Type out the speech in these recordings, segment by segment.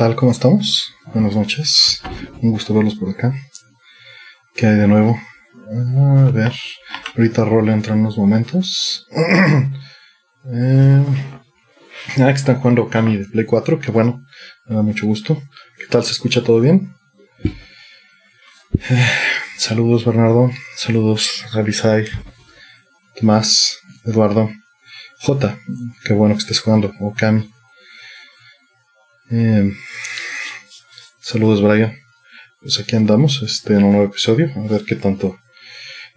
tal? ¿Cómo estamos? Buenas noches. Un gusto verlos por acá. ¿Qué hay de nuevo? A ver. Ahorita Rol entra en unos momentos. eh, ah, que están jugando Kami de Play 4. Que bueno. Me da mucho gusto. ¿Qué tal? ¿Se escucha todo bien? Eh, saludos, Bernardo. Saludos, Revisai. Tomás. Eduardo. J. Qué bueno que estés jugando. O Kami. Eh, saludos, Brian. Pues aquí andamos, este, en un nuevo episodio. A ver qué tanto.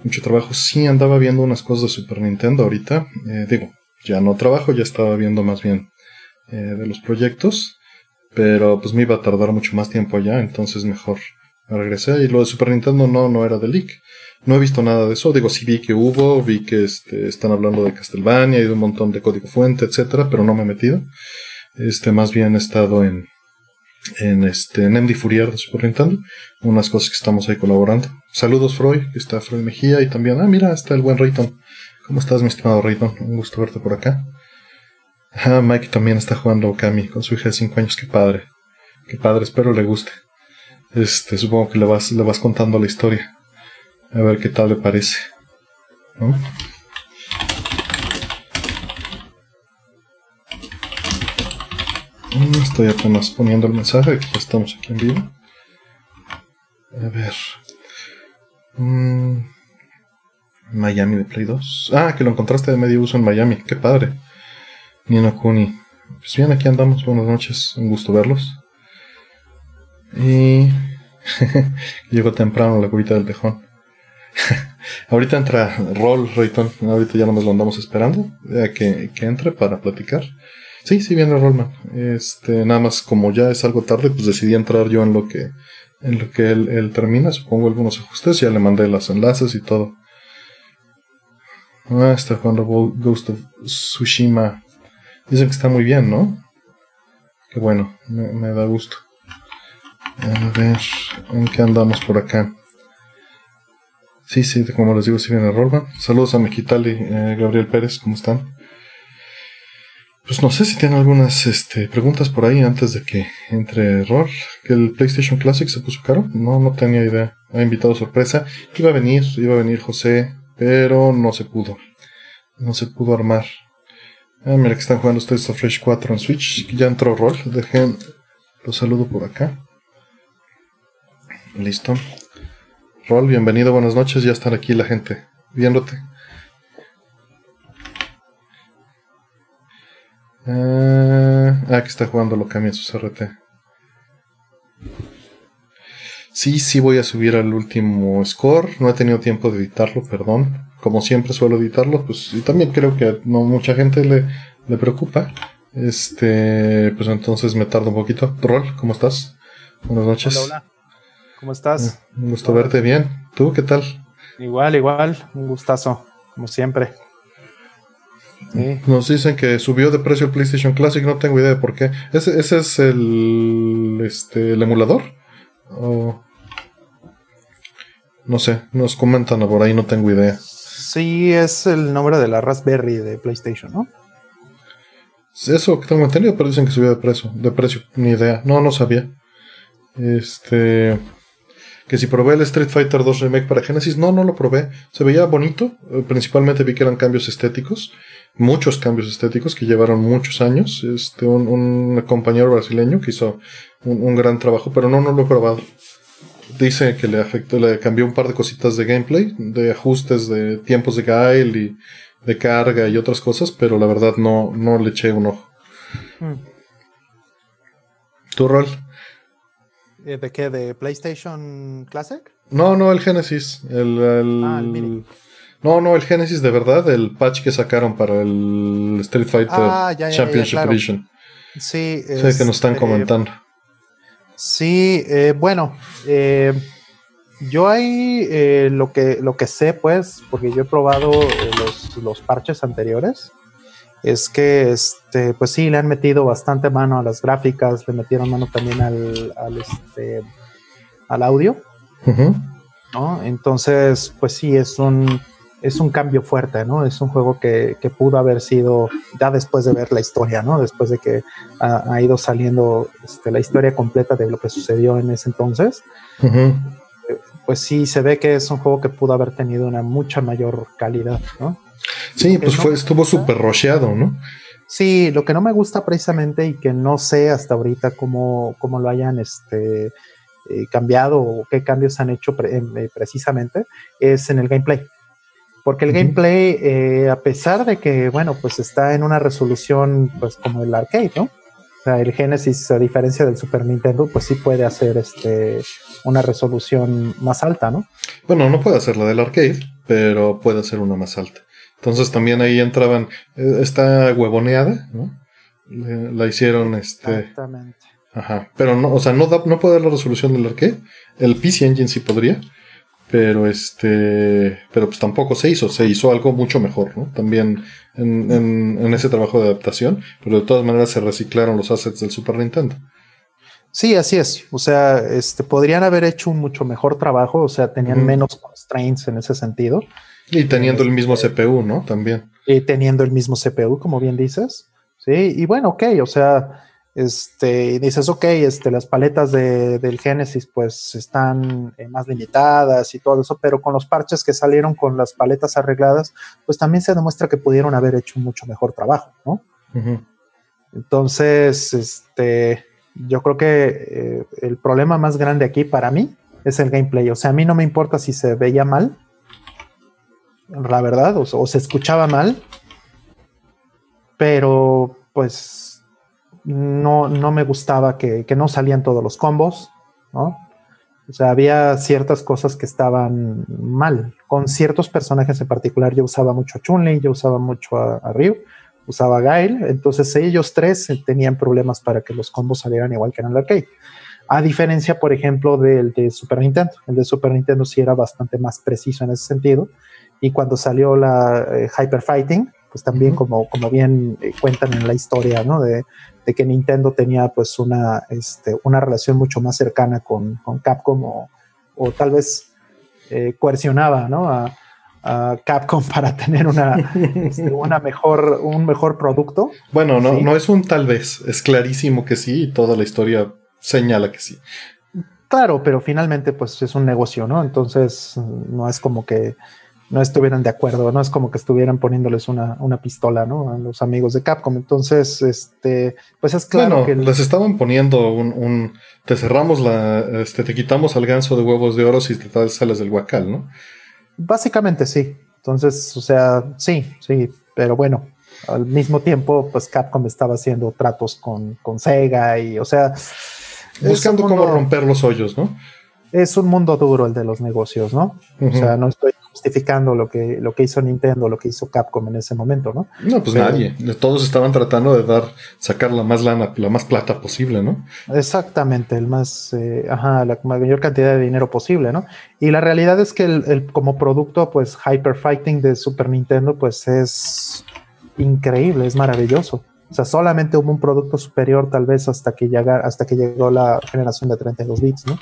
Mucho trabajo. Sí, andaba viendo unas cosas de Super Nintendo ahorita. Eh, digo, ya no trabajo, ya estaba viendo más bien eh, de los proyectos. Pero pues me iba a tardar mucho más tiempo ya, entonces mejor me regresé. Y lo de Super Nintendo no, no era de leak. No he visto nada de eso. Digo, sí vi que hubo, vi que este, están hablando de Castlevania y de un montón de código fuente, etcétera, pero no me he metido. Este, más bien he estado en, en este, en MD Fourier de Super Nintendo. Unas cosas que estamos ahí colaborando. Saludos, Freud, que está Freud Mejía y también, ah, mira, está el buen Rayton. ¿Cómo estás, mi estimado Rayton? Un gusto verte por acá. Ah, Mike también está jugando Okami con su hija de 5 años. Qué padre. Qué padre, espero le guste. Este, supongo que le vas, le vas contando la historia. A ver qué tal le parece. ¿No? Estoy apenas poniendo el mensaje, que ya estamos aquí en vivo. A ver. Mm, Miami de Play 2. Ah, que lo encontraste de medio uso en Miami. Qué padre. Nino Kuni. Pues bien, aquí andamos. Buenas noches. Un gusto verlos. Y. Llegó temprano la cubita del tejón. Ahorita entra Roll Rayton. Ahorita ya nos lo andamos esperando. Que, que entre para platicar. Sí, sí viene Rollman. Este, nada más como ya es algo tarde, pues decidí entrar yo en lo que, en lo que él, él termina. Supongo algunos ajustes. Ya le mandé los enlaces y todo. Ah, está jugando Ghost of Tsushima. Dicen que está muy bien, ¿no? Qué bueno, me, da gusto. A ver, ¿en qué andamos por acá? Sí, sí, como les digo, sí viene Rollman. Saludos a Mexitali, eh, Gabriel Pérez, ¿cómo están? Pues no sé si tienen algunas este, preguntas por ahí antes de que entre error. Que el PlayStation Classic se puso caro. No, no tenía idea. Ha invitado sorpresa. Iba a venir, iba a venir José, pero no se pudo. No se pudo armar. Ah, mira que están jugando ustedes a Fresh 4 en Switch. Ya entró Roll. Dejen. Los saludo por acá. Listo. Roll, bienvenido, buenas noches. Ya están aquí la gente viéndote. Ah, que está jugando lo cambia en su CRT. Sí, sí voy a subir al último score. No he tenido tiempo de editarlo, perdón. Como siempre suelo editarlo, pues y también creo que no mucha gente le, le preocupa. Este, pues entonces me tardo un poquito. Rol, ¿cómo estás? Buenas noches. Hola, hola. ¿Cómo estás? Un gusto hola. verte bien. ¿Tú qué tal? Igual, igual. Un gustazo, como siempre. Nos dicen que subió de precio el PlayStation Classic, no tengo idea de por qué. ¿Ese, ese es el, este, el emulador? ¿O... No sé, nos comentan por ahí, no tengo idea. Sí, es el nombre de la Raspberry de PlayStation, ¿no? Eso que tengo entendido, pero dicen que subió de precio, de precio, ni idea. No, no sabía. Este que si probé el Street Fighter 2 Remake para Genesis, no, no lo probé. Se veía bonito, principalmente vi que eran cambios estéticos, muchos cambios estéticos que llevaron muchos años. Este, un, un compañero brasileño que hizo un, un, gran trabajo, pero no, no lo he probado. Dice que le afectó, le cambió un par de cositas de gameplay, de ajustes de tiempos de guile y de carga y otras cosas, pero la verdad no, no le eché un ojo. Hmm. ¿Tu rol? ¿De qué? ¿De PlayStation Classic? No, no, el Genesis. El, el... Ah, el mini. No, no, el Genesis de verdad, el patch que sacaron para el Street Fighter ah, ya, ya, Championship claro. Edition. Sí, Sé es, que nos están eh, comentando. Sí, eh, bueno, eh, yo ahí eh, lo, que, lo que sé, pues, porque yo he probado los, los parches anteriores, es que, este, pues sí, le han metido bastante mano a las gráficas, le metieron mano también al, al, este, al audio, Uh -huh. ¿no? Entonces, pues sí, es un, es un cambio fuerte, ¿no? Es un juego que, pudo haber sido, ya después de ver la historia, ¿no? Después de que ha, ido saliendo este, la historia completa de lo que sucedió en ese entonces, pues sí se ve que es un juego que pudo haber tenido una mucha mayor calidad, ¿no? Sí, pues fue, estuvo súper rocheado, ¿no? Sí, lo que no me gusta precisamente y que no sé hasta ahorita cómo, cómo lo hayan este, eh, cambiado o qué cambios han hecho eh, precisamente es en el gameplay. Porque el gameplay, eh, a pesar de que, bueno, pues está en una resolución, pues como el arcade, ¿no? O sea, el Genesis, a diferencia del Super Nintendo, pues sí puede hacer este, una resolución más alta, ¿no? Bueno, no puede hacer la del arcade, pero puede hacer una más alta. Entonces también ahí entraban, eh, está huevoneada, ¿no? la hicieron este. Exactamente. Ajá. Pero no, o sea, no, no puede dar la resolución del arcade. El PC Engine sí podría pero este pero pues tampoco se hizo se hizo algo mucho mejor no también en, en, ese trabajo de adaptación pero de todas maneras se reciclaron los assets del Super Nintendo. Sí así es. O sea este podrían haber hecho un mucho mejor trabajo o sea tenían menos constraints en ese sentido. Y teniendo el mismo CPU no también. Y teniendo el mismo CPU como bien dices. Sí y bueno ok o sea este, y dices, ok, este, las paletas de, del Genesis pues están eh, más limitadas y todo eso, pero con los parches que salieron con las paletas arregladas, pues también se demuestra que pudieron haber hecho un mucho mejor trabajo, ¿no? Entonces, este, yo creo que eh, el problema más grande aquí para mí es el gameplay. O sea, a mí no me importa si se veía mal, la verdad, o se escuchaba mal, pero pues no, no me gustaba que, no salían todos los combos, ¿no? O sea, había ciertas cosas que estaban mal. Con ciertos personajes en particular, yo usaba mucho a Chun-Li, yo usaba mucho a, Ryu, usaba a Gail. Entonces, ellos tres tenían problemas para que los combos salieran igual que en el arcade. A diferencia, por ejemplo, del de Super Nintendo. El de Super Nintendo sí era bastante más preciso en ese sentido. Y cuando salió la eh, Hyper Fighting, pues también, como, como bien eh, cuentan en la historia, ¿no? De, de que Nintendo tenía pues una, este, una relación mucho más cercana con, con Capcom o, o, tal vez eh, coercionaba ¿no? a, a, Capcom para tener una, este, una mejor, un mejor producto. Bueno, no, no es un tal vez, es clarísimo que sí y toda la historia señala que sí. Claro, pero finalmente pues es un negocio, ¿no? Entonces no es como que no estuvieran de acuerdo, no es como que estuvieran poniéndoles una, pistola, ¿no? A los amigos de Capcom. Entonces, este, pues es claro que. Les estaban poniendo un, te cerramos la, este, te quitamos al ganso de huevos de oro si te sales del huacal, ¿no? Básicamente sí. Entonces, o sea, sí, sí, pero bueno, al mismo tiempo, pues Capcom estaba haciendo tratos con, con Sega y, o sea. Buscando cómo romper los hoyos, ¿no? Es un mundo duro el de los negocios, ¿no? O sea, no estoy justificando lo que, lo que hizo Nintendo, lo que hizo Capcom en ese momento, ¿no? No, pues nadie. Todos estaban tratando de dar, sacar la más lana, la más plata posible, ¿no? Exactamente, el más, eh, ajá, la mayor cantidad de dinero posible, ¿no? Y la realidad es que el, como producto, pues Hyper Fighting de Super Nintendo, pues es increíble, es maravilloso. O sea, solamente hubo un producto superior tal vez hasta que, llega, hasta que llegó la generación de 32 bits, ¿no?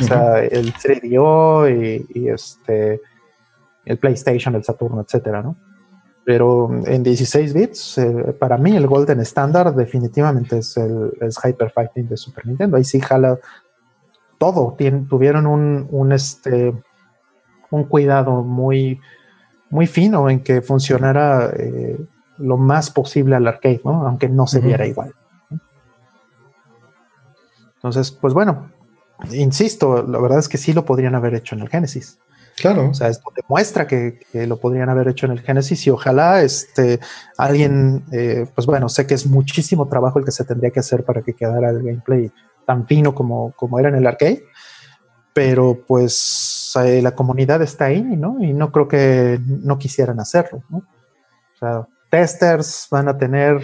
O sea, el 3DO y, y este el PlayStation, el Saturno, etcétera, ¿no? Pero en 16 bits, eh, para mí el Golden Standard definitivamente es el Hyper Fighting de Super Nintendo. Ahí sí jala todo. tuvieron un, este, un cuidado muy, muy fino en que funcionara eh, lo más posible al arcade, ¿no? Aunque no se viera igual. Entonces, pues bueno, insisto, la verdad es que sí lo podrían haber hecho en el Genesis. Claro. O sea, esto demuestra que, lo podrían haber hecho en el Genesis y ojalá este, alguien, eh, pues bueno, sé que es muchísimo trabajo el que se tendría que hacer para que quedara el gameplay tan fino como, como era en el arcade, pero pues eh, la comunidad está ahí, ¿no? Y no creo que no quisieran hacerlo, ¿no? O sea, testers van a tener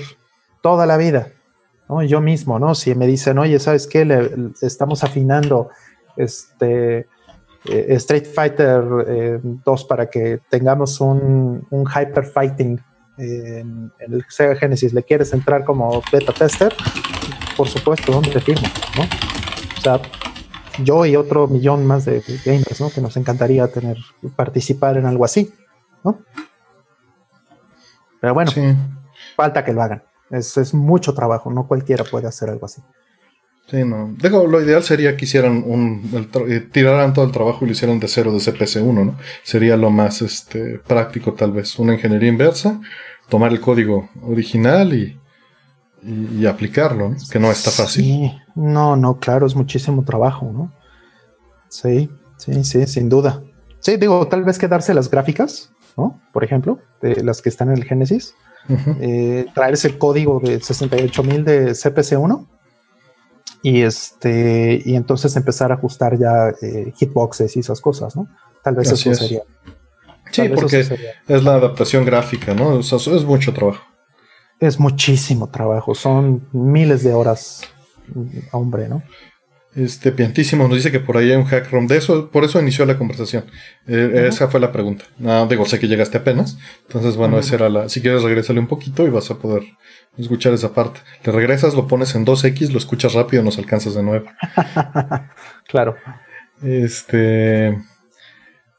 toda la vida. Yo mismo, ¿no? Si me dicen, oye, ¿sabes qué? Le, estamos afinando este eh, Street Fighter 2 eh, para que tengamos un, hyper fighting en, el Sega Genesis, le quieres entrar como beta tester, por supuesto, ¿dónde te firmo? ¿no? O sea, yo y otro millón más de gamers, ¿no? Que nos encantaría tener, participar en algo así. ¿no? Pero bueno, falta que lo hagan. Es, es, mucho trabajo, no cualquiera puede hacer algo así. Sí, no. Digo, lo ideal sería que hicieran un. Eh, tiraran todo el trabajo y lo hicieran de cero de CPC1, ¿no? Sería lo más este, práctico, tal vez. Una ingeniería inversa, tomar el código original y, y, aplicarlo, ¿no? Que no está fácil. Sí, no, no, claro, es muchísimo trabajo, ¿no? Sí, sí, sí, sin duda. Sí, digo, tal vez quedarse las gráficas, ¿no? Por ejemplo, de las que están en el Génesis. Eh, traerse el código de 68000 de CPC1 y este y entonces empezar a ajustar ya eh, hitboxes y esas cosas, ¿no? Tal vez eso sería. Sí, porque es la adaptación gráfica, ¿no? O sea, es mucho trabajo. Es muchísimo trabajo, son miles de horas, hombre, ¿no? Este Piantísimo nos dice que por ahí hay un hack ROM de eso, por eso inició la conversación. Eh, esa fue la pregunta. No, digo, sé que llegaste apenas. Entonces, bueno, esa era la. Si quieres, regrésale un poquito y vas a poder escuchar esa parte. Te regresas, lo pones en 2X, lo escuchas rápido, nos alcanzas de nuevo. claro. Este.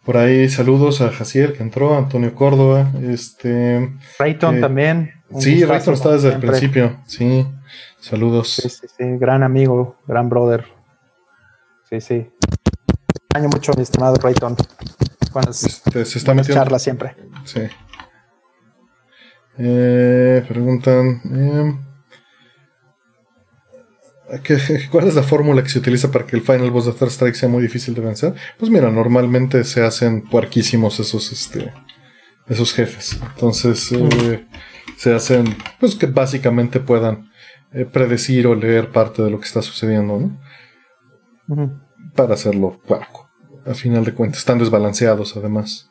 Por ahí saludos a Jaciel que entró, Antonio Córdoba, este. Rayton eh, también. Sí, Rayton está desde el principio, sí. Saludos. Sí, sí, sí, gran amigo, gran brother. Sí, sí. Año mucho, mi estimado Rayton. este, se está metiendo. charla siempre. Sí. Eh, preguntan. Eh, ¿Cuál es la fórmula que se utiliza para que el final boss de Third Strike sea muy difícil de vencer? Pues mira, normalmente se hacen puerquísimos esos, este, esos jefes. Entonces, eh, se hacen, pues que básicamente puedan eh, predecir o leer parte de lo que está sucediendo, ¿no? Para hacerlo puerco. A final de cuentas, están desbalanceados además.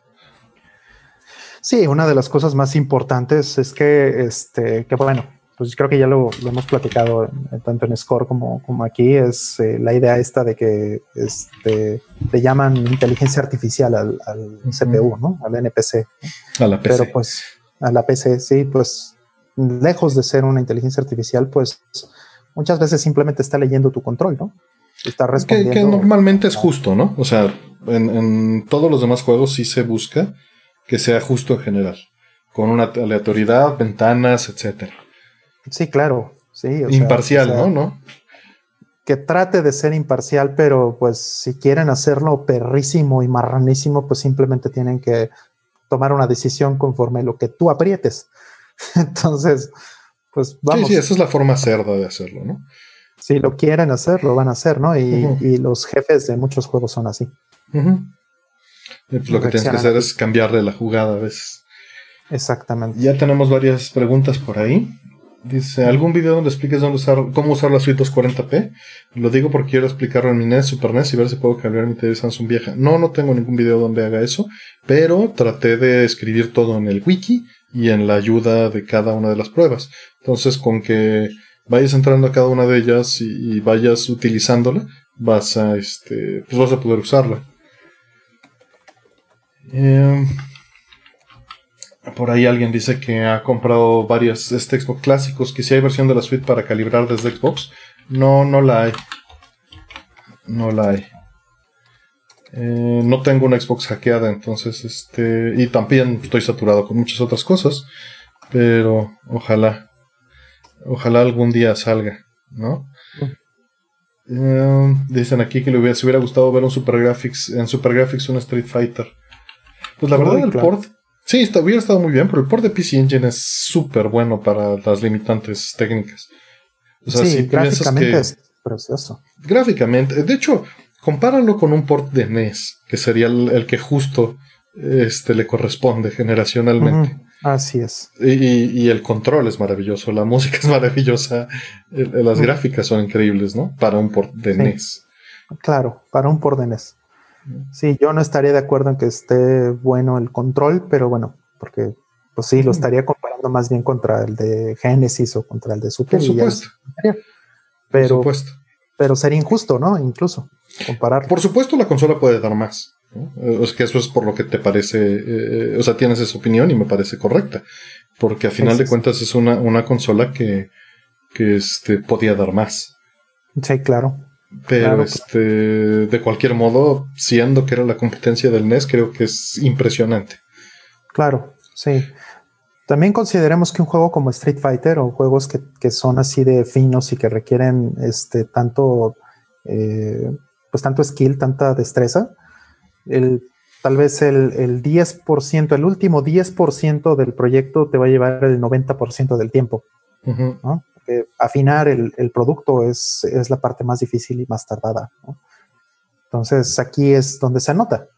Sí, una de las cosas más importantes es que, este, que bueno, pues creo que ya lo, hemos platicado tanto en Score como, como aquí, es eh, la idea esta de que este, le llaman inteligencia artificial al, CPU, ¿no? Al NPC. A la PC. Pero pues, a la PC, sí, pues lejos de ser una inteligencia artificial, pues muchas veces simplemente está leyendo tu control, ¿no? Está respondiendo. Que, normalmente es justo, ¿no? O sea, en, todos los demás juegos sí se busca que sea justo en general, con una aleatoriedad, ventanas, etcétera. Sí, claro, sí. imparcial, ¿no? ¿no? Que trate de ser imparcial, pero pues si quieren hacerlo perrísimo y marranísimo, pues simplemente tienen que tomar una decisión conforme lo que tú aprietes. Entonces, pues vamos. Sí, sí, esa es la forma cerda de hacerlo, ¿no? Si lo quieren hacer, lo van a hacer, ¿no? Y, los jefes de muchos juegos son así. Pues, lo que tienes que hacer es cambiarle la jugada a veces. Exactamente. Ya tenemos varias preguntas por ahí. Dice, ¿algún video donde expliques dónde usar, cómo usar la suite 240p? Lo digo porque quiero explicarlo en mi NES, Super NES y ver si puedo cambiar mi TV Samsung vieja. No, no tengo ningún video donde haga eso, pero traté de escribir todo en el wiki y en la ayuda de cada una de las pruebas. Entonces, con que vayas entrando a cada una de ellas y, vayas utilizándola, vas a, este, pues vas a poder usarla. Em, por ahí alguien dice que ha comprado varias este Xbox clásicos, que si hay versión de la suite para calibrar desde Xbox. No, no la hay. No la hay. Eh, no tengo una Xbox hackeada, entonces, este, y también estoy saturado con muchas otras cosas, pero ojalá, ojalá algún día salga, ¿no? Eh, dicen aquí que le hubiera, hubiera gustado ver un Super Graphics, en Super Graphics un Street Fighter. Pues la verdad, el port, sí, está, hubiera estado muy bien, pero el port de PC Engine es súper bueno para las limitantes técnicas. O sea, sí, gráficamente es precioso. Gráficamente, de hecho, compáralo con un port de NES, que sería el, que justo este, le corresponde generacionalmente. Así es. Y, el control es maravilloso, la música es maravillosa, las gráficas son increíbles, ¿no? Para un port de NES. Claro, para un port de NES. Sí, yo no estaría de acuerdo en que esté bueno el control, pero bueno, porque pues sí, lo estaría comparando más bien contra el de Genesis o contra el de Super. Por supuesto. Pero, Por supuesto. pero sería injusto, ¿no? Incluso. Por supuesto, la consola puede dar más. O sea, que eso es por lo que te parece, eh, o sea, tienes esa opinión y me parece correcta. Porque a final de cuentas es una, una consola que, que este, podía dar más. Sí, claro. Pero este, de cualquier modo, siendo que era la competencia del NES, creo que es impresionante. Claro, sí. También consideremos que un juego como Street Fighter o juegos que, son así de finos y que requieren este tanto eh, pues tanto skill, tanta destreza, el, tal vez el, el 10%, el último 10% del proyecto te va a llevar el 90% del tiempo. Afinar el, producto es, es, la parte más difícil y más tardada. Entonces aquí es donde se nota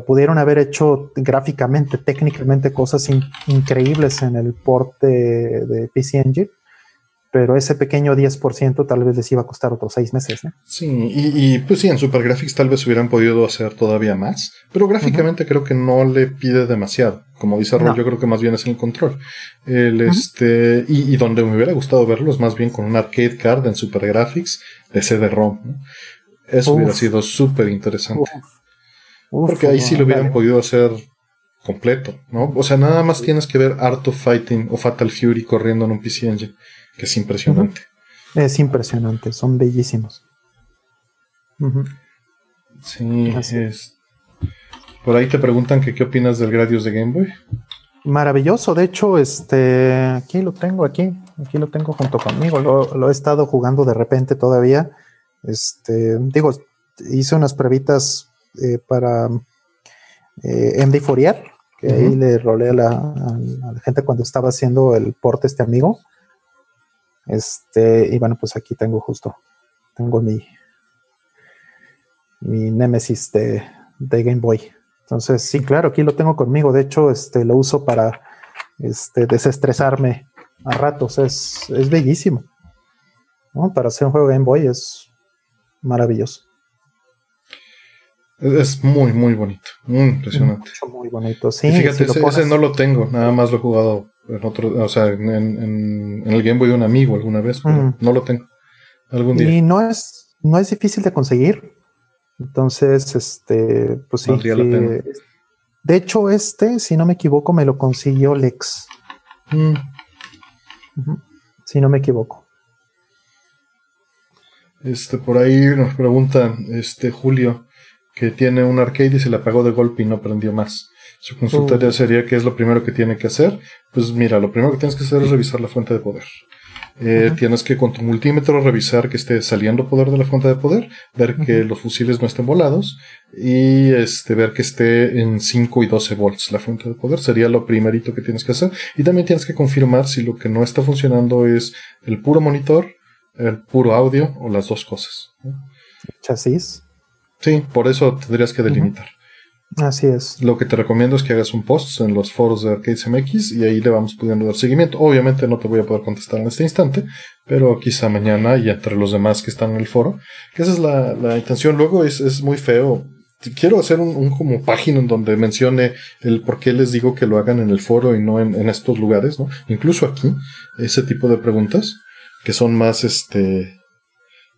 pudieron haber hecho gráficamente, técnicamente cosas increíbles en el port de, PC Engine, pero ese pequeño 10% tal vez les iba a costar otros seis meses. Sí, y, pues sí, en Super Graphics tal vez hubieran podido hacer todavía más, pero gráficamente creo que no le pide demasiado. Como dice Roy, yo creo que más bien es el control. El, este, y, donde me hubiera gustado verlo es más bien con un arcade card en Super Graphics de CD-ROM. Eso hubiera sido súper interesante. Porque ahí sí lo hubieran podido hacer completo, ¿no? O sea, nada más tienes que ver Art of Fighting o Fatal Fury corriendo en un PC Engine, que es impresionante. Es impresionante, son bellísimos. Sí, es. Por ahí te preguntan que qué opinas del Gradius de Game Boy. Maravilloso, de hecho, este, aquí lo tengo, aquí, aquí lo tengo junto conmigo, lo, lo he estado jugando de repente todavía. Este, digo, hice unas pruebitas eh, para eh, MD Fourier, que ahí le rolé a la, gente cuando estaba haciendo el porte este amigo. Este, y bueno, pues aquí tengo justo, tengo mi, mi Nemesis de, Game Boy. Entonces, sí, claro, aquí lo tengo conmigo. De hecho, este, lo uso para este, desestresarme a ratos. Es, es bellísimo. Para hacer un juego Game Boy es maravilloso. Es muy, muy bonito. Muy impresionante. muy bonito, sí. Y fíjate, ese, no lo tengo. Nada más lo he jugado en otro, o sea, en, el Game Boy de un amigo alguna vez, pero no lo tengo. Algún día. Y no es, no es difícil de conseguir. Entonces, este, pues sí. De hecho, este, si no me equivoco, me lo consiguió Lex. Mm. Si no me equivoco. Este, por ahí nos pregunta, este, Julio que tiene un arcade y se le apagó de golpe y no prendió más. Su consultoría uh. sería qué es lo primero que tiene que hacer. Pues mira, lo primero que tienes que hacer es revisar la fuente de poder. Eh, tienes que con tu multímetro revisar que esté saliendo poder de la fuente de poder, ver que los fusiles no estén volados y este, ver que esté en 5 y 12 volts la fuente de poder. Sería lo primerito que tienes que hacer. Y también tienes que confirmar si lo que no está funcionando es el puro monitor, el puro audio o las dos cosas. Chasis. Sí, por eso tendrías que delimitar. Así es. Lo que te recomiendo es que hagas un post en los foros de Arcades MX y ahí le vamos pudiendo dar seguimiento. Obviamente no te voy a poder contestar en este instante, pero quizá mañana y entre los demás que están en el foro, que esa es la, intención. Luego es, muy feo. Quiero hacer un, como página en donde mencione el por qué les digo que lo hagan en el foro y no en, en estos lugares, ¿no? Incluso aquí, ese tipo de preguntas que son más, este,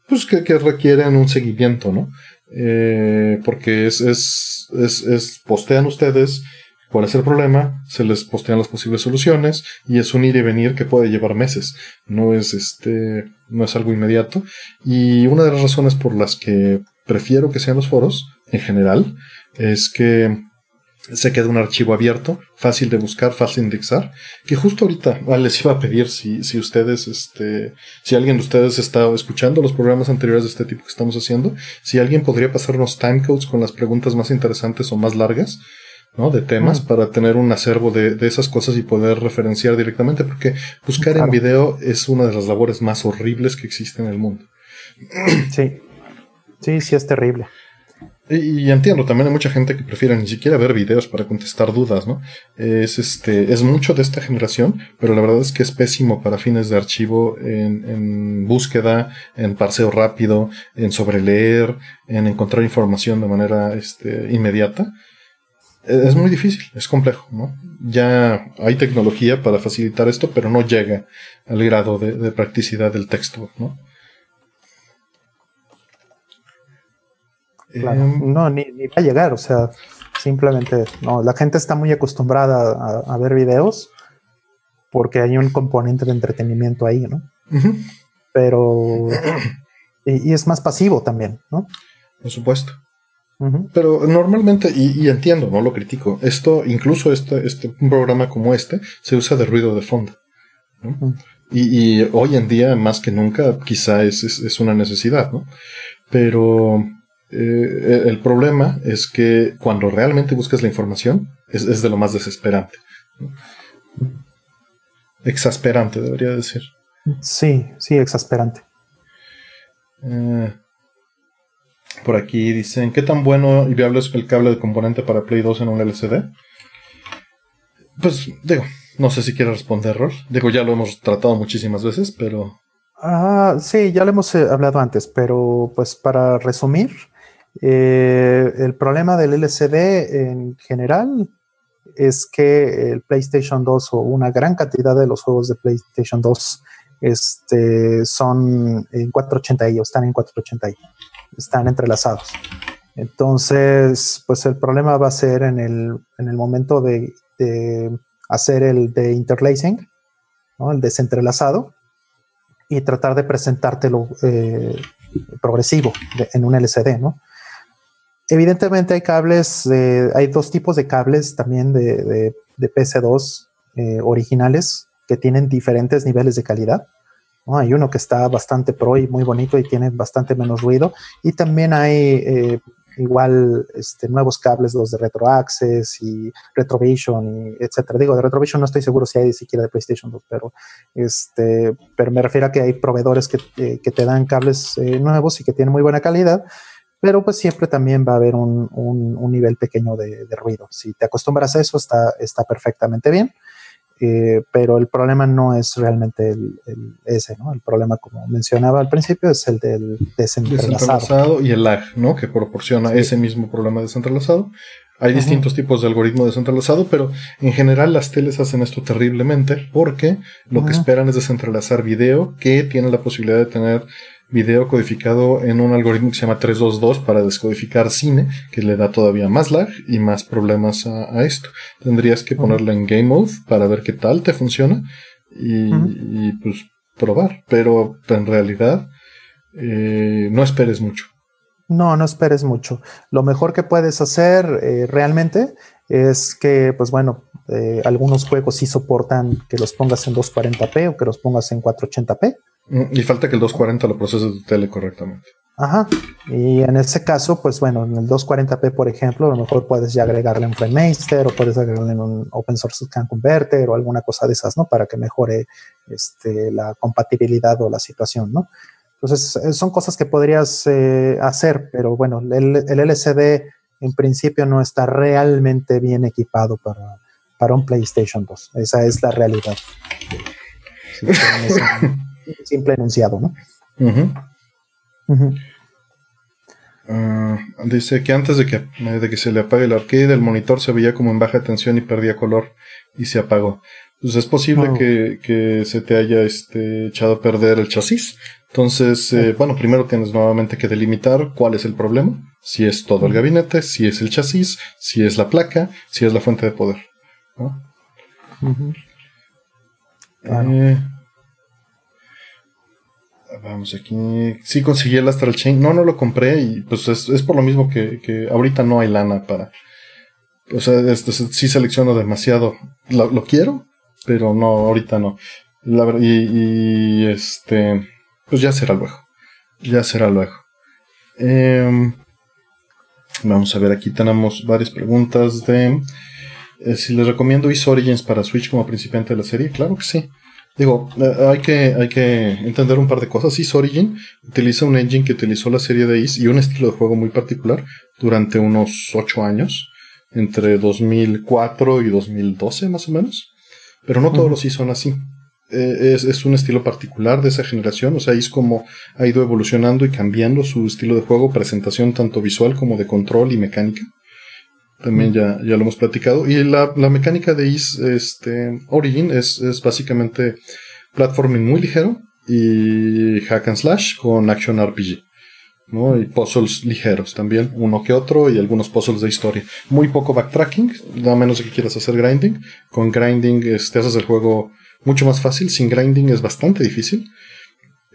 pues que, que requieren un seguimiento, ¿no? Eh, porque es, es, es, es, postean ustedes cuál es el problema, se les postean las posibles soluciones y es un ir y venir que puede llevar meses. No es este, no es algo inmediato. Y una de las razones por las que prefiero que sean los foros, en general, es que se queda un archivo abierto, fácil de buscar, fácil de indexar, que justo ahorita ah, les iba a pedir si, si ustedes, este, si alguien de ustedes está escuchando los programas anteriores de este tipo que estamos haciendo, si alguien podría pasarnos timecodes con las preguntas más interesantes o más largas, ¿no? De temas mm. para tener un acervo de, de, esas cosas y poder referenciar directamente, porque buscar en video es una de las labores más horribles que existe en el mundo. Sí, sí, sí es terrible. Y, entiendo, también hay mucha gente que prefiere ni siquiera ver videos para contestar dudas, ¿no? Es este, es mucho de esta generación, pero la verdad es que es pésimo para fines de archivo en, búsqueda, en parseo rápido, en sobreleer, en encontrar información de manera este, inmediata. E, es muy difícil, es complejo, ¿no? Ya hay tecnología para facilitar esto, pero no llega al grado de practicidad del texto, ¿no? Em, no, ni, va a llegar, o sea, simplemente, no, la gente está muy acostumbrada a, ver videos porque hay un componente de entretenimiento ahí, ¿no? Pero, y, es más pasivo también, ¿no? Por supuesto. Pero normalmente, y, entiendo, no lo critico, esto, incluso este, este, un programa como este, se usa de ruido de fondo. y, hoy en día, más que nunca, quizá es, una necesidad, ¿no? Pero eh, el problema es que cuando realmente buscas la información, es, de lo más desesperante. Exasperante, debería decir. Sí, sí, exasperante. Eh, por aquí dicen, ¿qué tan bueno y viable es el cable de componente para Play 2 en un LCD? Pues digo, no sé si quiere responder, Rol. Digo, ya lo hemos tratado muchísimas veces, pero... Ah, sí, ya lo hemos eh, hablado antes, pero pues para resumir, eh, el problema del LCD en general es que el PlayStation 2 o una gran cantidad de los juegos de PlayStation 2 este, son en 480i o están en 480i están entrelazados. Entonces, pues el problema va a ser en el, en el momento de, hacer el de interlacing, el desentrelazado, y tratar de presentártelo eh, progresivo en un LCD, ¿no? Evidentemente hay cables, hay dos tipos de cables también de, de, PC2 eh, originales que tienen diferentes niveles de calidad. Hay uno que está bastante pro y muy bonito y tiene bastante menos ruido. Y también hay eh, igual este, nuevos cables, los de RetroAccess y Retrovision, y etcétera. Digo, de Retrovision no estoy seguro si hay siquiera de PlayStation 2, pero, este, pero me refiero a que hay proveedores que, eh, te dan cables eh, nuevos y que tienen muy buena calidad. Pero pues siempre también va a haber un, un, nivel pequeño de, de, ruido. Si te acostumbras a eso, está, está perfectamente bien. Eh, pero el problema no es realmente el, ese, ¿no? El problema, como mencionaba al principio, es el del desentrelazado. y el lag, ¿no? Que proporciona ese mismo problema desentrelazado. Hay distintos tipos de algoritmo desentrelazado, pero en general las teles hacen esto terriblemente porque lo que esperan es desentrelazar video que tiene la posibilidad de tener video codificado en un algoritmo que se llama 322 para descodificar cine, que le da todavía más lag y más problemas a, esto. Tendrías que ponerlo en Game Mode para ver qué tal te funciona y, pues probar. Pero en realidad eh, no esperes mucho. No, no esperes mucho. Lo mejor que puedes hacer eh, realmente es que, pues bueno, eh, algunos juegos sí soportan que los pongas en 240p o que los pongas en 480p. Y falta que el 240 lo procese tu tele correctamente. Ajá. Y en ese caso, pues bueno, en el 240p, por ejemplo, a lo mejor puedes ya agregarle un FrameMaster o puedes agregarle un Open Source Scan Converter o alguna cosa de esas, ¿no? Para que mejore este, la compatibilidad o la situación, ¿no? Entonces, eh, son cosas que podrías eh, hacer, pero bueno, el, el, LCD en principio no está realmente bien equipado para, para un PlayStation 2. Esa es la realidad. simple enunciado, ¿no? Ah, dice que antes de que, de que se le apague el arcade, el monitor se veía como en baja tensión y perdía color y se apagó. Pues es posible oh. que, se te haya este, echado a perder el chasis. Entonces, eh, bueno, primero tienes nuevamente que delimitar cuál es el problema. Si es todo el gabinete, si es el chasis, si es la placa, si es la fuente de poder. Vamos aquí. Sí conseguí el Astral Chain. No, no lo compré y pues es, por lo mismo que, ahorita no hay lana para. O sea, este, sí selecciono demasiado. Lo, quiero, pero no, ahorita no. y, este. Pues ya será luego. Ya será luego. Em, vamos a ver, aquí tenemos varias preguntas de. Eh, si les recomiendo Is Origins para Switch como principiante de la serie. Claro que sí. Digo, eh, hay que, hay que entender un par de cosas. Is Origin utiliza un engine que utilizó la serie de Is y un estilo de juego muy particular durante unos 8 años, entre 2004 y 2012 más o menos. Pero no todos los Is son así. Eh, es, es, un estilo particular de esa generación, o sea, Is como ha ido evolucionando y cambiando su estilo de juego, presentación tanto visual como de control y mecánica también ya, ya lo hemos platicado. Y la, mecánica de Is este, Origin es, básicamente platforming muy ligero y hack and slash con action RPG. ¿no? Y puzzles ligeros también, uno que otro, y algunos puzzles de historia. Muy poco backtracking, a menos que quieras hacer grinding. Con grinding este, haces el juego mucho más fácil, sin grinding es bastante difícil.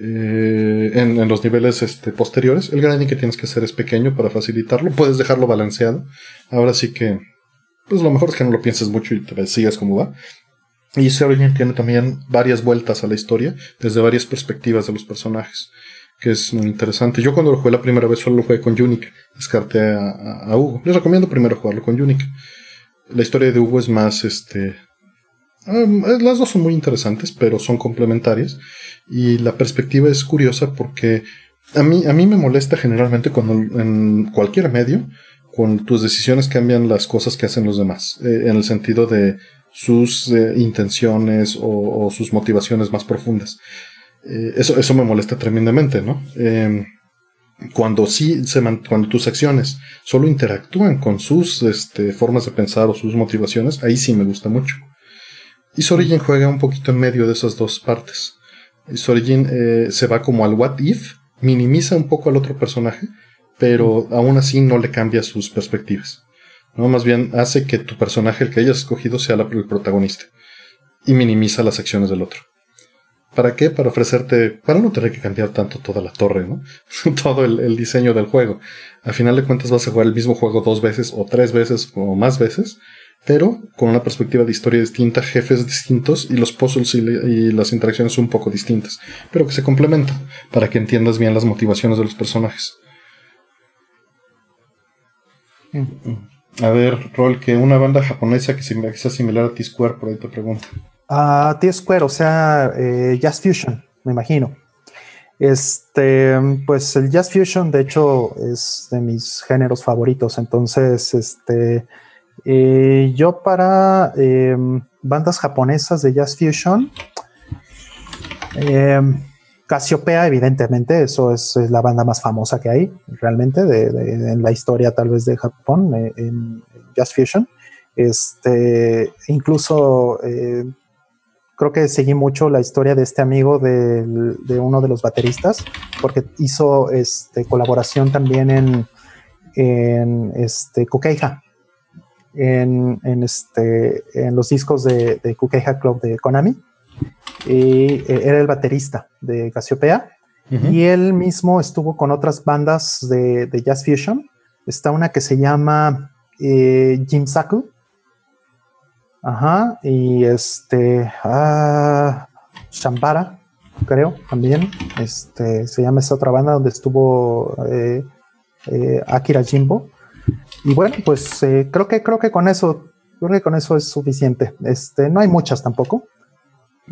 Eh, en, los niveles este, posteriores. El grinding que tienes que hacer es pequeño para facilitarlo. Puedes dejarlo balanceado. Ahora sí que, pues lo mejor es que no lo pienses mucho y te sigas como va. Y ese tiene también varias vueltas a la historia desde varias perspectivas de los personajes, que es muy interesante. Yo cuando lo jugué la primera vez solo lo jugué con Unique, descarté a, Hugo. Les recomiendo primero jugarlo con Unique. La historia de Hugo es más, este... Um, las dos son muy interesantes, pero son complementarias. Y la perspectiva es curiosa porque a mí, a mí me molesta generalmente cuando en cualquier medio, con tus decisiones cambian las cosas que hacen los demás. Eh, en el sentido de sus eh, intenciones o, sus motivaciones más profundas. Eh, eso, eso me molesta tremendamente, ¿no? Em, cuando sí se cuando tus acciones solo interactúan con sus este, formas de pensar o sus motivaciones, ahí sí me gusta mucho. Y Sorigin juega un poquito en medio de esas dos partes. Sorigin eh, se va como al what if, minimiza un poco al otro personaje, pero aún así no le cambia sus perspectivas. ¿no? Más bien hace que tu personaje, el que hayas escogido, sea el protagonista. Y minimiza las acciones del otro. ¿Para qué? Para ofrecerte, para no tener que cambiar tanto toda la torre, ¿no? Todo el, el, diseño del juego. Al final de cuentas vas a jugar el mismo juego dos veces o tres veces o más veces pero con una perspectiva de historia distinta, jefes distintos y los puzzles y, las interacciones un poco distintas, pero que se complementan para que entiendas bien las motivaciones de los personajes. A ver, Rol, que una banda japonesa que sea similar a T-Square, por ahí te pregunto. A T-Square, o sea, eh, Jazz Fusion, me imagino. Este, pues el Jazz Fusion, de hecho, es de mis géneros favoritos. Entonces, este, eh, yo para em, bandas japonesas de jazz fusion, eh, Casiopea, evidentemente, eso es, la banda más famosa que hay realmente de, en la historia tal vez de Japón eh, en jazz fusion. Este, incluso eh, creo que seguí mucho la historia de este amigo de, uno de los bateristas, porque hizo este, colaboración también en, en este, en, este, en los discos de, de Kukeha Club de Konami. Y eh, era el baterista de Casiopea. Y él mismo estuvo con otras bandas de, Jazz Fusion. Está una que se llama eh, Jim Saku. Ajá. Y este. Ah, Shambara, creo, también. Este, se llama esa otra banda donde estuvo eh, Akira Jimbo. Y bueno, pues eh, creo que creo que con eso, creo que con eso es suficiente. Este, no hay muchas tampoco.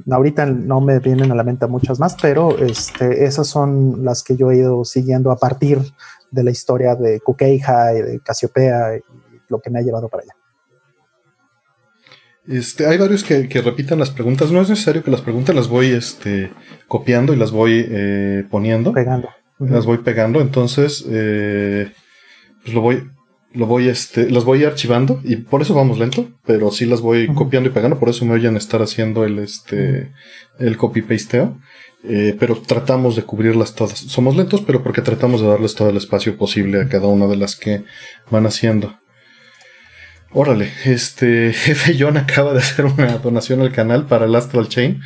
Ahorita no me vienen a la mente muchas más, pero este, esas son las que yo he ido siguiendo a partir de la historia de Kukeija y de Casiopea y lo que me ha llevado para allá. Este, hay varios que, repiten las preguntas. No es necesario que las preguntas las voy este, copiando y las voy eh, poniendo. Pegando. Las voy pegando. Entonces, eh, pues lo voy, lo voy este, los voy archivando y por eso vamos lento, pero sí las voy copiando y pegando, por eso me oyen estar haciendo el este el copy pasteo. Eh, pero tratamos de cubrirlas todas. Somos lentos, pero porque tratamos de darles todo el espacio posible a cada una de las que van haciendo. Órale, este jefe John acaba de hacer una donación al canal para el Astral Chain.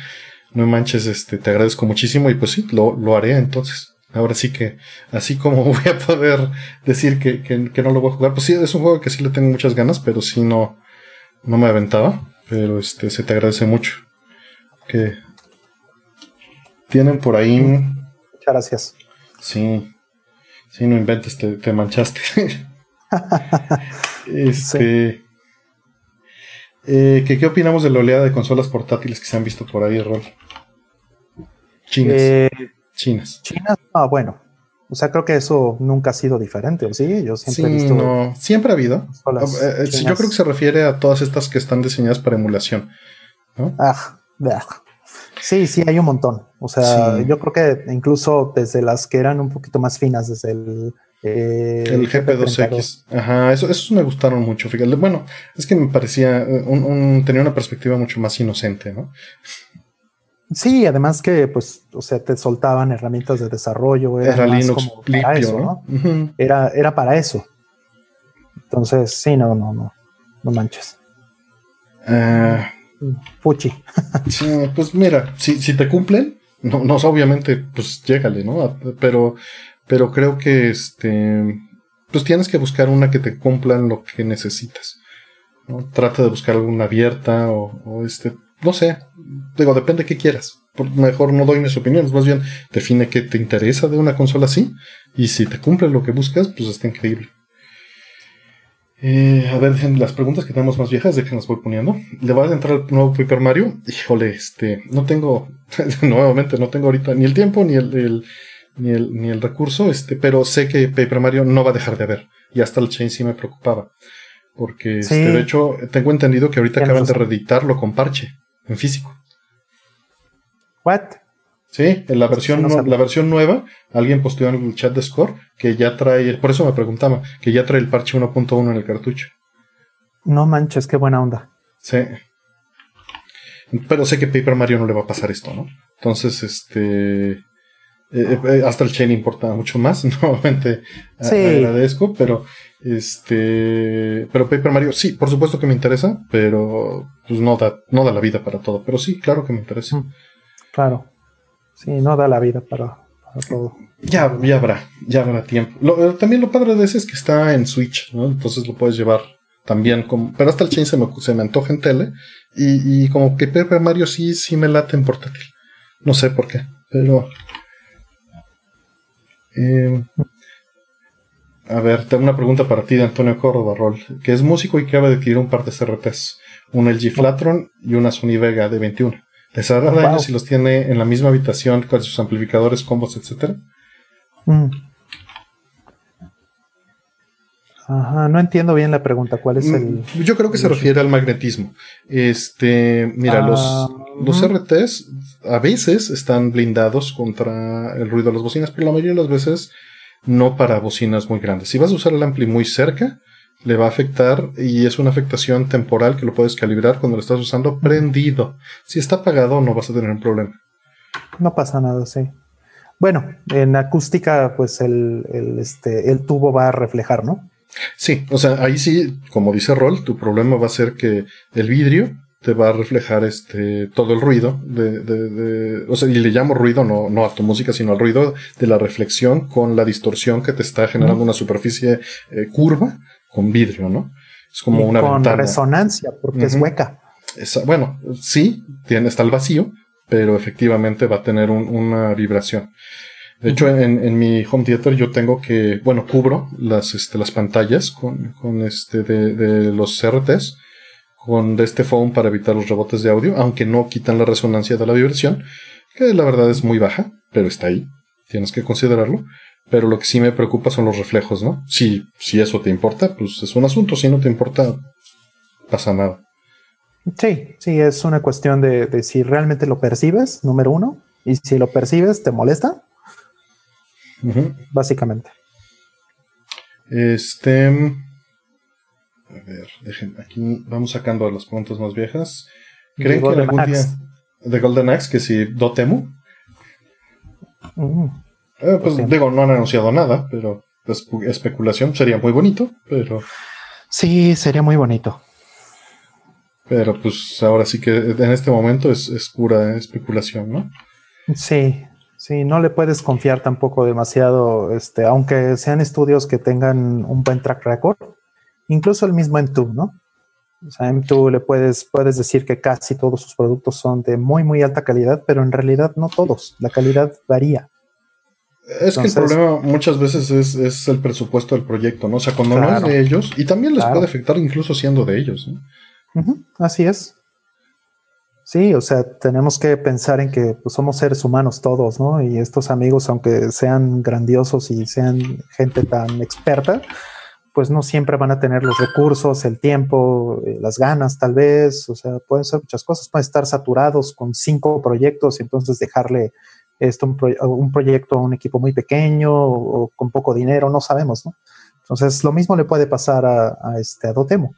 No manches, este, te agradezco muchísimo y pues sí, lo, lo haré entonces. Ahora sí que, así como voy a poder decir que, que, no lo voy a jugar, pues sí, es un juego que sí le tengo muchas ganas, pero sí no, no me aventaba. Pero este, se te agradece mucho. Que tienen por ahí. Muchas gracias. Sí, sí, no inventes, te, manchaste. este. Eh, ¿qué, opinamos de la oleada de consolas portátiles que se han visto por ahí, Rol? Chinas. Eh, Chinas. Chinas, ah, bueno. O sea, creo que eso nunca ha sido diferente, ¿o sí? Yo siempre he visto. No, siempre ha habido. Eh, eh, yo creo que se refiere a todas estas que están diseñadas para emulación. Ah, sí, sí, hay un montón. O sea, yo creo que incluso desde las que eran un poquito más finas, desde el. Eh, el GP2X. Ajá, eso, esos me gustaron mucho. Fíjate, bueno, es que me parecía. Un, tenía una perspectiva mucho más inocente, ¿no? Sí, además que, pues, o sea, te soltaban herramientas de desarrollo. Era, Linux como para eso, ¿no? era, era para eso. Entonces, sí, no, no, no, no manches. Uh, Fuchi. pues mira, si, si te cumplen, No, no, obviamente, pues llégale, ¿no? Pero, pero creo que este, pues tienes que buscar una que te cumpla en lo que necesitas. ¿no? Trata de buscar alguna abierta o, o este, no sé, digo, depende de qué quieras. Mejor no doy mis opiniones, más bien define qué te interesa de una consola así y si te cumple lo que buscas, pues está increíble. Eh, a ver, las preguntas que tenemos más viejas, de que las voy poniendo. ¿Le va a entrar el nuevo Paper Mario? Híjole, este, no tengo, nuevamente, no tengo ahorita ni el tiempo ni el, ni el, ni el recurso, este, pero sé que Paper Mario no va a dejar de haber. Y hasta el chain sí me preocupaba. Porque, este, de hecho, tengo entendido que ahorita acaban de reeditarlo con parche, en físico. ¿What? Sí, en la versión, la versión nueva, alguien posteó en el chat de Score que ya trae, por eso me preguntaba, que ya trae el parche 1.1 en el cartucho. No manches, qué buena onda. Sí. Pero sé que Paper Mario no le va a pasar esto, ¿no? Entonces, este. Eh, eh, hasta el chain importa mucho más, nuevamente sí. agradezco, pero este, pero Paper Mario sí, por supuesto que me interesa, pero pues no da, no da la vida para todo, pero sí, claro que me interesa. Mm, claro. Sí, no da la vida para, todo. Ya, ya habrá, ya habrá tiempo. Eh, también lo padre de ese es que está en Switch, ¿no? Entonces lo puedes llevar también como. Pero hasta el chain se me, se me antoja en tele. Y, y como que Paper Mario sí, sí me late en portátil. No sé por qué, pero. Eh, a ver, tengo una pregunta para ti de Antonio Córdoba, Rol, que es músico y que acaba de adquirir un par de CRTs, un LG Flatron y una Sony Vega de 21. ¿Les hará daño si los tiene en la misma habitación con sus amplificadores, combos, etcétera? Mm. Ajá, no entiendo bien la pregunta. ¿Cuál es el.? Mm, yo creo que se refiere al magnetismo. Este, mira, los, ah, los RTs a veces están blindados contra el ruido de las bocinas, pero la mayoría de las veces no para bocinas muy grandes. Si vas a usar el ampli muy cerca, le va a afectar y es una afectación temporal que lo puedes calibrar cuando lo estás usando prendido. Si está apagado no vas a tener un problema. No pasa nada, sí. Bueno, en acústica pues el, este, el tubo va a reflejar, ¿no? Sí, o sea, ahí sí, como dice Roll, tu problema va a ser que el vidrio te va a reflejar este todo el ruido de, de, o sea, y le llamo ruido no, no a tu música, sino al ruido de la reflexión con la distorsión que te está generando una superficie eh, curva con vidrio, ¿no? Es como una con resonancia, porque es hueca. bueno, sí, tiene, está el vacío, pero efectivamente va a tener una vibración. De hecho, en, mi home theater yo tengo que, bueno, cubro las, este, las pantallas con, con este de, de los CRTs con de este foam para evitar los rebotes de audio, aunque no quitan la resonancia de la vibración, que la verdad es muy baja, pero está ahí. Tienes que considerarlo. Pero lo que sí me preocupa son los reflejos, ¿no? Si, si eso te importa, pues es un asunto. Si no te importa, pasa nada. Sí, sí, es una cuestión de, si realmente lo percibes, número uno, y si lo percibes, te molesta. Básicamente. Este. A ver, dejen, aquí vamos sacando las preguntas más viejas. ¿Creen que algún día. De Golden Axe, que si Dotemu? Mm. Eh, pues digo, no han anunciado nada, pero especulación sería muy bonito, pero. Sí, sería muy bonito. Pero pues ahora sí que en este momento es, pura especulación, ¿no? Sí, sí, no le puedes confiar tampoco demasiado, este, aunque sean estudios que tengan un buen track record, incluso el mismo M2, ¿no? O sea, M2 le puedes, puedes decir que casi todos sus productos son de muy, muy alta calidad, pero en realidad no todos. La calidad varía. Es que el problema muchas veces es, el presupuesto del proyecto, ¿no? O sea, cuando no es de ellos, y también les puede afectar incluso siendo de ellos, ¿no? así es. Sí, o sea, tenemos que pensar en que pues, somos seres humanos todos, ¿no? Y estos amigos, aunque sean grandiosos y sean gente tan experta, pues no siempre van a tener los recursos, el tiempo, eh, las ganas, tal vez. O sea, pueden ser muchas cosas. Pueden estar saturados con cinco proyectos y entonces dejarle esto, un, proyecto a un equipo muy pequeño o, con poco dinero, no sabemos, ¿no? Entonces, lo mismo le puede pasar a, este a Dotemo,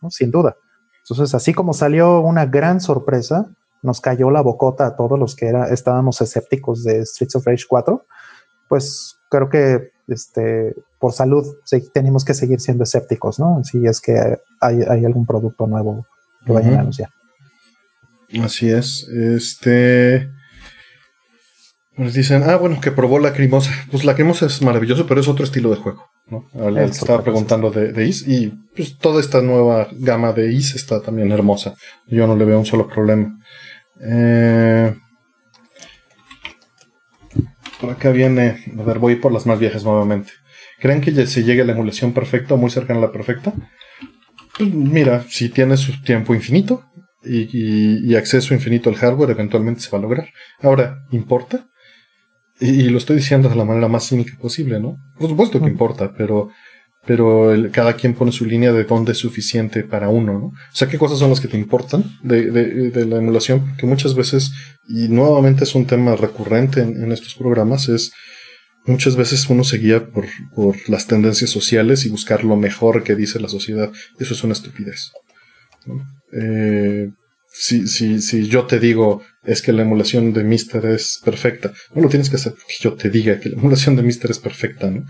¿no? sin duda. Entonces, así como salió una gran sorpresa, nos cayó la bocota a todos los que era, estábamos escépticos de Streets of Rage 4, pues creo que este, por salud tenemos que seguir siendo escépticos, ¿no? Si es que hay, algún producto nuevo que vayan a anunciar. Así es. Este. Nos dicen, ah, bueno, que probó la Lacrimosa. Pues Lacrimosa es maravilloso, pero es otro estilo de juego. ¿no? estaba preguntando de, de, Is y pues toda esta nueva gama de Is está también hermosa. Yo no le veo un solo problema. Eh, por acá viene, a ver, voy por las más viejas nuevamente. ¿Creen que se llegue a la emulación perfecta o muy cercana a la perfecta? Pues mira, si tienes su tiempo infinito y, acceso infinito al hardware, eventualmente se va a lograr. Ahora, ¿importa? Y, lo estoy diciendo de la manera más cínica posible, ¿no? Por supuesto que importa, pero, pero cada quien pone su línea de dónde es suficiente para uno, ¿no? O sea, ¿qué cosas son las que te importan de, de, la emulación? Que muchas veces, y nuevamente es un tema recurrente en, estos programas, es muchas veces uno se guía por, por, las tendencias sociales y buscar lo mejor que dice la sociedad. Eso es una estupidez. Eh, si, si, si yo te digo es que la emulación de Mister es perfecta, no lo tienes que hacer porque yo te diga que la emulación de Mister es perfecta, ¿no?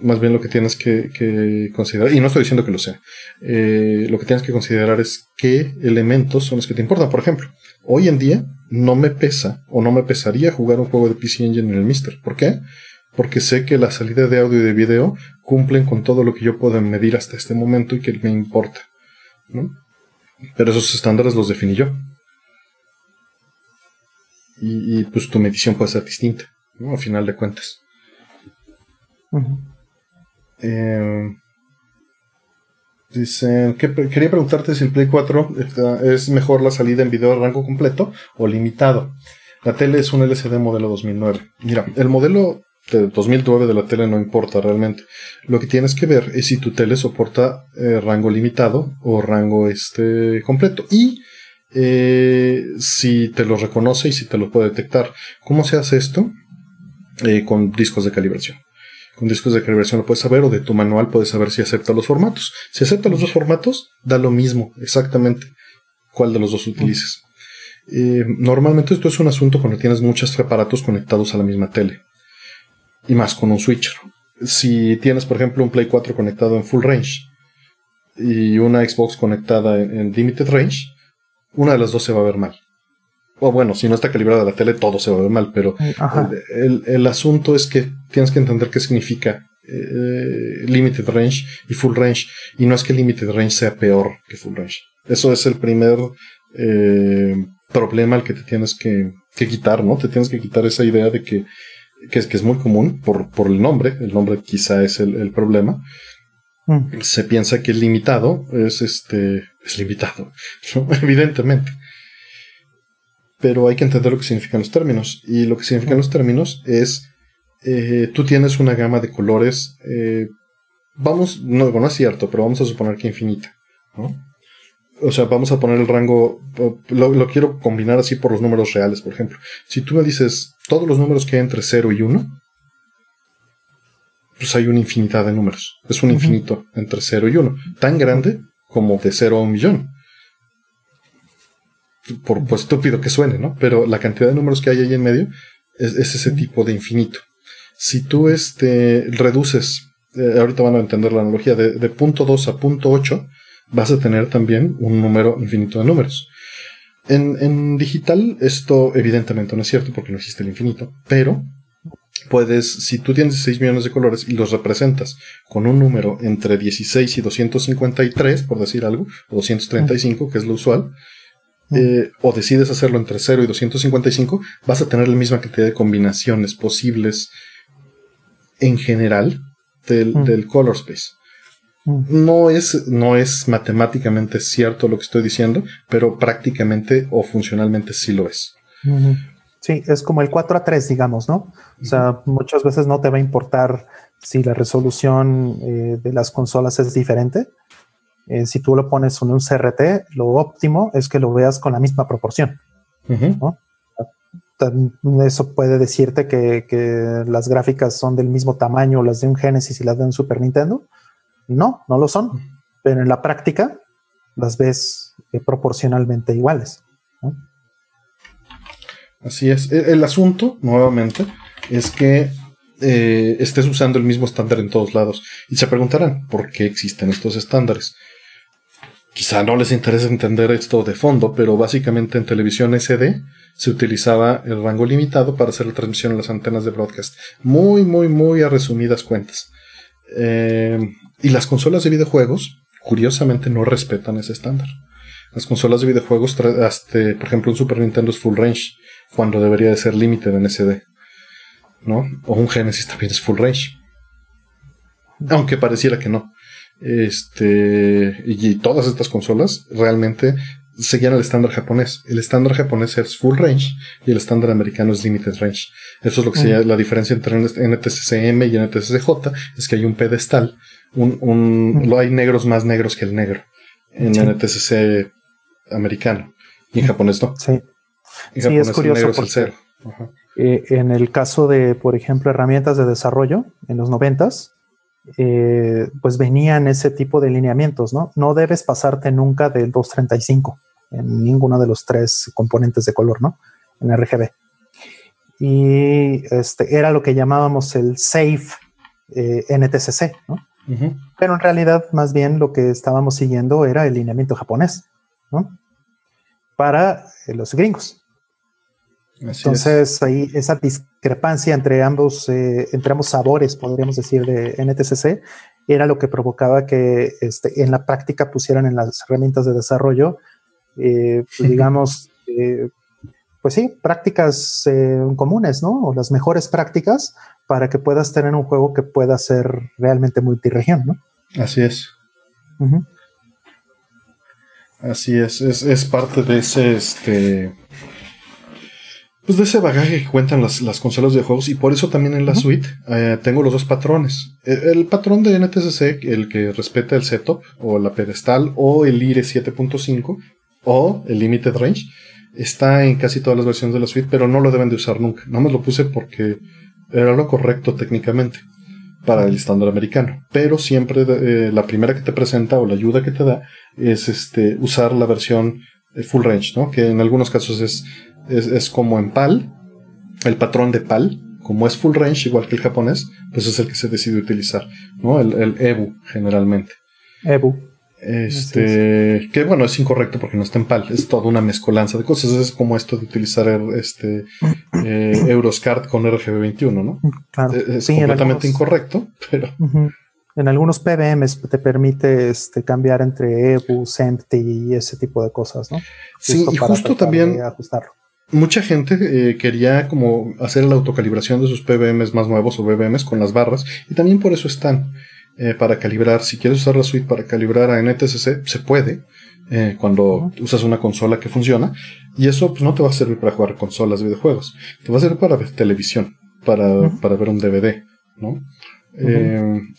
Más bien lo que tienes que, considerar, y no estoy diciendo que lo sea, eh, lo que tienes que considerar es qué elementos son los que te importan. Por ejemplo, hoy en día no me pesa o no me pesaría jugar un juego de PC Engine en el Mister. ¿Por qué? Porque sé que la salida de audio y de video cumplen con todo lo que yo puedo medir hasta este momento y que me importa. ¿no? Pero esos estándares los definí yo. Y, pues tu medición puede ser distinta, ¿no? Al final de cuentas. Eh, dicen, que, quería preguntarte si el Play 4 es mejor la salida en video de rango completo o limitado. La tele es un LCD modelo 2009. Mira, el modelo de 2009 de la tele no importa realmente. Lo que tienes que ver es si tu tele soporta eh, rango limitado o rango este completo y eh, si te lo reconoce y si te lo puede detectar. ¿Cómo se hace esto? Eh, con discos de calibración. Con discos de calibración lo puedes saber o de tu manual puedes saber si acepta los formatos. Si acepta los dos formatos, da lo mismo exactamente cuál de los dos utilices. normalmente esto es un asunto cuando tienes muchos aparatos conectados a la misma tele y más con un switcher. Si tienes, por ejemplo, un Play 4 conectado en full range y una Xbox conectada en, limited range, una de las dos se va a ver mal. O bueno, si no está calibrada la tele, todo se va a ver mal, pero el, asunto es que tienes que entender qué significa eh, limited range y full range. Y no es que limited range sea peor que full range. Eso es el primer eh, problema al que te tienes que, que, quitar, ¿no? Te tienes que quitar esa idea de que que es, que es muy común por, por el nombre, el nombre quizá es el, problema. Mm. Se piensa que el limitado es este es limitado, evidentemente. Pero hay que entender lo que significan los términos. Y lo que significan los términos es eh, tú tienes una gama de colores. Eh, vamos, no, no es cierto, pero vamos a suponer que infinita. ¿no? o sea, vamos a poner el rango, lo, quiero combinar así por los números reales, por ejemplo. Si tú me dices todos los números que hay entre 0 y 1, pues hay una infinidad de números. Es un infinito entre 0 y 1. Tan grande como de 0 a un millón. Por pues, estúpido que suene, ¿no? Pero la cantidad de números que hay ahí en medio es, ese tipo de infinito. Si tú este, reduces, eh, ahorita van a entender la analogía, de, de punto 2 a punto 8, vas a tener también un número infinito de números. En, digital esto evidentemente no es cierto porque no existe el infinito, pero puedes, si tú tienes 6 millones de colores y los representas con un número entre 16 y 253, por decir algo, o 235, que es lo usual, eh, o decides hacerlo entre 0 y 255, vas a tener la misma cantidad de combinaciones posibles en general del, del color space. No es, no es matemáticamente cierto lo que estoy diciendo, pero prácticamente o funcionalmente sí lo es. Sí, es como el 4 a 3, digamos, ¿no? O sea, muchas veces no te va a importar si la resolución eh, de las consolas es diferente. Eh, si tú lo pones en un CRT, lo óptimo es que lo veas con la misma proporción. Eso puede decirte que, las gráficas son del mismo tamaño, las de un Genesis y las de un Super Nintendo, no, no lo son, pero en la práctica las ves eh, proporcionalmente iguales. Así es. E, el, asunto, nuevamente, es que eh, estés usando el mismo estándar en todos lados. Y se preguntarán, ¿por qué existen estos estándares? quizá no les interesa entender esto de fondo, pero básicamente en televisión SD se utilizaba el rango limitado para hacer la transmisión en las antenas de broadcast. Muy, muy, muy a resumidas cuentas. Eh, y las consolas de videojuegos, curiosamente, no respetan ese estándar. Las consolas de videojuegos, hasta, por ejemplo, un Super Nintendo es full range, cuando debería de ser límite en SD. ¿No? O un Genesis también es full range. Aunque pareciera que no. Este, y todas estas consolas realmente seguían el estándar japonés. El estándar japonés es full range y el estándar americano es limited range. Eso es lo que se llama la diferencia entre NTSC-M y NTSC-J, es que hay un pedestal, un, un hay negros más negros que el negro en NTSC americano y en japonés no. Sí. sí, es curioso. Eh, en el caso de, por ejemplo, herramientas de desarrollo en los noventas, eh, pues venían ese tipo de lineamientos, ¿no? No debes pasarte nunca del 235 en ninguno de los tres componentes de color, ¿no? En RGB. Y este era lo que llamábamos el safe eh, NTCC, ¿no? Pero en realidad, más bien lo que estábamos siguiendo era el lineamiento japonés, ¿no? Para eh, los gringos. Entonces, ahí esa discrepancia entre ambos, eh, entre ambos sabores, podríamos decir, de NTCC, era lo que provocaba que este, en la práctica pusieran en las herramientas de desarrollo, eh, pues, digamos, eh, pues sí, prácticas comunes, ¿no? O las mejores prácticas para que puedas tener un juego que pueda ser realmente multiregión, ¿no? Así es. Así es, es, es parte de ese, este, pues de ese bagaje que cuentan las, consolas de juegos y por eso también en la suite eh, tengo los dos patrones. E, el, patrón de NTSC, el que respeta el setup o la pedestal o el IRE 7.5 o el Limited Range, está en casi todas las versiones de la suite, pero no lo deben de usar nunca. No me lo puse porque era lo correcto técnicamente para el estándar americano. Pero siempre eh, la primera que te presenta o la ayuda que te da es este usar la versión eh, full range, ¿no? Que en algunos casos es es, como en PAL, el patrón de PAL, como es full range, igual que el japonés, pues es el que se decide utilizar, ¿no? El, el EBU generalmente. EBU. Este, que bueno, es incorrecto porque no está en PAL, es toda una mezcolanza de cosas. Es como esto de utilizar este eh, Euroscart con RGB21, ¿no? Claro. Es, completamente incorrecto, pero. En algunos PBMs te permite este, cambiar entre EBU, SEMPTI y ese tipo de cosas, ¿no? Sí, y justo también. Ajustarlo mucha gente eh, quería como hacer la autocalibración de sus PBMs más nuevos o BBMs con las barras y también por eso están eh, para calibrar. Si quieres usar la suite para calibrar a NTSC, se puede eh, cuando usas una consola que funciona y eso pues, no te va a servir para jugar consolas de videojuegos, te va a servir para ver televisión, para, para ver un DVD, ¿no?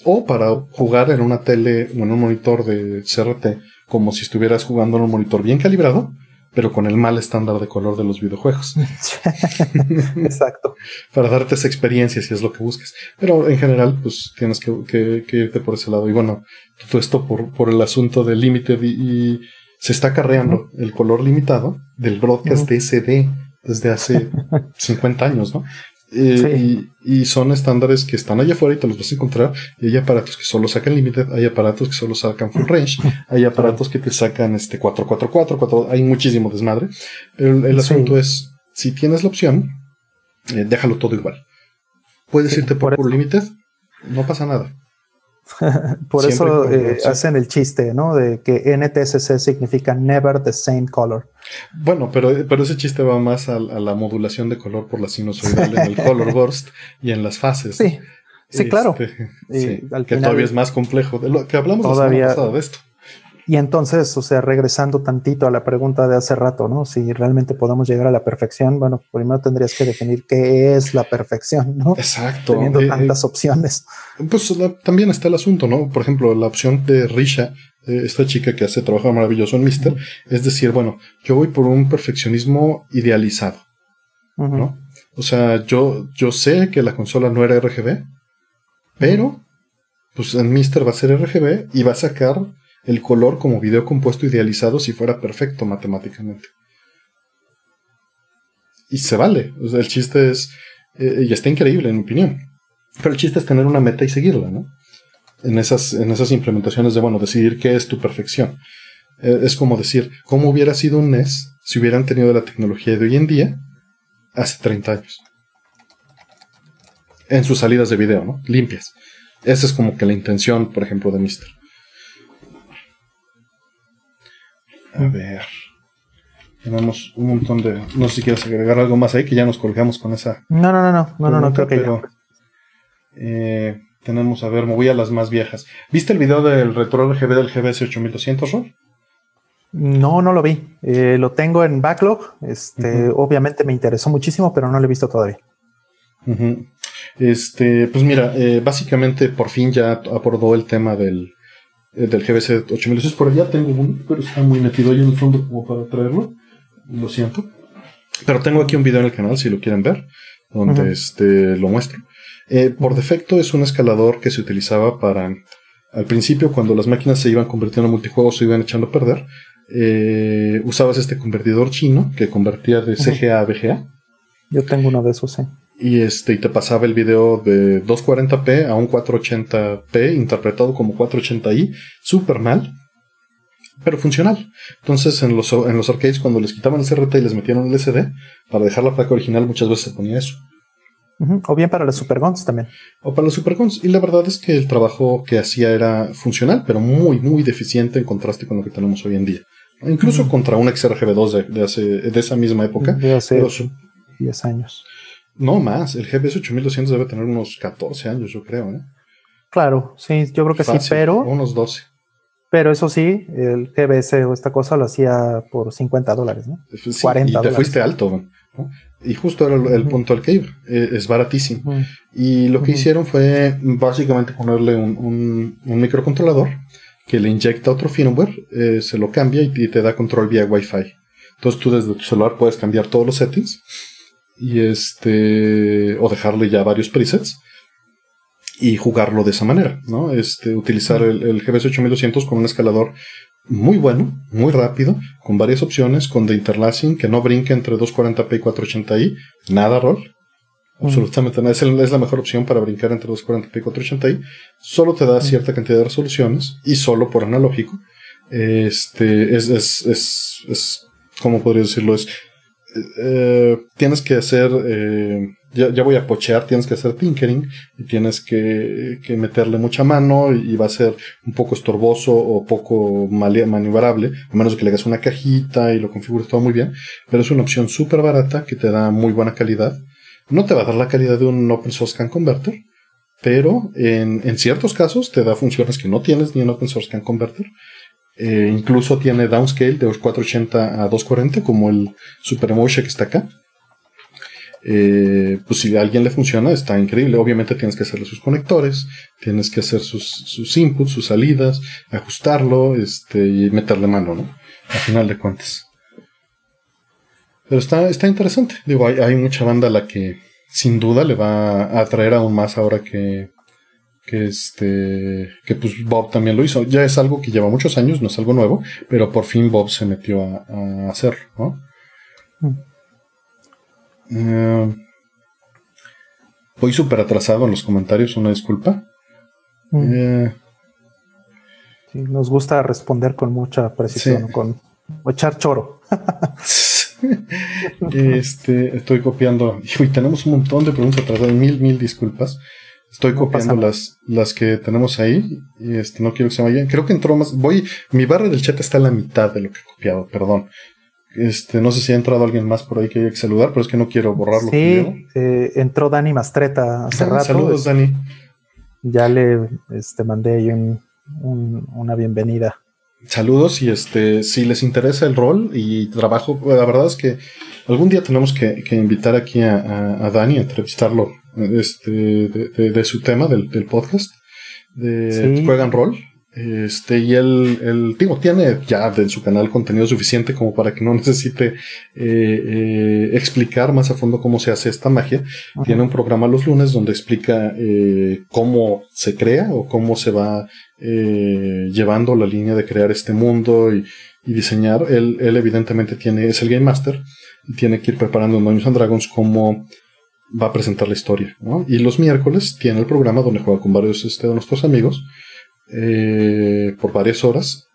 o para jugar en una tele o en un monitor de CRT como si estuvieras jugando en un monitor bien calibrado pero con el mal estándar de color de los videojuegos. Exacto. Para darte esa experiencia si es lo que buscas. Pero en general, pues tienes que, irte por ese lado. Y bueno, todo esto por, por el asunto del límite y, se está acarreando el color limitado del broadcast de SD desde hace 50 años, ¿no? Eh, y, son estándares que están allá afuera y te los vas a encontrar. Y hay aparatos que solo sacan limited, hay aparatos que solo sacan full range, hay aparatos que te sacan este 444, hay muchísimo desmadre. Pero el, asunto es, si tienes la opción, eh, déjalo todo igual. Puedes irte por, por limited, no pasa nada. Por eso eh, hacen el chiste, ¿no? De que NTSC significa never the same color. Bueno, pero, pero ese chiste va más a, la modulación de color por la sinusoidal en el color burst y en las fases. Sí, sí, claro. Este, que todavía es más complejo. De lo que hablamos todavía, la semana de esto. Y entonces, o sea, regresando tantito a la pregunta de hace rato, ¿no? Si realmente podemos llegar a la perfección, bueno, primero tendrías que definir qué es la perfección, ¿no? Exacto. Teniendo eh, tantas eh, opciones. Pues también está el asunto, ¿no? Por ejemplo, la opción de Risha, eh, esta chica que hace trabajo maravilloso en Mister, es decir, bueno, yo voy por un perfeccionismo idealizado, ¿no? O sea, yo, yo sé que la consola no era RGB, pero, pues en Mister va a ser RGB y va a sacar el color como video compuesto idealizado si fuera perfecto matemáticamente. Y se vale. O sea, el chiste es. Eh, y está increíble, en mi opinión. Pero el chiste es tener una meta y seguirla, ¿no? En esas, en esas implementaciones de, bueno, decidir qué es tu perfección. Eh, es como decir, ¿cómo hubiera sido un NES si hubieran tenido la tecnología de hoy en día hace 30 años? En sus salidas de video, ¿no? Limpias. Esa es como que la intención, por ejemplo, de Mister. A ver. Tenemos un montón de. No sé si quieres agregar algo más ahí, que ya nos colgamos con esa. No, no, no, no, no, no, no creo que pero, eh, tenemos, a ver, me voy a las más viejas. ¿Viste el video del retro RGB del GBS 8200, Ron? No, no lo vi. Eh, lo tengo en backlog. Este, obviamente me interesó muchísimo, pero no lo he visto todavía. Este, pues mira, eh, básicamente por fin ya abordó el tema del, del GBS 8200. Por allá tengo uno, pero está muy metido ahí en el fondo como para traerlo. Lo siento. Pero tengo aquí un video en el canal, si lo quieren ver, donde este, lo muestro. Eh, por defecto es un escalador que se utilizaba para, al principio, cuando las máquinas se iban convirtiendo en multijuegos, se iban echando a perder. Eh, usabas este convertidor chino que convertía de CGA a VGA. Yo tengo uno de esos, sí. Y este, y te pasaba el video de 240p a un 480p, interpretado como 480i, súper mal pero funcional. Entonces, en los, en los arcades, cuando les quitaban el CRT y les metieron el SD, para dejar la placa original, muchas veces se ponía eso. O bien para los Super Guns también. O para los Super Guns. Y la verdad es que el trabajo que hacía era funcional, pero muy, muy deficiente en contraste con lo que tenemos hoy en día. Incluso contra un XRGB2 de, hace, de esa misma época. De hace 10 años. No más, el GBS 8200 debe tener unos 14 años, yo creo. ¿eh? Claro, sí, yo creo que sí, pero. Unos 12. Pero eso sí, el GBS o esta cosa lo hacía por 50 dólares, ¿no? 40 y te fuiste alto, ¿no? Y justo era el, punto al que iba. Eh, es baratísimo. Y lo que hicieron fue básicamente ponerle un, microcontrolador que le inyecta otro firmware, eh, se lo cambia y, te da control vía Wi-Fi. Entonces tú desde tu celular puedes cambiar todos los settings y este o dejarle ya varios presets y jugarlo de esa manera, ¿no? Este, utilizar el, el GBS 8200 con un escalador muy bueno, muy rápido, con varias opciones, con de interlacing, que no brinque entre 240p y 480i, nada roll. Absolutamente nada. Es, es, la mejor opción para brincar entre 240p y 480i. Solo te da cierta cantidad de resoluciones y solo por analógico. Este, es, es, es, es ¿cómo podría decirlo? Es, eh, tienes que hacer eh, ya, voy a pochear, tienes que hacer tinkering y tienes que, meterle mucha mano y, va a ser un poco estorboso o poco maniobrable, a menos que le hagas una cajita y lo configures todo muy bien, pero es una opción súper barata que te da muy buena calidad. No te va a dar la calidad de un Open Source Can Converter, pero en, ciertos casos te da funciones que no tienes ni en Open Source Can Converter. Eh, incluso tiene downscale de 480 a 240 como el Super Emotion que está acá eh, pues si a alguien le funciona, está increíble. Obviamente tienes que hacerle sus conectores, tienes que hacer sus, sus inputs, sus salidas, ajustarlo este, y meterle mano, ¿no? A final de cuentas. Pero está, está interesante. Digo, hay, hay mucha banda a la que sin duda le va a atraer aún más ahora que, que este que pues Bob también lo hizo. Ya es algo que lleva muchos años, no es algo nuevo, pero por fin Bob se metió a, a hacer, ¿no? Mm. Eh, voy súper atrasado en los comentarios, una disculpa. Mm. Eh, nos gusta responder con mucha precisión, con echar choro. este, estoy copiando. Y tenemos un montón de preguntas atrasadas, mil, mil disculpas. Estoy copiando las, las que tenemos ahí. Y este, no quiero que se vayan. Creo que entró más. Voy. Mi barra del chat está en la mitad de lo que he copiado, perdón. Este, no sé si ha entrado alguien más por ahí que haya que saludar, pero es que no quiero borrarlo. Sí, eh, entró Dani Mastreta hace ah, rato. Saludos, Dani. Ya le este, mandé ahí una bienvenida. Saludos y este, si les interesa el rol y trabajo, la verdad es que algún día tenemos que, invitar aquí a, Dani a entrevistarlo este, de, su tema del, podcast de Juegan Rol. Este, y él, el digo, tiene ya en su canal contenido suficiente como para que no necesite eh, eh, explicar más a fondo cómo se hace esta magia. Tiene un programa los lunes donde explica eh, cómo se crea o cómo se va llevando la línea de crear este mundo y, diseñar. Él, él, evidentemente tiene, es el Game Master y tiene que ir preparando en Dungeons and Dragons cómo va a presentar la historia. Y los miércoles tiene el programa donde juega con varios este, de nuestros amigos eh, por varias horas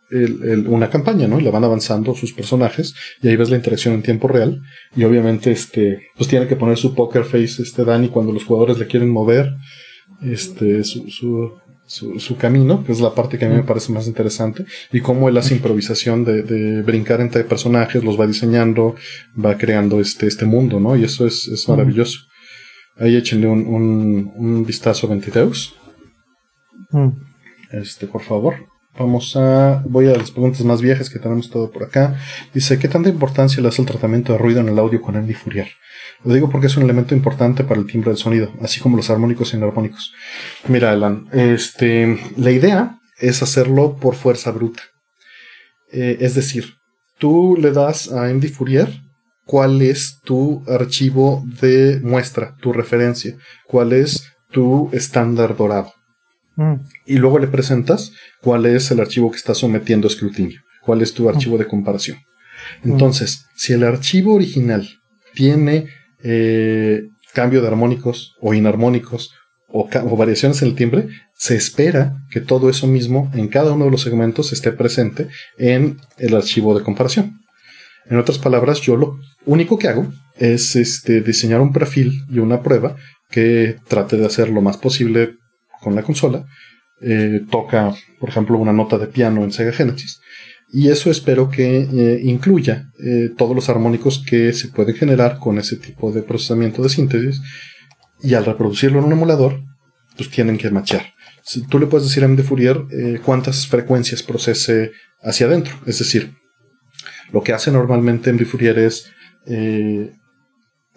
una campaña, ¿no? Y la van avanzando sus personajes y ahí ves la interacción en tiempo real y obviamente este pues tiene que poner su poker face este Dani cuando los jugadores le quieren mover este su, su, su, camino, que es la parte que a mí me parece más interesante, y cómo él hace improvisación de, de, brincar entre personajes, los va diseñando, va creando este, este mundo, ¿no? Y eso es, es maravilloso. Ahí échenle un, un, un vistazo a Ventiteus. Este, por favor. Vamos a. Voy a las preguntas más viejas que tenemos todo por acá. Dice: ¿Qué tanta importancia le hace el tratamiento de ruido en el audio con Andy Fourier? Lo digo porque es un elemento importante para el timbre del sonido, así como los armónicos y inarmónicos. Mira, Alan, este, la idea es hacerlo por fuerza bruta. Eh, es decir, tú le das a Andy Fourier cuál es tu archivo de muestra, tu referencia, cuál es tu estándar dorado. Mm. Y luego le presentas cuál es el archivo que está sometiendo a escrutinio, cuál es tu archivo de comparación. Mm. Entonces, si el archivo original tiene eh, cambio de armónicos o inarmónicos o, variaciones en el timbre, se espera que todo eso mismo en cada uno de los segmentos esté presente en el archivo de comparación. En otras palabras, yo lo único que hago es este, diseñar un perfil y una prueba que trate de hacer lo más posible con la consola. Eh, toca, por ejemplo, una nota de piano en Sega Genesis y eso espero que eh, incluya eh, todos los armónicos que se pueden generar con ese tipo de procesamiento de síntesis. Y al reproducirlo en un emulador, pues tienen que machear. Si tú le puedes decir a MD Fourier cuántas frecuencias procese hacia adentro. Es decir, lo que hace normalmente MD Fourier es.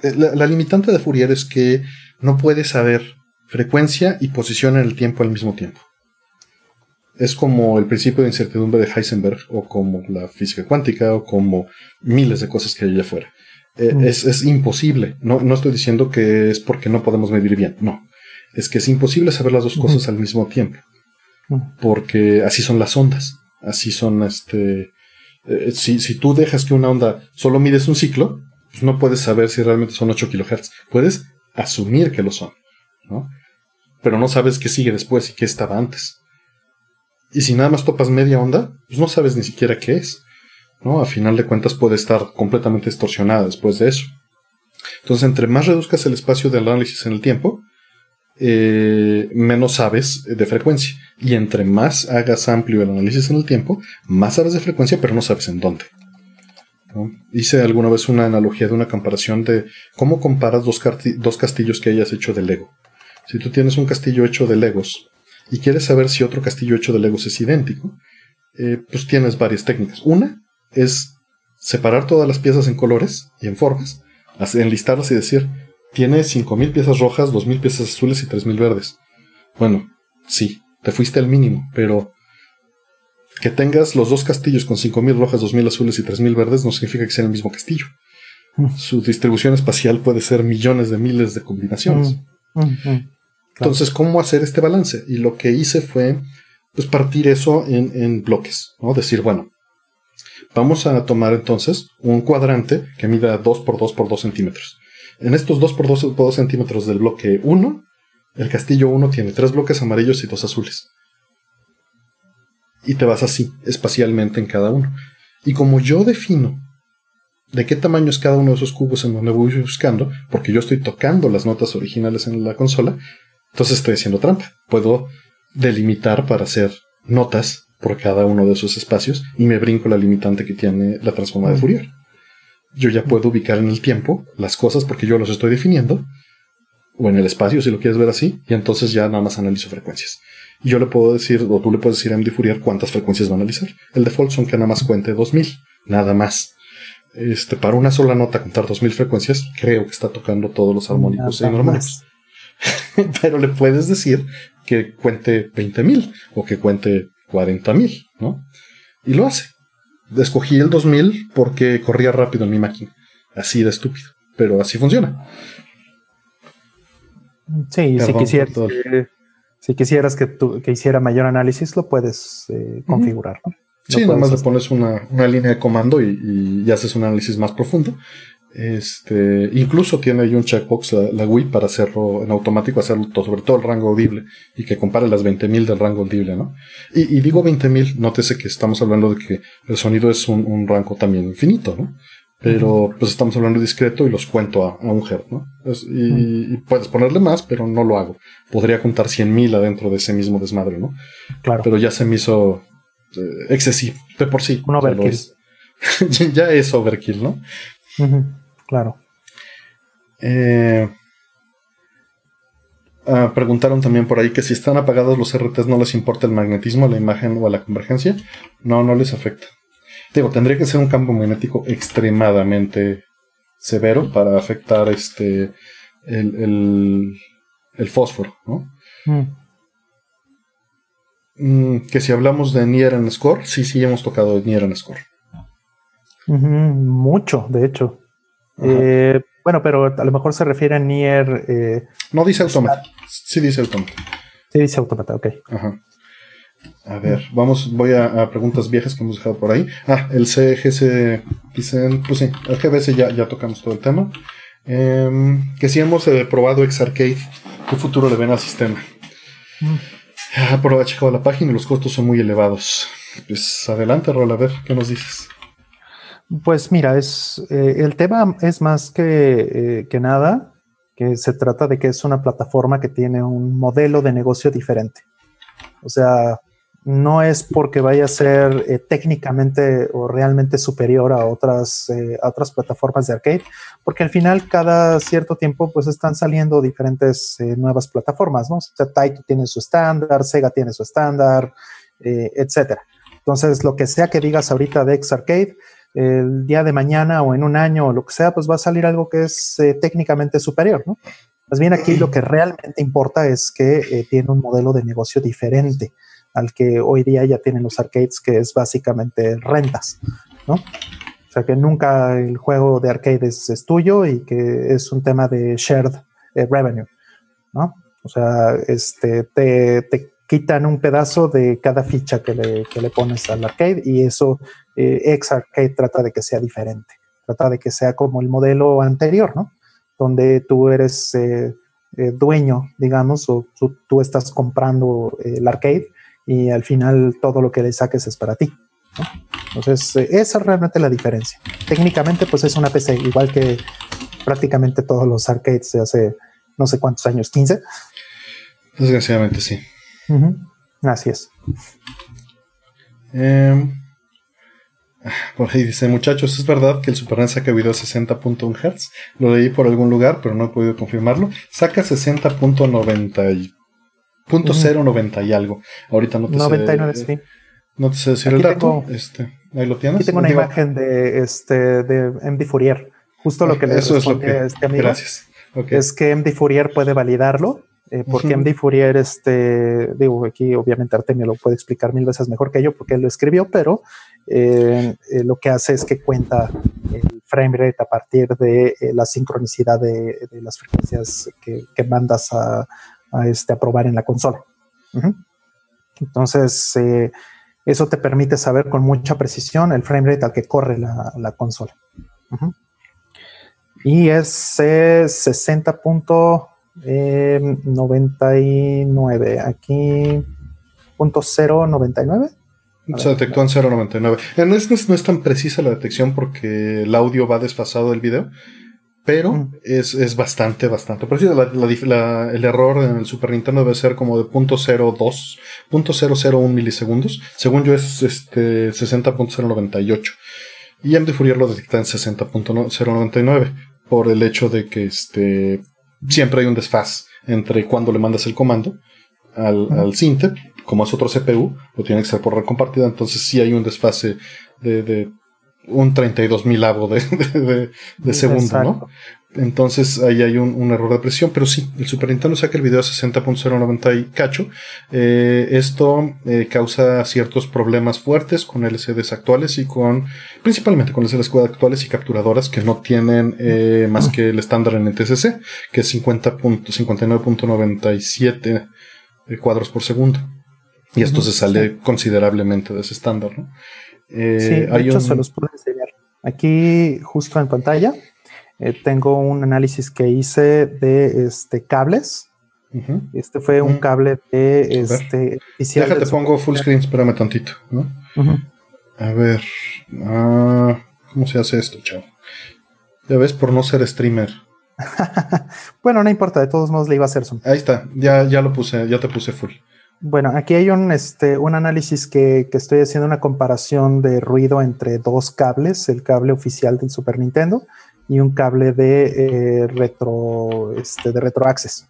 La, la limitante de Fourier es que no puede saber frecuencia y posición en el tiempo al mismo tiempo es como el principio de incertidumbre de Heisenberg, o como la física cuántica, o como miles de cosas que hay allá afuera. Eh, mm. es, imposible. No, no, estoy diciendo que es porque no podemos medir bien. No. Es que es imposible saber las dos cosas al mismo tiempo. Porque así son las ondas. Así son este. Eh, si, si, tú dejas que una onda solo mides un ciclo, pues no puedes saber si realmente son 8 kilohertz. Puedes asumir que lo son, ¿no? Pero no sabes qué sigue después y qué estaba antes. Y si nada más topas media onda, pues no sabes ni siquiera qué es. ¿no? A final de cuentas puede estar completamente distorsionada después de eso. Entonces, entre más reduzcas el espacio del análisis en el tiempo, eh, menos sabes de frecuencia. Y entre más hagas amplio el análisis en el tiempo, más sabes de frecuencia, pero no sabes en dónde. Hice alguna vez una analogía de una comparación de cómo comparas dos, dos castillos que hayas hecho de Lego. Si tú tienes un castillo hecho de Legos y quieres saber si otro castillo hecho de Legos es idéntico, eh, pues tienes varias técnicas. Una es separar todas las piezas en colores y en formas, enlistarlas y decir, tiene 5.000 piezas rojas, 2.000 piezas azules y 3.000 verdes. Bueno, sí, te fuiste al mínimo, pero que tengas los dos castillos con 5.000 rojas, 2.000 azules y 3.000 verdes no significa que sea el mismo castillo. Mm. Su distribución espacial puede ser millones de miles de combinaciones. Mm, mm, entonces, ¿cómo hacer este balance? Y lo que hice fue pues, partir eso en, bloques, ¿no? Decir, bueno, vamos a tomar entonces un cuadrante que mida 2 por 2 por 2 centímetros. En estos 2 por 2 por 2 centímetros del bloque 1, el castillo 1 tiene tres bloques amarillos y dos azules. Y te vas así, espacialmente en cada uno. Y como yo defino de qué tamaño es cada uno de esos cubos en donde voy buscando, porque yo estoy tocando las notas originales en la consola, entonces estoy haciendo trampa. Puedo delimitar para hacer notas por cada uno de esos espacios y me brinco la limitante que tiene la transforma de Fourier. Yo ya puedo ubicar en el tiempo las cosas porque yo los estoy definiendo, o en el espacio si lo quieres ver así, y entonces ya nada más analizo frecuencias. Y yo le puedo decir, o tú le puedes decir a MD Fourier cuántas frecuencias va a analizar. El default son que nada más cuente 2000, nada más. Este, para una sola nota contar 2000 frecuencias, creo que está tocando todos los armónicos y normales. pero le puedes decir que cuente 20.000 o que cuente 40.000, ¿no? Y lo hace. Escogí el 2000 porque corría rápido en mi máquina. Así de estúpido. Pero así funciona. Sí, si quisieras, si quisieras que, que hiciera mayor análisis, lo puedes eh, configurar. ¿no? Sí, nada más le pones una, línea de comando y, y, haces un análisis más profundo. Este, incluso tiene ahí un checkbox la, Wii para hacerlo en automático, hacerlo todo, sobre todo el rango audible y que compare las 20.000 del rango audible, ¿no? Y, y digo 20.000, nótese que estamos hablando de que el sonido es un, rango también infinito, ¿no? Pero pues estamos hablando discreto y los cuento a, un hertz, ¿no? y, puedes ponerle más, pero no lo hago. Podría contar 100.000 adentro de ese mismo desmadre, ¿no? Claro. Pero ya se me hizo eh, excesivo, de por sí. Un overkill. ya es overkill, ¿no? Claro. Eh, ah, preguntaron también por ahí que si están apagados los RTs no les importa el magnetismo, a la imagen o a la convergencia. No, no les afecta. Digo, tendría que ser un campo magnético extremadamente severo para afectar este el, el, fósforo, ¿no? Mm. Mm, que si hablamos de Nier en Score, sí, sí hemos tocado Nier en Score. mucho, de hecho. Eh, bueno, pero a lo mejor se refiere a Nier. Eh, no dice automata. Sí dice automata. Sí dice automata, ok. Ajá. A ver, vamos, voy a, preguntas viejas que hemos dejado por ahí. Ah, el CGS, dicen, pues sí, el GBS ya, ya tocamos todo el tema. Em, que si hemos eh, probado X-Arcade, ¿qué futuro le ven al sistema? Mm. Ah, por haber checado la página y los costos son muy elevados. Pues adelante, Rol, a ver, ¿qué nos dices? Pues mira, es, eh, el tema es más que, eh, que nada que se trata de que es una plataforma que tiene un modelo de negocio diferente. O sea, no es porque vaya a ser eh, técnicamente o realmente superior a otras, otras plataformas de arcade, porque al final cada cierto tiempo pues están saliendo diferentes nuevas plataformas, ¿no? O sea, Taito tiene su estándar, Sega tiene su estándar, etcétera. Entonces, lo que sea que digas ahorita de X Arcade, el día de mañana o en un año o lo que sea, pues va a salir algo que es eh, técnicamente superior, ¿no? Más bien aquí lo que realmente importa es que eh, tiene un modelo de negocio diferente al que hoy día ya tienen los arcades, que es básicamente rentas, ¿no? O sea que nunca el juego de arcade es, tuyo y que es un tema de shared eh, revenue, ¿no? O sea, este, te, te quitan un pedazo de cada ficha que le, que le pones al arcade y eso eh, X Arcade trata de que sea diferente, trata de que sea como el modelo anterior, ¿no? Donde tú eres eh, eh, dueño, digamos, o tú, estás comprando el arcade y al final todo lo que le saques es para ti. Entonces, esa es realmente la diferencia. Técnicamente, pues es una PC, igual que prácticamente todos los arcades de hace no sé cuántos años, 15. Desgraciadamente, sí. Así es. Em, por ahí dice, muchachos, ¿es verdad que el Super NES saca video a 60.1 Hz? Lo leí por algún lugar, pero no he podido confirmarlo. Saca 60.90 y... Punto y algo. Ahorita no te 99, sé. Sí. No te sé decir el dato. este, ahí lo tienes. Aquí tengo una imagen de este de MD Fourier. Justo lo que le Eso es lo que, este amigo. Gracias. Es que MD Fourier puede validarlo eh, porque MD Fourier, este, digo, aquí obviamente Artemio lo puede explicar mil veces mejor que yo porque él lo escribió, pero eh, eh, lo que hace es que cuenta el frame rate a partir de la sincronicidad de, las frecuencias que, mandas a, este, a probar en la consola. Entonces, eso te permite saber con mucha precisión el frame rate al que corre la, consola. Y es 60. 99. Aquí, punto 099. Se detectó en 0.99. En este no es tan precisa la detección porque el audio va desfasado del video, pero es, bastante, bastante preciso. el error en el Super Nintendo debe ser como de .02, .001 milisegundos. Según yo es este 60.098. Y MD Fourier lo detecta en 60.099 por el hecho de que este siempre hay un desfaz entre cuando le mandas el comando al, al como es otro CPU, lo tiene que ser por red compartida, entonces sí hay un desfase de, de un 32 mil avo de, de, segundo, ¿no? Entonces ahí hay un, error de presión, pero sí, el Super Nintendo saca el video a 60.090 y cacho. Eh, esto eh, causa ciertos problemas fuertes con LCDs actuales y con, principalmente con LCDs actuales y capturadoras que no tienen eh, más que el estándar en el TCC, que es 50.59.97 cuadros por segundo. Y esto se sale considerablemente de ese estándar, ¿no? sí, de hecho se los puedo enseñar. Aquí, justo en pantalla, eh, tengo un análisis que hice de este, cables. Este fue un mm. cable de este. Déjate, pongo full screen, espérame tantito. A ver. Ah, ¿Cómo se hace esto, chavo? Ya ves, por no ser streamer. bueno, no importa, de todos modos le iba a hacer zoom. Ahí está, ya, ya lo puse, ya te puse full. Bueno, aquí hay un, este, un análisis que, estoy haciendo una comparación de ruido entre dos cables, el cable oficial del Super Nintendo y un cable de eh, retro, este, de retro access.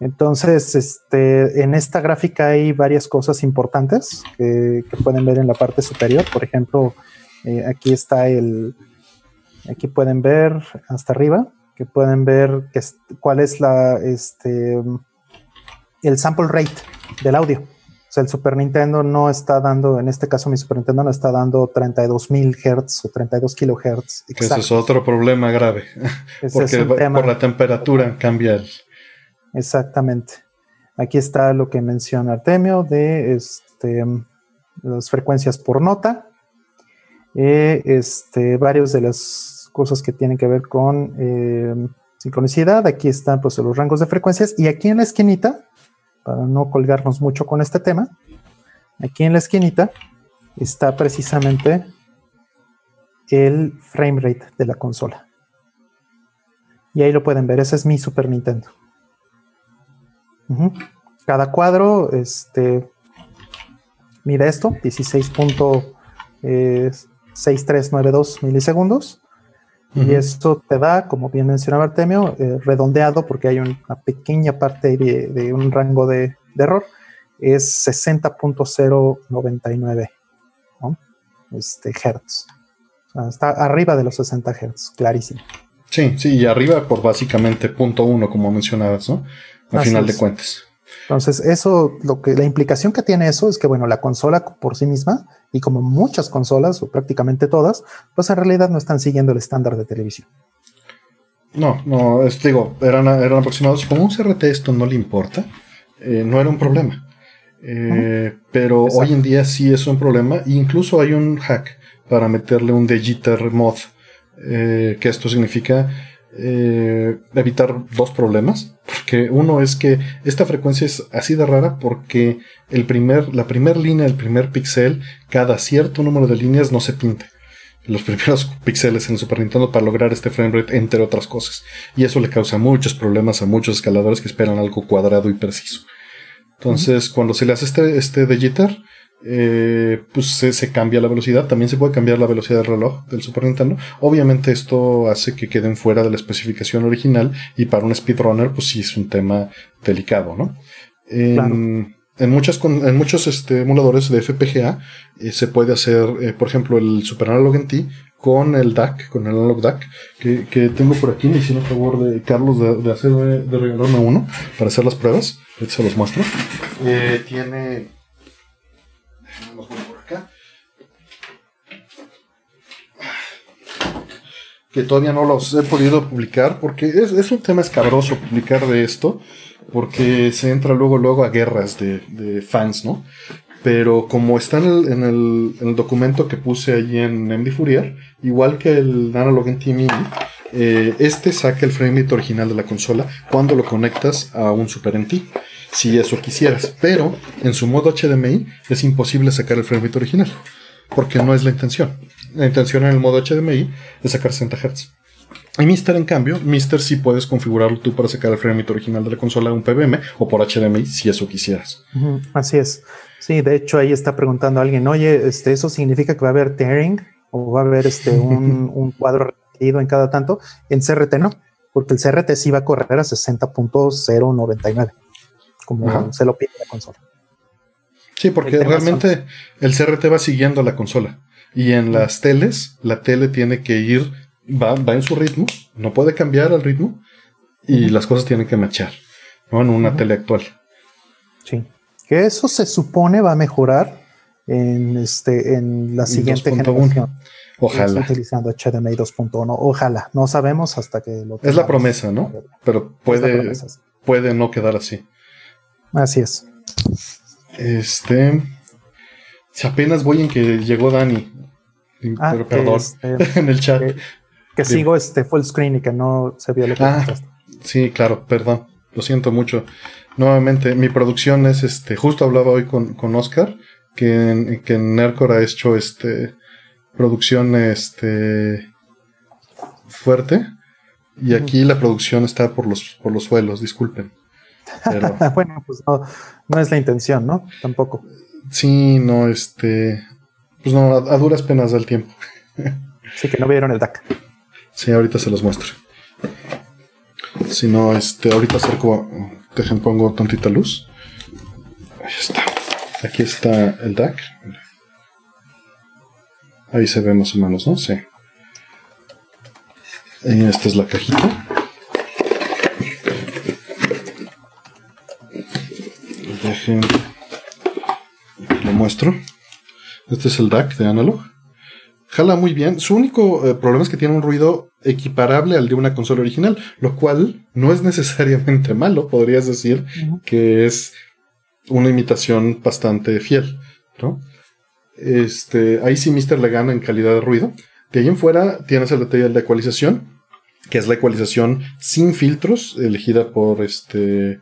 Entonces, este, en esta gráfica hay varias cosas importantes que, pueden ver en la parte superior. Por ejemplo, eh, aquí está el, aquí pueden ver hasta arriba, que pueden ver que, cuál es la, este, el sample rate del audio. O sea, el Super Nintendo no está dando, en este caso mi Super Nintendo no está dando 32.000 Hz o 32 kHz. Ese es otro problema grave. porque por la temperatura cambia el... Exactamente. Aquí está lo que menciona Artemio de este, las frecuencias por nota. Eh, este, varios de las cosas que tienen que ver con eh, sincronicidad. Aquí están pues, los rangos de frecuencias. Y aquí en la esquinita para no colgarnos mucho con este tema, aquí en la esquinita está precisamente el frame rate de la consola. Y ahí lo pueden ver, ese es mi Super Nintendo. Cada cuadro este, mide esto, 16.6392 milisegundos. Y esto te da, como bien mencionaba Artemio, eh, redondeado, porque hay una pequeña parte de, un rango de, error, es 60.099 este, Hertz. está arriba de los 60 Hertz, clarísimo. Sí, sí, y arriba por básicamente punto uno, como mencionabas, ¿no? Al final de cuentas. Entonces, eso, lo que, la implicación que tiene eso es que, bueno, la consola por sí misma, y como muchas consolas, o prácticamente todas, pues en realidad no están siguiendo el estándar de televisión. No, no, es, digo, eran, eran aproximados. Como un CRT esto no le importa, eh, no era un problema. Eh, pero hoy en día sí es un problema. incluso hay un hack para meterle un Digital mod. Eh, que esto significa eh, evitar dos problemas. Porque uno es que esta frecuencia es así de rara porque el primer, la primera línea, el primer pixel, cada cierto número de líneas no se pinta. Los primeros píxeles en el Super Nintendo para lograr este frame rate, entre otras cosas. Y eso le causa muchos problemas a muchos escaladores que esperan algo cuadrado y preciso. Entonces, cuando se le hace este, este eh, pues se, cambia la velocidad. También se puede cambiar la velocidad del reloj del Super Nintendo. Obviamente esto hace que queden fuera de la especificación original y para un speedrunner pues sí es un tema delicado, ¿no? En, muchas, en muchos este, emuladores de FPGA eh, se puede hacer, eh, por ejemplo, el Super Analog NT con el DAC, con el Analog DAC, que, tengo por aquí. Me hicieron favor de Carlos de, de, de regalarme uno para hacer las pruebas. Se los muestro. tiene que todavía no los he podido publicar porque es, un tema escabroso publicar de esto porque se entra luego luego a guerras de, fans, ¿no? Pero como está en el, documento que puse allí en MD Fourier, igual que el Analog NT Mini, eh, este saca el frame rate original de la consola cuando lo conectas a un Super NT, si eso quisieras. Pero en su modo HDMI es imposible sacar el frame rate original, porque no es la intención la intención en el modo HDMI es sacar 60 Hz. Y Mister, en cambio, Mister sí puedes configurarlo tú para sacar el frame original de la consola un PBM o por HDMI si eso quisieras. así es. Sí, de hecho ahí está preguntando alguien, oye, este, ¿eso significa que va a haber tearing o va a haber este, un, cuadro repetido en cada tanto? En CRT no, porque el CRT sí va a correr a 60.099, como se lo pide la consola. Sí, porque realmente el CRT va siguiendo la consola. Y en las teles, la tele tiene que ir, va, va en su ritmo, no puede cambiar el ritmo y las cosas tienen que machar, ¿no? En una tele actual. Sí. Que eso se supone va a mejorar en, este, en la siguiente generación. Ojalá. utilizando HDMI 2.1. Ojalá. No sabemos hasta que lo. Es la promesa, ¿no? Pero puede, puede no quedar así. Así es. Este. Si apenas voy en que llegó Dani. Ah, pero perdón. Este, en el chat. Que sigo este full screen y que no se vio lo que ah, Sí, claro, perdón. Lo siento mucho. Nuevamente, mi producción es este. Justo hablaba hoy con, con Oscar, que en, que en Nercor ha hecho este. Producción este. fuerte. Y aquí la producción está por los, por los suelos, disculpen. bueno, pues no, no es la intención, ¿no? Tampoco. Sí, no, este. Pues no, a, duras penas del tiempo. sí, que no vieron el DAC. Sí, ahorita se los muestro. Si no, este, ahorita acerco, dejen pongo tantita luz. Ahí está. Aquí está el DAC. Ahí se ve más o menos, ¿no? Sí. Y esta es la cajita. Lo muestro. Este es el DAC de Analog. Jala muy bien. Su único eh, problema es que tiene un ruido equiparable al de una consola original, lo cual no es necesariamente malo. Podrías decir que es una imitación bastante fiel. ¿no? Este, ahí sí Mister le gana en calidad de ruido. De ahí en fuera tienes el detalle de la ecualización, que es la ecualización sin filtros, elegida por este.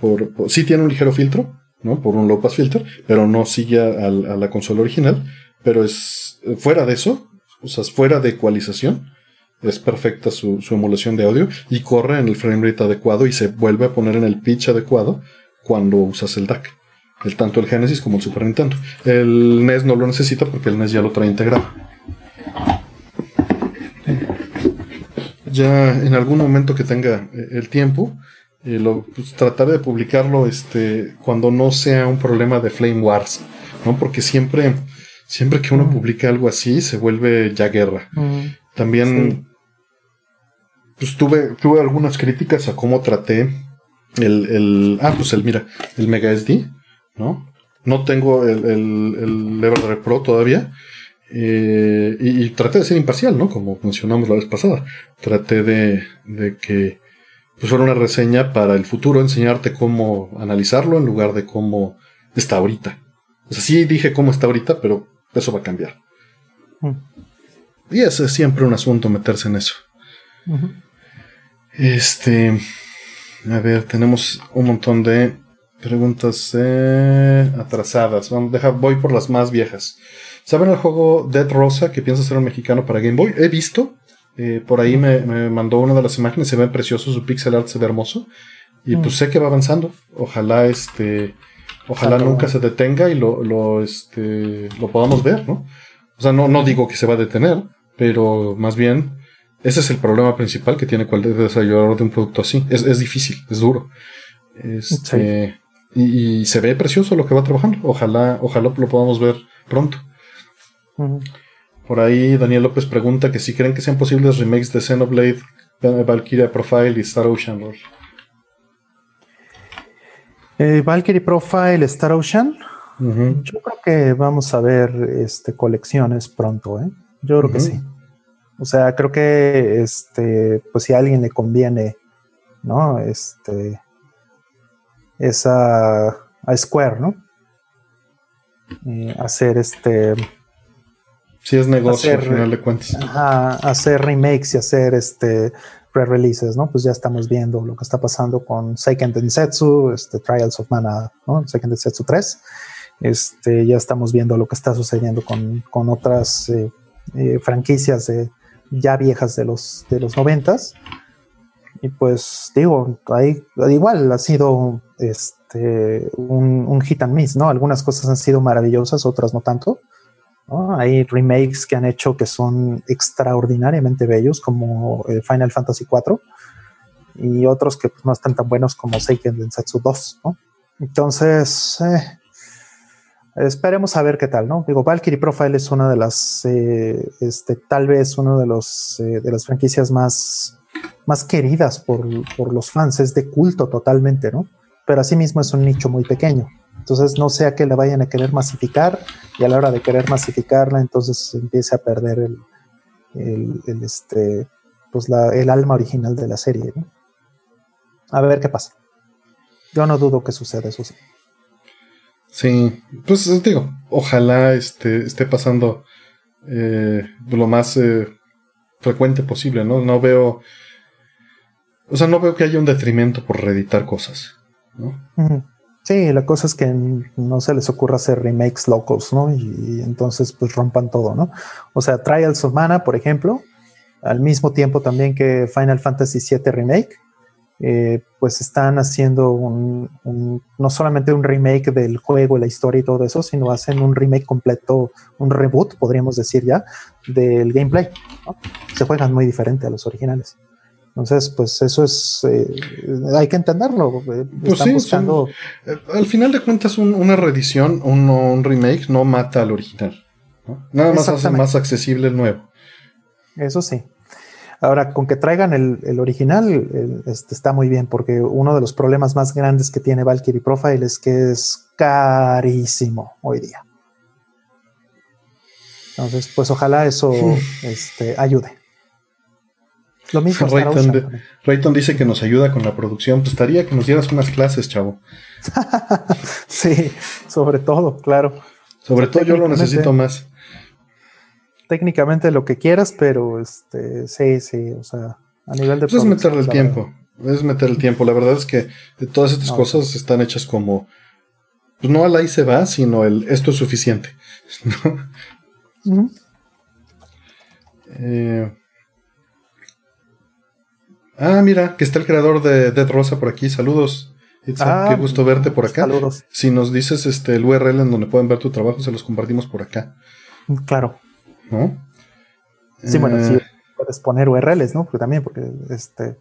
Por, sí tiene un ligero filtro, ¿no? Por un low pass filter, pero no sigue a, la consola original. Pero es fuera de eso, o sea, fuera de ecualización, es perfecta su, su, emulación de audio y corre en el frame rate adecuado y se vuelve a poner en el pitch adecuado cuando usas el DAC. El, tanto el Genesis como el Super Nintendo. El NES no lo necesita porque el NES ya lo trae integrado. Ya en algún momento que tenga eh, el tiempo, eh, lo, pues, tratar de publicarlo este, cuando no sea un problema de Flame Wars, ¿no? Porque siempre, siempre que uno mm. publica algo así, se vuelve ya guerra. Mm. También, pues tuve, tuve algunas críticas a cómo traté el, el, ah, pues el, mira, el Mega SD, ¿no? No tengo el, el, el Pro todavía. Eh, y, traté de ser imparcial, ¿no? Como mencionamos la vez pasada. Traté de, de que pues fuera una reseña para el futuro, enseñarte cómo analizarlo en lugar de cómo está ahorita. O sea, sí dije cómo está ahorita, pero eso va a cambiar. Mm. Y es siempre un asunto meterse en eso. Este. A ver, tenemos un montón de preguntas eh, atrasadas. Vamos, deja, voy por las más viejas. ¿Saben el juego Dead Rosa que piensa ser un mexicano para Game Boy? He visto. Eh, por ahí me, mandó una de las imágenes. Se ve precioso, su pixel art se ve hermoso. Y pues mm. sé que va avanzando. Ojalá este. Ojalá nunca se detenga y lo, lo, este, lo podamos ver, ¿no? O sea, no, no digo que se va a detener, pero más bien ese es el problema principal que tiene cualquier desarrollador de un producto así. Es, es difícil, es duro. Este, y, se ve precioso lo que va trabajando. Ojalá, ojalá lo podamos ver pronto. Por ahí Daniel López pregunta que si creen que sean posibles remakes de Xenoblade, Valkyria Profile y Star Ocean. Eh, Valkyrie Profile, Star Ocean. Yo creo que vamos a ver este, colecciones pronto, ¿eh? Yo creo que sí. O sea, creo que este, pues si a alguien le conviene, ¿no? Este, esa a, Square, ¿no? Eh, hacer este. Si es negocio, al final de cuentas. hacer remakes y hacer este re-releases, ¿no? Pues ya estamos viendo lo que está pasando con Seiken Densetsu, este, Trials of Mana, ¿no? Seiken Densetsu 3. Este, ya estamos viendo lo que está sucediendo con, con otras eh, eh, franquicias de, ya viejas de los, de los noventas. Y pues digo, ahí, igual ha sido este, un, hit and miss, ¿no? Algunas cosas han sido maravillosas, otras no tanto. Hay remakes que han hecho que son extraordinariamente bellos, como Final Fantasy IV, y otros que pues, no están tan buenos como Seiken Densetsu 2, ¿no? Entonces, eh, Esperemos a ver qué tal, ¿no? Digo, Valkyrie Profile es una de las, eh, este, tal vez una de, los, eh, de las franquicias más, más queridas por, los fans, es de culto totalmente, ¿no? Pero asimismo es un nicho muy pequeño. Entonces no sea que la vayan a querer masificar y a la hora de querer masificarla, entonces empiece a perder el, el, este, pues la, el alma original de la serie, ¿no? A ver qué pasa. Yo no dudo que suceda eso sí. Sí, pues digo, ojalá este, esté pasando eh, lo más eh, frecuente posible, ¿no? No veo. O sea, no veo que haya un detrimento por reeditar cosas, ¿no? Sí, la cosa es que no se les ocurra hacer remakes locos, ¿no? Y, entonces pues rompan todo, ¿no? O sea, Trials of Mana, por ejemplo, al mismo tiempo también que Final Fantasy VII Remake, eh, pues están haciendo un, no solamente un remake del juego, la historia y todo eso, sino hacen un remake completo, un reboot, podríamos decir ya, del gameplay. Se juegan muy diferente a los originales. Entonces, pues eso es, eh, hay que entenderlo. Eh, pues sí, buscando... Eh, al final de cuentas, una reedición, un, un, remake no mata al original. Nada más hace más accesible el nuevo. Eso sí. Ahora, con que traigan el, original, este, está muy bien, porque uno de los problemas más grandes que tiene Valkyrie Profile es que es carísimo hoy día. Entonces, pues ojalá eso este, ayude. Lo mismo. Rayton, dice que nos ayuda con la producción. Pues estaría que nos dieras unas clases, chavo. sí, sobre todo, claro. Sobre todo yo lo necesito más. Técnicamente lo que quieras, pero este, sí, sí, o sea, a nivel de. Pues es meter el tiempo. Es meter el tiempo. La verdad es que todas estas cosas están hechas como. Pues no al ahí se va, sino el esto es suficiente. eh, Ah, mira, que está el creador de Dead Rosa por aquí. Saludos. Ah, qué gusto verte por acá. Saludos. Si nos dices este el URL en donde pueden ver tu trabajo, se los compartimos por acá. Claro. ¿No? Sí, bueno, sí, eh. puedes poner URLs, ¿no? Porque también, porque este.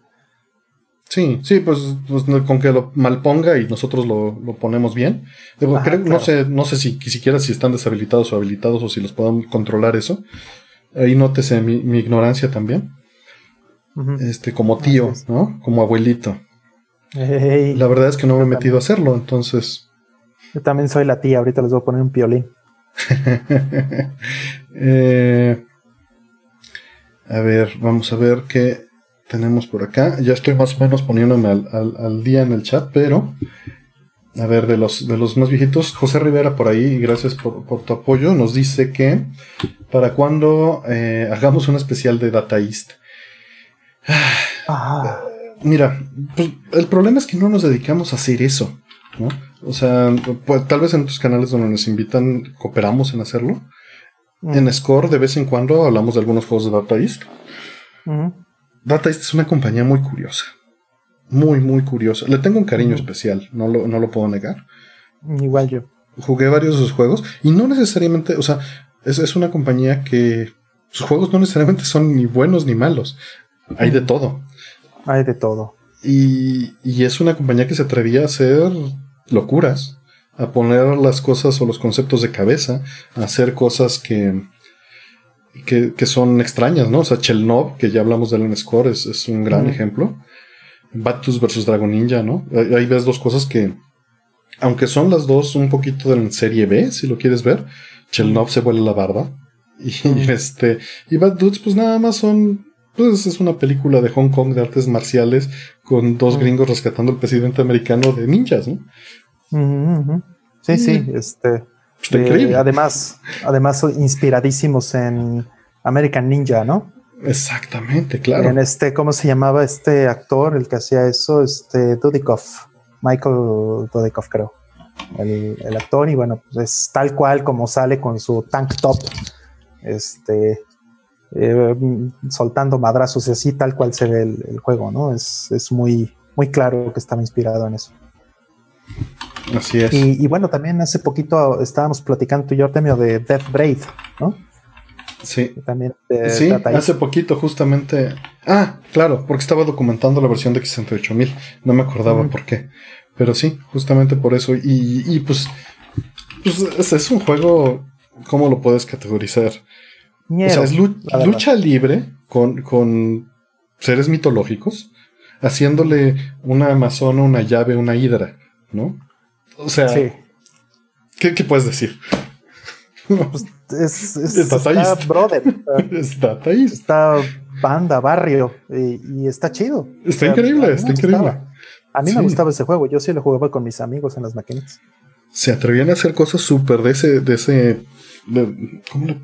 Sí, sí, pues, pues con que lo malponga y nosotros lo, ponemos bien. No sé, no sé si siquiera si están deshabilitados o habilitados o si los podemos controlar eso. Ahí nótese mi ignorancia también este, como tío, ¿no? Como abuelito. La verdad es que no me he metido a hacerlo, entonces. Yo también soy la tía, ahorita les voy a poner un piolín. Eh, a ver, vamos a ver qué tenemos por acá. Ya estoy más o menos poniéndome al, día en el chat, pero a ver, de los, de los más viejitos, José Rivera por ahí, gracias por, tu apoyo, nos dice que para cuando eh, hagamos un especial de Data Mira, pues, el problema es que no nos dedicamos a hacer eso, ¿no? O sea, pues, tal vez en otros canales donde nos invitan cooperamos en hacerlo. Mm. En Score de vez en cuando hablamos de algunos juegos de Data East. Data East es una compañía muy curiosa. Muy, muy curiosa. Le tengo un cariño especial, no lo, no lo puedo negar. Igual yo. Jugué varios de sus juegos y no necesariamente, o sea, es, es una compañía que sus juegos no necesariamente son ni buenos ni malos. Hay de todo. Hay de todo. Y, es una compañía que se atrevía a hacer locuras, a poner las cosas o los conceptos de cabeza, a hacer cosas que, que, son extrañas, ¿no? O sea, Chelnov, que ya hablamos de en Score, es, un gran ejemplo. Batus versus Dragon Ninja, ¿no? Ahí ves dos cosas que, aunque son las dos un poquito de serie B, si lo quieres ver, Chelnov se vuelve la barba. Y, este, y Bad Dudes, pues nada más son pues es una película de Hong Kong de artes marciales con dos gringos rescatando al presidente americano de ninjas, ¿no? Sí, sí, este. Eh, además, además inspiradísimos en American Ninja, ¿no? Exactamente, claro. En este, ¿cómo se llamaba este actor, el que hacía eso? Este, Dudikoff, Michael Dudikoff, creo. El, el, actor, y bueno, pues es tal cual como sale con su tank top, este, eh, soltando madrazos y así, tal cual se ve el, juego, ¿no? Es, muy, muy claro que estaba inspirado en eso. Así es. Y, bueno, también hace poquito estábamos platicando tú y yo, Artemio, de Death Brave, ¿no? Sí. También sí, hace poquito justamente. Ah, claro, porque estaba documentando la versión de X68000. No me acordaba por qué. Pero sí, justamente por eso. Y, y pues, pues es un juego, ¿cómo lo puedes categorizar? O sea, es lucha libre con, seres mitológicos, haciéndole una amazona, una llave, una hidra, ¿no? O sea, ¿qué, puedes decir? Pues es, es, está brother. Está, está banda, barrio, y, está chido. Está increíble, está increíble. A mí me gustaba ese juego, yo sí lo jugaba con mis amigos en las máquinas. Se atrevían a hacer cosas súper de ese, de ese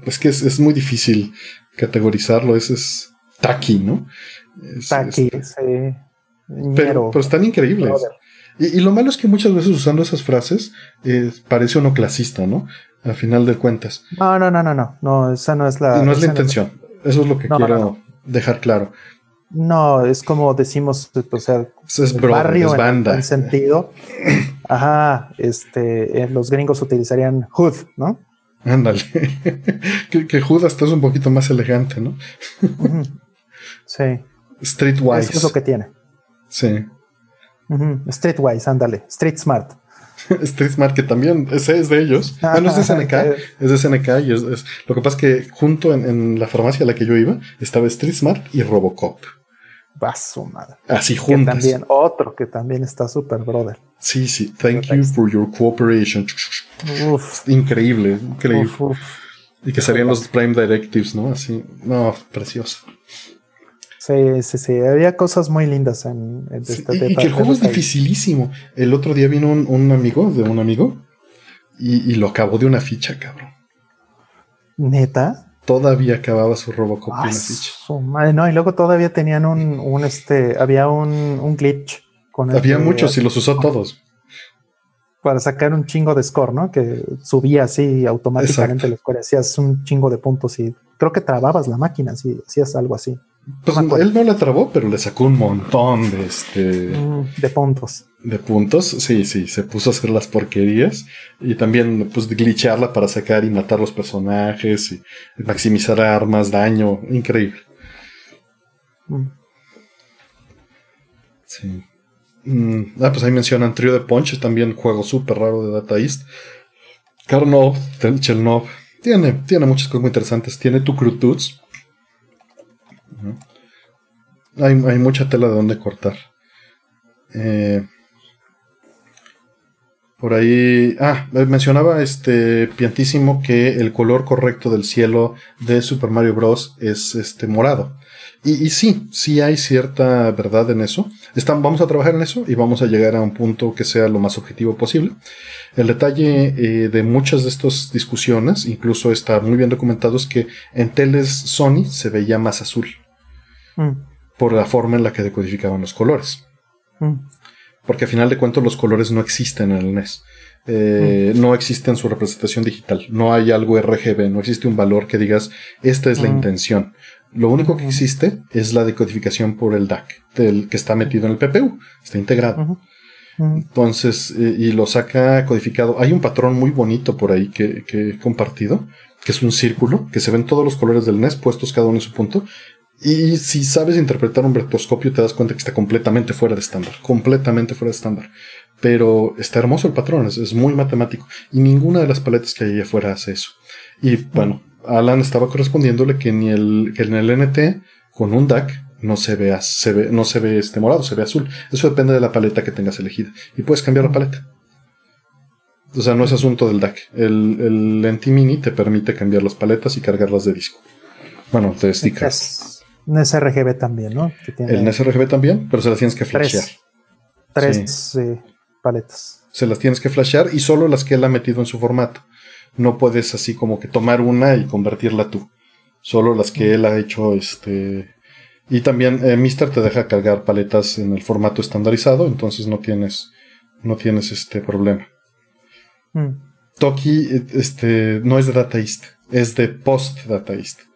es que es, muy difícil categorizarlo. Es, Taki, ¿no? Taki, este, sí. Pero, pero, están increíbles. Y, lo malo es que muchas veces usando esas frases eh, parece uno clasista, ¿no? Al final de cuentas. No, no, no, no, no. No, esa no es la. no es la intención. Eso es lo que quiero dejar claro. No, es como decimos, o sea, es barrio es banda. En, sentido. Ajá, este, los gringos utilizarían hood, ¿no? Ándale. que, que hood hasta es un poquito más elegante, ¿no? sí. Streetwise. Eso es lo que tiene. Sí. Streetwise, ándale. Street Smart. Street Smart, que también ese es de ellos. Bueno, es de SNK. es de SNK y es, lo que pasa es que junto en, la farmacia a la que yo iba estaba Street Smart y Robocop. Vaso, madre. Así juntos. también, otro que también está súper brother. Sí, sí. Thank you for your cooperation. Increíble, increíble. Y que serían los Prime Directives, ¿no? Así. No, precioso. Sí, sí, sí. Había cosas muy lindas en, este Y, que el juego es dificilísimo. El otro día vino un, amigo de un amigo y, lo acabó de una ficha, cabrón. ¿Neta? Todavía acababa su Robocop de una ficha. no, y luego todavía tenían un, este, había un, glitch con Había muchos y los usó todos. Para sacar un chingo de score, ¿no? Que subía así automáticamente el score, hacías un chingo de puntos y creo que trababas la máquina si hacías algo así. Pues él no la trabó, pero le sacó un montón de este. Mm, de puntos. De puntos, sí, sí. Se puso a hacer las porquerías. Y también, pues, glitcharla para sacar y matar los personajes. Y maximizar armas, daño. Increíble. Mm. Sí. Mm, ah, pues ahí mencionan Trio de Punch, también juego súper raro de Data East. Karnov, Chelnov. Tiene, tiene muchas cosas muy interesantes. Tiene tu Tuts hay, mucha tela de donde cortar. Eh, por ahí. Ah, mencionaba este piantísimo que el color correcto del cielo de Super Mario Bros. es este morado. Y, sí, sí hay cierta verdad en eso. Vamos a trabajar en eso y vamos a llegar a un punto que sea lo más objetivo posible. El detalle eh, de muchas de estas discusiones, incluso está muy bien documentado, es que en teles Sony se veía más azul. Mm. Por la forma en la que decodificaban los colores. Mm. Porque a final de cuentas los colores no existen en el NES. Eh, mm. No existe en su representación digital. No hay algo RGB, no existe un valor que digas, esta es la intención. Lo único que existe es la decodificación por el DAC, del que está metido en el PPU, está integrado. Entonces, eh, y lo saca codificado. Hay un patrón muy bonito por ahí que, que, he compartido, que es un círculo, que se ven todos los colores del NES puestos cada uno en su punto, y si sabes interpretar un vertoscopio, te das cuenta que está completamente fuera de estándar. Completamente fuera de estándar. Pero está hermoso el patrón, es, muy matemático. Y ninguna de las paletas que hay allá afuera hace eso. Y bueno, Alan estaba correspondiéndole que, ni el, en el NT, con un DAC, no se ve, se ve, no se ve este morado, se ve azul. Eso depende de la paleta que tengas elegida. Y puedes cambiar la paleta. O sea, no es asunto del DAC. El, el Mini te permite cambiar las paletas y cargarlas de disco. Bueno, de stickers. Un sRGB también, ¿no? el sRGB también, pero se las tienes que flashear. Tres, eh, paletas. Se las tienes que flashear y solo las que él ha metido en su formato. No puedes así como que tomar una y convertirla tú. Solo las que él ha hecho este. Y también eh, Mister te deja cargar paletas en el formato estandarizado, entonces no tienes, no tienes este problema. Mm. Toki este, no es de Data East, es de Post Data East. Mm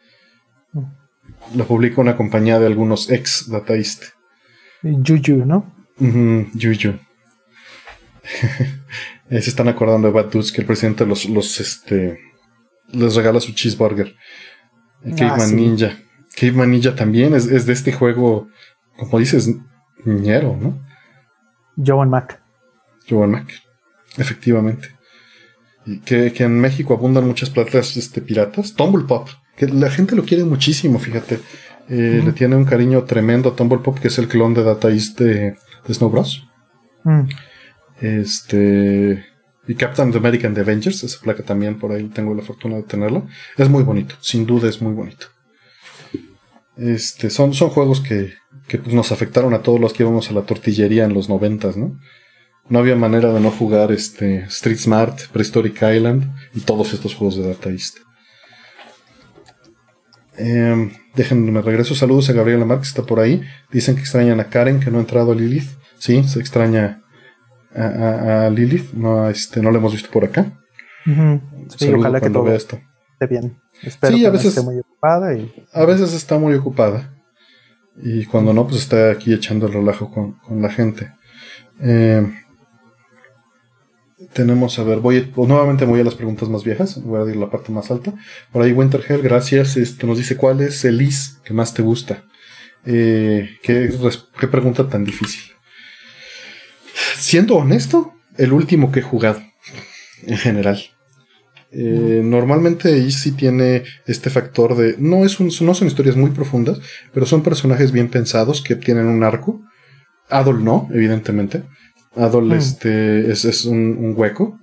lo publica una compañía de algunos ex Dataist. Juju, ¿no? Juju. se están acordando de Bad Dudes que el presidente los, los este, les regala su cheeseburger. Ah, Caveman Ninja. Caveman Ninja también es, de este juego, como dices, ñero, ¿no? Joan Mac. Joan Mac, efectivamente. Y que, que, en México abundan muchas platas este, piratas. Tumble Pop que la gente lo quiere muchísimo, fíjate. Eh, le tiene un cariño tremendo a Tumble Pop, que es el clon de Data East de, Snow Bros. Mm. Este. Y Captain American The Avengers, esa placa también por ahí tengo la fortuna de tenerla. Es muy bonito, sin duda es muy bonito. Este, son, son juegos que, que pues, nos afectaron a todos los que íbamos a la tortillería en los noventas, ¿no? No había manera de no jugar este Street Smart, Prehistoric Island y todos estos juegos de Data East. Eh, déjenme regreso. Saludos a Gabriela Marx, está por ahí. Dicen que extrañan a Karen, que no ha entrado a Lilith. Sí, se extraña a, Lilith. No, este, no la hemos visto por acá. Sí, ojalá que todo esto. esté bien. Espero sí, a veces, esté muy ocupada. Y... A veces está muy ocupada. Y cuando no, pues está aquí echando el relajo con, con la gente. Eh, tenemos, a ver, voy pues, nuevamente voy a las preguntas más viejas, voy a ir a la parte más alta. Por ahí Winterhell, gracias, este, nos dice cuál es el is que más te gusta. Eh, ¿qué, ¿Qué pregunta tan difícil? Siendo honesto, el último que he jugado, en general. Eh, normalmente sí tiene este factor de. No, es un, no son historias muy profundas, pero son personajes bien pensados que tienen un arco. Adol no, evidentemente. Adol hmm. este, es, un, hueco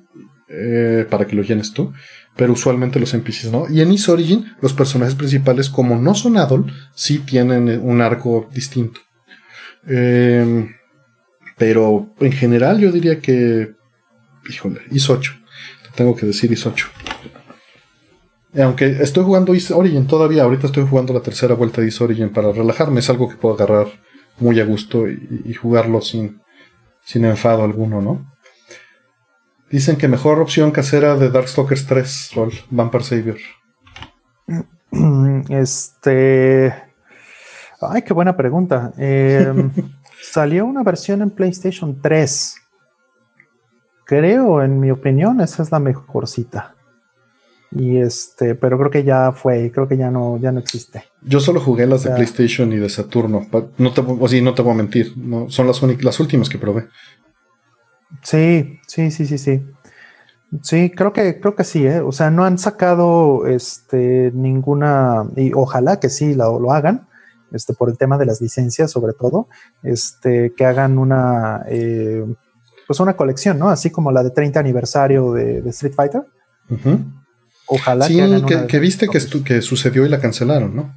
eh, para que lo llenes tú, pero usualmente los NPCs no. Y en Is Origin, los personajes principales, como no son Adol, sí tienen un arco distinto. Em, pero en general yo diría que, híjole, Is 8. Tengo que decir Is 8. Aunque estoy jugando Is Origin todavía, ahorita estoy jugando la tercera vuelta de Is Origin para relajarme, es algo que puedo agarrar muy a gusto y jugarlo sin, sin enfado alguno, ¿no? Dicen que mejor opción casera de Darkstalkers 3, Rol, Vampire Savior. Este. Ay, qué buena pregunta. Em, salió una versión en PlayStation 3. Creo, en mi opinión, esa es la mejorcita. Y este, pero creo que ya fue, creo que ya no, ya no existe. Yo solo jugué las de PlayStation y de Saturno. No te, o sí, no te voy a mentir, no, son las únicas, las últimas que probé. Sí, sí, sí, sí, sí. Sí, creo que, creo que sí, ¿eh? O sea, no han sacado este ninguna, y ojalá que sí lo, lo hagan, este, por el tema de las licencias, sobre todo, este, que hagan una eh, pues una colección, ¿no? Así como la de 30 aniversario de, Street Fighter. Ojalá sí, que, que, viste que, que sucedió y la cancelaron, ¿no?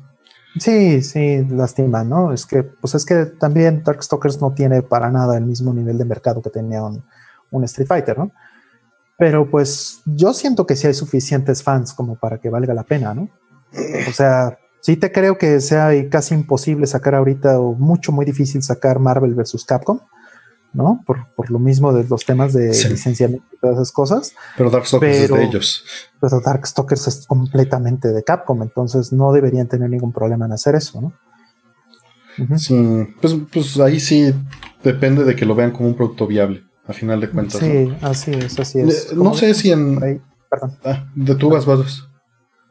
Sí, sí, lástima, ¿no? Es que, pues es que también Darkstalkers no tiene para nada el mismo nivel de mercado que tenía un, Street Fighter, ¿no? Pero pues yo siento que sí hay suficientes fans como para que valga la pena, ¿no? O sea, sí te creo que sea casi imposible sacar ahorita o mucho, muy difícil sacar Marvel vs. Capcom. ¿No? Por, lo mismo de los temas de licenciamiento y todas esas cosas. Pero Darkstalkers es de ellos. Pero Darkstalkers es completamente de Capcom, entonces no deberían tener ningún problema en hacer eso, ¿no? Sí, pues, pues ahí sí depende de que lo vean como un producto viable, a final de cuentas. Sí, así es, así es. No sé si en... perdón. Ah, de tu vas, vas.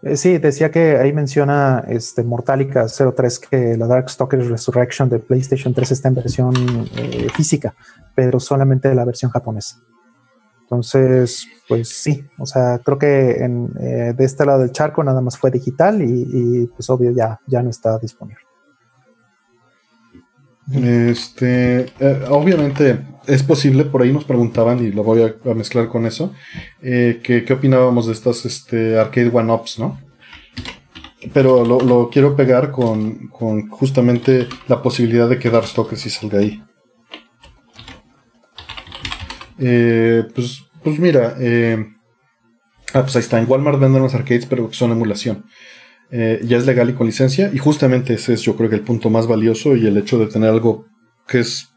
Eh, sí, decía que ahí menciona este Mortalica 03 que la Darkstalkers Resurrection de PlayStation 3 está en versión eh, física, pero solamente la versión japonesa. Entonces, pues sí, o sea, creo que en, eh, de este lado del charco nada más fue digital y, pues obvio ya, ya no está disponible. Este, obviamente es posible, por ahí nos preguntaban, y lo voy a, mezclar con eso, eh, que, qué opinábamos de estas este, arcade one-ups, ¿no? Pero lo, quiero pegar con, justamente la posibilidad de que Darkstalkers sí salga ahí. Eh, pues, pues mira, eh, ah, pues ahí está, en Walmart venden los arcades, pero son emulación. Ya es legal y con licencia, y justamente ese es yo creo que el punto más valioso y el hecho de tener algo que es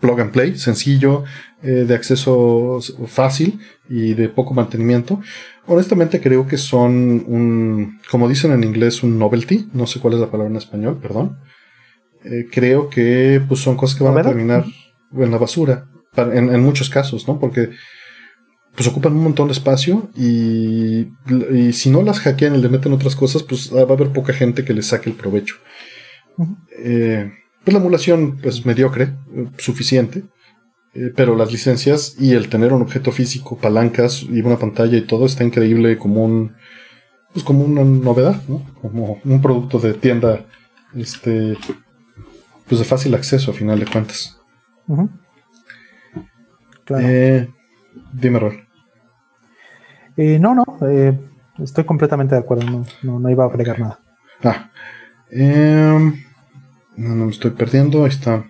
plug and play, sencillo, eh, de acceso fácil y de poco mantenimiento. Honestamente creo que son un, como dicen en inglés, un novelty, no sé cuál es la palabra en español, perdón. Eh, creo que pues son cosas que van a terminar en la basura, en, muchos casos, ¿no? Porque pues ocupan un montón de espacio y, y, si no las hackean y le meten otras cosas, pues va a haber poca gente que le saque el provecho. eh, pues la emulación pues mediocre, suficiente, eh, pero las licencias y el tener un objeto físico, palancas y una pantalla y todo está increíble como un pues como una novedad, ¿no? Como un producto de tienda este pues de fácil acceso a final de cuentas. Eh, dime, Rol. Eh, no, no, estoy completamente de acuerdo, no, no, no iba a agregar nada. Ah, eh, no, no me estoy perdiendo. Ahí está.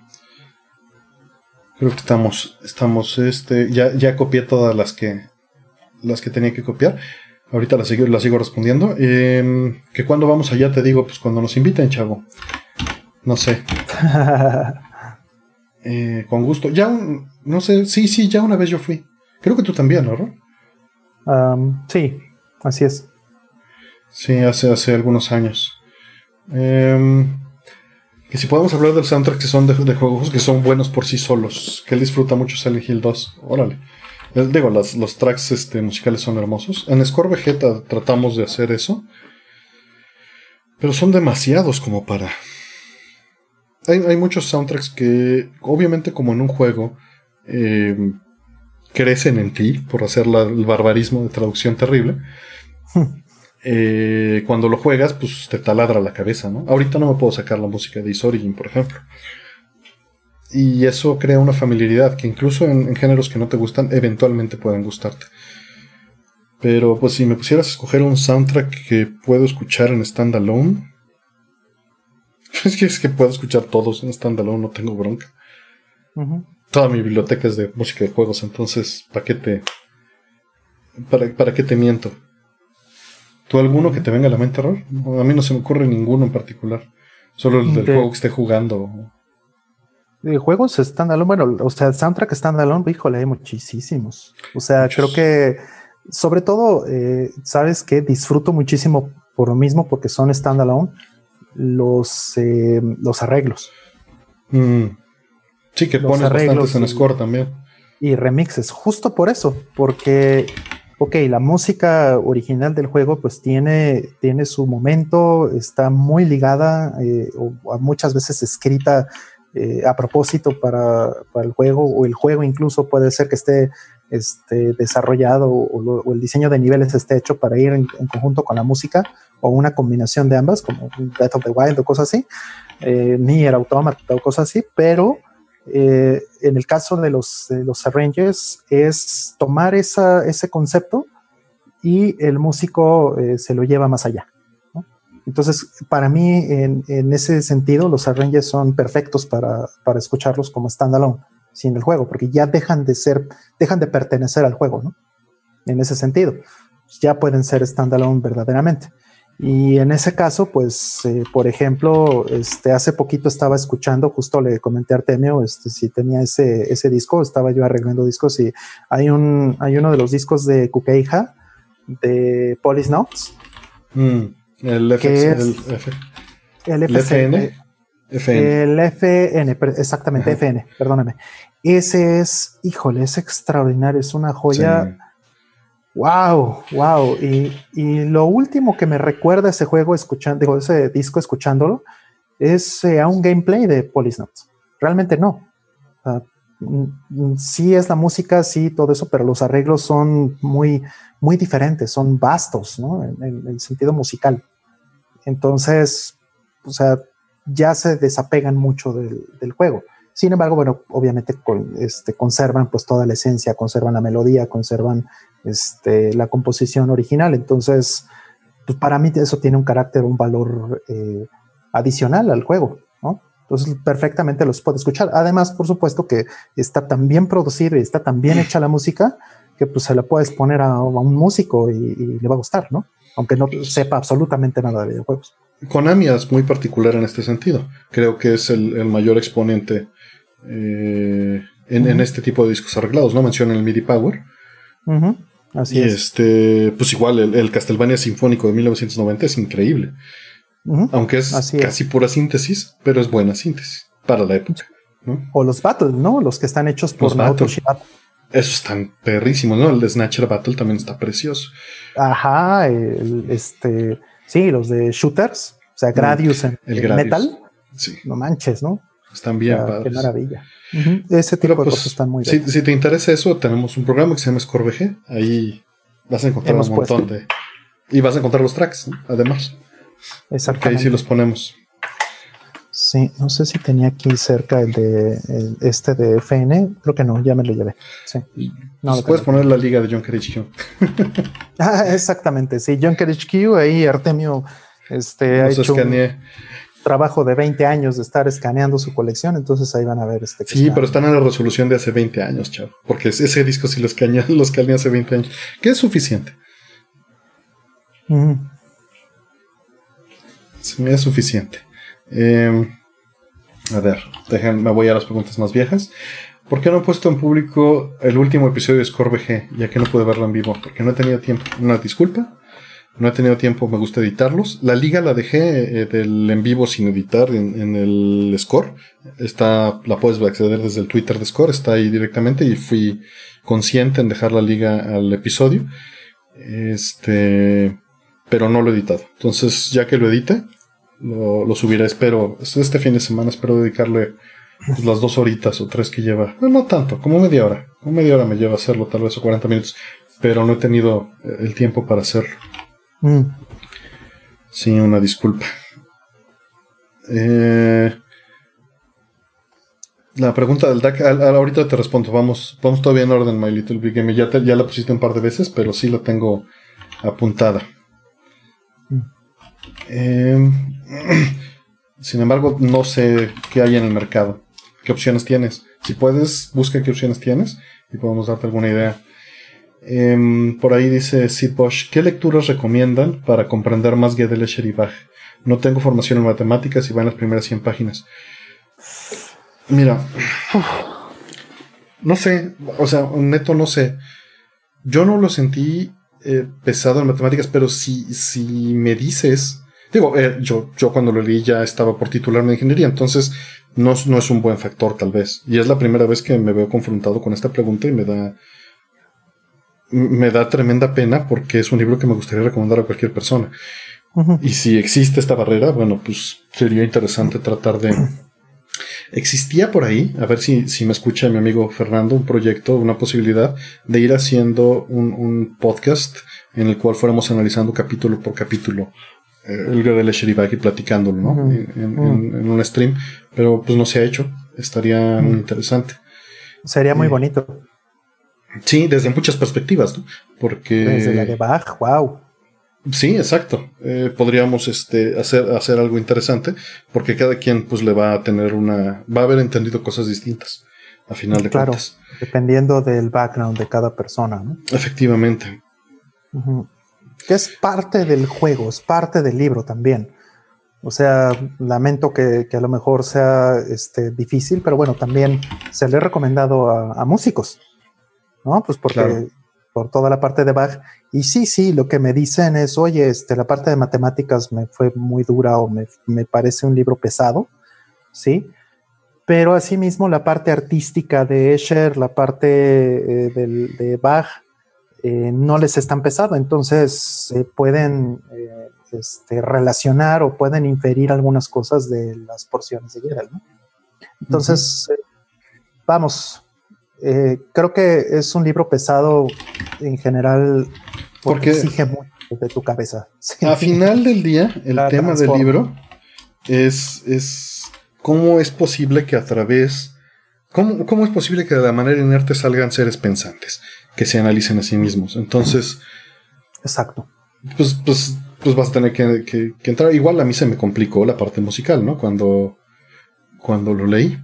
Creo que estamos. Estamos. Este. Ya, ya copié todas las que. Las que tenía que copiar. Ahorita la sigo, la sigo respondiendo. Em, que cuando vamos allá, te digo, pues cuando nos inviten, chavo. No sé. Eh, con gusto. Ya, un, no sé, sí, sí, ya una vez yo fui. Creo que tú también, ¿no? sí, así es. Sí, hace, hace algunos años. Eh, que si podemos hablar del soundtrack que son de, juegos que son buenos por sí solos, que él disfruta mucho Silent Hill 2, órale. Digo, los tracks este, musicales son hermosos. En Score Vegeta tratamos de hacer eso, pero son demasiados como para... Hay, muchos soundtracks que, obviamente como en un juego, eh, crecen en ti por hacer el barbarismo de traducción terrible. Eh, cuando lo juegas, pues te taladra la cabeza, ¿no? Ahorita no me puedo sacar la música de Is Origin, por ejemplo. Y eso crea una familiaridad que incluso en, géneros que no te gustan, eventualmente pueden gustarte. Pero pues si me pusieras a escoger un soundtrack que puedo escuchar en standalone, es que es que puedo escuchar todos en standalone, no tengo bronca. Toda mi biblioteca es de música de juegos, entonces, ¿para qué te, para, para qué te miento? ¿Tú alguno que te venga a la mente, error? A mí no se me ocurre ninguno en particular. Solo el del juego que esté jugando. De juegos standalone, bueno, o sea, el soundtrack standalone, híjole, hay muchísimos. O sea, creo que, sobre todo, eh, sabes que disfruto muchísimo por lo mismo, porque son standalone, los, eh, los arreglos. Mm. Sí, que pones arreglos en score también. Y remixes, justo por eso, porque ok, la música original del juego pues tiene, tiene su momento, está muy ligada eh, o, muchas veces escrita eh, a propósito para, el juego o el juego incluso puede ser que esté este, desarrollado o, el diseño de niveles esté hecho para ir en, conjunto con la música o una combinación de ambas como Breath of the Wild o cosas así, eh, Nier Automata o cosas así, pero eh, en el caso de los, los arrangers es tomar ese concepto y el músico eh, se lo lleva más allá. Entonces, para mí, en, ese sentido, los arrangers son perfectos para, escucharlos como standalone, sin el juego, porque ya dejan de ser, dejan de pertenecer al juego, ¿no? En ese sentido, ya pueden ser standalone verdaderamente. Y en ese caso, pues, eh, por ejemplo, este, hace poquito estaba escuchando, justo le comenté a Artemio, este, si tenía ese, ese disco, estaba yo arreglando discos y hay, un, hay uno de los discos de Kukeija de Polis Notes. Mm, el, F, el, F, el, FN. El FN, exactamente, FN, perdóname. Ese es, híjole, es extraordinario, es una joya. Wow, wow. Y, lo último que me recuerda ese juego, escuchando, digo, ese disco escuchándolo, es eh, a un gameplay de Notes. Realmente no. Sí es la música, sí, todo eso, pero los arreglos son muy, muy diferentes, son vastos, ¿no? En, el sentido musical. Entonces, o sea, ya se desapegan mucho del, del juego. Sin embargo, bueno, obviamente este, conservan pues toda la esencia, conservan la melodía, conservan este, la composición original. Entonces, pues para mí eso tiene un carácter, un valor eh, adicional al juego, ¿no? Entonces, perfectamente los puede escuchar. Además, por supuesto que está tan bien producido y está tan bien hecha la música que pues se la puedes poner a, un músico y, le va a gustar, ¿no? Aunque no sepa absolutamente nada de videojuegos. Konami es muy particular en este sentido. Creo que es el, mayor exponente eh, en, este tipo de discos arreglados. No menciona el MIDI Power. Así y este, pues igual el, Castlevania Sinfónico de 1990 es increíble. Aunque es casi pura síntesis, pero es buena síntesis para la época. O los Battles, ¿no? Los que están hechos por Naoto Shibata. Esos están perrísimos, ¿no? El de Snatcher Battle también está precioso. Ajá, este, sí, los de shooters, o sea, Gradius en el metal. Sí. No manches, ¿no? Están bien padres. Qué maravilla. Ese tipo de pues, cosas están muy bien. Si, te interesa eso, tenemos un programa que se llama ScoreVG. Ahí vas a encontrar un montón de. Y vas a encontrar los tracks, además. Exactamente. ahí sí los ponemos. Sí, no sé si tenía aquí cerca el de este de FN. Creo que no, ya me lo llevé. Sí. No, puedes poner la liga de John Q. ah, exactamente, sí. John Q, ahí Artemio este, ha hecho trabajo de 20 años de estar escaneando su colección, entonces ahí van a ver este. Sí, pero están en la resolución de hace 20 años, chavo, porque ese disco sí lo escaneé, lo hace 20 años, que es suficiente. Se me es suficiente. Em, a ver, dejen, me voy a las preguntas más viejas. ¿Por qué no he puesto en público el último episodio de Score VG, ya que no pude verlo en vivo? Porque no he tenido tiempo. Una disculpa. No he tenido tiempo, me gusta editarlos. La liga la dejé eh, del en vivo sin editar en, el Score. Está, la puedes acceder desde el Twitter de Score, está ahí directamente y fui consciente en dejar la liga al episodio. Este, pero no lo he editado. Entonces, ya que lo edite, lo, subiré. Espero, este fin de semana, espero dedicarle pues, las dos horitas o tres que lleva. No, tanto, como media hora. Como media hora me lleva hacerlo, tal vez o 40 minutos. Pero no he tenido eh, el tiempo para hacerlo. Mm. Sí, una disculpa. Eh, la pregunta del DAC, ahorita te respondo. Vamos, vamos todavía en orden, My Little Big Game. Ya, ya la pusiste un par de veces, pero sí la tengo apuntada. Mm. Eh, sin embargo, no sé qué hay en el mercado. ¿Qué opciones tienes? Si puedes, busca qué opciones tienes y podemos darte alguna idea. Em, por ahí dice Sid Bosch, ¿qué lecturas recomiendan para comprender más Gödel, y Bach? No tengo formación en matemáticas y va en las primeras 100 páginas. Mira, no sé, o sea, neto no sé. Yo no lo sentí eh, pesado en matemáticas, pero si, si me dices, digo, eh, yo, yo cuando lo leí ya estaba por titularme de ingeniería, entonces no, no es un buen factor tal vez. Y es la primera vez que me veo confrontado con esta pregunta y me da, me da tremenda pena porque es un libro que me gustaría recomendar a cualquier persona. Y si existe esta barrera, bueno, pues sería interesante tratar de Existía por ahí, a ver si, si me escucha mi amigo Fernando, un proyecto, una posibilidad de ir haciendo un, podcast en el cual fuéramos analizando capítulo por capítulo eh, el libro de Sheribaki platicándolo, ¿no? en, un stream, pero pues no se ha hecho. Estaría muy interesante. Sería muy bonito. Sí, desde muchas perspectivas, ¿no? Porque. Desde la de Bach, wow. Sí, exacto. Eh, podríamos este, hacer, hacer algo interesante porque cada quien pues le va a tener una... va a haber entendido cosas distintas a final de claro, Dependiendo del background de cada persona. ¿no? Efectivamente. Que es parte del juego, es parte del libro también. O sea, lamento que, a lo mejor sea este, difícil, pero bueno, también se le ha recomendado a, músicos, ¿no? Pues porque por toda la parte de Bach. Y sí, sí, lo que me dicen es, oye, este, la parte de matemáticas me fue muy dura o me, parece un libro pesado, ¿sí? Pero asimismo la parte artística de Escher, la parte eh, de Bach, eh, no les es tan pesado, entonces se pueden eh, este, relacionar o pueden inferir algunas cosas de las porciones de Gerald, ¿no? Entonces, vamos, eh, creo que es un libro pesado en general porque, exige mucho de tu cabeza. A final del día, el tema del libro es, es cómo es posible que a través... Cómo, ¿Cómo es posible que de la manera inerte salgan seres pensantes que se analicen a sí mismos? Entonces... Exacto. Pues, pues, pues vas a tener que, que, que entrar. Igual a mí se me complicó la parte musical, ¿no? Cuando, cuando lo leí.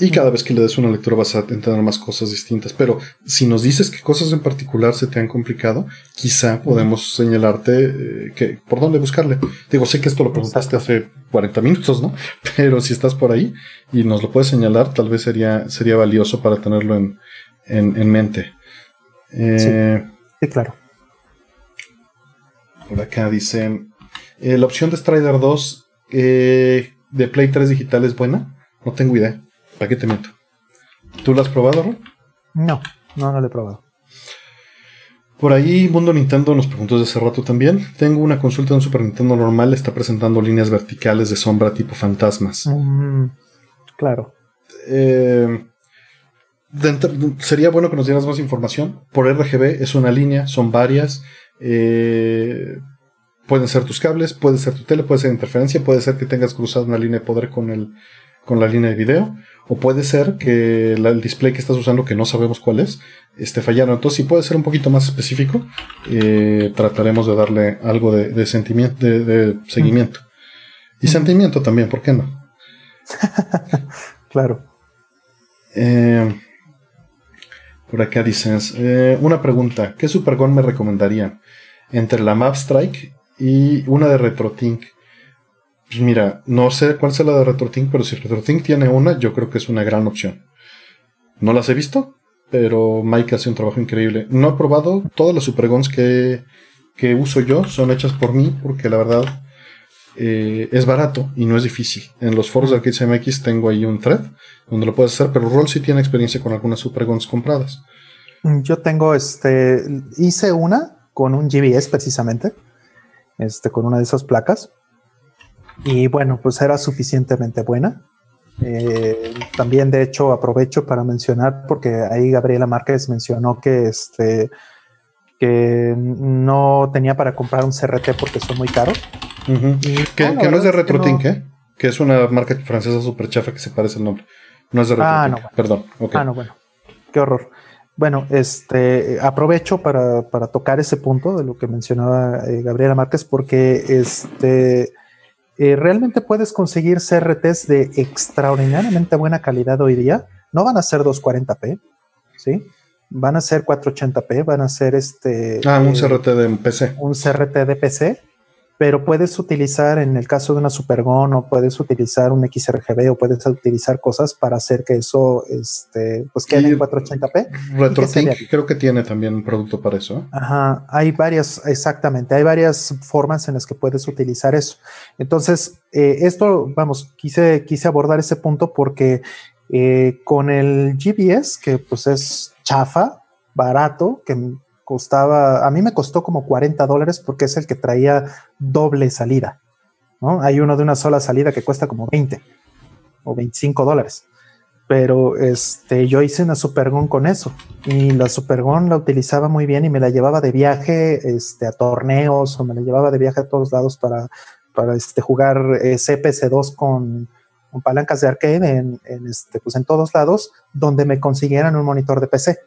Y cada vez que le des una lectura vas a entender más cosas distintas. Pero si nos dices qué cosas en particular se te han complicado, quizá podemos señalarte eh, que, por dónde buscarle. Digo, sé que esto lo preguntaste hace 40 minutos, ¿no? Pero si estás por ahí y nos lo puedes señalar, tal vez sería, sería valioso para tenerlo en, en, mente. Eh, sí. claro. Por acá dicen, eh, la opción de Strider 2 de Play 3 digital es buena. No tengo idea. ¿Para qué te meto? ¿Tú lo has probado, Ron? No, no, no lo he probado. Por ahí Mundo Nintendo nos preguntó desde hace rato también. Tengo una consulta en un Super Nintendo normal, está presentando líneas verticales de sombra tipo fantasmas. Mm, claro. Eh, sería bueno que nos dieras más información. Por RGB es una línea, son varias. Eh, pueden ser tus cables, puede ser tu tele, puede ser interferencia, puede ser que tengas cruzado una línea de poder con, el, con la línea de video o puede ser que el display que estás usando, que no sabemos cuál es, esté fallando. Entonces, si puede ser un poquito más específico, eh, trataremos de darle algo de, sentimiento, de, seguimiento. Y sentimiento también, ¿por qué no? claro. Eh, por acá dices, eh, una pregunta, ¿qué Supergon me recomendarían? entre la Map Strike y una de RetroTink. Pues mira, no sé cuál sea la de RetroTink, pero si RetroTink tiene una, yo creo que es una gran opción. No las he visto, pero Mike hace un trabajo increíble. No he probado todas las Superguns que, que uso yo, son hechas por mí, porque la verdad eh, es barato y no es difícil. En los foros de Arcade MX tengo ahí un thread donde lo puedes hacer, pero Roll sí tiene experiencia con algunas Superguns compradas. Mm, yo tengo este, hice una con un GBS precisamente, este, con una de esas placas. Y bueno, pues era suficientemente buena. Eh, también, de hecho, aprovecho para mencionar, porque ahí Gabriela Márquez mencionó que este que no tenía para comprar un CRT porque son muy caros. que, no, es de RetroTink, ¿eh? Que es una marca francesa super chafa que se parece el nombre. No es de RetroTink. Ah, no, Perdón. Ah, no, bueno. Qué horror. Bueno, este aprovecho para, para tocar ese punto de lo que mencionaba eh, Gabriela Márquez, porque este eh, realmente puedes conseguir CRTs de extraordinariamente buena calidad hoy día. No van a ser 240p, ¿sí? Van a ser 480p, van a ser este. Ah, un eh, CRT de PC. Un CRT de PC pero puedes utilizar en el caso de una Supergon o puedes utilizar un XRGB o puedes utilizar cosas para hacer que eso este, pues quede en 480p. RetroTink creo que tiene también un producto para eso. ¿eh? Ajá, hay varias, exactamente, hay varias formas en las que puedes utilizar eso. Entonces, eh, esto, vamos, quise, quise abordar ese punto porque eh, con el GBS, que pues es chafa, barato, que costaba, a mí me costó como 40 dólares porque es el que traía doble salida. ¿no? Hay uno de una sola salida que cuesta como 20 o 25 dólares. Pero este, yo hice una Supergon con eso. Y la Supergon la utilizaba muy bien y me la llevaba de viaje este, a torneos o me la llevaba de viaje a todos lados para, para este, jugar eh, CPC2 con, palancas de arcade en, en, este, pues en todos lados donde me consiguieran un monitor de PC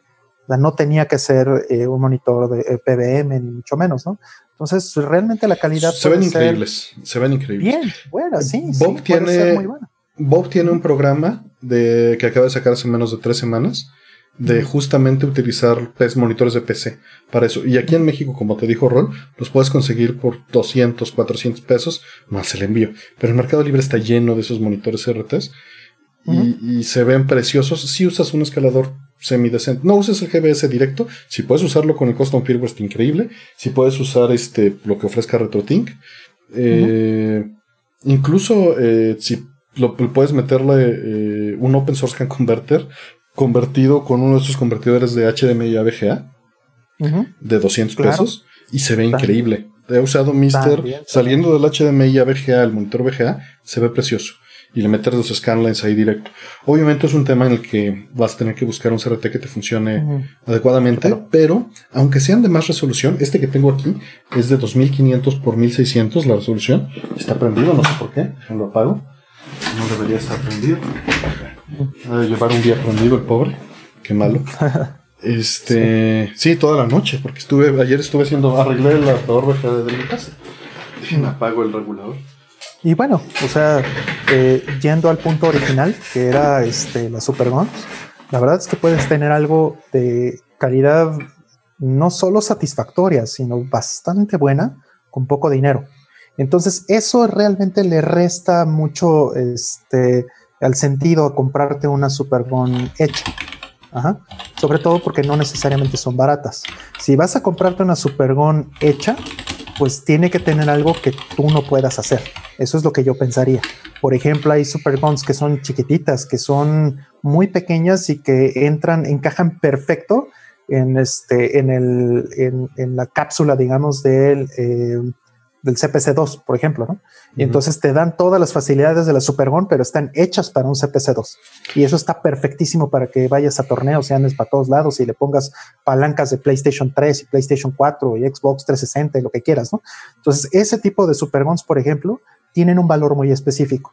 no tenía que ser eh, un monitor de eh, PBM, ni mucho menos, ¿no? Entonces, realmente la calidad. Se ven increíbles, se ven increíbles. Bien, bueno, sí. Bob, tiene, Bob tiene un programa de, que acaba de sacar hace menos de tres semanas de justamente utilizar monitores de PC para eso. Y aquí en México, como te dijo Rol, los puedes conseguir por 200, 400 pesos más el envío. Pero el Mercado Libre está lleno de esos monitores RTs y, y, se ven preciosos. Si usas un escalador semidecente. No uses el GBS directo. Si puedes usarlo con el Custom Firmware, está increíble. Si puedes usar este, lo que ofrezca RetroTink. Eh, incluso eh, si lo, puedes meterle eh, un Open Source Can Converter convertido con uno de estos convertidores de HDMI a VGA de 200 pesos y se ve increíble. He usado Mister saliendo del HDMI a VGA, el monitor VGA, se ve precioso y le metes los scanlines ahí directo. Obviamente es un tema en el que vas a tener que buscar un CRT que te funcione adecuadamente, pero aunque sean de más resolución, este que tengo aquí es de 2500 por 1600 la resolución. Está prendido, no sé por qué, lo apago. No debería estar prendido. Debe llevar un día prendido el pobre. Qué malo. Este, sí. toda la noche, porque estuve, ayer estuve haciendo, arreglé el adaptador de mi casa. apago el regulador. Y bueno, o sea, eh, yendo al punto original, que era este, la Superguns, la verdad es que puedes tener algo de calidad no solo satisfactoria, sino bastante buena con poco dinero. Entonces, eso realmente le resta mucho este, al sentido a comprarte una Supergun hecha. Sobre todo porque no necesariamente son baratas. Si vas a comprarte una Supergun hecha, pues tiene que tener algo que tú no puedas hacer. Eso es lo que yo pensaría. Por ejemplo, hay super guns que son chiquititas, que son muy pequeñas y que entran, encajan perfecto en este, en el, en, la cápsula, digamos, del, eh, del CPC2, por ejemplo, ¿no? Y entonces te dan todas las facilidades de la Supergon, pero están hechas para un CPC2. Y eso está perfectísimo para que vayas a torneos y andes para todos lados y le pongas palancas de PlayStation 3 y PlayStation 4 y Xbox 360 y lo que quieras, ¿no? Entonces, ese tipo de Supergons, por ejemplo, tienen un valor muy específico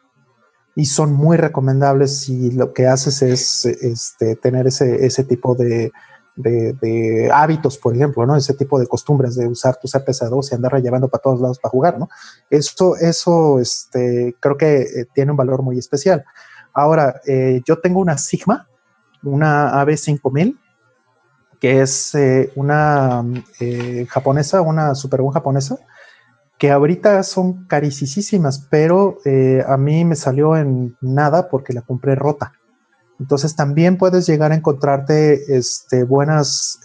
y son muy recomendables si lo que haces es este, tener ese, ese tipo de, de, hábitos, por ejemplo, ¿no? Ese tipo de costumbres de usar tu CPC2 y andar llevando para todos lados para jugar, ¿no? Eso, eso este, creo que eh, tiene un valor muy especial. Ahora, eh, yo tengo una Sigma, una AB5000, que es eh, una japonesa, una Super japonesa, que ahorita son carísimas, pero a mí me salió en nada porque la compré rota. Entonces también puedes llegar a encontrarte este, buenas,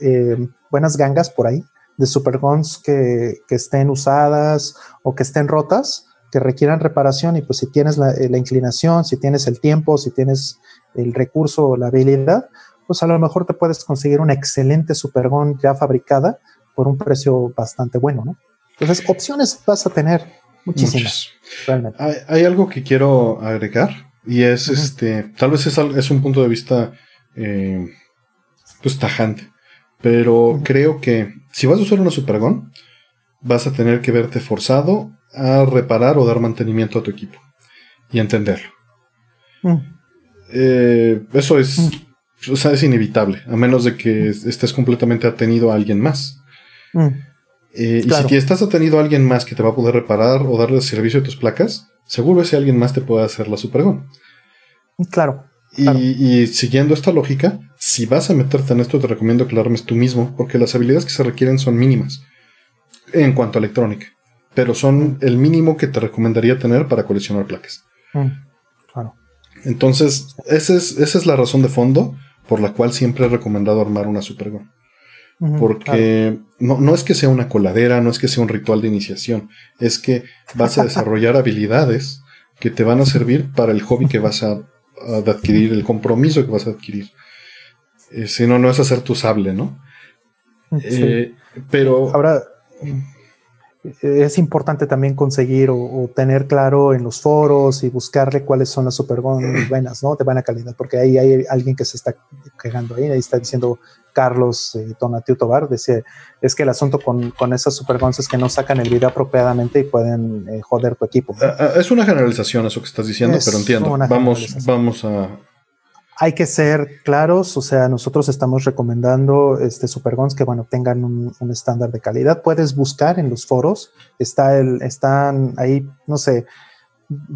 buenas gangas por ahí de Super Guns que, que, estén usadas o que estén rotas, que requieran reparación y pues si tienes la, la inclinación, si tienes el tiempo, si tienes el recurso o la habilidad, pues a lo mejor te puedes conseguir una excelente Supergon ya fabricada por un precio bastante bueno, ¿no? Entonces, opciones vas a tener muchísimas. Hay, algo que quiero agregar y es este, tal vez es, un punto de vista eh, pues tajante, pero creo que si vas a usar una Supergon, vas a tener que verte forzado a reparar o dar mantenimiento a tu equipo y entenderlo. Mm. Eh, eso es mm o sea, es inevitable, a menos de que estés completamente atenido a alguien más. Mm. Eh, y si estás atenido a alguien más que te va a poder reparar o darle servicio a tus placas, seguro ese alguien más te puede hacer la Supergon. Claro. Y, siguiendo esta lógica, si vas a meterte en esto, te recomiendo que lo armes tú mismo, porque las habilidades que se requieren son mínimas en cuanto a electrónica, pero son el mínimo que te recomendaría tener para coleccionar placas. Mm. Claro. Entonces, esa es, esa es la razón de fondo por la cual siempre he recomendado armar una Porque no, es que sea una coladera, no es que sea un ritual de iniciación, es que vas a desarrollar habilidades que te van a servir para el hobby que vas a, adquirir, el compromiso que vas a adquirir. Eh, si no, no es hacer tu sable, ¿no? Eh, pero. Ahora, es importante también conseguir o, tener claro en los foros y buscarle cuáles son las supergon buenas, ¿no? De buena calidad, porque ahí hay alguien que se está quejando ahí, ahí está diciendo Carlos eh, Tonatiu Tobar, decía, es que el asunto con, con esas supergons es que no sacan el video apropiadamente y pueden eh, joder tu equipo. Ah, ah, es una generalización eso que estás diciendo, pero entiendo. Vamos, vamos a, hay que ser claros, o sea, nosotros estamos recomendando este Supergons que, bueno, tengan un, estándar de calidad. Puedes buscar en los foros, está el, están ahí, no sé,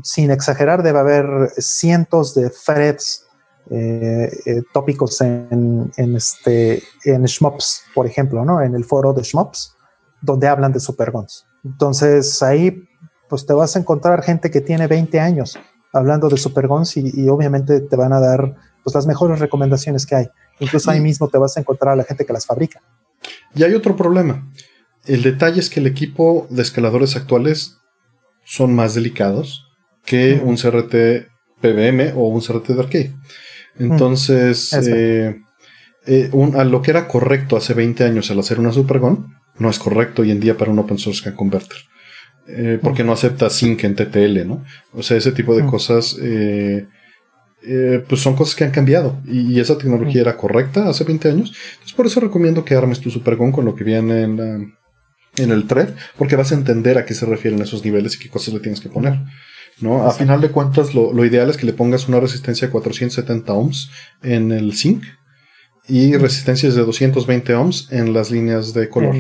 sin exagerar, debe haber cientos de threads eh, eh, tópicos en, en, este, en Shmops, por ejemplo, ¿no? En el foro de Shmops, donde hablan de Supergons. Entonces, ahí, pues te vas a encontrar gente que tiene 20 años hablando de Supergons y obviamente te van a dar pues las mejores recomendaciones que hay. Incluso ahí mismo te vas a encontrar a la gente que las fabrica. Y hay otro problema. El detalle es que el equipo de escaladores actuales son más delicados que un CRT PBM o un CRT de arcade. Entonces, eh, eh, a lo que era correcto hace 20 años al hacer una Supergon, no es correcto hoy en día para un open source converter. Eh, porque no acepta sync en TTL, ¿no? O sea, ese tipo de cosas eh, pues son cosas que han cambiado y, esa tecnología era correcta hace 20 años. Entonces por eso recomiendo que armes tu Supergon con lo que viene en, en el thread, porque vas a entender a qué se refieren esos niveles y qué cosas le tienes que poner. ¿no? A final de cuentas, lo, ideal es que le pongas una resistencia de 470 ohms en el zinc y resistencias de 220 ohms en las líneas de color.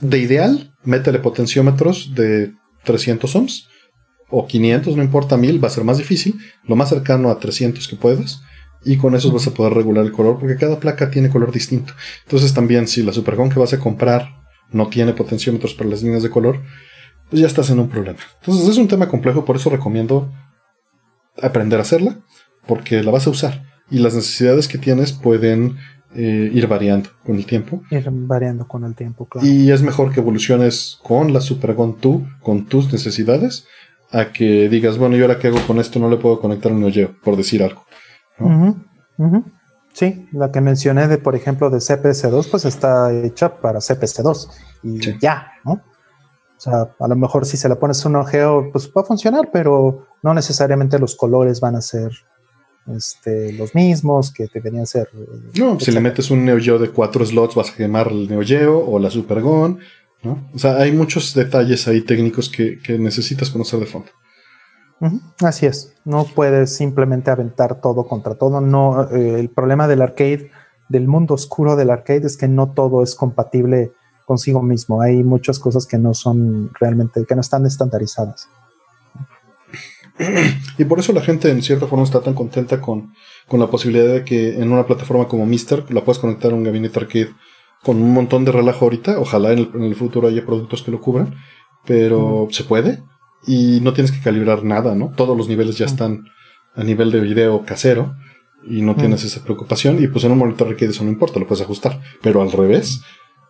De ideal, métele potenciómetros de 300 ohms o 500, no importa, 1000, va a ser más difícil, lo más cercano a 300 que puedas, y con eso vas a poder regular el color, porque cada placa tiene color distinto. Entonces también si la Supergon que vas a comprar no tiene potenciómetros para las líneas de color, pues ya estás en un problema. Entonces es un tema complejo, por eso recomiendo aprender a hacerla, porque la vas a usar, y las necesidades que tienes pueden eh, ir variando con el tiempo. Ir variando con el tiempo, claro. Y es mejor que evoluciones con la Supergon tú, con tus necesidades, a que digas, bueno, ¿y ahora qué hago con esto? No le puedo conectar un Neo por decir algo. Sí, la que mencioné de, por ejemplo, de CPC2, pues está hecha para CPC2 y ya, ¿no? O sea, a lo mejor si se le pones un ojeo, pues va a funcionar, pero no necesariamente los colores van a ser este, los mismos que deberían ser. Eh, no, si le metes un Neo de cuatro slots, vas a quemar el Neo o la Supergon o sea, hay muchos detalles ahí técnicos que, necesitas conocer de fondo. Así es, no puedes simplemente aventar todo contra todo. No, eh, el problema del arcade, del mundo oscuro del arcade, es que no todo es compatible consigo mismo. Hay muchas cosas que no son realmente, que no están estandarizadas. y por eso la gente en cierta forma está tan contenta con, con la posibilidad de que en una plataforma como Mister la puedas conectar a un gabinete arcade con un montón de relajo ahorita. Ojalá en el, futuro haya productos que lo cubran, pero se puede y no tienes que calibrar nada, ¿no? Todos los niveles ya están a nivel de video casero y no tienes esa preocupación. Y pues en un monitor arcade eso no importa, lo puedes ajustar. Pero al revés,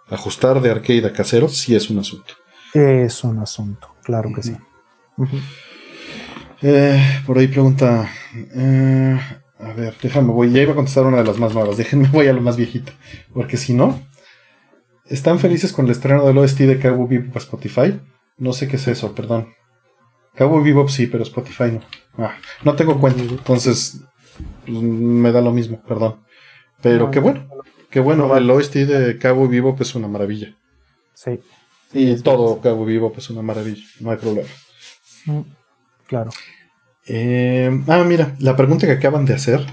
ajustar de arcade a casero sí es un asunto. Es un asunto, claro que sí. Eh, por ahí pregunta. Eh, a ver, déjame, voy. Ya iba a contestar una de las más nuevas. Déjenme, voy a lo más viejita. Porque si no, ¿están felices con el estreno del OST de Cowboy Bebop a Spotify? No sé qué es eso, perdón. Cowboy Bebop sí, pero Spotify no. Ah, no tengo cuenta, entonces pues, me da lo mismo, perdón. Pero qué bueno, qué bueno. El OST de Cowboy Bebop es una maravilla. Sí. Y todo Cowboy Bebop es una maravilla, no hay problema. Mm, claro. Eh, ah, mira, la pregunta que acaban de hacer,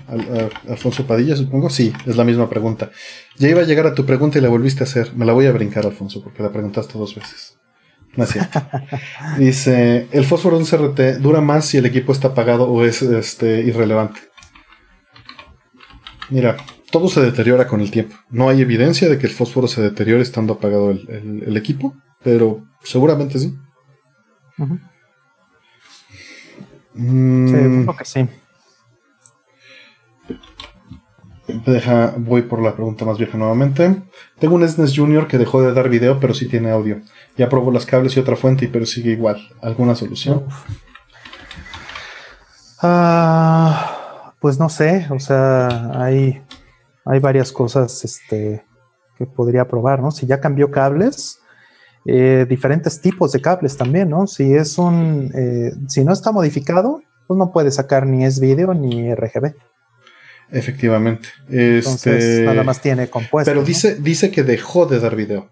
Alfonso Padilla, supongo, sí, es la misma pregunta. Ya iba a llegar a tu pregunta y la volviste a hacer. Me la voy a brincar, Alfonso, porque la preguntaste dos veces. No es cierto. Dice, ¿el fósforo de un CRT dura más si el equipo está apagado o es este, irrelevante? Mira, todo se deteriora con el tiempo. No hay evidencia de que el fósforo se deteriore estando apagado el, equipo, pero seguramente sí. Mm. Sí, que sí. Deja, voy por la pregunta más vieja nuevamente. Tengo un SNES Junior que dejó de dar video, pero sí tiene audio. Ya probó las cables y otra fuente, pero sigue igual. ¿Alguna solución? Ah, pues no sé, o sea, hay, hay varias cosas este, que podría probar, ¿no? Si ya cambió cables, eh, diferentes tipos de cables también, ¿no? Si es un, eh, si no está modificado, pues no puede sacar ni es video ni RGB. Efectivamente. Entonces, este, nada más tiene compuesto. Pero dice, dice que dejó de dar video.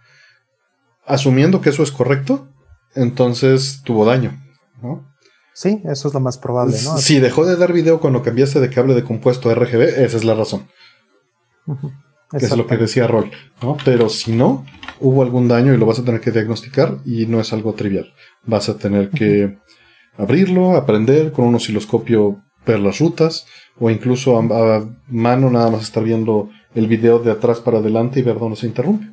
Asumiendo que eso es correcto, entonces tuvo daño, ¿no? Sí, eso es lo más probable, ¿no? Si dejó de dar video cuando cambiaste de cable de compuesto a RGB, esa es la razón. Es lo que decía Roll, ¿no? Pero si no, hubo algún daño y lo vas a tener que diagnosticar y no es algo trivial. Vas a tener que abrirlo, aprender con un osciloscopio ver las rutas o incluso a, mano nada más estar viendo el video de atrás para adelante y ver dónde se interrumpe.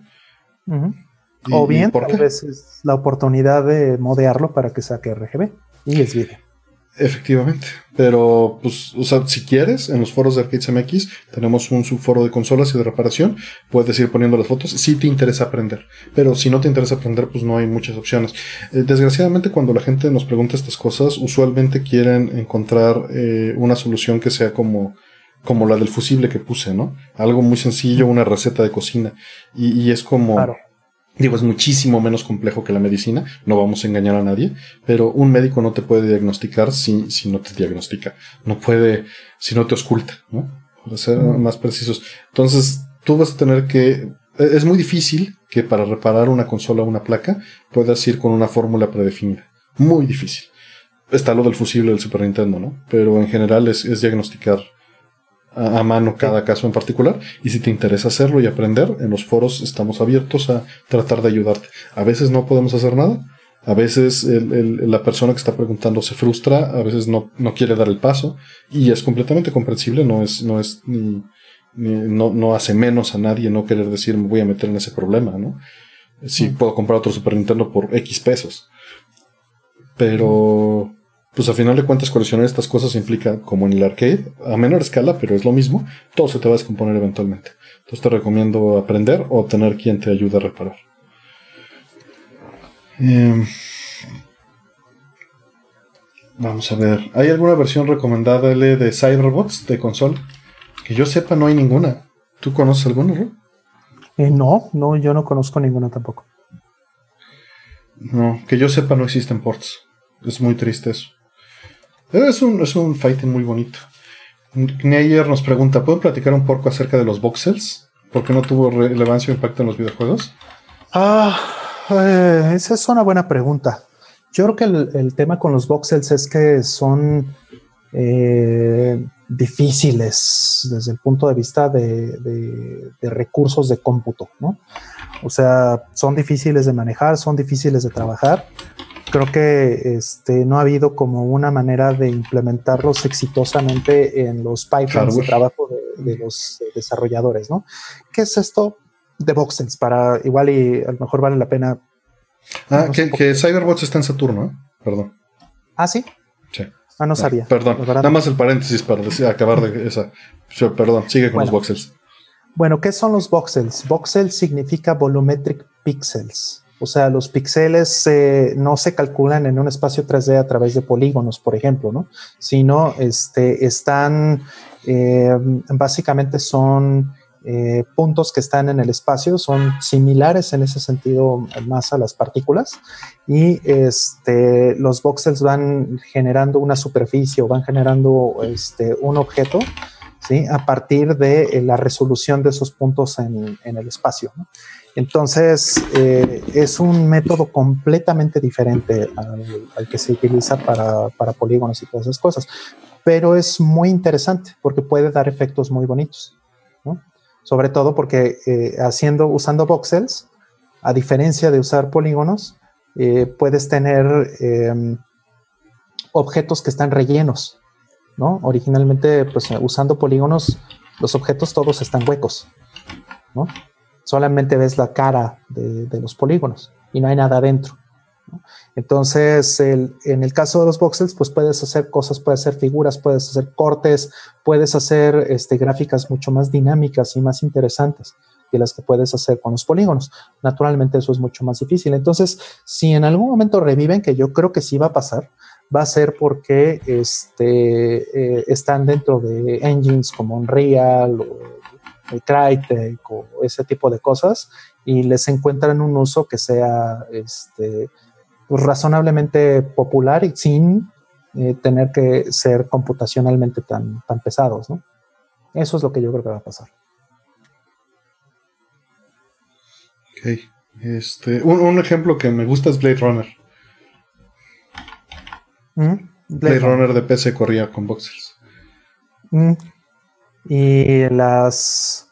o bien, tal vez es la oportunidad de modearlo para que saque RGB y es video. Efectivamente, pero pues, o sea, si quieres, en los foros de Arcades MX tenemos un subforo de consolas y de reparación, puedes ir poniendo las fotos si te interesa aprender, pero si no te interesa aprender, pues no hay muchas opciones. Eh, desgraciadamente, cuando la gente nos pregunta estas cosas, usualmente quieren encontrar eh, una solución que sea como, como la del fusible que puse, ¿no? Algo muy sencillo, una receta de cocina, y, es como... Digo, es muchísimo menos complejo que la medicina, no vamos a engañar a nadie, pero un médico no te puede diagnosticar si, si no te diagnostica, no puede si no te oculta, ¿no? Para ser más precisos. Entonces, tú vas a tener que... E, es muy difícil que para reparar una consola o una placa puedas ir con una fórmula predefinida. Muy difícil. Está lo del fusible del Super Nintendo, ¿no? Pero en general es, es diagnosticar a, mano cada caso en particular. Y si te interesa hacerlo y aprender, en los foros estamos abiertos a tratar de ayudarte. A veces no podemos hacer nada. A veces la persona que está preguntando se frustra, a veces no, no, quiere dar el paso y es completamente comprensible, no es, no es ni, no, no, hace menos a nadie no querer decir me voy a meter en ese problema, ¿no? Si puedo comprar otro Super Nintendo por X pesos. Pero pues a final de cuentas coleccionar estas cosas implica, como en el arcade, a menor escala, pero es lo mismo, todo se te va a descomponer eventualmente. Entonces te recomiendo aprender o tener quien te ayude a reparar. Em, vamos a ver, ¿hay alguna versión recomendable de Cyberbots de consola? Que yo sepa, no hay ninguna. ¿Tú conoces alguna, Ro? Eh, no, no, yo no conozco ninguna tampoco. No, que yo sepa, no existen ports. Es muy triste eso. Es un, es un fighting muy bonito. Neyer nos pregunta, ¿pueden platicar un poco acerca de los voxels? ¿Por qué no tuvo relevancia o impacto en los videojuegos? Ah, eh, esa es una buena pregunta. Yo creo que el, tema con los voxels es que son eh, difíciles desde el punto de vista de, de, recursos de cómputo, ¿no? O sea, son difíciles de manejar, son difíciles de trabajar creo que este, no ha habido como una manera de implementarlos exitosamente en los pipelines de trabajo de, los desarrolladores, ¿no? ¿Qué es esto de voxels? Para igual y a lo mejor vale la pena. Ah, que, que, Cyberbots está en Saturno, ¿eh? Perdón. Ah, sí. Sí. Ah, no sabía. Perdón. Nada más el paréntesis para decir, acabar de esa. Perdón, sigue con los voxels. Bueno, ¿qué son los voxels? Voxel significa volumetric pixels. O sea, los píxeles no se calculan en un espacio 3D a través de polígonos, por ejemplo, ¿no? Sino este, están, eh, básicamente son eh, puntos que están en el espacio, son similares en ese sentido más a las partículas y este, los voxels van generando una superficie o van generando este, un objeto ¿sí? a partir de eh, la resolución de esos puntos en, el espacio. Entonces, eh, es un método completamente diferente al, que se utiliza para, polígonos y todas esas cosas, pero es muy interesante porque puede dar efectos muy bonitos, sobre todo porque eh, haciendo, usando voxels, a diferencia de usar polígonos, puedes tener em, objetos que están rellenos, ¿no? Originalmente, pues usando polígonos, los objetos todos están huecos, ¿no? Solamente ves la cara de, los polígonos y no hay nada adentro. Entonces, en el caso de los voxels, pues puedes hacer cosas, puedes hacer figuras, puedes hacer cortes, puedes hacer este, gráficas mucho más dinámicas y más interesantes que las que puedes hacer con los polígonos. Naturalmente eso es mucho más difícil. Entonces, si en algún momento reviven, que yo creo que sí va a pasar, va a ser porque este, eh, están dentro de engines como Unreal o Crytek o ese tipo de cosas y les encuentran un uso que sea este, razonablemente popular y sin eh, tener que ser computacionalmente tan, tan pesados. ¿no? Eso es lo que yo creo que va a pasar. Ok. Este, un ejemplo que me gusta es Blade Runner. Blade, Runner de PC corría con voxels. Y las,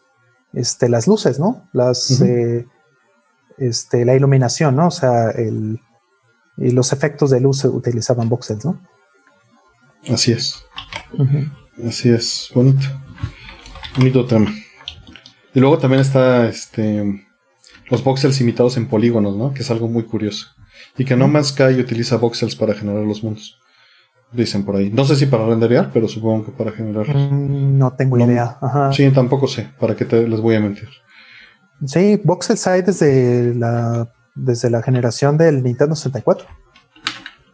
este, las luces, ¿no? Las, eh, este, la iluminación, ¿no? O sea, el, y los efectos de luz utilizaban voxels, ¿no? Así es. Así es, bonito. Bonito tema. Y luego también está este los voxels imitados en polígonos, ¿no? Que es algo muy curioso. Y que No Man's Sky utiliza voxels para generar los mundos. Dicen por ahí. No sé si para renderear, pero supongo que para generar. Mm, no tengo idea. Sí, tampoco sé. ¿Para qué te, les voy a mentir? Sí, voxels hay desde la, desde la generación del Nintendo 64.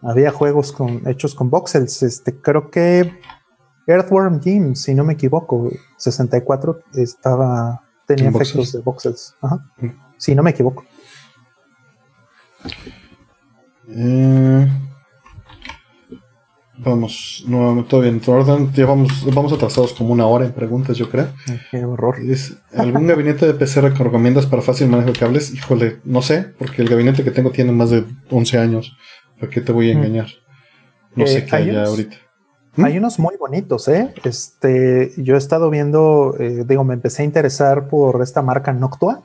Había juegos con, hechos con voxels. Este, creo que Earthworm Jim, si no me equivoco, 64 estaba tenía efectos de voxels. Ajá. Mm. Si no me equivoco. Eh, vamos, no, todo bien. Orden, ya vamos, atrasados como una hora en preguntas, yo creo. Qué horror. ¿Algún gabinete de PC recomiendas para fácil manejo de cables? Híjole, no sé, porque el gabinete que tengo tiene más de 11 años. ¿Para qué te voy a mm. engañar? No sé eh, qué haya ahorita. ¿Mm? Hay unos muy bonitos, ¿eh? Este, yo he estado viendo, eh, digo, me empecé a interesar por esta marca Noctua.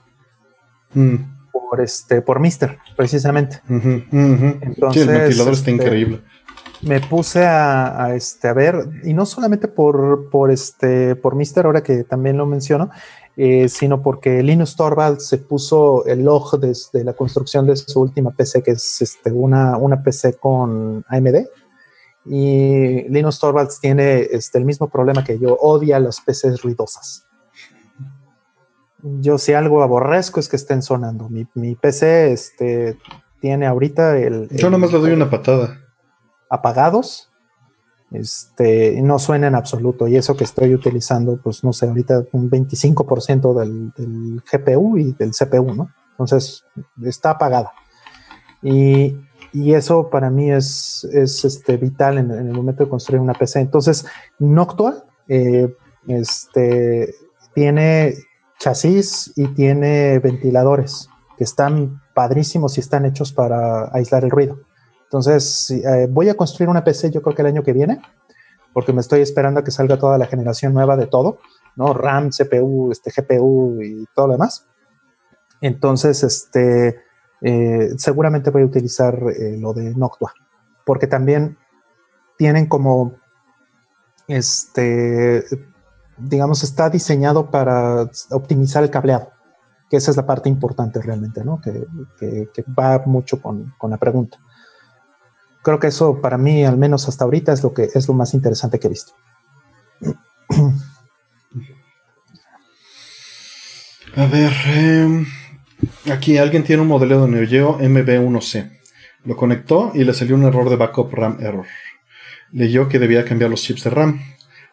Mm por este, por Mister, precisamente. Entonces, el ventilador está este, increíble. Me puse a, este, a ver, y no solamente por, por, este, por Mister, ahora que también lo menciono, eh, sino porque Linus Torvalds se puso el log desde la construcción de su última PC, que es este, una, una PC con AMD. Y Linus Torvalds tiene este, el mismo problema que yo, odia las PCs ruidosas. Yo si algo aborrezco es que estén sonando. Mi, mi PC este, tiene ahorita el... Yo nomás le doy una patada. Apagados. Este, no suena en absoluto. Y eso que estoy utilizando, pues no sé, ahorita un 25% del, del GPU y del CPU, ¿no? Entonces, está apagada. Y, y eso para mí es, es este, vital en, el momento de construir una PC. Entonces, Noctua eh, este, tiene chasis y tiene ventiladores que están padrísimos y están hechos para aislar el ruido. Entonces, eh, voy a construir una PC yo creo que el año que viene, porque me estoy esperando a que salga toda la generación nueva de todo, ¿no? RAM, CPU, este, GPU y todo lo demás. Entonces, este, eh, seguramente voy a utilizar eh, lo de Noctua, porque también tienen como, este, digamos, está diseñado para optimizar el cableado, que esa es la parte importante realmente, ¿no? Que, va mucho con, con, la pregunta. Creo que eso para mí, al menos hasta ahorita, es lo que es lo más interesante que he visto. A ver, em, aquí alguien tiene un modelo de Neo Geo MB1C. Lo conectó y le salió un error de backup RAM error. Leyó que debía cambiar los chips de RAM.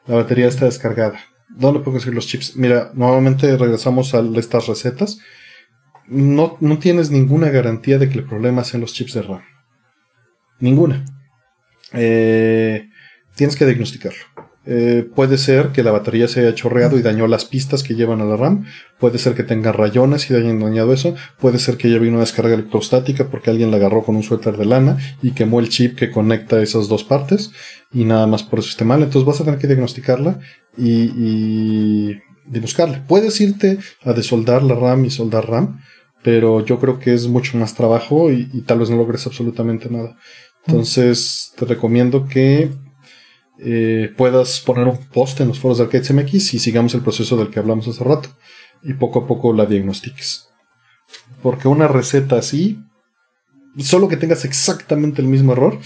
La batería está descargada. ¿Dónde puedo conseguir los chips? Mira, nuevamente regresamos a estas recetas. No, no tienes ninguna garantía de que el problema sean los chips de RAM. Ninguna. Eh, tienes que diagnosticarlo. Eh, puede ser que la batería se haya chorreado y dañó las pistas que llevan a la RAM. Puede ser que tenga rayones y hayan dañado eso. Puede ser que lleve una descarga electrostática porque alguien la agarró con un suéter de lana y quemó el chip que conecta esas dos partes y nada más por eso esté mal. Entonces vas a tener que diagnosticarla y, y, buscarle. Puedes irte a desoldar la RAM y soldar RAM, pero yo creo que es mucho más trabajo y, y tal vez no logres absolutamente nada. Entonces te recomiendo que eh, puedas poner un post en los foros de Arcade MX y sigamos el proceso del que hablamos hace rato y poco a poco la diagnostiques. Porque una receta así, solo que tengas exactamente el mismo error,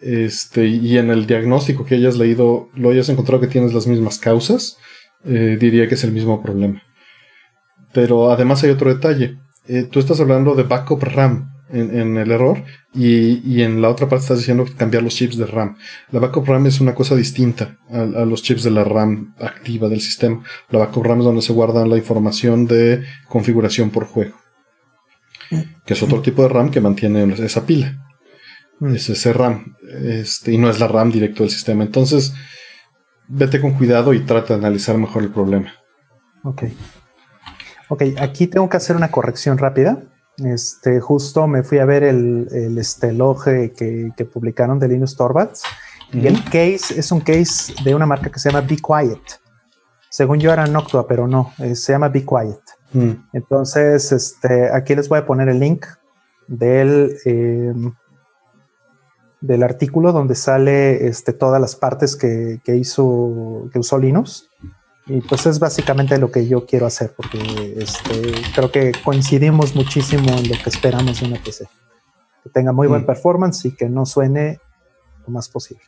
este, y en el diagnóstico que hayas leído lo hayas encontrado que tienes las mismas causas, eh, diría que es el mismo problema. Pero además hay otro detalle. Eh, tú estás hablando de backup RAM en, el error y, en la otra parte estás diciendo cambiar los chips de RAM. La backup RAM es una cosa distinta a, los chips de la RAM activa del sistema. La backup RAM es donde se guarda la información de configuración por juego. Que es otro tipo de RAM que mantiene esa pila. Mm. Es ese RAM. Este, y no es la RAM directo del sistema. Entonces, vete con cuidado y trata de analizar mejor el problema. Ok. Ok, aquí tengo que hacer una corrección rápida. Este, justo me fui a ver el, el este, que, publicaron de Linus Torvalds. Y el case es un case de una marca que se llama Be Quiet. Según yo era Noctua, pero no, eh, se llama Be Quiet. Mm. Entonces, este, aquí les voy a poner el link del, em, del artículo donde sale este, todas las partes que, que hizo, que usó Linus. Y pues es básicamente lo que yo quiero hacer, porque este, creo que coincidimos muchísimo en lo que esperamos de una PC. Que tenga muy buen mm. performance y que no suene lo más posible.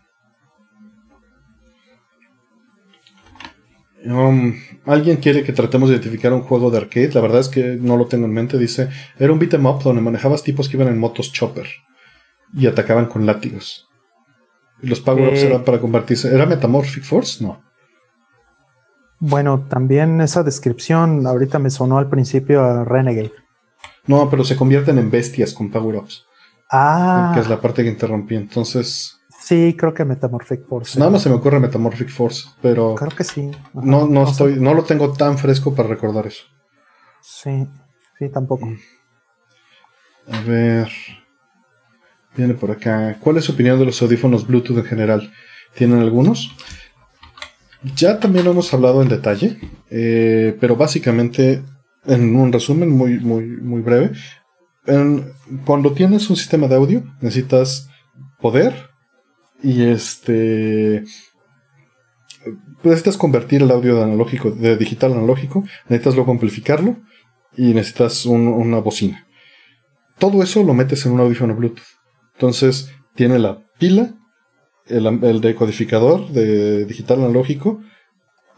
Um, alguien quiere que tratemos de identificar un juego de arcade. La verdad es que no lo tengo en mente. Dice: Era un beat'em up donde manejabas tipos que iban en motos chopper y atacaban con látigos. Los power-ups eh. eran para convertirse. ¿Era Metamorphic Force? No. Bueno, también esa descripción ahorita me sonó al principio a Renegade. No, pero se convierten en bestias con power-ups. Ah. Que es la parte que interrumpí. Entonces. Sí, creo que Metamorphic Force. Nada más se me ocurre Metamorphic Force, pero. Creo que sí. no, no, estoy, no lo tengo tan fresco para recordar eso. Sí, sí, tampoco. Mm. A ver. Viene por acá. ¿Cuál es su opinión de los audífonos Bluetooth en general? ¿Tienen algunos? Ya también lo hemos hablado en detalle, eh, pero básicamente, en un resumen muy, muy, muy breve, cuando tienes un sistema de audio, necesitas poder y este necesitas convertir el audio de analógico de digital a analógico, necesitas luego amplificarlo y necesitas una bocina. Todo eso lo metes en un audífono Bluetooth. Entonces tiene la pila el, decodificador de digital analógico,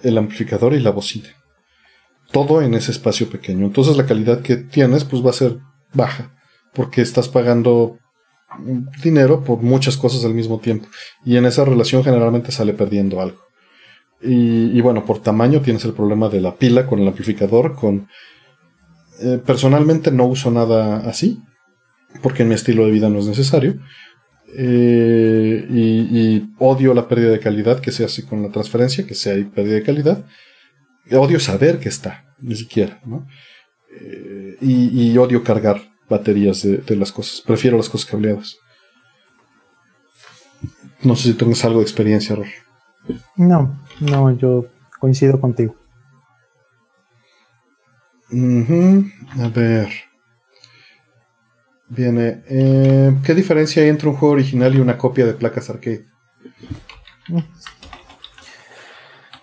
el amplificador y la bocina. Todo en ese espacio pequeño. Entonces la calidad que tienes pues va a ser baja, porque estás pagando dinero por muchas cosas al mismo tiempo. Y en esa relación generalmente sale perdiendo algo. Y, bueno, por tamaño tienes el problema de la pila con el amplificador, con... Eh, personalmente no uso nada así, porque en mi estilo de vida no es necesario. Eh, y, odio la pérdida de calidad que se hace con la transferencia, que sea hay pérdida de calidad. Odio saber que está, ni siquiera, ¿no? Eh, y, odio cargar baterías de, las cosas. Prefiero las cosas cableadas. No sé si tengas algo de experiencia, Ror. No, no, yo coincido contigo. A ver. Viene. Eh, ¿Qué diferencia hay entre un juego original y una copia de placas arcade?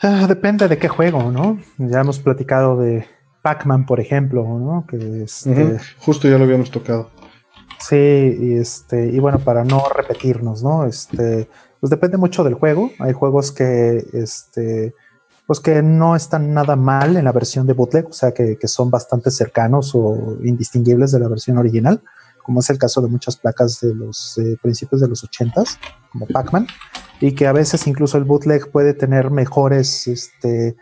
Ah, depende de qué juego, ¿no? Ya hemos platicado de Pac-Man, por ejemplo, ¿no? Que este, Justo ya lo habíamos tocado. Sí, y este, y bueno, para no repetirnos, ¿no? Este, pues depende mucho del juego. Hay juegos que, este, pues que no están nada mal en la versión de bootleg, o sea, que, que son bastante cercanos o indistinguibles de la versión original como es el caso de muchas placas de los eh, principios de los 80s, como Pac-Man, y que a veces incluso el bootleg puede tener mejores, este,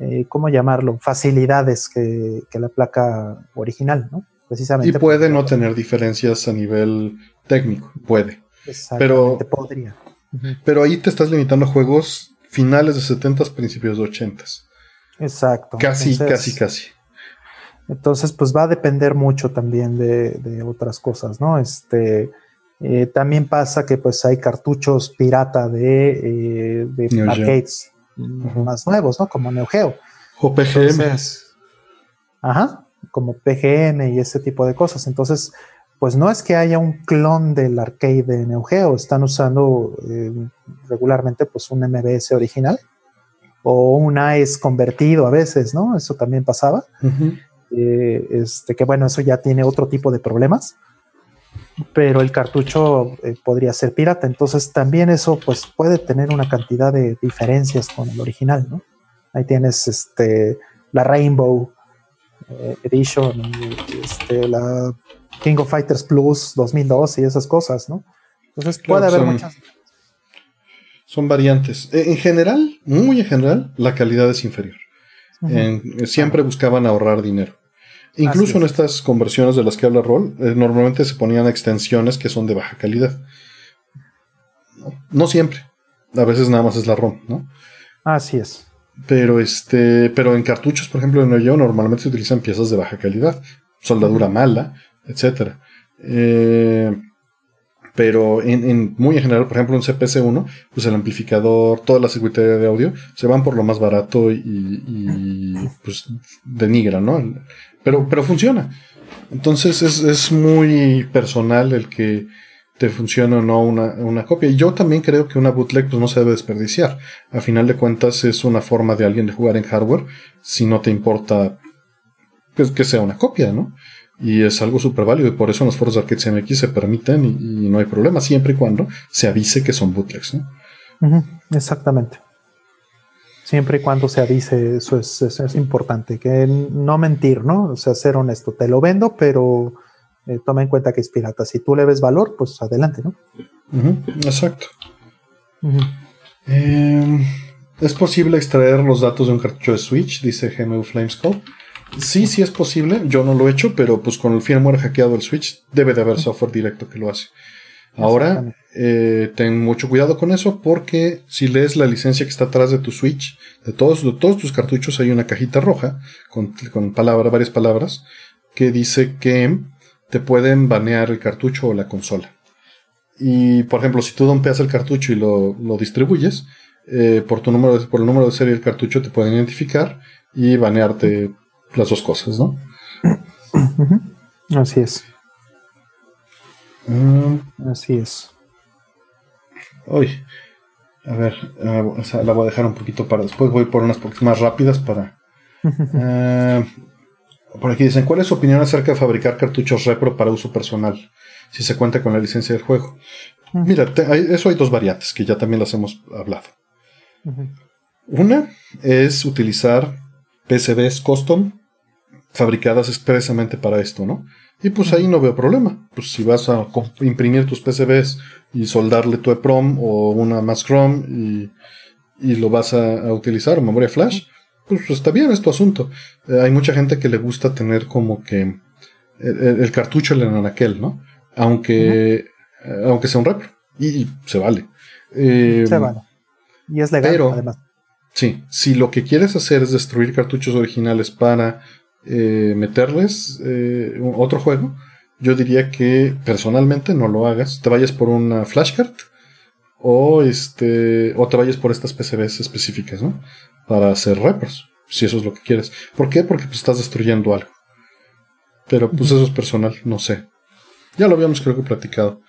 eh, ¿cómo llamarlo? Facilidades que, la placa original, ¿no? Precisamente. Y puede no tener diferencias a nivel técnico, puede. Pero, podría. pero ahí te estás limitando a juegos finales de 70s, principios de 80s. Exacto. Casi, casi, casi. Entonces, pues va a depender mucho también de, otras cosas, ¿no? Este, eh, también pasa que pues hay cartuchos pirata de, eh, arcades más nuevos, ¿no? Como Neo Geo. O PGM. ajá, como PGM y ese tipo de cosas. Entonces, pues no es que haya un clon del arcade de Neo Geo, están usando eh, regularmente pues un MBS original o un AES convertido a veces, ¿no? Eso también pasaba. Eh, este, que bueno, eso ya tiene otro tipo de problemas, pero el cartucho eh, podría ser pirata, entonces también eso pues puede tener una cantidad de diferencias con el original, ¿no? Ahí tienes este, la Rainbow eh, Edition, este, la King of Fighters Plus 2002 y esas cosas, ¿no? Entonces puede haber muchas... Son variantes. En general, muy en general, la calidad es inferior. siempre buscaban ahorrar dinero. Incluso en estas conversiones de las que habla Roll, eh, normalmente se ponían extensiones que son de baja calidad. No, siempre. A veces nada más es la ROM, ¿no? Así es. Pero este, pero en cartuchos, por ejemplo, en Neo normalmente se utilizan piezas de baja calidad, soldadura mala, etcétera. Eh, pero en, muy en general, por ejemplo, un CPC1, pues el amplificador, toda la circuitería de audio, se van por lo más barato y, y pues denigran, ¿no? Pero, pero funciona. Entonces es, es muy personal el que te funcione o no una, una, copia. Y yo también creo que una bootleg pues, no se debe desperdiciar. A final de cuentas es una forma de alguien de jugar en hardware si no te importa pues, que sea una copia, ¿no? Y es algo súper válido y por eso en los foros de Arcade CMX se permiten y, no hay problema, siempre y cuando se avise que son bootlegs, ¿no? Exactamente. Siempre y cuando se avise, eso es, importante, que no mentir, ¿no? O sea, ser honesto. Te lo vendo, pero eh, toma en cuenta que es pirata. Si tú le ves valor, pues adelante, ¿no? exacto. Em, ¿Es posible extraer los datos de un cartucho de Switch? Dice GMU Flamescope. Sí, sí es posible. Yo no lo he hecho, pero pues con el firmware hackeado del Switch debe de haber software directo que lo hace. Ahora, eh, ten mucho cuidado con eso porque si lees la licencia que está atrás de tu Switch, de todos, de todos tus cartuchos hay una cajita roja con, con varias palabras que dice que te pueden banear el cartucho o la consola. Y por ejemplo, si tú dompeas el cartucho y lo, distribuyes, eh, por, tu número por el número de serie del cartucho te pueden identificar y banearte las dos cosas, ¿no? Así es. Mm. Así es. Uy, a ver, la voy a dejar un poquito para después. Voy por unas más rápidas para. Eh, por aquí dicen: ¿Cuál es su opinión acerca de fabricar cartuchos repro para uso personal? Si se cuenta con la licencia del juego. Mira, eso hay dos variantes que ya también las hemos hablado. Una es utilizar PCBs custom fabricadas expresamente para esto, ¿no? Y pues ahí no veo problema. Pues si vas a imprimir tus PCBs y soldarle tu EPROM o una MASCROM y, y lo vas a, utilizar, memoria flash, pues está bien, es tu asunto. Eh, hay mucha gente que le gusta tener como que el, cartucho en anaquel, ¿no? Aunque, eh, aunque sea un repro. Y, se vale. Eh, se vale. Y es legal, además. Sí, si lo que quieres hacer es destruir cartuchos originales para eh, meterles eh, otro juego, yo diría que personalmente no lo hagas. Te vayas por una flashcard o este o te vayas por estas PCBs específicas, ¿no? Para hacer repros, si eso es lo que quieres. ¿Por qué? Porque pues, estás destruyendo algo. Pero pues eso es personal, no sé. Ya lo habíamos creo que platicado.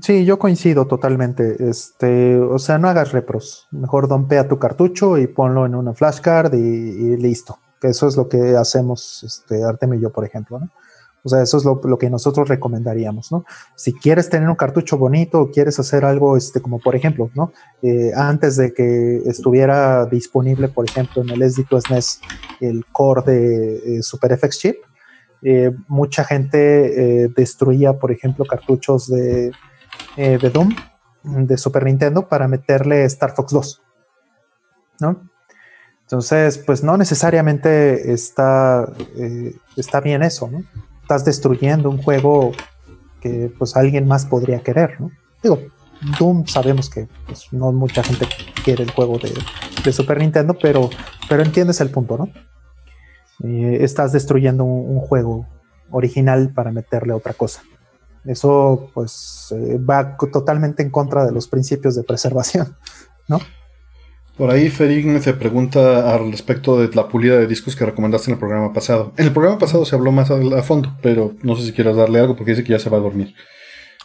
Sí, yo coincido totalmente. Este, o sea, no hagas repros. Mejor dompea tu cartucho y ponlo en una flashcard y, y listo. Que eso es lo que hacemos, este, Artemio y yo, por ejemplo. O sea, eso es lo, lo, que nosotros recomendaríamos, ¿no? Si quieres tener un cartucho bonito o quieres hacer algo, este, como por ejemplo, ¿no? Eh, antes de que estuviera disponible, por ejemplo, en el SD2 SNES el core de eh, Super FX Chip, eh, mucha gente destruía, por ejemplo, cartuchos de, de Doom de Super Nintendo para meterle Star Fox 2, ¿no? Entonces, pues no necesariamente está, está bien eso, ¿no? estás destruyendo un juego que pues alguien más podría querer, ¿no? Digo, Doom sabemos que pues, no mucha gente quiere el juego de, de, Super Nintendo, pero, pero entiendes el punto, ¿no? Eh, estás destruyendo un, un, juego original para meterle otra cosa. Eso pues eh, va totalmente en contra de los principios de preservación, ¿no? Por ahí Ferign se pregunta al respecto de la pulida de discos que recomendaste en el programa pasado. En el programa pasado se habló más a, fondo, pero no sé si quieras darle algo porque dice que ya se va a dormir.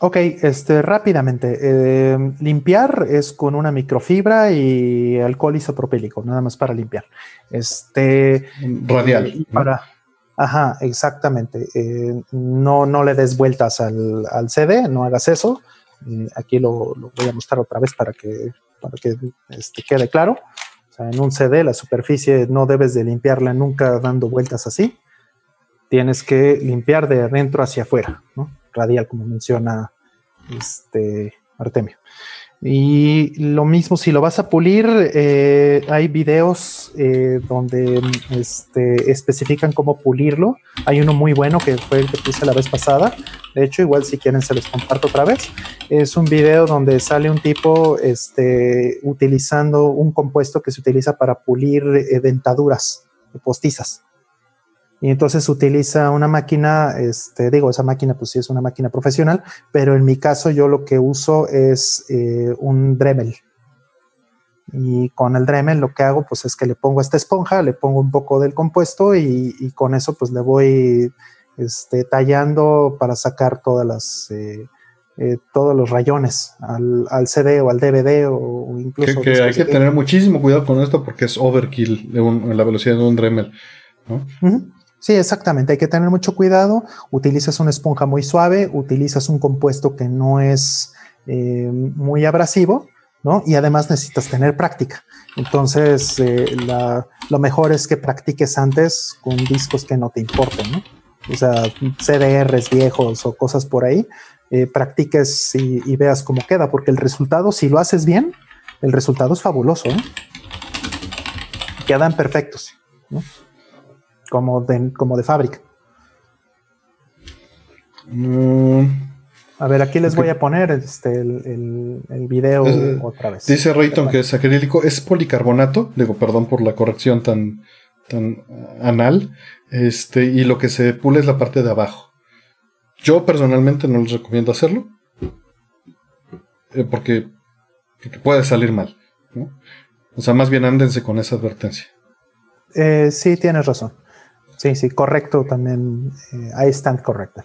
Ok, este, rápidamente. Eh, limpiar es con una microfibra y alcohol isopropílico, nada más para limpiar. Este, Radial. Eh, para, ajá, exactamente. Eh, no, no le des vueltas al, al CD, no hagas eso. aquí lo, lo, voy a mostrar otra vez para que para que este, quede claro. O sea, en un CD la superficie no debes de limpiarla nunca dando vueltas así. Tienes que limpiar de adentro hacia afuera. Radial, como menciona este Artemio. Y lo mismo, si lo vas a pulir, eh, hay videos eh, donde este, especifican cómo pulirlo. Hay uno muy bueno que fue el que puse la vez pasada. De hecho, igual si quieren se los comparto otra vez. Es un video donde sale un tipo este, utilizando un compuesto que se utiliza para pulir eh, dentaduras postizas. Y entonces utiliza una máquina, este, digo, esa máquina pues sí es una máquina profesional, pero en mi caso yo lo que uso es eh, un Dremel. Y con el Dremel lo que hago pues es que le pongo esta esponja, le pongo un poco del compuesto y, y con eso pues le voy este, tallando para sacar todas las... Eh, eh, todos los rayones al, al, CD o al DVD o, incluso... Que, que hay que tener muchísimo cuidado con esto porque es overkill de un, la velocidad de un Dremel. ¿no? Uh -huh. Sí, exactamente. Hay que tener mucho cuidado. Utilizas una esponja muy suave, utilizas un compuesto que no es eh, muy abrasivo, ¿no? Y además necesitas tener práctica. Entonces, eh, lo mejor es que practiques antes con discos que no te importen, ¿no? O sea, CDRs viejos o cosas por ahí. Eh, practiques y, veas cómo queda, porque el resultado, si lo haces bien, el resultado es fabuloso. Quedan perfectos. ¿no? Como de, como de fábrica. Mm. A ver, aquí les okay. voy a poner este, el, el, el video otra vez. Dice Rayton que es acrílico, es policarbonato, digo, perdón por la corrección tan, tan anal, este, y lo que se pule es la parte de abajo. Yo personalmente no les recomiendo hacerlo, eh, porque, porque, puede salir mal, ¿no? O sea, más bien ándense con esa advertencia. Eh, sí, tienes razón. Sí, sí, correcto también. Eh, I stand corrected.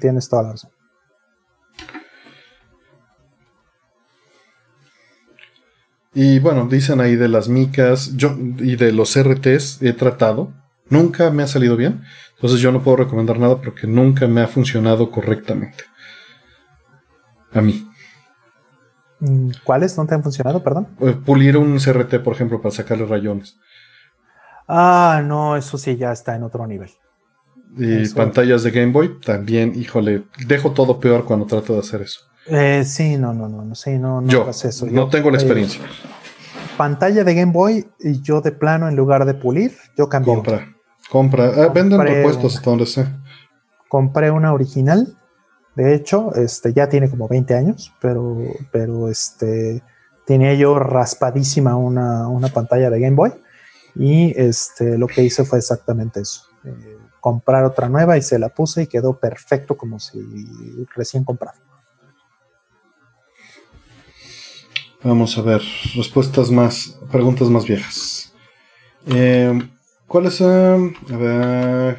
Tienes toda la razón. Y bueno, dicen ahí de las micas yo, y de los RTs he tratado. Nunca me ha salido bien. Entonces yo no puedo recomendar nada porque nunca me ha funcionado correctamente. A mí. ¿Cuáles no te han funcionado, perdón? Pulir un CRT, por ejemplo, para sacarle rayones. Ah, no, eso sí ya está en otro nivel. Y eso. pantallas de Game Boy también, híjole, dejo todo peor cuando trato de hacer eso. Eh, sí, no, no, no, no, sí, no, no yo, hagas eso. No yo, tengo la experiencia. Eh, pantalla de Game Boy y yo de plano en lugar de pulir, yo cambié. Compra, compra. Ah, venden repuestos hasta donde sé. Compré una original. De hecho, este ya tiene como 20 años, pero, pero este tenía yo raspadísima una, una pantalla de Game Boy y este, lo que hice fue exactamente eso. Eh, comprar otra nueva y se la puse y quedó perfecto como si recién comprado. Vamos a ver, respuestas más, preguntas más viejas. Eh, ¿Cuáles? A ver,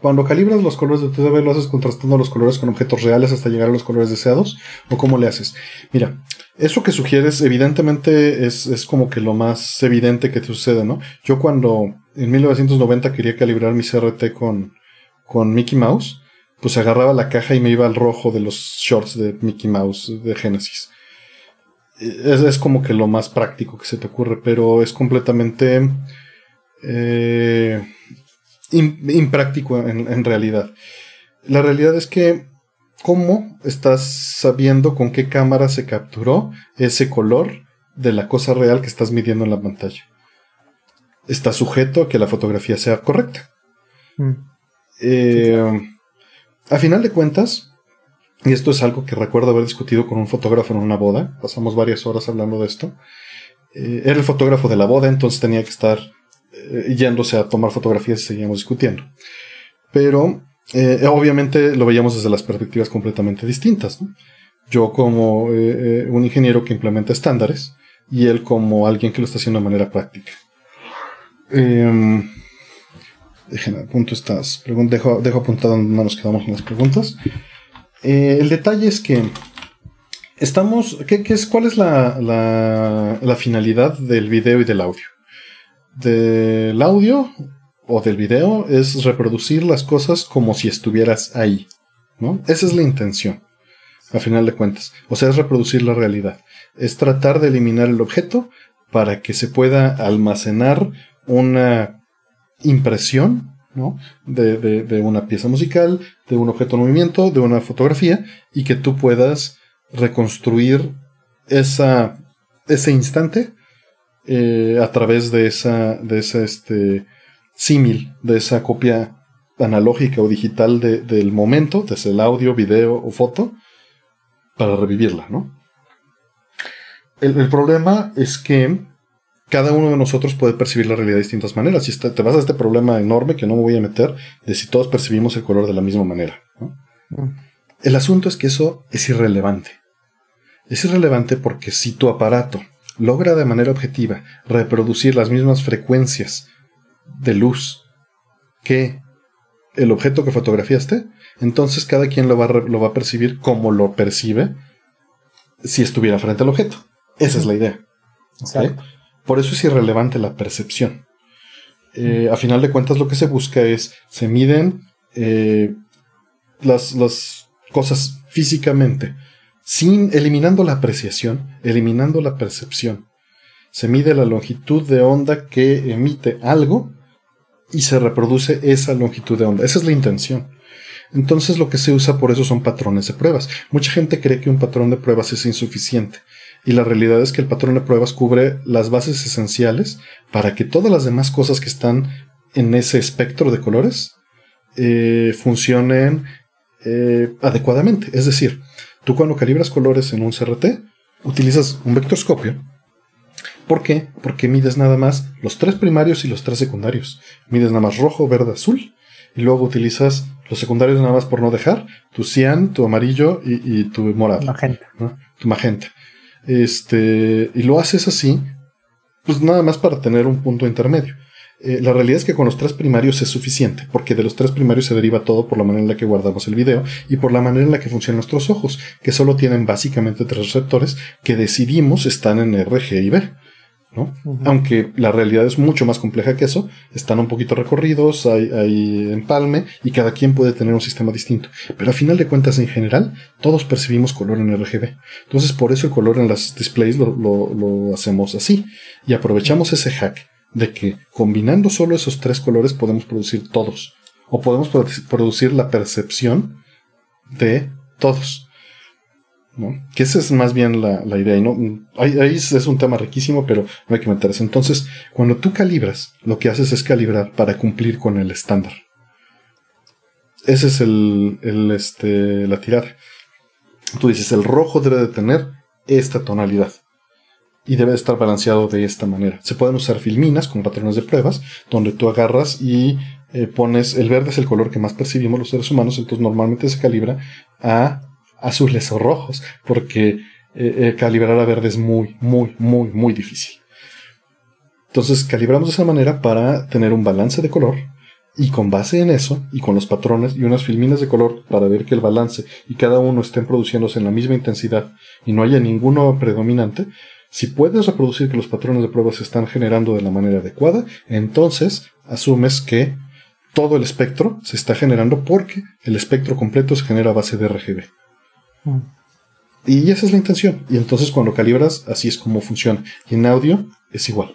Cuando calibras los colores de tu TV, ¿lo haces contrastando los colores con objetos reales hasta llegar a los colores deseados? ¿O cómo le haces? Mira, eso que sugieres, evidentemente, es, es como que lo más evidente que te sucede, ¿no? Yo cuando en 1990 quería calibrar mi CRT con, con Mickey Mouse, pues agarraba la caja y me iba al rojo de los shorts de Mickey Mouse de Genesis. Es, es como que lo más práctico que se te ocurre, pero es completamente eh, impráctico en, en realidad. La realidad es que, ¿cómo estás sabiendo con qué cámara se capturó ese color de la cosa real que estás midiendo en la pantalla? Está sujeto a que la fotografía sea correcta. Mm. Eh, a final de cuentas, y esto es algo que recuerdo haber discutido con un fotógrafo en una boda, pasamos varias horas hablando de esto. Eh, era el fotógrafo de la boda, entonces tenía que estar eh, yéndose a tomar fotografías y seguíamos discutiendo. Pero eh, obviamente lo veíamos desde las perspectivas completamente distintas. Yo como eh, un ingeniero que implementa estándares y él como alguien que lo está haciendo de manera práctica. Eh, déjenme, apunto estas. Dejo, apuntado donde nos quedamos con las preguntas. Eh, el detalle es que estamos. ¿qué, qué es, ¿Cuál es la, la, la, finalidad del video y del audio? Del audio o del video es reproducir las cosas como si estuvieras ahí. ¿no? Esa es la intención, a final de cuentas. O sea, es reproducir la realidad. Es tratar de eliminar el objeto para que se pueda almacenar una impresión ¿no? De, de, de, una pieza musical, de un objeto en movimiento, de una fotografía, y que tú puedas reconstruir esa, ese instante eh, a través de esa, de esa este, símil, de esa copia analógica o digital de, del momento, desde el audio, video o foto, para revivirla, ¿no? El, el problema es que cada uno de nosotros puede percibir la realidad de distintas maneras. Y te vas a este problema enorme que no me voy a meter de si todos percibimos el color de la misma manera. ¿no? Mm. El asunto es que eso es irrelevante. Es irrelevante porque si tu aparato logra de manera objetiva reproducir las mismas frecuencias de luz que el objeto que fotografiaste, entonces cada quien lo va, a, lo va a percibir como lo percibe si estuviera frente al objeto. Esa es la idea. ¿okay? Por eso es irrelevante la percepción. Eh, a final de cuentas, lo que se busca es, se miden eh, las, las, cosas físicamente, sin eliminando la apreciación, eliminando la percepción. Se mide la longitud de onda que emite algo y se reproduce esa longitud de onda. Esa es la intención. Entonces lo que se usa por eso son patrones de pruebas. Mucha gente cree que un patrón de pruebas es insuficiente y la realidad es que el patrón de pruebas cubre las bases esenciales para que todas las demás cosas que están en ese espectro de colores eh, funcionen eh, adecuadamente. Es decir, tú cuando calibras colores en un CRT, utilizas un vectorscopio. ¿Por qué? Porque mides nada más los tres primarios y los tres secundarios. Mides nada más rojo, verde, azul. Y luego utilizas los secundarios nada más por no dejar, tu cian, tu amarillo y, y tu morado. Magenta. ¿no? Tu magenta. Este, y lo haces así, pues nada más para tener un punto intermedio. Eh, la realidad es que con los tres primarios es suficiente, porque de los tres primarios se deriva todo por la manera en la que guardamos el video y por la manera en la que funcionan nuestros ojos, que solo tienen básicamente tres receptores que decidimos están en R, G y B. ¿no? Uh -huh. Aunque la realidad es mucho más compleja que eso, están un poquito recorridos, hay, hay, empalme y cada quien puede tener un sistema distinto. Pero a final de cuentas, en general, todos percibimos color en RGB. Entonces, por eso el color en las displays lo, lo, lo hacemos así. Y aprovechamos ese hack de que combinando solo esos tres colores podemos producir todos. O podemos producir la percepción de todos. ¿No? Que esa es más bien la, idea. Y no, ahí, es un tema riquísimo, pero no hay que meterse. Entonces, cuando tú calibras, lo que haces es calibrar para cumplir con el estándar. Ese es el, el, este, la tirada. Tú dices, el rojo debe de tener esta tonalidad. Y debe de estar balanceado de esta manera. Se pueden usar filminas con patrones de pruebas, donde tú agarras y eh, pones, el verde es el color que más percibimos los seres humanos, entonces normalmente se calibra a azules o rojos, porque eh, eh, calibrar a verde es muy, muy, muy, muy difícil. Entonces calibramos de esa manera para tener un balance de color Y con base en eso, y con los patrones y unas filminas de color para ver que el balance y cada uno estén produciéndose en la misma intensidad y no haya ninguno predominante, si puedes reproducir que los patrones de prueba se están generando de la manera adecuada, entonces asumes que todo el espectro se está generando porque el espectro completo se genera a base de RGB. Mm. Y esa es la intención. Y entonces cuando calibras, así es como funciona. Y en audio es igual.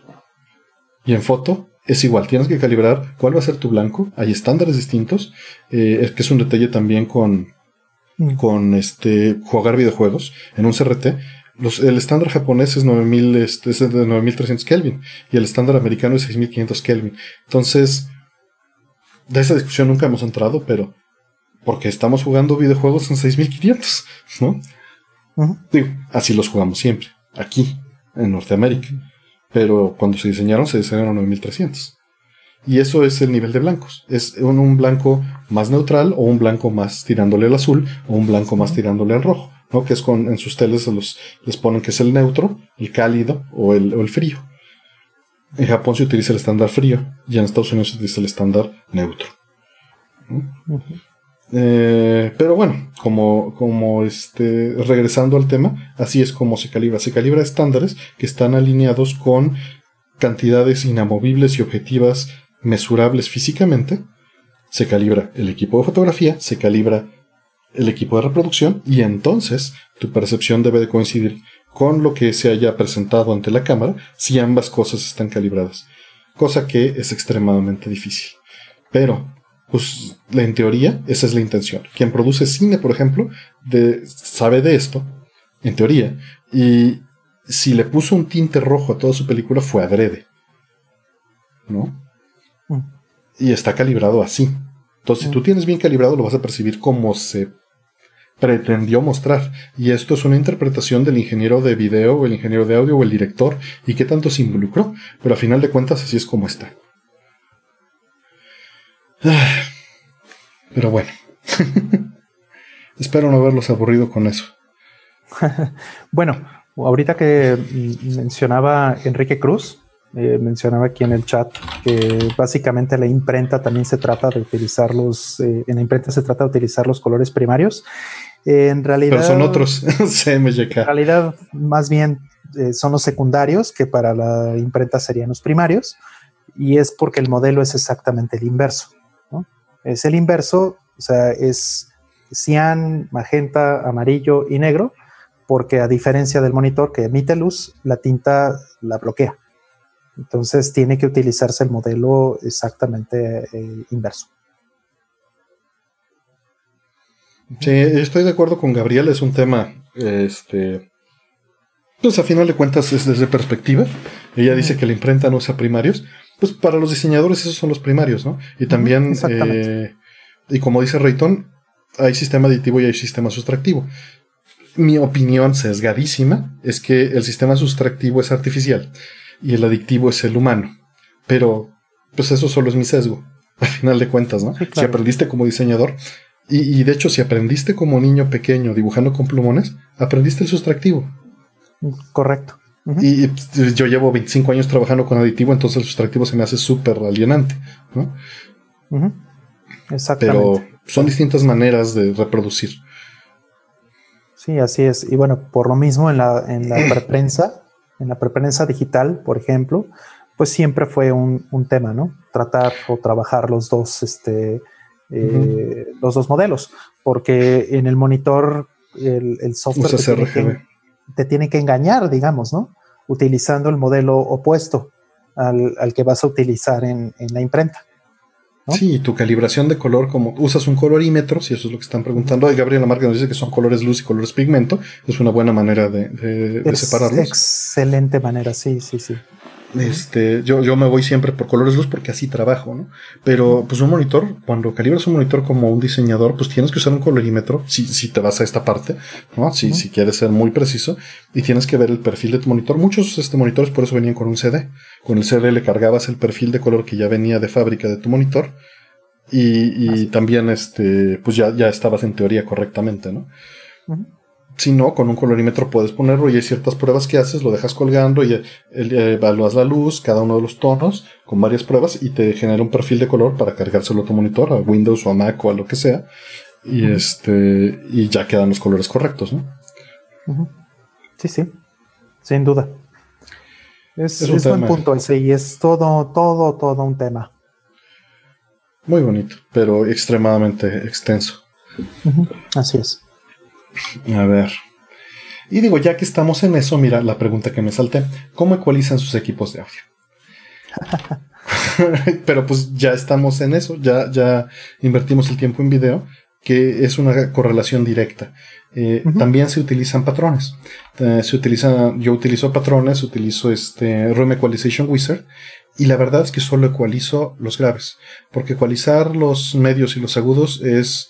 Y en foto es igual, tienes que calibrar cuál va a ser tu blanco. Hay estándares distintos, eh, es que es un detalle también con, mm. con este, jugar videojuegos. En un CRT, el estándar japonés es, 9000, este, es de 9300 Kelvin y el estándar americano es 6500 Kelvin. Entonces, de esa discusión nunca hemos entrado, pero porque estamos jugando videojuegos en 6500, ¿no? Digo, así los jugamos siempre, aquí, en Norteamérica pero cuando se diseñaron se diseñaron a 9300. Y eso es el nivel de blancos. Es un, blanco más neutral o un blanco más tirándole al azul o un blanco más tirándole al rojo, ¿no? Que es con, en sus teles los, les ponen que es el neutro, el cálido o el, el frío. En Japón se utiliza el estándar frío y en Estados Unidos se utiliza el estándar neutro. Eh, pero bueno, como, como este, regresando al tema, así es como se calibra. Se calibra estándares que están alineados con cantidades inamovibles y objetivas mesurables físicamente. Se calibra el equipo de fotografía, se calibra el equipo de reproducción y entonces tu percepción debe de coincidir con lo que se haya presentado ante la cámara si ambas cosas están calibradas. Cosa que es extremadamente difícil. Pero pues en teoría esa es la intención. Quien produce cine, por ejemplo, de, sabe de esto, en teoría, y si le puso un tinte rojo a toda su película fue adrede. ¿No? Mm. Y está calibrado así. Entonces, si tú mm. tienes bien calibrado, lo vas a percibir como se pretendió mostrar. Y esto es una interpretación del ingeniero de video, o el ingeniero de audio, o el director, y qué tanto se involucró. Pero a final de cuentas, así es como está. Pero bueno. Espero no haberlos aburrido con eso. bueno, ahorita que mencionaba Enrique Cruz, eh, mencionaba aquí en el chat que básicamente la imprenta también se trata de utilizar los, eh, en la imprenta se trata de utilizar los colores primarios. en realidad. Pero son otros, CMYK. En realidad, más bien eh, son los secundarios, que para la imprenta serían los primarios, y es porque el modelo es exactamente el inverso. Es el inverso, o sea, es cian, magenta, amarillo y negro, porque a diferencia del monitor que emite luz, la tinta la bloquea. Entonces tiene que utilizarse el modelo exactamente eh, inverso. Sí, estoy de acuerdo con Gabriel, es un tema, este, pues a final de cuentas es desde perspectiva. Ella dice que la imprenta no usa primarios, pues para los diseñadores esos son los primarios, ¿no? Y también, eh, y como dice Rayton, hay sistema aditivo y hay sistema sustractivo. Mi opinión sesgadísima es que el sistema sustractivo es artificial y el adictivo es el humano. Pero, pues eso solo es mi sesgo, al final de cuentas, ¿no? Si aprendiste como diseñador, y, y, de hecho, si aprendiste como niño pequeño dibujando con plumones, aprendiste el sustractivo. Correcto. Y pues, yo llevo 25 años trabajando con aditivo, entonces el sustractivo se me hace súper alienante. ¿no? Pero son distintas maneras de reproducir. Sí, así es. Y bueno, por lo mismo en la, en la preprensa, en la preprensa digital, por ejemplo, pues siempre fue un, tema, ¿no? Tratar o trabajar los dos, este, eh, los dos modelos, porque en el monitor el, software te tiene que engañar, digamos, ¿no? Utilizando el modelo opuesto al, que vas a utilizar en, la imprenta. Sí, tu calibración de color, como usas un colorímetro, si eso es lo que están preguntando. Gabriel Gabriela Marca nos dice que son colores luz y colores pigmento. Es una buena manera de, de separarlos. Excelente manera, sí, sí, sí. Este, yo, yo me voy siempre por colores luz porque así trabajo, ¿no? Pero pues un monitor, cuando calibras un monitor como un diseñador, pues tienes que usar un colorímetro si, si te vas a esta parte, ¿no? Si, si quieres ser muy preciso y tienes que ver el perfil de tu monitor. Muchos este, monitores por eso venían con un CD. Con el CD le cargabas el perfil de color que ya venía de fábrica de tu monitor y, y también este, pues ya, ya estabas en teoría correctamente, ¿no? Si no, con un colorímetro puedes ponerlo y hay ciertas pruebas que haces, lo dejas colgando y evalúas la luz, cada uno de los tonos, con varias pruebas y te genera un perfil de color para cargárselo a tu monitor, a Windows o a Mac o a lo que sea. Y este, y ya quedan los colores correctos, ¿no? Sí, sí, sin duda. Es, es, un buen punto ese y es todo, todo, todo un tema. Muy bonito, pero extremadamente extenso. Así es. A ver. Y digo, ya que estamos en eso, mira la pregunta que me salté. ¿Cómo ecualizan sus equipos de audio? Pero pues ya estamos en eso, ya, ya invertimos el tiempo en video, que es una correlación directa. Eh, también se utilizan patrones. Eh, se utiliza, yo utilizo patrones, utilizo este Room Equalization Wizard, y la verdad es que solo ecualizo los graves, porque ecualizar los medios y los agudos es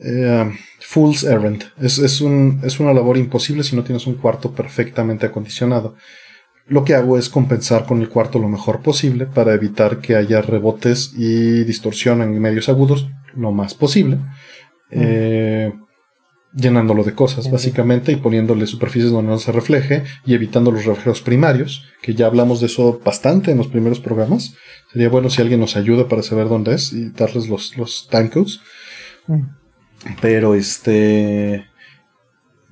eh, fool's errand. Es, es, un, es una labor imposible si no tienes un cuarto perfectamente acondicionado. Lo que hago es compensar con el cuarto lo mejor posible para evitar que haya rebotes y distorsión en medios agudos lo más posible. Eh, llenándolo de cosas, básicamente, y poniéndole superficies donde no se refleje y evitando los reflejos primarios, que ya hablamos de eso bastante en los primeros programas. Sería bueno si alguien nos ayuda para saber dónde es y darles los, los timecodes. Pero este.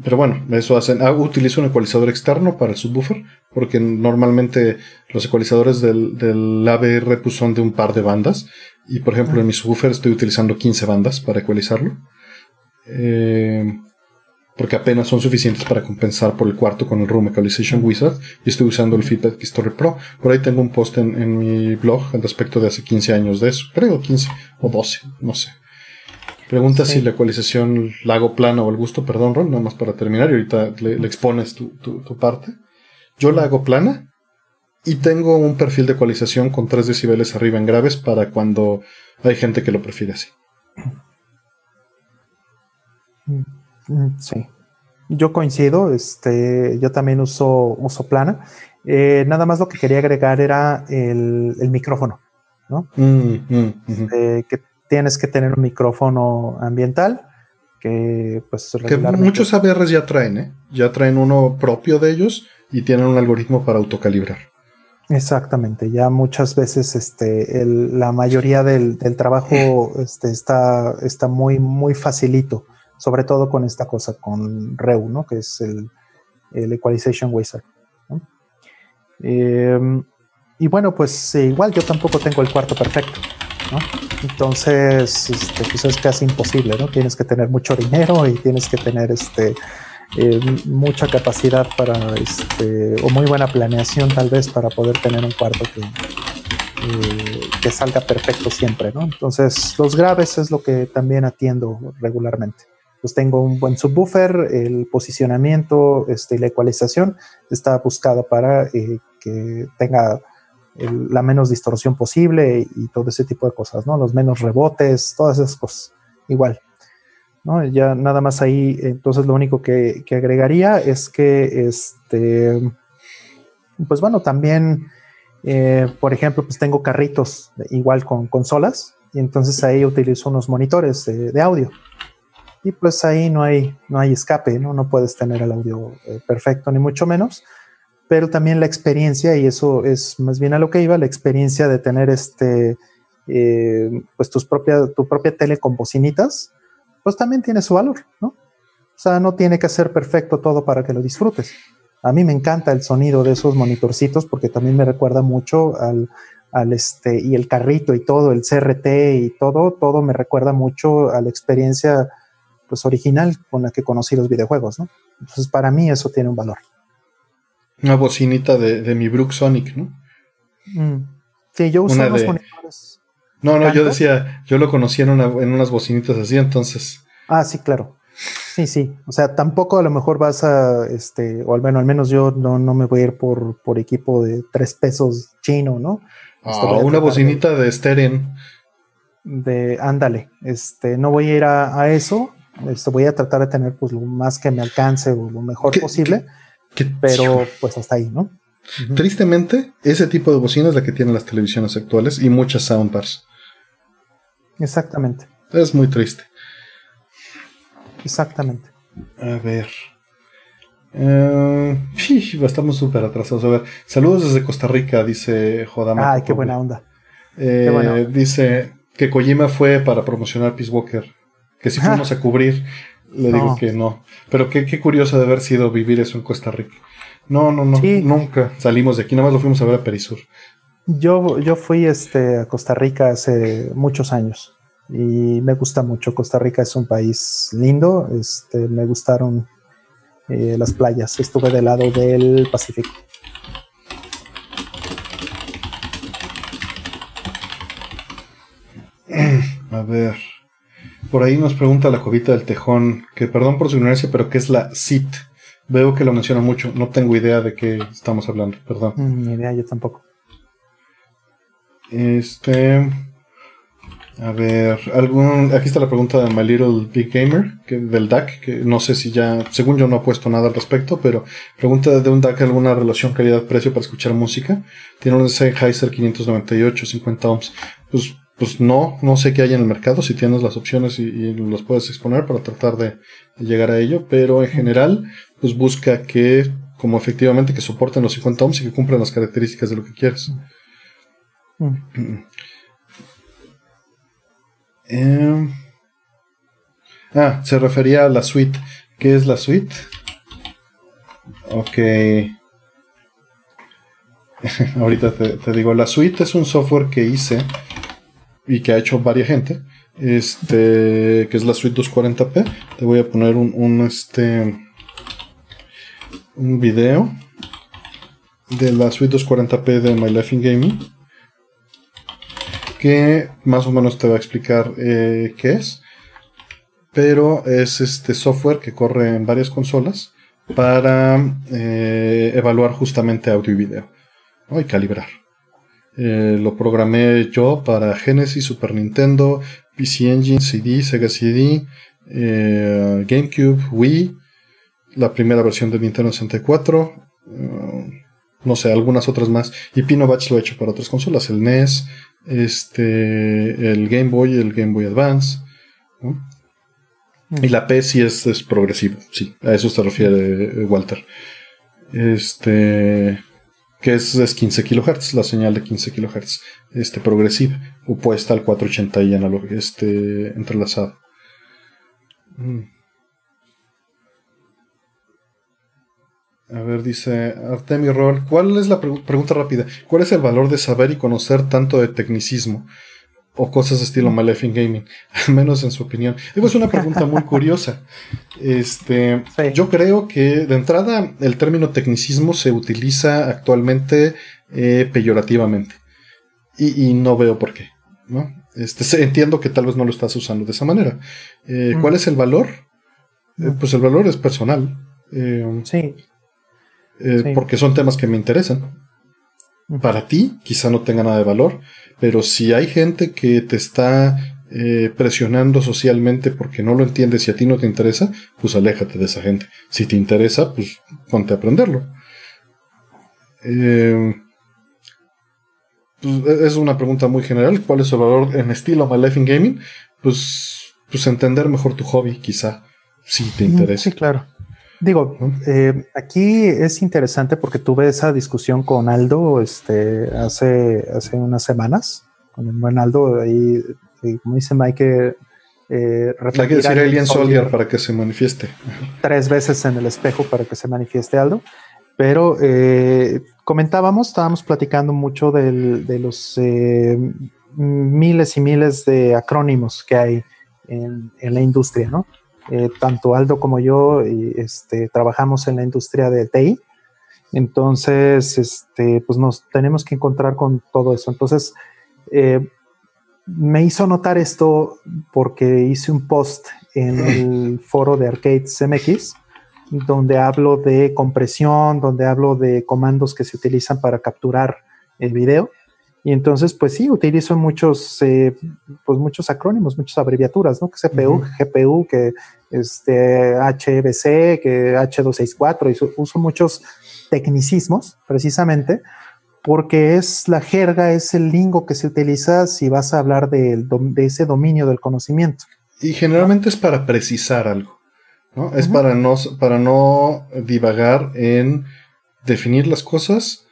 Pero bueno, eso hacen. Ah, utilizo un ecualizador externo para el subwoofer, porque normalmente los ecualizadores del, del ABR pues, son de un par de bandas. Y por ejemplo, en mi subwoofer estoy utilizando 15 bandas para ecualizarlo. Eh, porque apenas son suficientes para compensar por el cuarto con el Room Equalization Wizard y estoy usando el Feedback History Pro. Por ahí tengo un post en, en mi blog al respecto de hace 15 años de eso, creo 15 o 12, no sé. Pregunta si la ecualización la hago plana o al gusto, perdón, Ron, nada más para terminar y ahorita le, expones tu, parte. Yo la hago plana y tengo un perfil de ecualización con 3 decibeles arriba en graves para cuando hay gente que lo prefiere así. Mm, sí. Yo coincido, este, yo también uso, uso plana. Eh, nada más lo que quería agregar era el, micrófono, ¿no? Mm, mm, este, que tienes que tener un micrófono ambiental que pues que muchos ABRs ya traen, ¿eh? ya traen uno propio de ellos y tienen un algoritmo para autocalibrar. Exactamente, ya muchas veces este, la mayoría del, trabajo este, está, está muy, muy facilito, sobre todo con esta cosa, con Reu, ¿no? que es el, Equalization Wizard. Em, y bueno, pues igual yo tampoco tengo el cuarto perfecto. Entonces, este, pues es casi imposible, ¿no? Tienes que tener mucho dinero y tienes que tener este, eh, mucha capacidad para, este, o muy buena planeación tal vez para poder tener un cuarto que, eh, que salga perfecto siempre, ¿no? Entonces, los graves es lo que también atiendo regularmente. Pues tengo un buen subwoofer, el posicionamiento este, y la ecualización está buscado para eh, que tenga la menos distorsión posible y todo ese tipo de cosas, ¿no? Los menos rebotes, todas esas cosas. Igual. ¿no? Ya nada más ahí, entonces lo único que, agregaría es que, este, pues bueno, también, eh, por ejemplo, pues tengo carritos igual con consolas y entonces ahí utilizo unos monitores de, audio. Y pues ahí no hay, no hay escape, ¿no? No puedes tener el audio eh, perfecto, ni mucho menos pero también la experiencia, y eso es más bien a lo que iba, la experiencia de tener este, eh, pues tus propia, tu propia tele con bocinitas, pues también tiene su valor, ¿no? O sea, no tiene que ser perfecto todo para que lo disfrutes. A mí me encanta el sonido de esos monitorcitos porque también me recuerda mucho al, al este, y el carrito y todo, el CRT y todo, todo me recuerda mucho a la experiencia pues original con la que conocí los videojuegos, ¿no? Entonces para mí eso tiene un valor. Una bocinita de, mi Brook Sonic, ¿no? Mm. Sí, yo uso unos monitores. No, no, yo decía, yo lo conocí en, unas bocinitas así, entonces. Ah, sí, claro. Sí, sí. O sea, tampoco a lo mejor vas a, este, o al menos, al menos yo no, no me voy a ir por, por equipo de tres pesos chino, ¿no? Ah, una bocinita de, de De, ándale, este, no voy a ir a, eso. Esto voy a tratar de tener pues lo más que me alcance o lo mejor posible pero pues hasta ahí, ¿no? Tristemente, ese tipo de bocina es la que tienen las televisiones actuales y muchas soundbars. Exactamente. Es muy triste. Exactamente. A ver. Uh, estamos súper atrasados. A ver, saludos desde Costa Rica, dice Jodama. Ay, qué buena onda. Eh, dice que Kojima fue para promocionar Peace Walker. Que si fuimos a cubrir. Le digo que no. Pero qué, qué curioso de haber sido vivir eso en Costa Rica. No, no, no. Nunca salimos de aquí. Nada más lo fuimos a ver a Perisur. Yo, yo fui este, a Costa Rica hace muchos años y me gusta mucho. Costa Rica es un país lindo. Este, me gustaron eh, las playas. Estuve del lado del Pacífico. A ver. Por ahí nos pregunta la cobita del tejón, que perdón por su ignorancia, pero ¿qué es la CIT? Veo que lo menciona mucho, no tengo idea de qué estamos hablando, perdón. Mm, ni idea, yo tampoco. Este. A ver, algún, aquí está la pregunta de My Little Big Gamer, que, del DAC, que no sé si ya, según yo no he puesto nada al respecto, pero pregunta de un DAC alguna relación calidad-precio para escuchar música. Tiene un Sennheiser 598, 50 ohms. Pues, pues no, no sé qué hay en el mercado, si tienes las opciones y, los puedes exponer para tratar de, llegar a ello, pero en general, pues busca que, como efectivamente, que soporten los 50 ohms y que cumplan las características de lo que quieres. Mm. Eh, ah, se refería a la suite. ¿Qué es la suite? Ok. Ahorita te, digo, la suite es un software que hice y que ha hecho varias gente. Este, que es la suite 240p. Te voy a poner un, un este, un video de la suite 240p de My Life in Gaming que más o menos te va a explicar eh, qué es. Pero es este software que corre en varias consolas para eh, evaluar justamente audio y video y calibrar. Eh, lo programé yo para Genesis, Super Nintendo, PC Engine, CD, Sega CD, GameCube, Wii, la primera versión de Nintendo 64, no sé, algunas otras más. Y Pinobatch lo he hecho para otras consolas, el NES, este, el Game Boy, el Game Boy Advance. Y la P sí es, es, progresivo, sí, a eso se refiere eh, Walter. Este, que es, es 15 kHz, la señal de 15 kHz, este, progresiva, opuesta al 480i analógico, este, entrelazado. Mm. A ver, dice Artemio Roll, ¿cuál es la pregunta rápida? ¿Cuál es el valor de saber y conocer tanto de tecnicismo? O cosas de estilo Maleficent Gaming, al menos en su opinión. es una pregunta muy curiosa. Este, Yo creo que de entrada el término tecnicismo se utiliza actualmente eh, peyorativamente. Y, no veo por qué. ¿no? Este, entiendo que tal vez no lo estás usando de esa manera. Eh, ¿Cuál mm. es el valor? Eh, mm. pues el valor es personal. sí. Eh, porque son temas que me interesan. Para ti quizá no tenga nada de valor, pero si hay gente que te está eh, presionando socialmente porque no lo entiendes y a ti no te interesa, pues aléjate de esa gente. Si te interesa, pues ponte a aprenderlo. Eh, pues, es una pregunta muy general. ¿Cuál es el valor en estilo My Life in Gaming? Pues, pues entender mejor tu hobby, quizá, si te interesa. Sí, claro. Digo, eh, aquí es interesante porque tuve esa discusión con Aldo este, hace, hace unas semanas, con el buen Aldo, ahí, como dice Mike, eh, Hay que decir Alien Soldier para que se manifieste. Tres veces en el espejo para que se manifieste Aldo. Pero eh, comentábamos, estábamos platicando mucho de los eh, miles y miles de acrónimos que hay en, en la industria, ¿no? Eh, tanto Aldo como yo este, trabajamos en la industria de TI. Entonces, este, pues nos tenemos que encontrar con todo eso. Entonces, eh, me hizo notar esto porque hice un post en el foro de Arcades MX, donde hablo de compresión, donde hablo de comandos que se utilizan para capturar el video. Y entonces, pues sí, utilizo muchos, eh, pues muchos acrónimos, muchas abreviaturas, ¿no? Que CPU, GPU, que este HBC, que H264, y uso muchos tecnicismos, precisamente, porque es la jerga, es el lingo que se utiliza si vas a hablar de, de ese dominio del conocimiento. Y generalmente es para precisar algo. ¿no? Es para, no, para no divagar en definir las cosas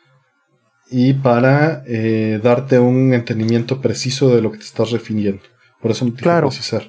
y para eh, darte un entendimiento preciso de lo que te estás refiriendo. Por eso te claro. precisar.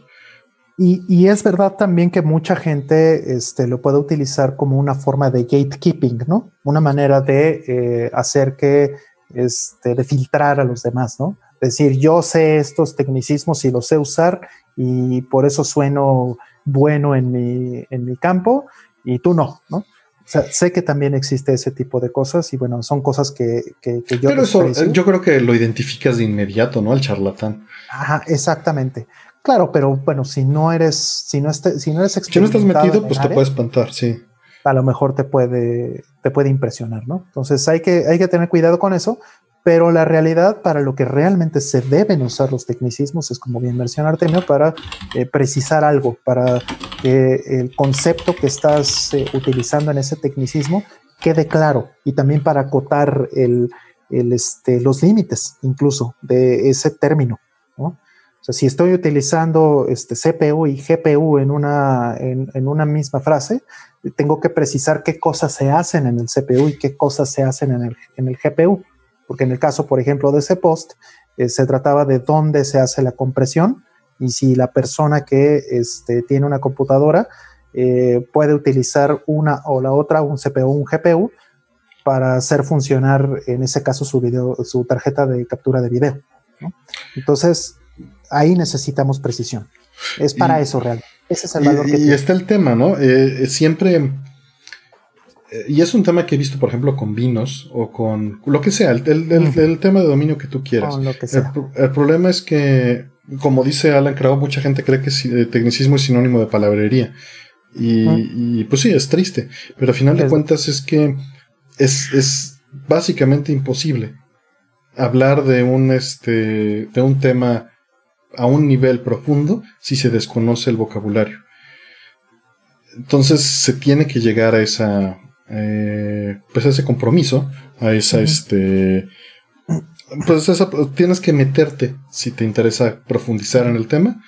Y, y, es verdad también que mucha gente este, lo puede utilizar como una forma de gatekeeping, ¿no? Una manera de eh, hacer que, este, de filtrar a los demás, ¿no? Decir, yo sé estos tecnicismos y los sé usar y por eso sueno bueno en mi, en mi campo y tú no, ¿no? Sea, sé que también existe ese tipo de cosas y bueno, son cosas que, que, que yo... Pero eso, yo creo que lo identificas de inmediato, ¿no? El charlatán. Ajá, exactamente. Claro, pero bueno, si no eres, si no, este, si no eres Si no estás metido, pues te puede espantar, sí. A lo mejor te puede, te puede impresionar, ¿no? Entonces hay que, hay que tener cuidado con eso, pero la realidad para lo que realmente se deben usar los tecnicismos es, como bien mencionó Artemio, para eh, precisar algo, para que el concepto que estás eh, utilizando en ese tecnicismo quede claro y también para acotar este, los límites incluso de ese término, ¿no? O sea, si estoy utilizando este CPU y GPU en una, en, una misma frase, tengo que precisar qué cosas se hacen en el CPU y qué cosas se hacen en el, en el GPU. Porque en el caso, por ejemplo, de ese post, eh, se trataba de dónde se hace la compresión y si la persona que este, tiene una computadora eh, puede utilizar una o la otra, un CPU o un GPU, para hacer funcionar, en ese caso, su, video, su tarjeta de captura de video. Entonces, ahí necesitamos precisión. Es para eso real. Ese es el valor y, que Y está el tema, ¿no? Eh, siempre. Eh, y es un tema que he visto, por ejemplo, con vinos o con lo que sea, el, tema de dominio que tú quieras. El, problema es que, como dice Alan Crow, mucha gente cree que el tecnicismo es sinónimo de palabrería. Y, pues sí, es triste. Pero a final de cuentas es que es, es básicamente imposible hablar de un, este, de un tema a un nivel profundo si se desconoce el vocabulario. Entonces se tiene que llegar a esa, eh, pues a ese compromiso, a esa, este, pues tienes que meterte si te interesa profundizar en el tema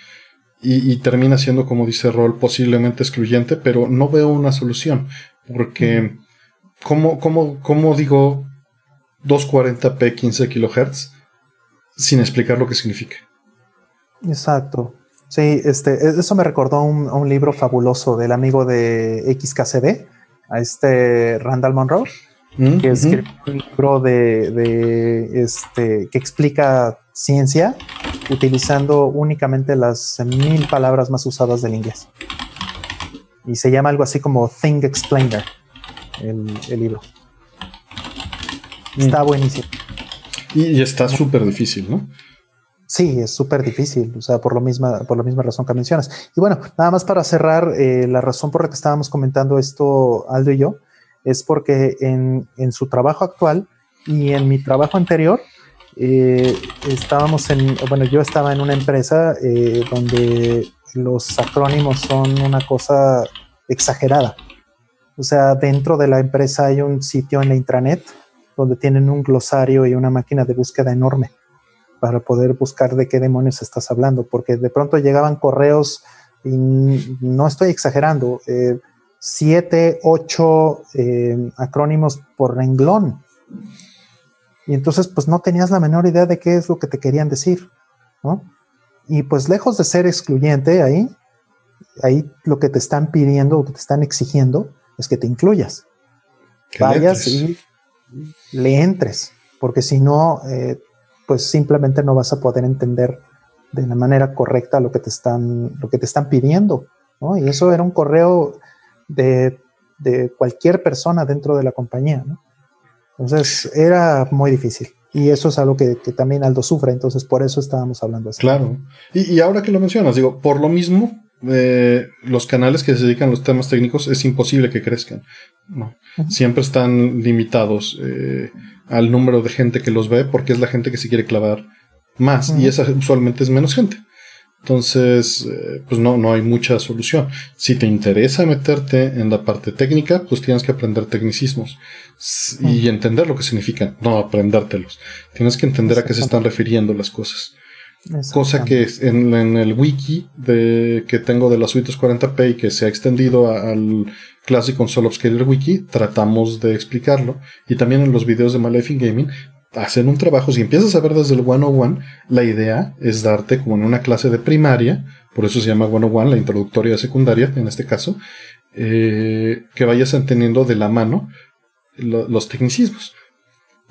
y, termina siendo, como dice Rol, posiblemente excluyente, pero no veo una solución porque, ¿cómo, cómo, cómo digo 240p 15 kHz sin explicar lo que significa? Exacto. Sí, este, eso me recordó un, un libro fabuloso del amigo de XKCD, a este Randall Monroe, mm, que escribió un libro de, de, este, que explica ciencia utilizando únicamente las mil palabras más usadas del inglés. Y se llama algo así como Thing Explainer, el, el libro. Está mm. buenísimo. Y, está súper difícil, ¿no? Sí, es súper difícil, o sea, por, lo misma, por la misma razón que mencionas. Y bueno, nada más para cerrar, eh, la razón por la que estábamos comentando esto, Aldo y yo, es porque en, en su trabajo actual y en mi trabajo anterior, eh, estábamos en, bueno, yo estaba en una empresa eh, donde los acrónimos son una cosa exagerada. O sea, dentro de la empresa hay un sitio en la intranet donde tienen un glosario y una máquina de búsqueda enorme para poder buscar de qué demonios estás hablando, porque de pronto llegaban correos y no estoy exagerando, eh, siete, ocho eh, acrónimos por renglón. Y entonces pues no tenías la menor idea de qué es lo que te querían decir, ¿no? Y pues lejos de ser excluyente ahí, ahí lo que te están pidiendo, lo que te están exigiendo, es que te incluyas. Vayas y le entres, porque si no, eh, pues simplemente no vas a poder entender de la manera correcta lo que te están, lo que te están pidiendo. ¿no? Y eso era un correo de, cualquier persona dentro de la compañía. ¿no? Entonces era muy difícil. Y eso es algo que, también Aldo sufre, entonces por eso estábamos hablando así. Claro. Y, ahora que lo mencionas, digo, por lo mismo, eh, los canales que se dedican a los temas técnicos es imposible que crezcan. No. Siempre están limitados. Eh, al número de gente que los ve porque es la gente que se quiere clavar más y esa usualmente es menos gente. Entonces, eh, pues no, no hay mucha solución. Si te interesa meterte en la parte técnica, pues tienes que aprender tecnicismos y entender lo que significan, no aprendértelos. Tienes que entender a qué se están refiriendo las cosas. Cosa que en, el wiki de, que tengo de la suite 40p y que se ha extendido al Classic Console Upscaler Wiki, tratamos de explicarlo. Y también en los videos de Maleficent Gaming hacen un trabajo. Si empiezas a ver desde el 101, la idea es darte como en una clase de primaria, por eso se llama 101, la introductoria secundaria en este caso, eh, que vayas entendiendo de la mano los tecnicismos.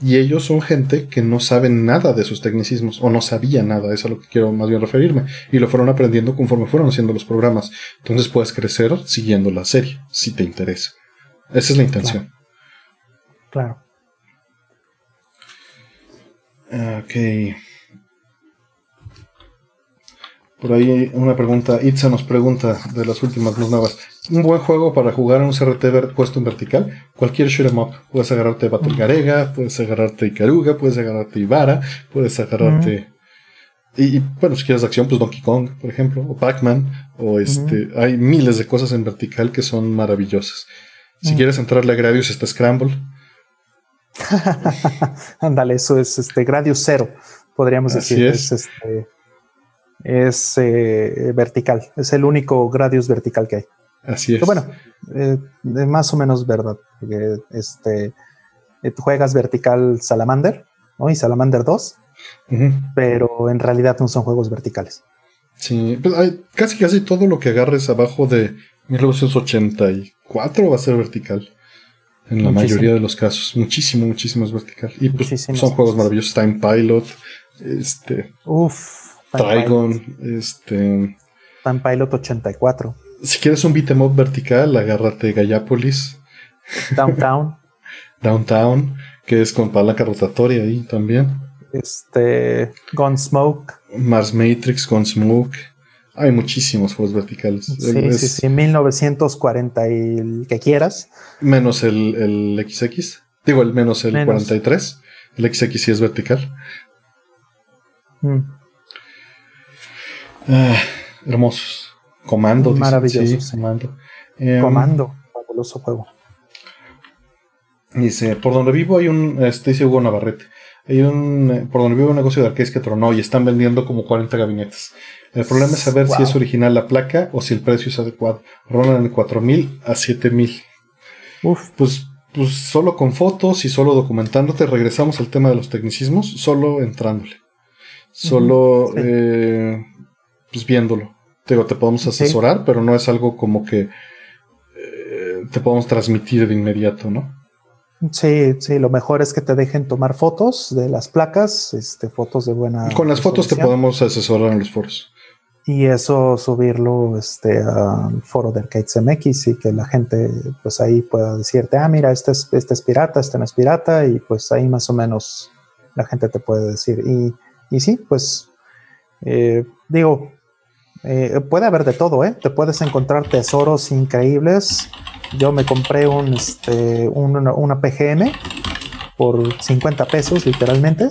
Y ellos son gente que no saben nada de sus tecnicismos, o no sabía nada, es a lo que quiero más bien referirme. Y lo fueron aprendiendo conforme fueron haciendo los programas. Entonces puedes crecer siguiendo la serie, si te interesa. Esa es la intención. Claro. Ok. Por ahí una pregunta, Itza nos pregunta de las últimas más nuevas. Un buen juego para jugar en un CRT puesto en vertical, cualquier shoot em up. Puedes agarrarte Battle Garega, puedes agarrarte Ikaruga, puedes agarrarte Ibara, puedes agarrarte... y, bueno, si quieres acción, pues Donkey Kong, por ejemplo, o Pac-Man, o este... Hay miles de cosas en vertical que son maravillosas. Si quieres entrarle a Gradius, está Scramble. Ándale, eso es este Gradius cero, podríamos decir. Es. este, es eh, vertical, es el único Gradius vertical que hay. Así es. Pero bueno, eh, más o menos verdad, porque este, eh, juegas vertical Salamander ¿no? y Salamander 2, pero en realidad no son juegos verticales. Sí, pues hay casi casi todo lo que agarres abajo de 1984 va a ser vertical. En la mayoría de los casos. Muchísimo, muchísimo es vertical. Y pues son juegos maravillosos. Time Pilot, este. Uf. Trigon, este. Time Pilot 84. Si quieres un beat'em up vertical, agárrate Gallapolis. Downtown. Downtown, que es con palanca rotatoria ahí también. Este. Gunsmoke. Mars Matrix, Gunsmoke. Hay muchísimos juegos verticales. Sí, sí, sí, 1940 y el que quieras. Menos el, el XX. Digo, el menos el 43. El XX sí es vertical. Mm. Ah, hermosos. Comando. Maravilloso. comando. Em, comando. Fabuloso juego. Dice, por donde vivo hay un, este dice Hugo Navarrete, hay un, eh, por donde vivo un negocio de arcades que tronó y están vendiendo como 40 gabinetes. El problema es saber si es original la placa o si el precio es adecuado. Rolan de 4000 a 7000. Uf. Pues, pues solo con fotos y solo documentándote, regresamos al tema de los tecnicismos, solo entrándole. Solo, eh, pues viéndolo. Te, te podemos asesorar, pero no es algo como que eh, te podemos transmitir de inmediato, ¿no? Sí, sí, lo mejor es que te dejen tomar fotos de las placas, este, fotos de buena. Con las fotos te podemos asesorar en los foros y eso subirlo este, al foro de Arcades MX y que la gente pues ahí pueda decirte, ah, mira, este es, este es pirata, este no es pirata y pues ahí más o menos la gente te puede decir. Y, y sí, pues eh, digo, eh, puede haber de todo, ¿eh? Te puedes encontrar tesoros increíbles. Yo me compré un, este, una, PGM por 50 pesos literalmente,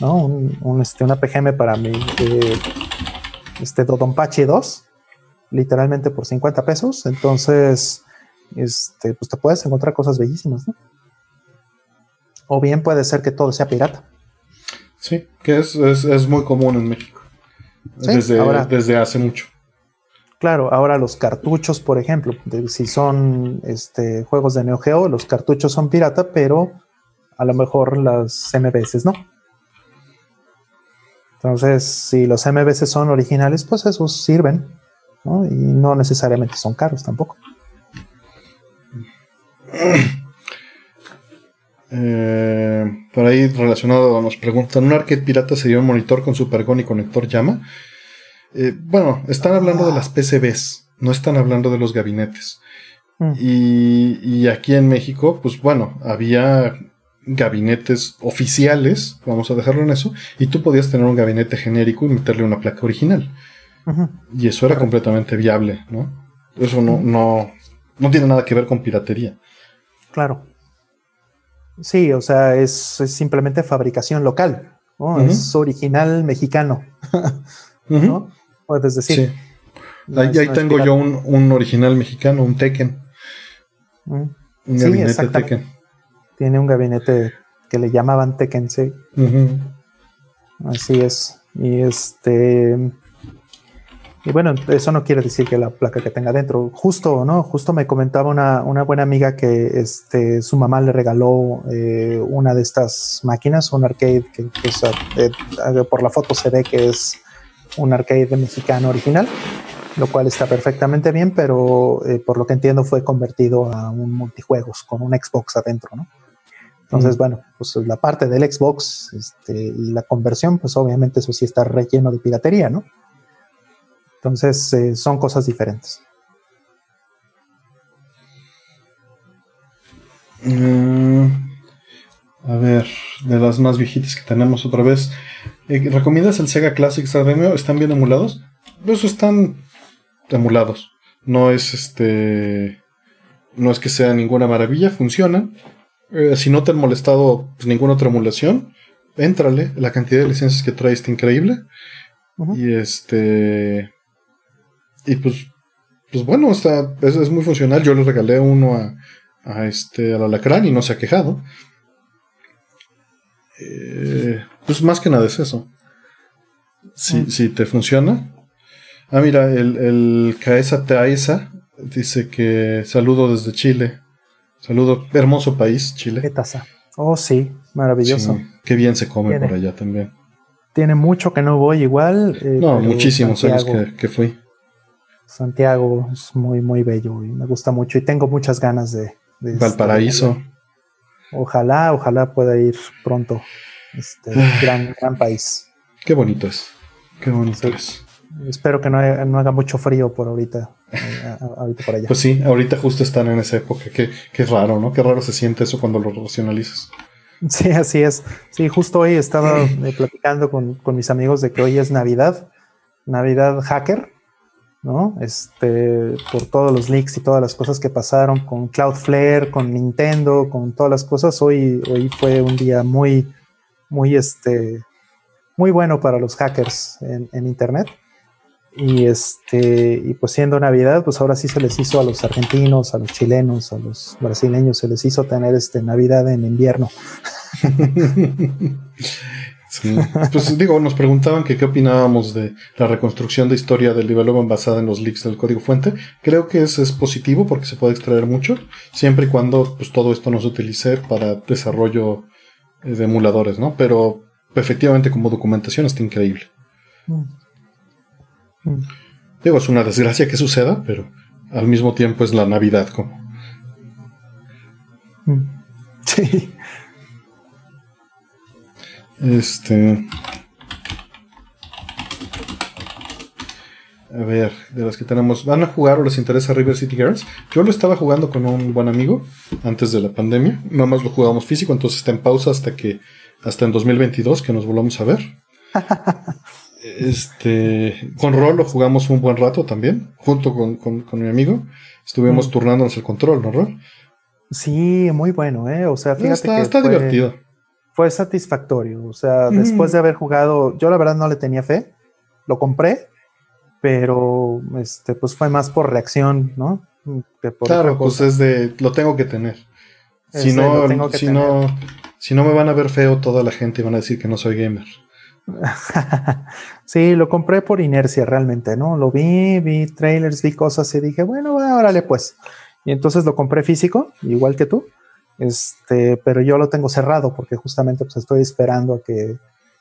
¿no? Un, este, una PGM para mi... Eh, este Dodonpachi 2, literalmente por 50 pesos. Entonces, este, pues te puedes encontrar cosas bellísimas, ¿no? O bien puede ser que todo sea pirata. Sí, que es, muy común en México. desde, desde hace mucho. Claro, ahora los cartuchos, por ejemplo, si son este, juegos de Neo Geo, los cartuchos son pirata, pero a lo mejor las MBS no. Entonces, si los MVC son originales, pues esos sirven, ¿no? Y no necesariamente son caros tampoco. Eh, por ahí relacionado nos preguntan, ¿un arcade pirata sería un monitor con supergon y conector llama? Eh, bueno, están hablando de las PCBs, no están hablando de los gabinetes. Mm. Y, y, aquí en México, pues bueno, había gabinetes oficiales, vamos a dejarlo en eso, y tú podías tener un gabinete genérico y meterle una placa original. Y eso era completamente viable, ¿no? Eso no, no, no tiene nada que ver con piratería. Claro. Sí, o sea, es, simplemente fabricación local, Es original mexicano, ¿no? Puedes decir. Sí. ahí, tengo yo un, original mexicano, un Tekken. Un gabinete Tekken tiene un gabinete que le llamaban Tekken Así es. Y este. Y bueno, eso no quiere decir que la placa que tenga dentro. Justo, ¿no? Justo me comentaba una, una buena amiga que este, su mamá le regaló eh, una de estas máquinas, un arcade que, eh, por la foto se ve que es un arcade mexicano original, lo cual está perfectamente bien, pero eh, por lo que entiendo fue convertido a un multijuegos con un Xbox adentro, ¿no? Entonces, mm. bueno, pues la parte del Xbox este, y la conversión, pues obviamente eso sí está relleno de piratería, ¿no? Entonces, eh, son cosas diferentes. Mm, a ver, de las más viejitas que tenemos otra vez. Eh, ¿Recomiendas el Sega Classic Star ¿Están bien emulados? Pues están emulados. No es este. No es que sea ninguna maravilla, funcionan. Eh, si no te han molestado pues, ninguna otra emulación, éntrale. La cantidad de licencias que trae está increíble. Y este. Y pues, pues bueno, está, es, muy funcional. Yo le regalé uno a, a este, al alacrán y no se ha quejado. Eh, pues más que nada es eso. Si, si te funciona. Ah, mira, el, el Caesa Taesa dice que saludo desde Chile. Saludo, hermoso país, Chile. ¿Qué taza? Oh, sí, maravilloso. qué bien se come por allá también. Tiene mucho que no voy igual. Eh, no, muchísimos años que, que fui. Santiago es muy, muy bello y me gusta mucho y tengo muchas ganas de... Valparaíso. ojalá, ojalá pueda ir pronto. Este gran, gran país. Qué bonito es. Qué bonito es. Espero que no, haga mucho frío por ahorita, ahorita por allá. Pues sí, ahorita justo están en esa época. Qué, qué raro, ¿no? Qué raro se siente eso cuando lo racionalizas. Sí, así es. Sí, justo hoy estaba eh, platicando con, con mis amigos de que hoy es Navidad, Navidad hacker ¿no? Este, por todos los leaks y todas las cosas que pasaron con Cloudflare, con Nintendo, con todas las cosas. Hoy, hoy fue un día muy, muy, este, muy bueno para los hackers en, Internet. Y este, y pues siendo Navidad, pues ahora sí se les hizo a los argentinos, a los chilenos, a los brasileños, se les hizo tener este Navidad en invierno. Pues digo, nos preguntaban que qué opinábamos de la reconstrucción de historia del development basada en los leaks del código fuente. Creo que es, es positivo porque se puede extraer mucho, siempre y cuando pues, todo esto no se utilice para desarrollo eh, de emuladores, ¿no? Pero efectivamente como documentación está increíble. Mm. Digo, es una desgracia que suceda, pero al mismo tiempo es la Navidad como. Mm. Sí. Este. A ver, de las que tenemos. ¿Van a jugar o les interesa River City Girls? Yo lo estaba jugando con un buen amigo antes de la pandemia. Nada más lo jugábamos físico, entonces está en pausa hasta que. hasta en 2022 que nos volvamos a ver. este. Con Rol lo jugamos un buen rato también, junto con, mi amigo. Estuvimos mm. turnándonos el control, ¿no, Rol? Sí, muy bueno, ¿eh? O sea, fíjate está, que. Está divertido fue satisfactorio. O sea, después de haber jugado, yo la verdad no le tenía fe, lo compré, pero este, pues fue más por reacción, ¿no? claro, pues es de, lo tengo que tener. Si no, si no, si no me van a ver feo toda la gente y van a decir que no soy gamer. sí, lo compré por inercia realmente, ¿no? Lo vi, vi trailers, vi cosas y dije, bueno, órale pues. Y entonces lo compré físico, igual que tú. Este, pero yo lo tengo cerrado porque justamente pues estoy esperando a que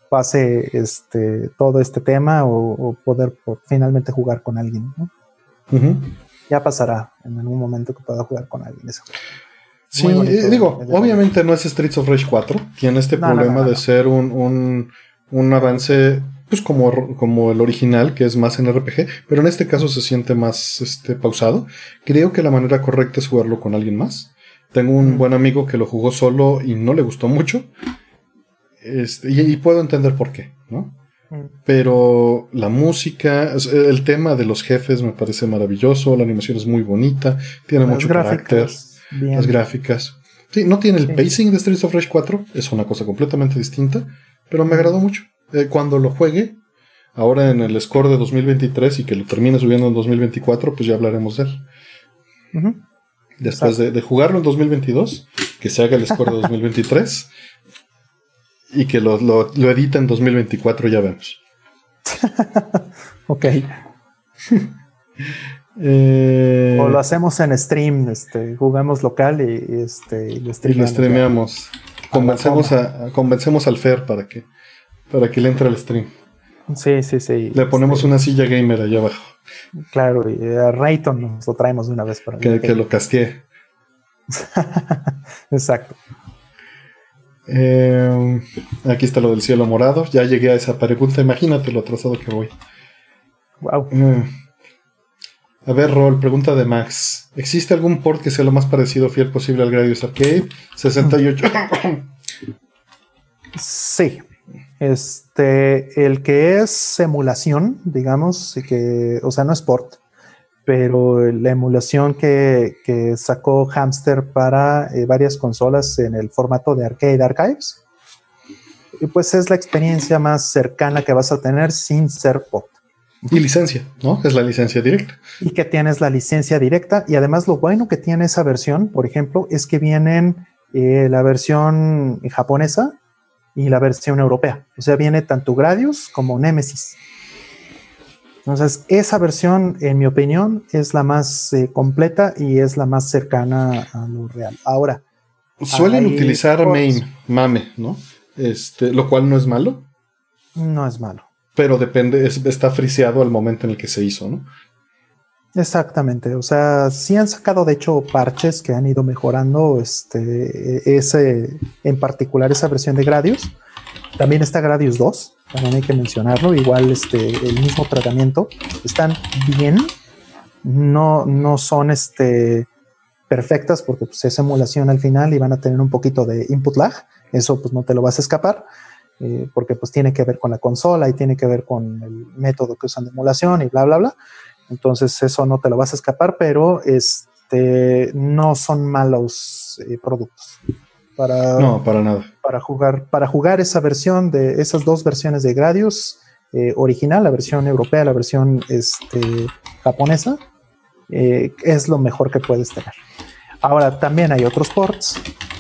pase este, todo este tema o, poder finalmente jugar con alguien. Ya pasará en algún momento que pueda jugar con alguien. Eso. Sí, eh, digo, obviamente no es Streets of Rage 4, tiene este problema de ser un, un, avance pues como, como el original, que es más en RPG, pero en este caso se siente más este, pausado. Creo que la manera correcta es jugarlo con alguien más. Tengo un buen amigo que lo jugó solo y no le gustó mucho. Este, y, puedo entender por qué, ¿no? Pero la música, el tema de los jefes me parece maravilloso, la animación es muy bonita, tiene mucho carácter, las gráficas. Sí, no tiene el pacing de Streets of Rage 4, es una cosa completamente distinta, pero me agradó mucho. Eh, cuando lo juegue, ahora en el score de 2023 y que lo termine subiendo en 2024, pues ya hablaremos de él después de, jugarlo en 2022, que se haga el score de 2023 y que lo, lo, edita en 2024, ya vemos. ok. Eh, o lo hacemos en stream, este, jugamos local y, este, y lo, streameamos. Convencemos, a, convencemos al Fer para que, para que le entre al stream. Sí, sí, sí. Le ponemos una silla gamer allá abajo. Claro, y a Rayton nos lo traemos de una vez para que, que lo castee. Exacto. Eh, aquí está lo del cielo morado. Ya llegué a esa pregunta. Imagínate lo atrasado que voy. Wow. Eh, a ver, Rol, pregunta de Max. ¿Existe algún port que sea lo más parecido fiel posible al Gradius Arcade? 68. sí. Este, el que es emulación, digamos, que, o sea, no es port, pero la emulación que, sacó Hamster para eh, varias consolas en el formato de Arcade Archives, pues es la experiencia más cercana que vas a tener sin ser port. Y licencia, ¿no? Es la licencia directa. Y que tienes la licencia directa. Y además lo bueno que tiene esa versión, por ejemplo, es que vienen eh, la versión japonesa y la versión europea. O sea, viene tanto Gradius como Nemesis. Entonces, esa versión, en mi opinión, es la más eh, completa y es la más cercana a lo real. Ahora. Suelen utilizar main, mame, ¿no? Este, lo cual no es malo. No es malo pero depende, está friseado al momento en el que se hizo, ¿no? Exactamente, o sea, sí han sacado de hecho parches que han ido mejorando este, ese, en particular esa versión de Gradius. También está Gradius 2, también hay que mencionarlo, igual este, el mismo tratamiento. Están bien, no, no son este, perfectas porque pues, es emulación al final y van a tener un poquito de input lag, eso pues no te lo vas a escapar, eh, porque pues tiene que ver con la consola y tiene que ver con el método que usan de emulación y bla, bla, bla. Entonces eso no te lo vas a escapar, pero este, no son malos eh, productos. Para, no, para nada. Para jugar, para jugar esa versión de esas dos versiones de Gradius eh, original, la versión europea, la versión este, japonesa, es lo mejor que puedes tener. Ahora también hay otros ports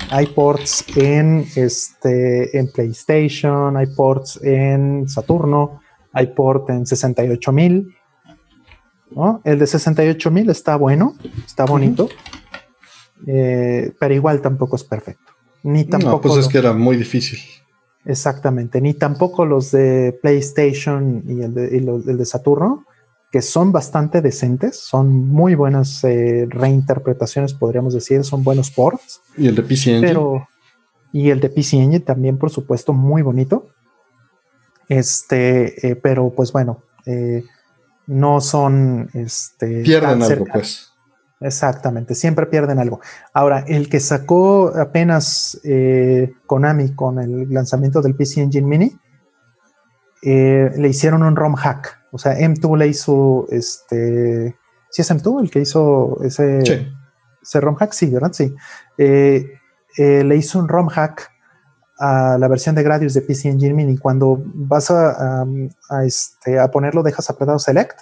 hay ports en, este, en PlayStation, hay ports en Saturno, hay port en 68000. ¿no? El de 68000 está bueno, está bonito, eh, pero igual tampoco es perfecto. Ni tampoco. No, pues es que era muy difícil. Exactamente, ni tampoco los de PlayStation y el de, el de Saturno que son bastante decentes, son muy buenas eh, reinterpretaciones, podríamos decir, son buenos ports. Y el de PC Engine. Pero, y el de PC Engine también, por supuesto, muy bonito. Este, eh, pero pues bueno, eh, no son. Este, pierden algo, pues. Exactamente, siempre pierden algo. Ahora, el que sacó apenas Konami con el lanzamiento del PC Engine Mini, le hicieron un ROM hack o sea, M2 le hizo este. ¿Sí es M2 el que hizo ese, ese ROM hack? Sí, ¿verdad? Sí. Eh, eh, le hizo un ROM hack a la versión de Gradius de PC Engine Mini. Cuando vas a, este, a ponerlo, dejas apretado Select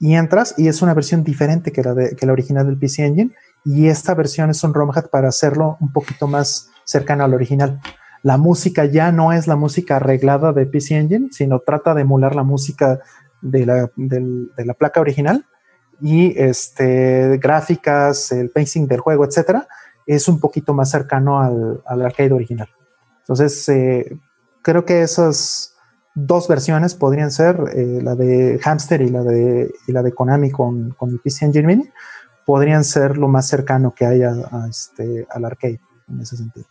y entras, y es una versión diferente que la, de, que la original del PC Engine. Y esta versión es un ROM hack para hacerlo un poquito más cercano al original la música ya no es la música arreglada de PC Engine, sino trata de emular la música de la, de la placa original y este, gráficas, el pacing del juego, etcétera, es un poquito más cercano al, arcade original. Entonces, eh, creo que esas dos versiones podrían ser eh, la de Hamster y la de, y la de Konami con, con, el PC Engine Mini, podrían ser lo más cercano que haya este, al arcade en ese sentido.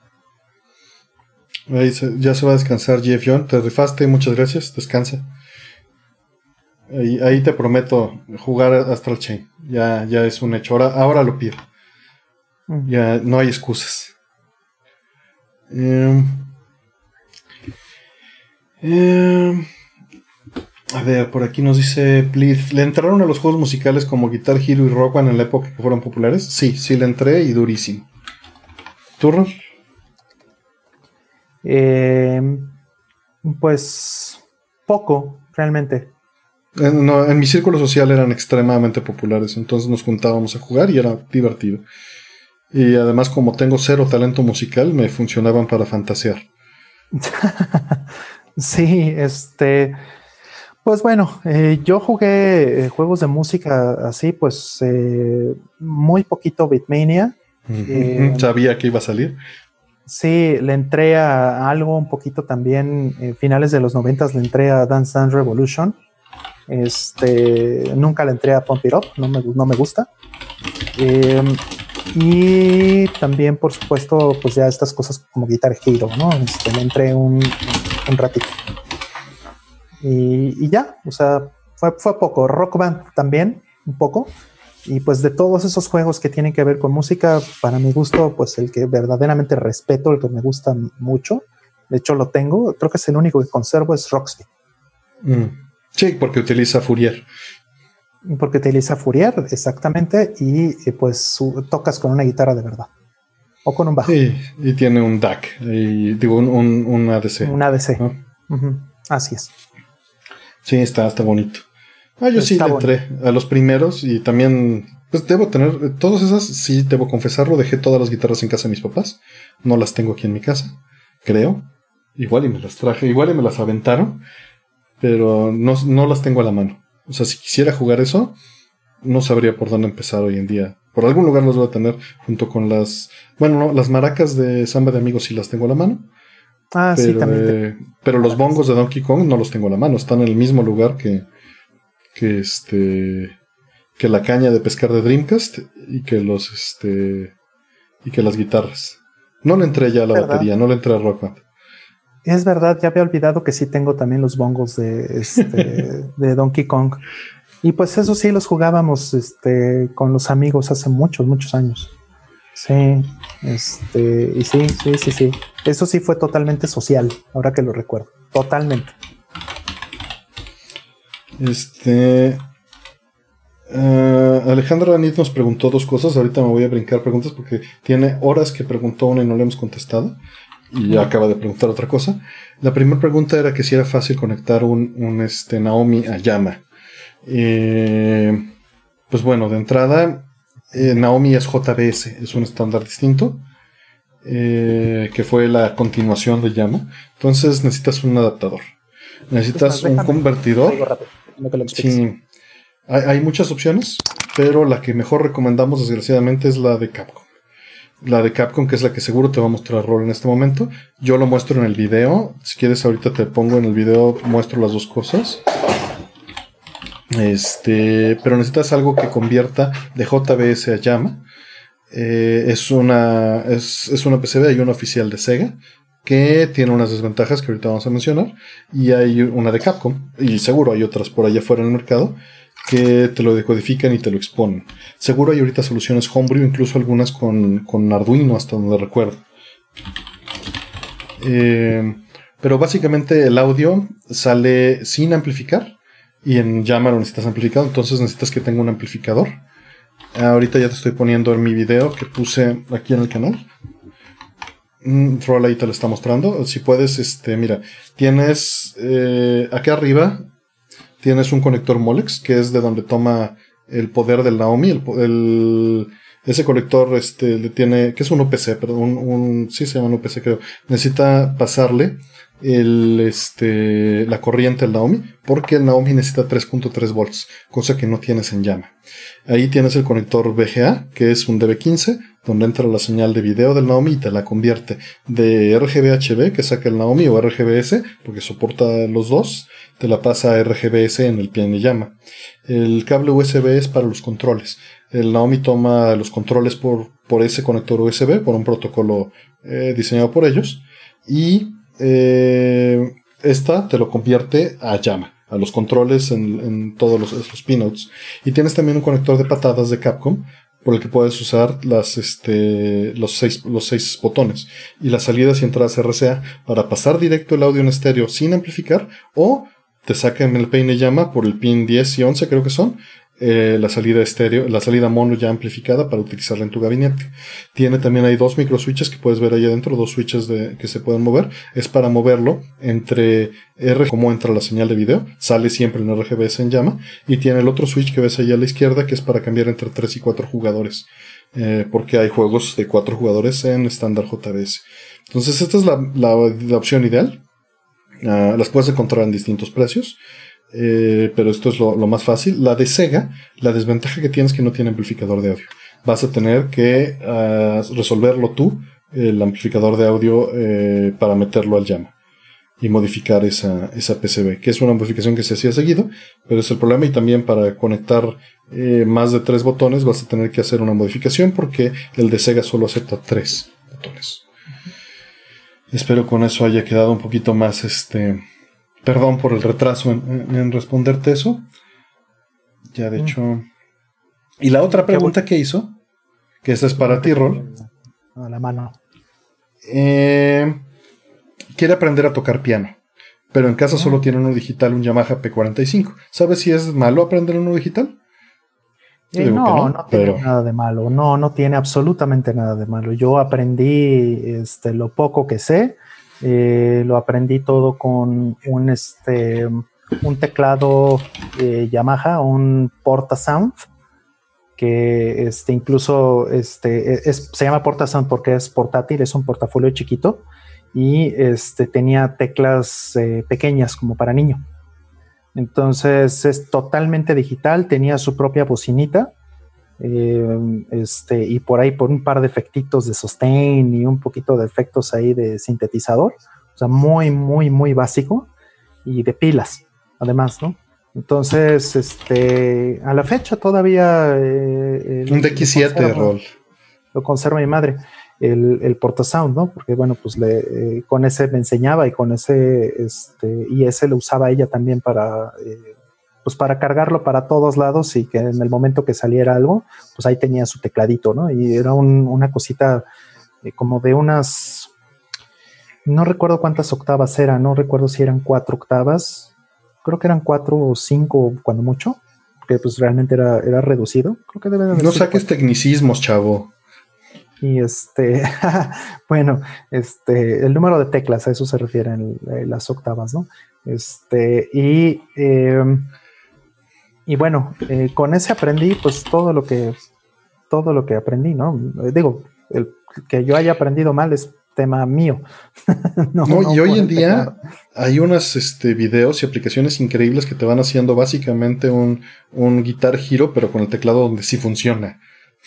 ya se va a descansar Jeff John, te rifaste, muchas gracias, descansa. Ahí, te prometo jugar Astral Chain. Ya, ya es un hecho. Ahora, lo pido. Ya no hay excusas. Em, em, a ver, por aquí nos dice Please, ¿le entraron a los juegos musicales como Guitar Hero y Rock en la época que fueron populares? Sí, sí le entré y durísimo. ¿Turro? Em, pues poco, realmente. En, mi círculo social eran extremadamente populares, entonces nos juntábamos a jugar y era divertido. Y además, como tengo cero talento musical, me funcionaban para fantasear. sí, este. Pues bueno, eh, yo jugué eh, juegos de música así, pues eh, muy poquito Bitmania. Sabía que iba a salir. Sí, le entré a algo un poquito también, finales de los noventas le entré a Dance Dance Revolution. Este, nunca le entré a Pump It Up, no me, no me gusta. y también, por supuesto, pues ya estas cosas como Guitar Hero, ¿no? Este, le entré un, un ratito. Y, ya, o sea, fue, fue poco. Rock Band también, un poco. Y pues de todos esos juegos que tienen que ver con música, para mi gusto, pues el que verdaderamente respeto, el que me gusta mucho, de hecho lo tengo, creo que es el único que conservo, es Rocksteady. Mm. Sí, porque utiliza Fourier. Porque utiliza Fourier, exactamente, y, pues tocas con una guitarra de verdad. O con un bajo. Sí, y tiene un DAC, y, digo, un, un, ADC. Un ADC. Así es. Sí, está, está bonito. Ah, yo sí le entré a los primeros y también, pues debo tener, todas esas, sí, debo confesarlo, dejé todas las guitarras en casa de mis papás. No las tengo aquí en mi casa, creo. Igual y me las traje, igual y me las aventaron, pero no, no las tengo a la mano. O sea, si quisiera jugar eso, no sabría por dónde empezar hoy en día. Por algún lugar las voy a tener junto con las, bueno, no, las maracas de samba de amigos sí las tengo a la mano. Ah, pero, sí, también. pero los bongos de Donkey Kong no los tengo a la mano, están en el mismo lugar que, que este que la caña de pescar de Dreamcast y que los este y que las guitarras. No le entré ya a la batería, no le entré a Rock Band. Es verdad, ya había olvidado que sí tengo también los bongos de, este, de Donkey Kong. Y pues eso sí los jugábamos este, con los amigos hace muchos, muchos años. Sí, este, y sí, sí, sí, sí. Eso sí fue totalmente social, ahora que lo recuerdo. Totalmente. Este. Uh, Alejandra Anit nos preguntó dos cosas. Ahorita me voy a brincar preguntas porque tiene horas que preguntó una y no le hemos contestado. Y ya acaba de preguntar otra cosa. La primera pregunta era que si era fácil conectar un, un este, Naomi a Yama. Eh, pues bueno, de entrada, eh, Naomi es JBS, es un estándar distinto, eh, que fue la continuación de Llama. Entonces necesitas un adaptador. Necesitas un convertidor. Sí, hay, muchas opciones, pero la que mejor recomendamos desgraciadamente es la de Capcom. La de Capcom, que es la que seguro te va a mostrar rol en este momento. Yo lo muestro en el video. Si quieres, ahorita te pongo en el video, muestro las dos cosas. Este, pero necesitas algo que convierta de JBS a llama. Eh, es, una, es, es una PCB, hay una oficial de Sega que tiene unas desventajas que ahorita vamos a mencionar. Y hay una de Capcom, y seguro hay otras por allá afuera en el mercado, que te lo decodifican y te lo exponen. Seguro hay ahorita soluciones homebrew, incluso algunas con, con Arduino, hasta donde recuerdo. Eh, pero básicamente el audio sale sin amplificar y en Llama lo necesitas amplificado, entonces necesitas que tenga un amplificador. Ahorita ya te estoy poniendo en mi video que puse aquí en el canal. Mm, Troll ahí te lo está mostrando. Si puedes, este, mira, tienes eh, aquí arriba tienes un conector Molex, que es de donde toma el poder del Naomi. El, ese conector este, le tiene, que es un OPC, perdón, un, un, sí se llama un OPC creo. Necesita pasarle este, la corriente del Naomi, porque el Naomi necesita 3.3 volts, cosa que no tienes en llama. Ahí tienes el conector VGA, que es un DB15, donde entra la señal de video del Naomi y te la convierte de RGB-HB, que saca el Naomi, o RGBS, porque soporta los dos, te la pasa a RGBS en el pie de llama. El cable USB es para los controles. El Naomi toma los controles por, por ese conector USB, por un protocolo eh, diseñado por ellos, y eh, esta te lo convierte a llama, a los controles en, todos los, pinouts. Y tienes también un conector de patadas de Capcom por el que puedes usar las, este, los, seis, los seis botones y las salidas y entradas RCA para pasar directo el audio en estéreo sin amplificar o te sacan el peine llama por el pin 10 y 11 creo que son eh, la salida estéreo, la salida mono ya amplificada para utilizarla en tu gabinete. Tiene también hay dos micro switches que puedes ver ahí adentro, dos switches de, que se pueden mover. Es para moverlo entre R, como entra la señal de video, sale siempre en RGBS en llama. Y tiene el otro switch que ves ahí a la izquierda que es para cambiar entre 3 y 4 jugadores. Eh, porque hay juegos de 4 jugadores en estándar JBS. Entonces esta es la, la, opción ideal. Ah, las puedes encontrar en distintos precios. Eh, pero esto es lo, más fácil. La de Sega, la desventaja que tienes es que no tiene amplificador de audio. Vas a tener que ah, resolverlo tú, el amplificador de audio, eh, para meterlo al llama y modificar esa, esa PCB, que es una modificación que se hacía seguido, pero es el problema y también para conectar eh, más de tres botones vas a tener que hacer una modificación porque el de Sega solo acepta tres botones. Espero con eso haya quedado un poquito más este. Perdón por el retraso en, responderte eso. Ya de mm. hecho. Y la otra pregunta que hizo, que esta es para ti, Rol. A la mano. Eh, quiere aprender a tocar piano, pero en casa ah. solo tiene uno digital, un Yamaha P45. ¿Sabes si es malo aprender uno digital? Eh, no, no, tiene nada de malo. No, no tiene absolutamente nada de malo. Yo aprendí este, lo poco que sé. Eh, lo aprendí todo con un, este, un teclado eh, Yamaha, un Porta Sound, que este, incluso este, se llama Porta Sound porque es portátil, es un portafolio chiquito y este, tenía teclas pequeñas como para niño. Entonces es totalmente digital, tenía su propia bocinita. Eh, este, y por ahí por un par de efectitos de sustain y un poquito de efectos ahí de sintetizador. O sea, muy, muy, muy básico. Y de pilas, además, ¿no? Entonces, este, a la fecha todavía... Eh, un DX7 rol. Lo conserva mi madre el, el portasound, ¿no? Porque bueno, pues le, eh, con ese me enseñaba y con ese, este, y ese lo usaba ella también para, eh, pues para cargarlo para todos lados y que en el momento que saliera algo, pues ahí tenía su tecladito, ¿no? Y era una cosita eh, como de unas, no recuerdo cuántas octavas eran, no recuerdo si eran cuatro octavas, creo que eran cuatro o cinco cuando mucho, que pues realmente era, era reducido. Creo que debe No saques tecnicismos, chavo. Y este, bueno, este, el número de teclas, a eso se refieren las octavas, ¿no? Este, y, em, y bueno, eh, con ese aprendí pues todo lo que, todo lo que aprendí, ¿no? Digo, el, que yo haya aprendido mal es tema mío. no, y hoy en día hay unos este, videos y aplicaciones increíbles que te van haciendo básicamente un, un Guitar Hero, pero con el teclado donde sí funciona.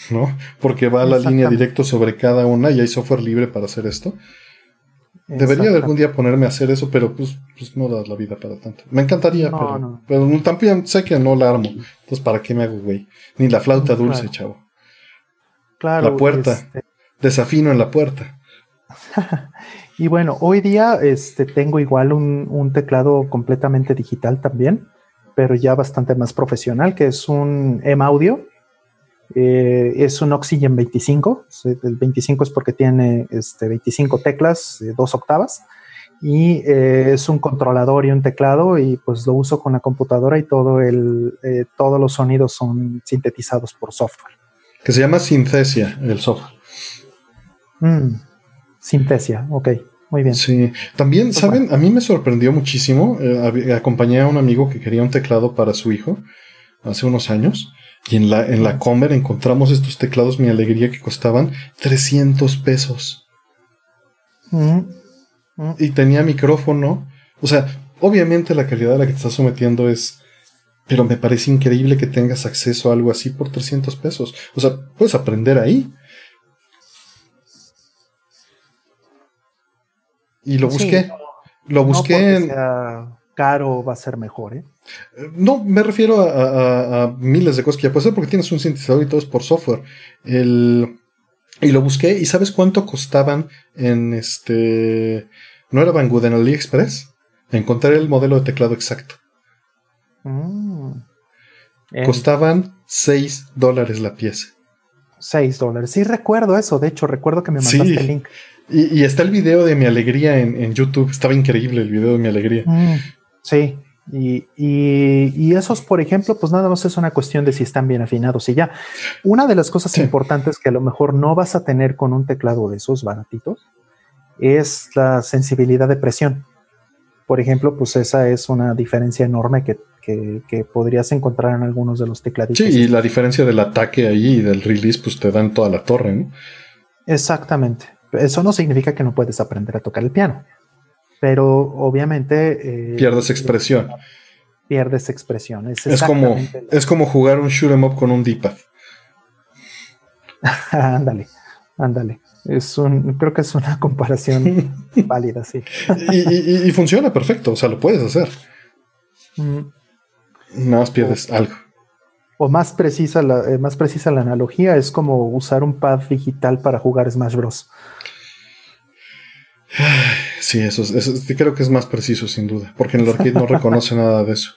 ¿no? Porque va a la línea directo sobre cada una y hay software libre para hacer esto. Debería de algún día ponerme a hacer eso, pero pues, pues no da la vida para tanto. Me encantaría, pero, también sé que no la armo. Entonces, ¿para qué me hago, güey? Ni la flauta dulce, chavo. Claro. La puerta. Este Desafino en la puerta. y bueno, hoy día este, tengo igual un, un, teclado completamente digital también, pero ya bastante más profesional, que es un M-Audio eh, es un Oxygen 25. El 25 es porque tiene este, 25 teclas, dos octavas. Y eh, es un controlador y un teclado. Y pues lo uso con la computadora y todo el, eh, todos los sonidos son sintetizados por software. Que se llama Synthesia, el software. Mm, Synthesia, ok. Muy bien. Sí, también, pues ¿saben? A mí me sorprendió muchísimo. acompañé a un amigo que quería un teclado para su hijo hace unos años y en la, en la Comer encontramos estos teclados, mi alegría, que costaban 300 pesos. Mm, mm. Y tenía micrófono. O sea, obviamente la calidad a la que te estás sometiendo es... Pero me parece increíble que tengas acceso a algo así por 300 pesos. O sea, puedes aprender ahí. Y lo busqué. lo busqué en caro va a ser mejor, ¿eh? No, me refiero a, miles de cosas que ya puedes hacer porque tienes un sintetizador y todo es por software. y lo busqué y ¿sabes cuánto costaban en este... ¿No era Banggood en AliExpress? Encontré el modelo de teclado exacto. Mm. Costaban 6 dólares la pieza. 6 dólares. Sí, recuerdo eso. De hecho, recuerdo que me mandaste el link. Y, está el video de mi alegría en, YouTube. Estaba increíble el video de mi alegría. Mm. Sí, y, y, esos, por ejemplo, pues nada más es una cuestión de si están bien afinados y ya. Una de las cosas importantes que a lo mejor no vas a tener con un teclado de esos baratitos es la sensibilidad de presión. Por ejemplo, pues esa es una diferencia enorme que, que, podrías encontrar en algunos de los tecladitos. Sí, y la diferencia del ataque ahí y del release, pues te dan toda la torre, ¿no? Exactamente. Eso no significa que no puedes aprender a tocar el piano pero obviamente... Eh, Pierdes expresión. pierdes expresión. Es, como, es como jugar un shoot 'em up con un D-pad. ándale, ándale. Es un, creo que es una comparación válida, sí. y, funciona perfecto, o sea, lo puedes hacer. Mm. Nada más pierdes algo. O más precisa, la, eh, más precisa la analogía, es como usar un pad digital para jugar Smash Bros. Sí, eso, creo que es más preciso, sin duda, porque en el arcade no reconoce nada de eso.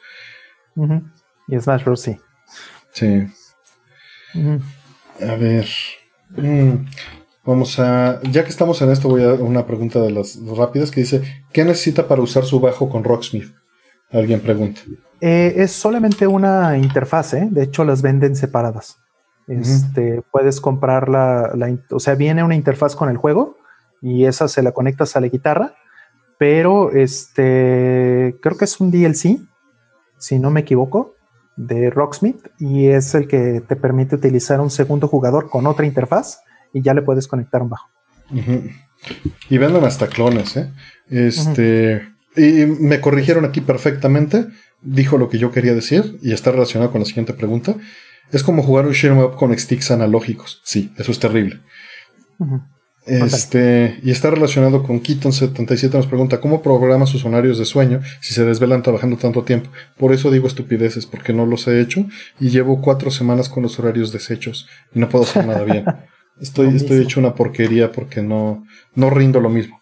Y Smash Bros. sí. Sí. A ver. Mm, vamos a. Ya que estamos en esto, voy a una pregunta de las rápidas que dice: ¿Qué necesita para usar su bajo con Rocksmith? Alguien pregunta. Eh, es solamente una interfaz, ¿eh? de hecho las venden separadas. Este, Puedes comprar la, o sea, viene una interfaz con el juego y esa se la conectas a la guitarra, pero este, creo que es un DLC, si no me equivoco, de Rocksmith y es el que te permite utilizar un segundo jugador con otra interfaz y ya le puedes conectar un bajo. Y venden hasta clones, ¿eh? Este, y me corrigieron aquí perfectamente, dijo lo que yo quería decir y está relacionado con la siguiente pregunta. Es como jugar un shoot'em up con sticks analógicos. Sí, eso es terrible. Este, y está relacionado con Keaton77 nos pregunta cómo programa sus horarios de sueño si se desvelan trabajando tanto tiempo. Por eso digo estupideces, porque no los he hecho y llevo cuatro semanas con los horarios deshechos y no puedo hacer nada bien. Estoy, estoy hecho una porquería porque no, no rindo lo mismo.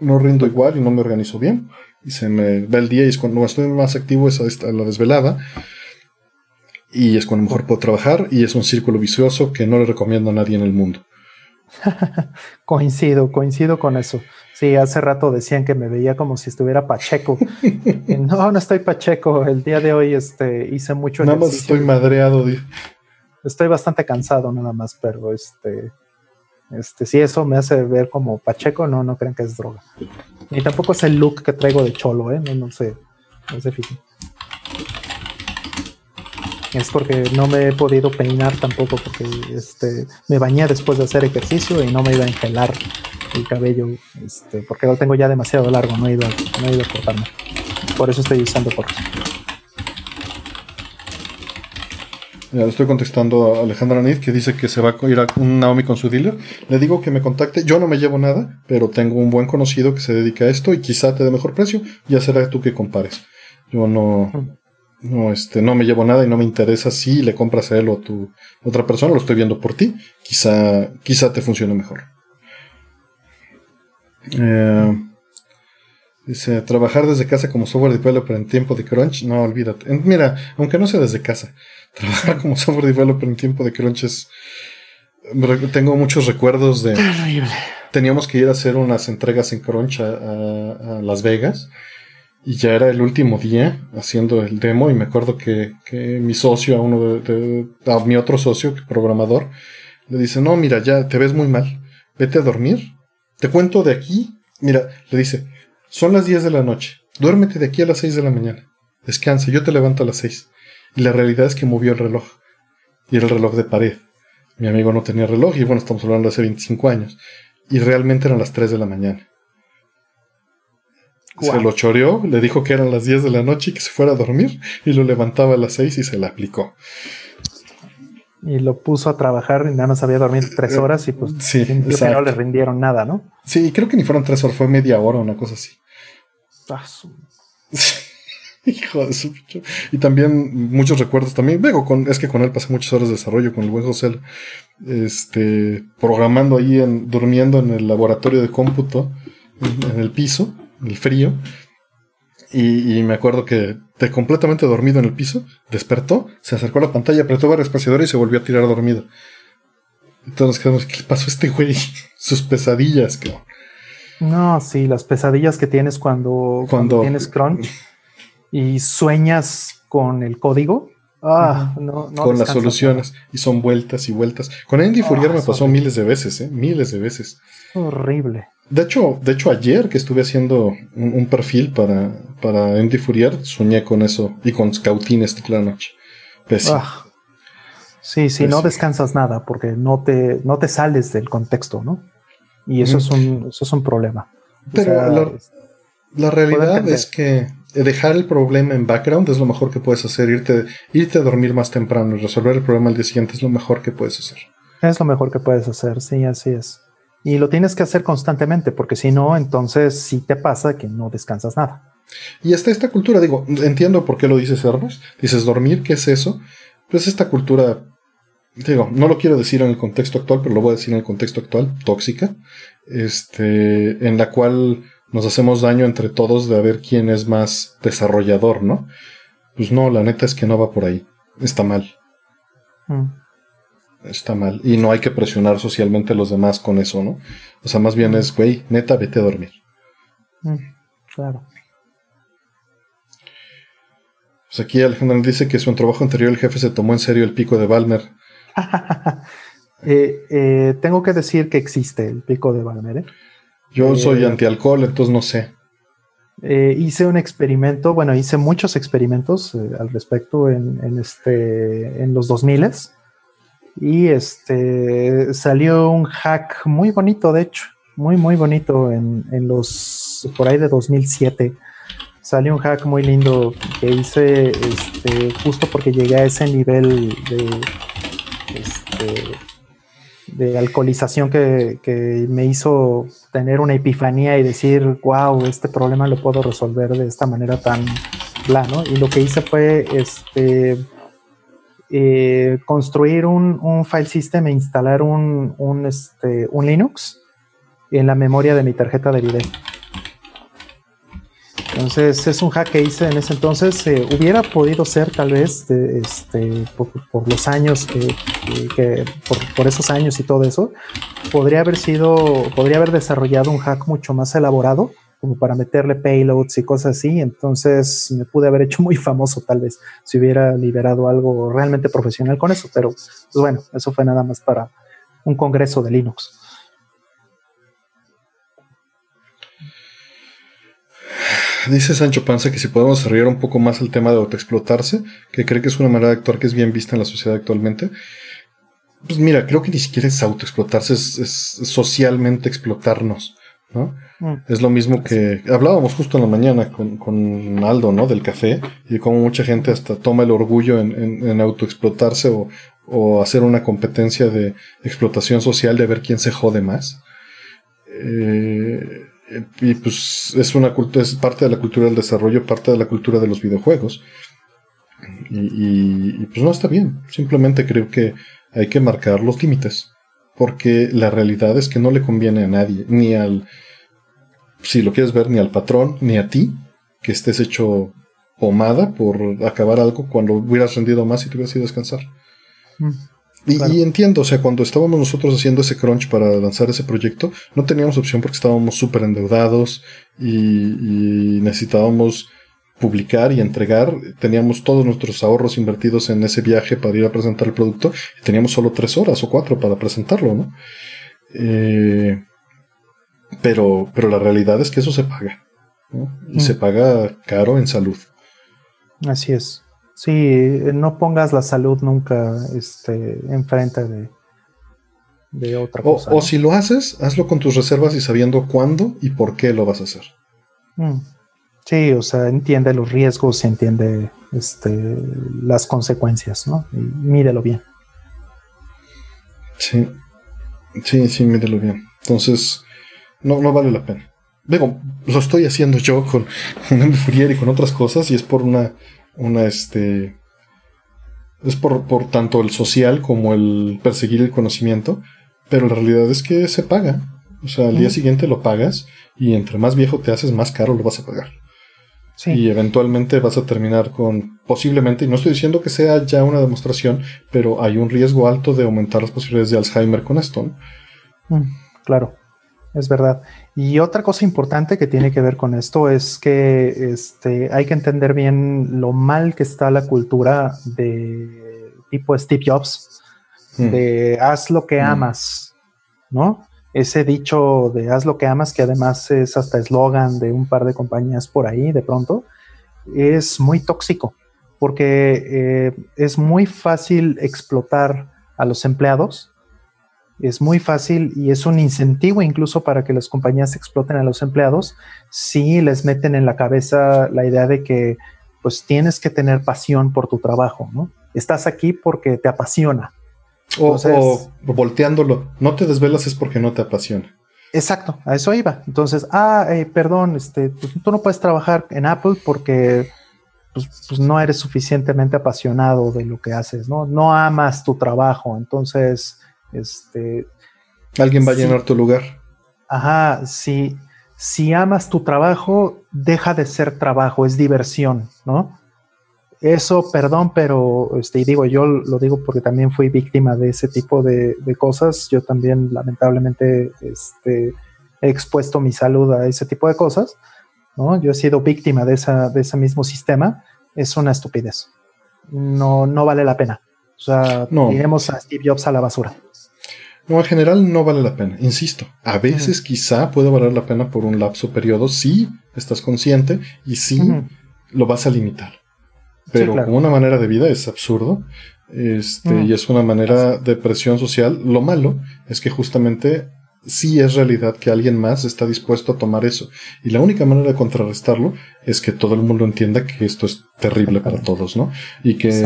No rindo igual y no me organizo bien. Y se me va el día y es cuando estoy más activo es a la desvelada. Y es cuando mejor puedo trabajar y es un círculo vicioso que no le recomiendo a nadie en el mundo. coincido, coincido con eso. Sí, hace rato decían que me veía como si estuviera Pacheco. no, no estoy Pacheco. El día de hoy este, hice mucho Nada más estoy madreado. Estoy bastante cansado nada más, pero este, este, si eso me hace ver como Pacheco, no, no crean que es droga. Ni tampoco es el look que traigo de cholo, ¿eh? No, no sé, no sé es porque no me he podido peinar tampoco porque este, me bañé después de hacer ejercicio y no me iba a engelar el cabello este, porque lo tengo ya demasiado largo, no he ido, no he ido a cortarme. Por eso estoy usando por Ya estoy contestando a Alejandra Nid que dice que se va a ir a un Naomi con su dealer. Le digo que me contacte. Yo no me llevo nada, pero tengo un buen conocido que se dedica a esto y quizá te dé mejor precio. Ya será tú que compares. Yo no, no, este, no me llevo nada y no me interesa si le compras a él o tu otra persona, lo estoy viendo por ti. Quizá, quizá te funcione mejor. Eh, dice, trabajar desde casa como software developer en tiempo de crunch, no, olvídate. Mira, aunque no sea desde casa, trabajar como software developer en tiempo de crunch es... Tengo muchos recuerdos de... Teníamos que ir a hacer unas entregas en crunch a Las Vegas y ya era el último día haciendo el demo y me acuerdo que, mi socio, a uno de, a mi otro socio, programador, le dice, no, mira, ya te ves muy mal, vete a dormir, te cuento de aquí, mira, le dice, son las 10 de la noche, duérmete de aquí a las 6 de la mañana, descansa, yo te levanto a las 6. Y la realidad es que movió el reloj, y era el reloj de pared. Mi amigo no tenía reloj, y bueno, estamos hablando de hace 25 años, y realmente eran las 3 de la mañana. Se lo choreó, le dijo que eran las 10 de la noche y que se fuera a dormir y lo levantaba a las 6 y se la aplicó. Y lo puso a trabajar y nada más había dormido tres eh, horas y pues sí, no le rindieron nada, ¿no? Sí, creo que ni fueron tres horas, fue media hora o una cosa así. Ah, Hijo de su Y también muchos recuerdos también. Luego, con, es que con él pasé muchas horas de desarrollo con el buen José. Este, programando ahí, en, durmiendo en el laboratorio de cómputo, en el piso el frío. Y, me acuerdo que de completamente dormido en el piso, despertó, se acercó a la pantalla, apretó varios espaciadores y se volvió a tirar dormido. Entonces quedamos, ¿qué pasó a este güey? Sus pesadillas, cabrón. No, sí, las pesadillas que tienes cuando, cuando, tienes crunch y sueñas con el código. Ah, no, con las soluciones. Y son vueltas y vueltas. Con Andy Fourier me pasó miles de veces, ¿eh? Miles de veces. Horrible. De hecho, de hecho, ayer que estuve haciendo un, perfil para, para Andy Fourier, soñé con eso y con Scoutin esta la noche. Ah. Sí, sí, no descansas nada porque no te, no te sales del contexto, ¿no? Y eso, es, un, eso es un problema. Pero la, realidad es que dejar el problema en background es lo mejor que puedes hacer. Irte, irte a dormir más temprano y resolver el problema al día siguiente es lo mejor que puedes hacer. Es lo mejor que puedes hacer, sí, así es. Y lo tienes que hacer constantemente, porque si no, entonces sí te pasa que no descansas nada. Y hasta esta cultura, digo, entiendo por qué lo dices, Ernest. Dices dormir, ¿qué es eso? Pues esta cultura, digo, no lo quiero decir en el contexto actual, pero lo voy a decir en el contexto actual, tóxica, este, en la cual nos hacemos daño entre todos de a ver quién es más desarrollador, ¿no? Pues no, la neta es que no va por ahí. Está mal. Mm. Está mal. Y no hay que presionar socialmente a los demás con eso, ¿no? O sea, más bien es, güey, neta, vete a dormir. Mm, claro. Pues aquí Alejandro dice que su trabajo anterior el jefe se tomó en serio el pico de Balmer. Eh, eh, tengo que decir que existe el pico de Balmer. ¿eh? Yo soy antialcohol, entonces no sé. hice un experimento, bueno, hice muchos experimentos al respecto en, este, en los 2000 y este salió un hack muy bonito, de hecho, muy, muy bonito en, en los, por ahí de 2007 salió un hack muy lindo que hice este, justo porque llegué a ese nivel de, este, de alcoholización que, me hizo tener una epifanía y decir, wow, este problema lo puedo resolver de esta manera tan plano. Y lo que hice fue este, eh, construir un, un, file system e instalar un, un, este, un Linux en la memoria de mi tarjeta de video. Entonces es un hack que hice en ese entonces. Eh, hubiera podido ser tal vez este, por, los años que, por, esos años y todo eso, podría haber sido, podría haber desarrollado un hack mucho más elaborado como para meterle payloads y cosas así. Entonces me pude haber hecho muy famoso tal vez si hubiera liberado algo realmente profesional con eso. Pero pues bueno, eso fue nada más para un congreso de Linux. Dice Sancho Panza que si podemos desarrollar un poco más el tema de autoexplotarse, que cree que es una manera de actuar que es bien vista en la sociedad actualmente. Pues mira, creo que ni siquiera es autoexplotarse, es, es socialmente explotarnos, ¿no? Mm. Es lo mismo que hablábamos justo en la mañana con, con, Aldo, ¿no? Del café y cómo mucha gente hasta toma el orgullo en, en, en autoexplotarse o, o, hacer una competencia de explotación social de ver quién se jode más. Eh, y pues es una es parte de la cultura del desarrollo, parte de la cultura de los videojuegos. Y, pues no está bien. Simplemente creo que hay que marcar los límites. Porque la realidad es que no le conviene a nadie, ni al, si lo quieres ver, ni al patrón, ni a ti, que estés hecho pomada por acabar algo cuando hubieras rendido más y te hubieras ido a descansar. Mm. Y, entiendo, o sea, cuando estábamos nosotros haciendo ese crunch para lanzar ese proyecto, no teníamos opción porque estábamos súper endeudados y, necesitábamos publicar y entregar. Teníamos todos nuestros ahorros invertidos en ese viaje para ir a presentar el producto y teníamos solo tres horas o cuatro para presentarlo, ¿no? Eh, pero, pero la realidad es que eso se paga. Y se mm. paga caro en salud. Así es. Sí, no pongas la salud nunca este, enfrente de, de otra cosa. O si lo haces, hazlo con tus reservas y sabiendo cuándo y por qué lo vas a hacer. Mm. Sí, o sea, entiende los riesgos, entiende este, las consecuencias, ¿no? Y mídelo bien. Sí, sí, sí, mídelo bien. Entonces, no, no vale la pena. Digo, lo estoy haciendo yo con, con Fourier y con otras cosas y es por una una este es por, por, tanto el social como el perseguir el conocimiento, pero la realidad es que se paga. O sea, al día siguiente lo pagas y entre más viejo te haces, más caro lo vas a pagar. Y eventualmente vas a terminar con, posiblemente, y no estoy diciendo que sea ya una demostración, pero hay un riesgo alto de aumentar las posibilidades de Alzheimer con esto. Mm, claro es verdad. Y otra cosa importante que tiene que ver con esto es que este, hay que entender bien lo mal que está la cultura de tipo Steve Jobs, hmm. de haz lo que hmm. amas, ¿no? Ese dicho de haz lo que amas, que además es hasta eslogan de un par de compañías por ahí de pronto, es muy tóxico, porque eh, es muy fácil explotar a los empleados Es muy fácil y es un incentivo incluso para que las compañías exploten a los empleados si les meten en la cabeza la idea de que pues tienes que tener pasión por tu trabajo, ¿no? Estás aquí porque te apasiona. o, volteándolo, no te desvelas es porque no te apasiona. Exacto, a eso iba. Entonces, ah, eh, perdón, este, pues, tú no puedes trabajar en Apple porque pues, pues, no eres suficientemente apasionado de lo que haces, ¿no? No amas tu trabajo, entonces, este... Alguien va a llenar tu lugar. Ajá, si, si amas tu trabajo, deja de ser trabajo, es diversión, ¿no? Eso, perdón, pero, este, y digo, yo lo digo porque también fui víctima de ese tipo de, de cosas. Yo también, lamentablemente, este, he expuesto mi salud a ese tipo de cosas. Yo he sido víctima de, esa, de ese mismo sistema, es una estupidez. No, no vale la pena. O sea, no. a Steve Jobs a la basura. No, en general no vale la pena, insisto. A veces quizá puede valer la pena por un lapso periodo si estás consciente y si lo vas a limitar. Pero como una manera de vida es absurdo este, y es una manera de presión social. Lo malo es que justamente sí es realidad que alguien más está dispuesto a tomar eso. Y la única manera de contrarrestarlo es que todo el mundo entienda que esto es terrible para todos, ¿no? Y que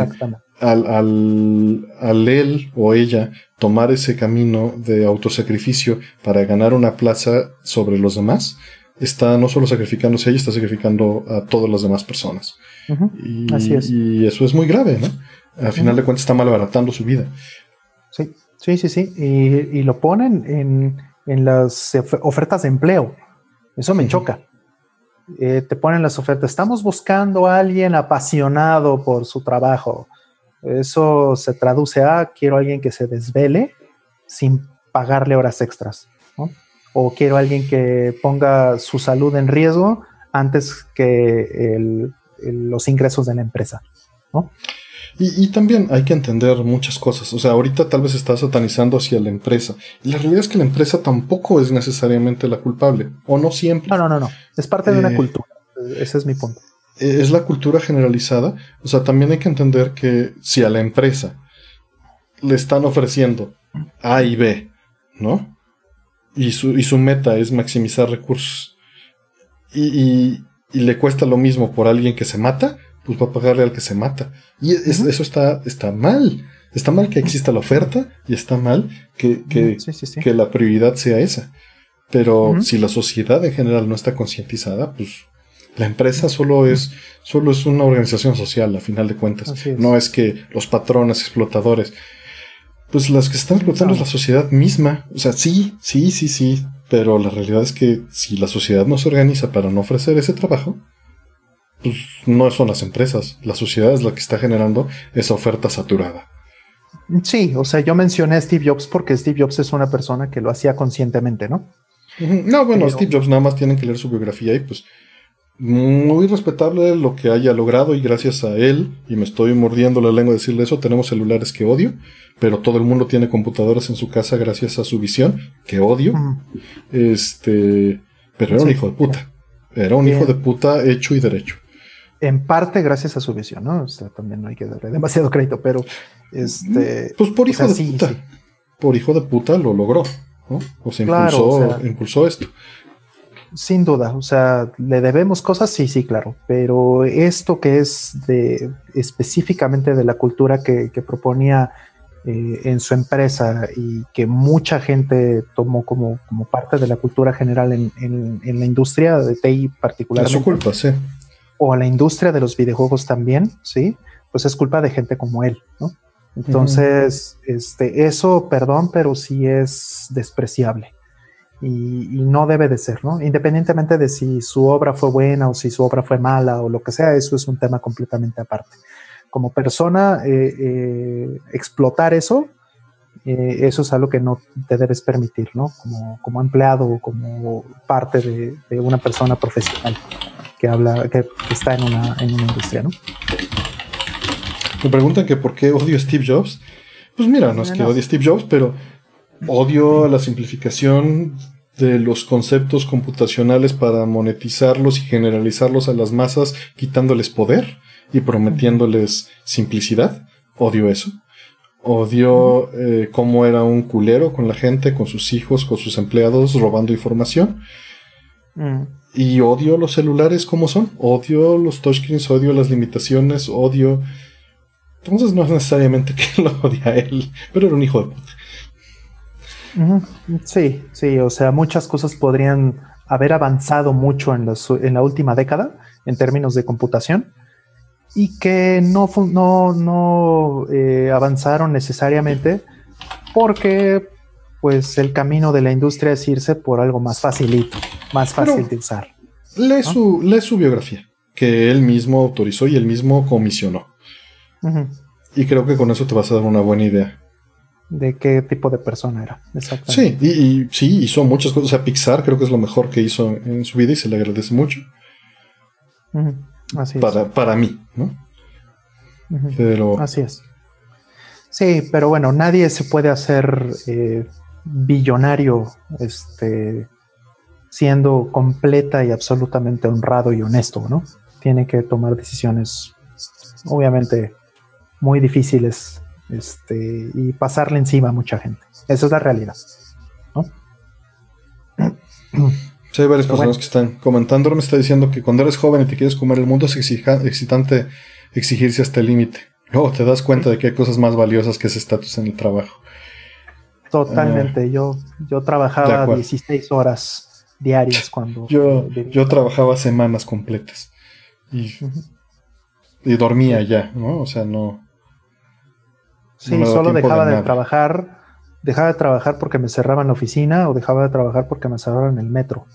al, al, al él o ella tomar ese camino de autosacrificio para ganar una plaza sobre los demás, está no solo sacrificándose a ella, está sacrificando a todas las demás personas. y, Así es. y eso es muy grave, ¿no? Al final de cuentas está malbaratando su vida. Sí. Sí, sí, sí. Y, lo ponen en, las ofertas de empleo. Eso me choca. Eh, te ponen las ofertas. Estamos buscando a alguien apasionado por su trabajo. Eso se traduce a quiero a alguien que se desvele sin pagarle horas extras. O quiero a alguien que ponga su salud en riesgo antes que los ingresos de la empresa. ¿no? Y, también hay que entender muchas cosas. O sea, ahorita tal vez está satanizando hacia la empresa. Y la realidad es que la empresa tampoco es necesariamente la culpable. O no siempre. No, no, no, no. Es parte de una eh, cultura. Ese es mi punto. Eh, es la cultura generalizada. O sea, también hay que entender que si a la empresa le están ofreciendo A y B, ¿no? Y su, y su meta es maximizar recursos. y, y le cuesta lo mismo por alguien que se mata, pues va a pagarle al que se mata. Y eso está, está mal. Está mal que exista la oferta y está mal que, que, que la prioridad sea esa. Pero si la sociedad en general no está concientizada, pues la empresa solo es, solo es una organización social, a final de cuentas. No es que los patrones explotadores. Pues las que están explotando es la sociedad misma. O sea, sí, sí, sí, sí. Pero la realidad es que si la sociedad no se organiza para no ofrecer ese trabajo, pues no son las empresas, la sociedad es la que está generando esa oferta saturada. Sí, o sea, yo mencioné a Steve Jobs porque Steve Jobs es una persona que lo hacía conscientemente, ¿no? No, bueno, Steve Jobs nada más tienen que leer su biografía y pues muy respetable lo que haya logrado y gracias a él, y me estoy mordiendo la lengua de decirle eso, tenemos celulares que odio, pero todo el mundo tiene computadoras en su casa gracias a su visión, que odio. Este, pero era un hijo de puta. Era un hijo de puta hecho y derecho en parte gracias a su visión, ¿no? O sea, también no hay que darle demasiado crédito, pero este. Pues por hijo de puta. Por hijo de puta lo logró, ¿no? O sea, impulsó, impulsó esto. Sin duda, o sea, le debemos cosas, sí, sí, claro, pero esto que es de específicamente de la cultura que, proponía eh, en su empresa y que mucha gente tomó como, como parte de la cultura general en, en la industria de TI particularmente. Es su culpa, sí o a la industria de los videojuegos también, ¿sí? Pues es culpa de gente como él, ¿no? Entonces, este, eso, perdón, pero sí es despreciable. Y, no debe de ser, ¿no? Independientemente de si su obra fue buena o si su obra fue mala o lo que sea, eso es un tema completamente aparte. Como persona, eh, eh, explotar eso, eh, eso es algo que no te debes permitir, ¿no? Como, como empleado o como parte de, de una persona profesional que habla, que, está en una, en una industria, ¿no? Me preguntan que por qué odio a Steve Jobs. Pues mira, no es que odie a Steve Jobs, pero odio a la simplificación de los conceptos computacionales para monetizarlos y generalizarlos a las masas, quitándoles poder y prometiéndoles simplicidad. Odio eso. Odió eh, cómo era un culero con la gente, con sus hijos, con sus empleados, robando información. Mm. Y odio los celulares como son. Odio los touchscreens, odio las limitaciones, odio. Entonces no es necesariamente que lo odia a él, pero era un hijo de puta. Sí, sí, o sea, muchas cosas podrían haber avanzado mucho en, los- en la última década en términos de computación y que no, no, no eh, avanzaron necesariamente porque pues el camino de la industria es irse por algo más facilito, más Pero- fácil de usar. Lee, su, lee su biografía, que él mismo autorizó y él mismo comisionó. Y creo que con eso te vas a dar una buena idea. De qué tipo de persona era, exactamente. Sí, y, y sí, hizo muchas cosas. O sea, Pixar creo que es lo mejor que hizo en su vida y se le agradece mucho. Así es. Para, para mí, ¿no? Pero Así es. Sí, pero bueno, nadie se puede hacer eh, billonario este, siendo completa y absolutamente honrado y honesto, ¿no? Tiene que tomar decisiones, obviamente, muy difíciles este, y pasarle encima a mucha gente. Esa es la realidad. sí, hay varias Pero personas bueno. que están comentando. Me está diciendo que cuando eres joven y te quieres comer el mundo es exija- excitante exigirse hasta el límite. Luego te das cuenta de que hay cosas más valiosas que ese estatus en el trabajo. Totalmente. yo, yo Eh, De trabajaba acuerdo. 16 horas diarias cuando... Yo, yo trabajaba semanas completas y, y dormía ya, ¿no? O sea, no. Sí, no solo dejaba de, trabajar, dejaba de trabajar porque me cerraban la oficina o dejaba de trabajar porque me cerraban el metro.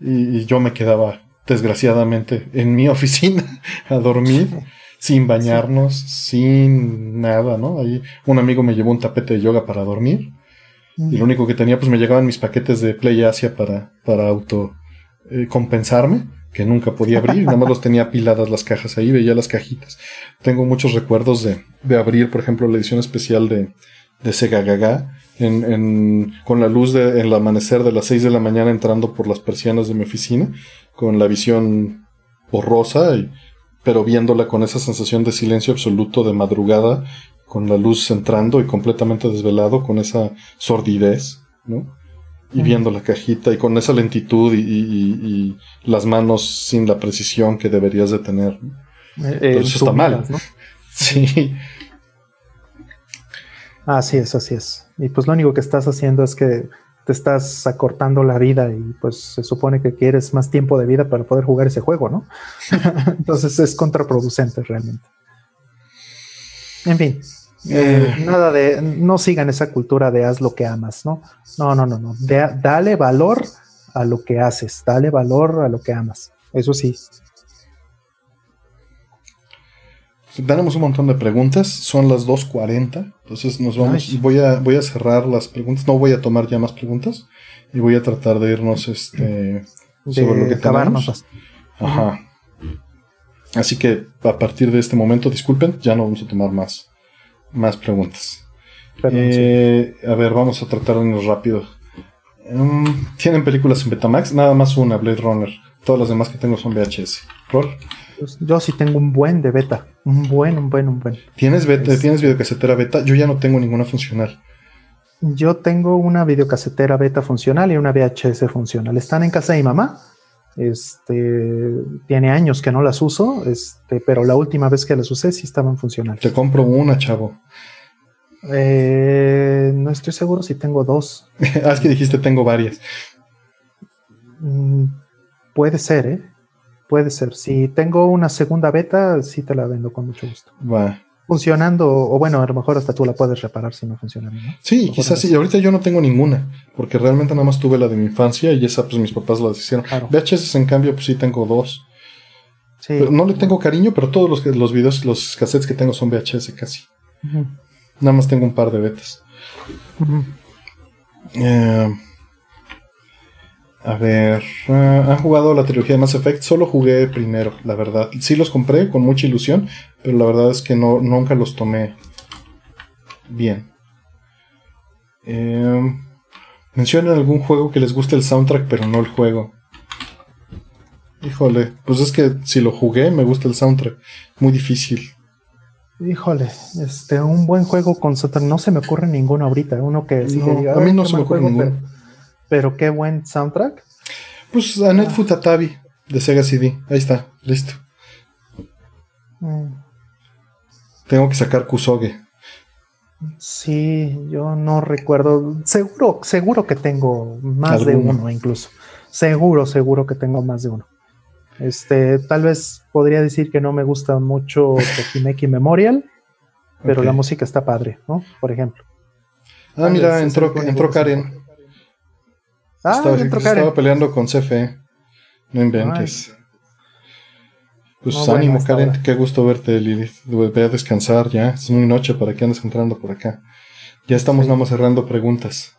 Y, y yo me quedaba, desgraciadamente, en mi oficina a dormir, sin bañarnos, sin nada, ¿no? Ahí un amigo me llevó un tapete de yoga para dormir. Y lo único que tenía, pues me llegaban mis paquetes de Play Asia para, para auto eh, compensarme, que nunca podía abrir, nada más los tenía apiladas las cajas ahí, veía las cajitas. Tengo muchos recuerdos de, de abrir, por ejemplo, la edición especial de, de Sega Gaga, en, en- con la luz del el amanecer de las 6 de la mañana entrando por las persianas de mi oficina, con la visión borrosa, y- pero viéndola con esa sensación de silencio absoluto de madrugada, con la luz entrando y completamente desvelado, con esa sordidez, ¿no? Y viendo la cajita y con esa lentitud y, y- y- y las manos sin la precisión que deberías de tener. ¿no? Eh, Pero eso está mal. ¿no? Sí, Así es, así es. Y pues lo único que estás haciendo es que te estás acortando la vida y pues se supone que quieres más tiempo de vida para poder jugar ese juego, ¿no? Entonces es contraproducente realmente. En fin, eh, nada de, no sigan esa cultura de haz lo que amas, ¿no? No, no, no, no. De- dale valor a lo que haces, dale valor a lo que amas. Eso sí. Tenemos un montón de preguntas, son las 2.40, entonces nos vamos, voy a, voy a cerrar las preguntas, no voy a tomar ya más preguntas y voy a tratar de irnos este, sobre lo que tenemos. Ajá. Así que a partir de este momento, disculpen, ya no vamos a tomar más, más preguntas. Eh, A ver, vamos a tratar de irnos rápido. Mm, ¿Tienen películas en Betamax? Nada más una, Blade Runner. Todas las demás que tengo son VHS. ¿Rol? Yo sí tengo un buen de beta. Un buen, un buen, un buen. ¿Tienes, beta, Es- ¿Tienes videocasetera beta? Yo ya no tengo ninguna funcional. Yo tengo una videocasetera beta funcional y una VHS funcional. Están en casa de mi mamá. Este tiene años que no las uso, este, pero la última vez que las usé sí estaban funcionales. Te compro una, chavo. Eh, no estoy seguro si tengo dos. ah, es que dijiste tengo varias. Mm, puede ser, ¿eh? Puede ser. Si tengo una segunda beta, sí te la vendo con mucho gusto. Va. Funcionando, o bueno, a lo mejor hasta tú la puedes reparar si no funciona. ¿no? Sí, quizás sí. Ahorita yo no tengo ninguna. Porque realmente nada más tuve la de mi infancia y esa pues mis papás la hicieron. Claro. VHS en cambio pues sí tengo dos. Sí. Pero no le tengo cariño, pero todos los, los videos, los cassettes que tengo son VHS casi. Nada más tengo un par de betas. ujú. Eh, a ver, ah, ¿han jugado la trilogía de Mass Effect? Solo jugué primero, la verdad. Sí los compré con mucha ilusión, pero la verdad es que no, nunca los tomé bien. Eh, mencionen algún juego que les guste el soundtrack, pero no el juego. Híjole, pues es que si lo jugué, me gusta el soundtrack. Muy difícil. Híjole, este, un buen juego con soundtrack. No se me ocurre ninguno ahorita. Uno que sí que diga, a mí "Ay, no se me ocurre juego", ninguno. Pero, pero qué buen soundtrack. Pues Anet Futatabi de Sega CD. Ahí está, listo. Mm, Tengo que sacar Kusoge. Sí, yo no recuerdo. Seguro, seguro que tengo más de uno, incluso. Seguro, seguro que tengo más de uno. Este, tal vez podría decir que no me gusta mucho Tokimeki Memorial, pero la música está padre, ¿no? Por ejemplo. Ah, mira, entró, entró Karen. Ah, estaba, estaba peleando con CFE. No inventes. Pues No, bueno, ánimo, hasta Karen. Qué gusto verte, Lilith. Ve a descansar ya. Es muy noche para que andes entrando por acá. Ya estamos Sí. nada más cerrando preguntas.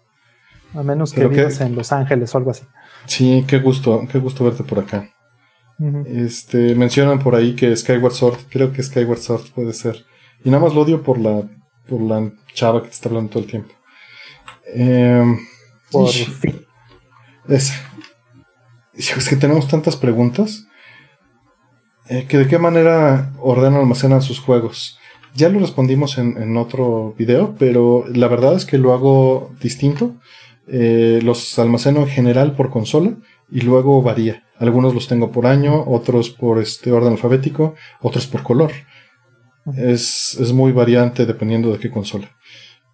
A menos que qué- vivas en Los Ángeles o algo así. Sí, qué gusto, qué gusto verte por acá. Este, mencionan por ahí que Skyward Sword, creo que Skyward Sword puede ser. Y nada más lo odio por la, por la chava que te está hablando todo el tiempo. Em, Por fin. Esa. Es que tenemos tantas preguntas. Eh, que de qué manera ordenan almacenan sus juegos. Ya lo respondimos en, en otro video, pero la verdad es que lo hago distinto. Eh, los almaceno en general por consola y luego varía. Algunos los tengo por año, otros por este orden alfabético, otros por color. Es, es muy variante dependiendo de qué consola.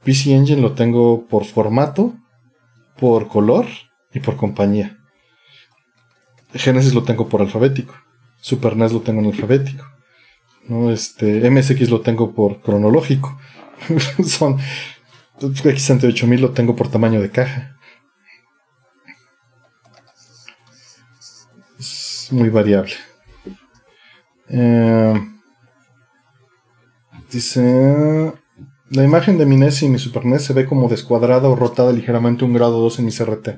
PC Engine lo tengo por formato, por color y por compañía. Genesis lo tengo por alfabético. Super NES lo tengo en alfabético. ¿no? Este, MSX lo tengo por cronológico. Son X68000 lo tengo por tamaño de caja. Es muy variable. Eh, dice. La imagen de mi NES y mi Super NES se ve como descuadrada o rotada ligeramente un grado 2 en mi CRT.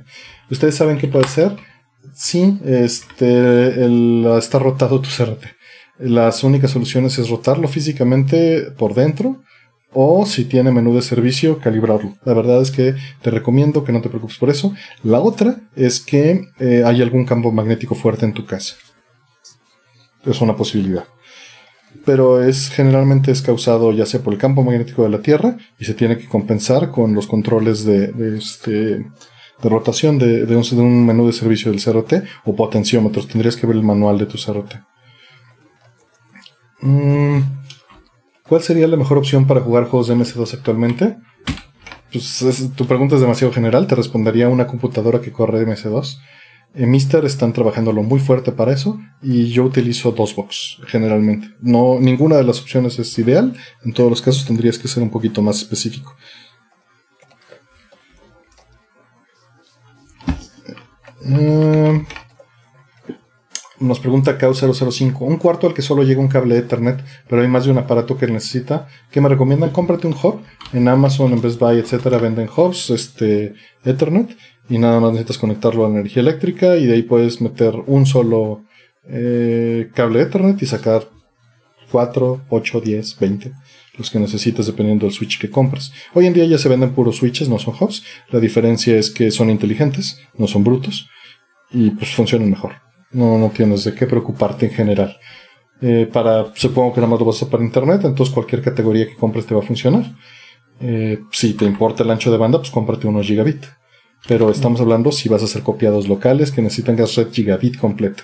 ¿Ustedes saben qué puede ser? Sí, este, está rotado tu CRT. Las únicas soluciones es rotarlo físicamente por dentro o si tiene menú de servicio, calibrarlo. La verdad es que te recomiendo que no te preocupes por eso. La otra es que eh, hay algún campo magnético fuerte en tu casa. Es una posibilidad. Pero es generalmente es causado ya sea por el campo magnético de la Tierra y se tiene que compensar con los controles de, de este, de rotación de, de un, de un menú de servicio del CRT o potenciómetros. Tendrías que ver el manual de tu CRT. Mm, ¿Cuál sería la mejor opción para jugar juegos de MS2 actualmente? Pues es- tu pregunta es demasiado general. Te respondería una computadora que corre MS2. En Mister están trabajándolo muy fuerte para eso y yo utilizo DOSBox generalmente. No, ninguna de las opciones es ideal. En todos los casos tendrías que ser un poquito más específico. Eh, nos pregunta K005. Un cuarto al que solo llega un cable de Ethernet, pero hay más de un aparato que necesita. ¿Qué me recomiendan? Cómprate un hub. En Amazon, en Best Buy, etcétera, venden hubs, este, Ethernet. Y nada más necesitas conectarlo a la energía eléctrica. Y de ahí puedes meter un solo eh, cable Ethernet y sacar 4, 8, 10, 20. Los que necesitas dependiendo del switch que compres. Hoy en día ya se venden puros switches, no son hubs. La diferencia es que son inteligentes, no son brutos. Y pues funcionan mejor. No, no tienes de qué preocuparte en general. Eh, para, supongo que nada más lo vas a hacer para internet, entonces cualquier categoría que compres te va a funcionar. Eh, si te importa el ancho de banda, pues cómprate unos gigabit. Pero estamos hablando si vas a hacer copiados locales que necesitan gas red gigabit completo.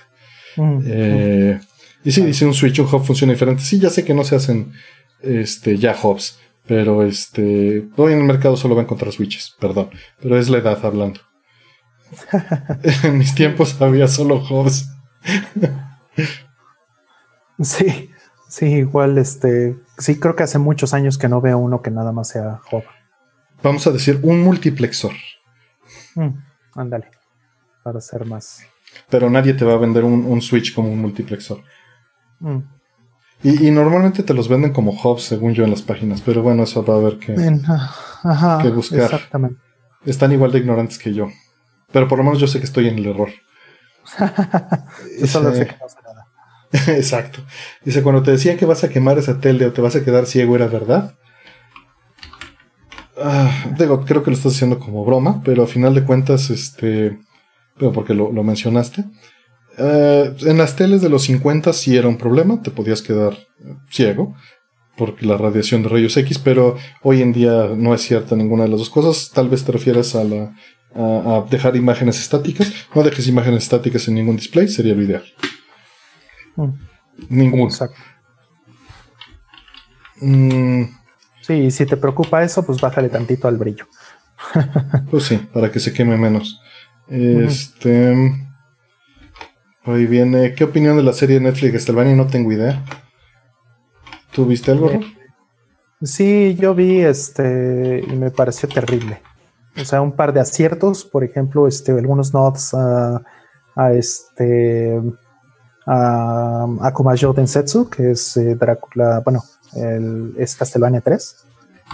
Mm, Eh, y sí, dice un switch, un hub funciona diferente. Sí, ya sé que no se hacen este, ya hubs, pero este, hoy en el mercado solo va a encontrar switches, perdón, pero es la edad hablando. en mis tiempos había solo hubs. Sí, sí, igual, este, sí, creo que hace muchos años que no veo uno que nada más sea hub. Vamos a decir un multiplexor, Mm, ándale, para ser más. pero nadie te va a vender un, un switch como un multiplexor. mm. Y, y normalmente te los venden como hubs, según yo, en las páginas, pero bueno, eso va a haber que... Ah, ajá, que buscar. exactamente. Están igual de ignorantes que yo. Pero por lo menos yo sé que estoy en el error. Yo solo sé que no sé nada. Exacto. Dice, cuando te decían que vas a quemar esa tele o te vas a quedar ciego, ¿era verdad? Ah, digo, creo que lo estás haciendo como broma, pero a final de cuentas, este, pero porque lo, lo mencionaste, eh, en las teles de los 50 sí era un problema, te podías quedar eh, ciego, por la radiación de rayos X, pero hoy en día no es cierta ninguna de las dos cosas. Tal vez te refieras a la a, dejar imágenes estáticas. No dejes imágenes estáticas en ningún display, sería lo ideal. Mm. Ningún. Exacto. Mm. Sí, si te preocupa eso, pues bájale tantito al brillo. pues sí, para que se queme menos. Este. Ahí viene. ¿Qué opinión de la serie de Netflix Castlevania? No tengo idea. ¿Tú viste algo? Eh, sí, yo vi este y me pareció terrible. O sea, un par de aciertos, por ejemplo, este, algunos nods a, a este a, a Kumajo Densetsu, que es eh, bueno, es Castlevania 3,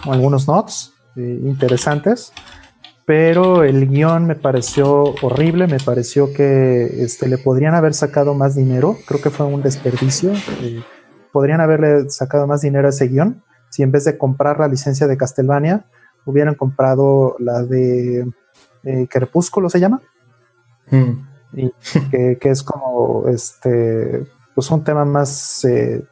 algunos nods eh, interesantes, pero el guion me pareció horrible, me pareció que este, le podrían haber sacado más dinero, creo que fue un desperdicio, eh, podrían haberle sacado más dinero a ese guion si en vez de comprar la licencia de Castlevania hubieran comprado la de eh, Crepúsculo, ¿se llama? Mm. Y que, es como este, pues un tema más eh,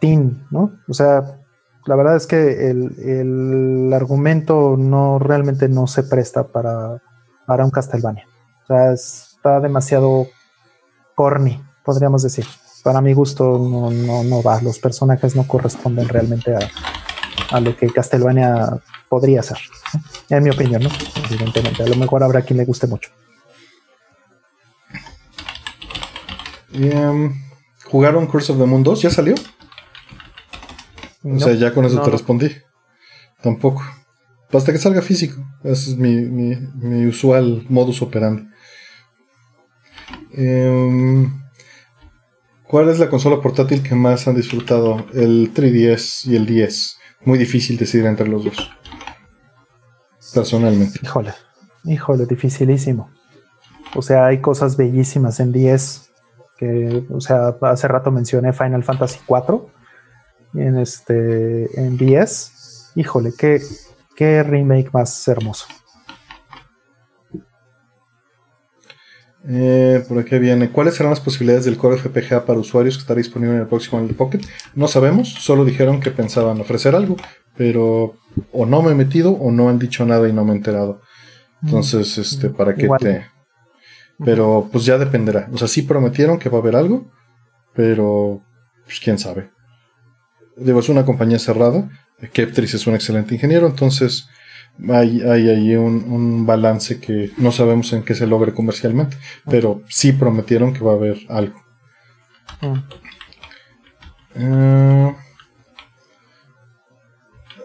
teen, ¿no? O sea, la verdad es que el, argumento no realmente no se presta para, para un Castlevania. O sea, está demasiado corny, podríamos decir. Para mi gusto no, no, no va. Los personajes no corresponden realmente a, a lo que Castlevania podría ser. En mi opinión, ¿no? Evidentemente. A lo mejor habrá quien le guste mucho. Em, ¿Jugaron Curse of the Moon 2? ¿Ya salió? O sea, ya con eso te respondí. Tampoco. Hasta que salga físico. Ese es mi, mi, usual modus operandi. Em, ¿Cuál es la consola portátil que más han disfrutado? El 3DS y el 10. Muy difícil decidir entre los dos. Personalmente. Híjole, híjole, dificilísimo. O sea, hay cosas bellísimas en 10 que, o sea, hace rato mencioné Final Fantasy 4 en este en 10. Híjole, qué, qué remake más hermoso. Eh, por aquí viene. ¿Cuáles serán las posibilidades del Core FPGA para usuarios que estará disponible en el próximo el Pocket? No sabemos, solo dijeron que pensaban ofrecer algo, pero o no me he metido o no han dicho nada y no me he enterado. Entonces, mm, este, ¿para qué te...? Pero pues ya dependerá. O sea, sí prometieron que va a haber algo, pero pues quién sabe. Digo, es una compañía cerrada. Keptris es un excelente ingeniero, entonces hay, hay ahí un, balance que no sabemos en qué se logre comercialmente, pero sí prometieron que va a haber algo. Mm. Eh,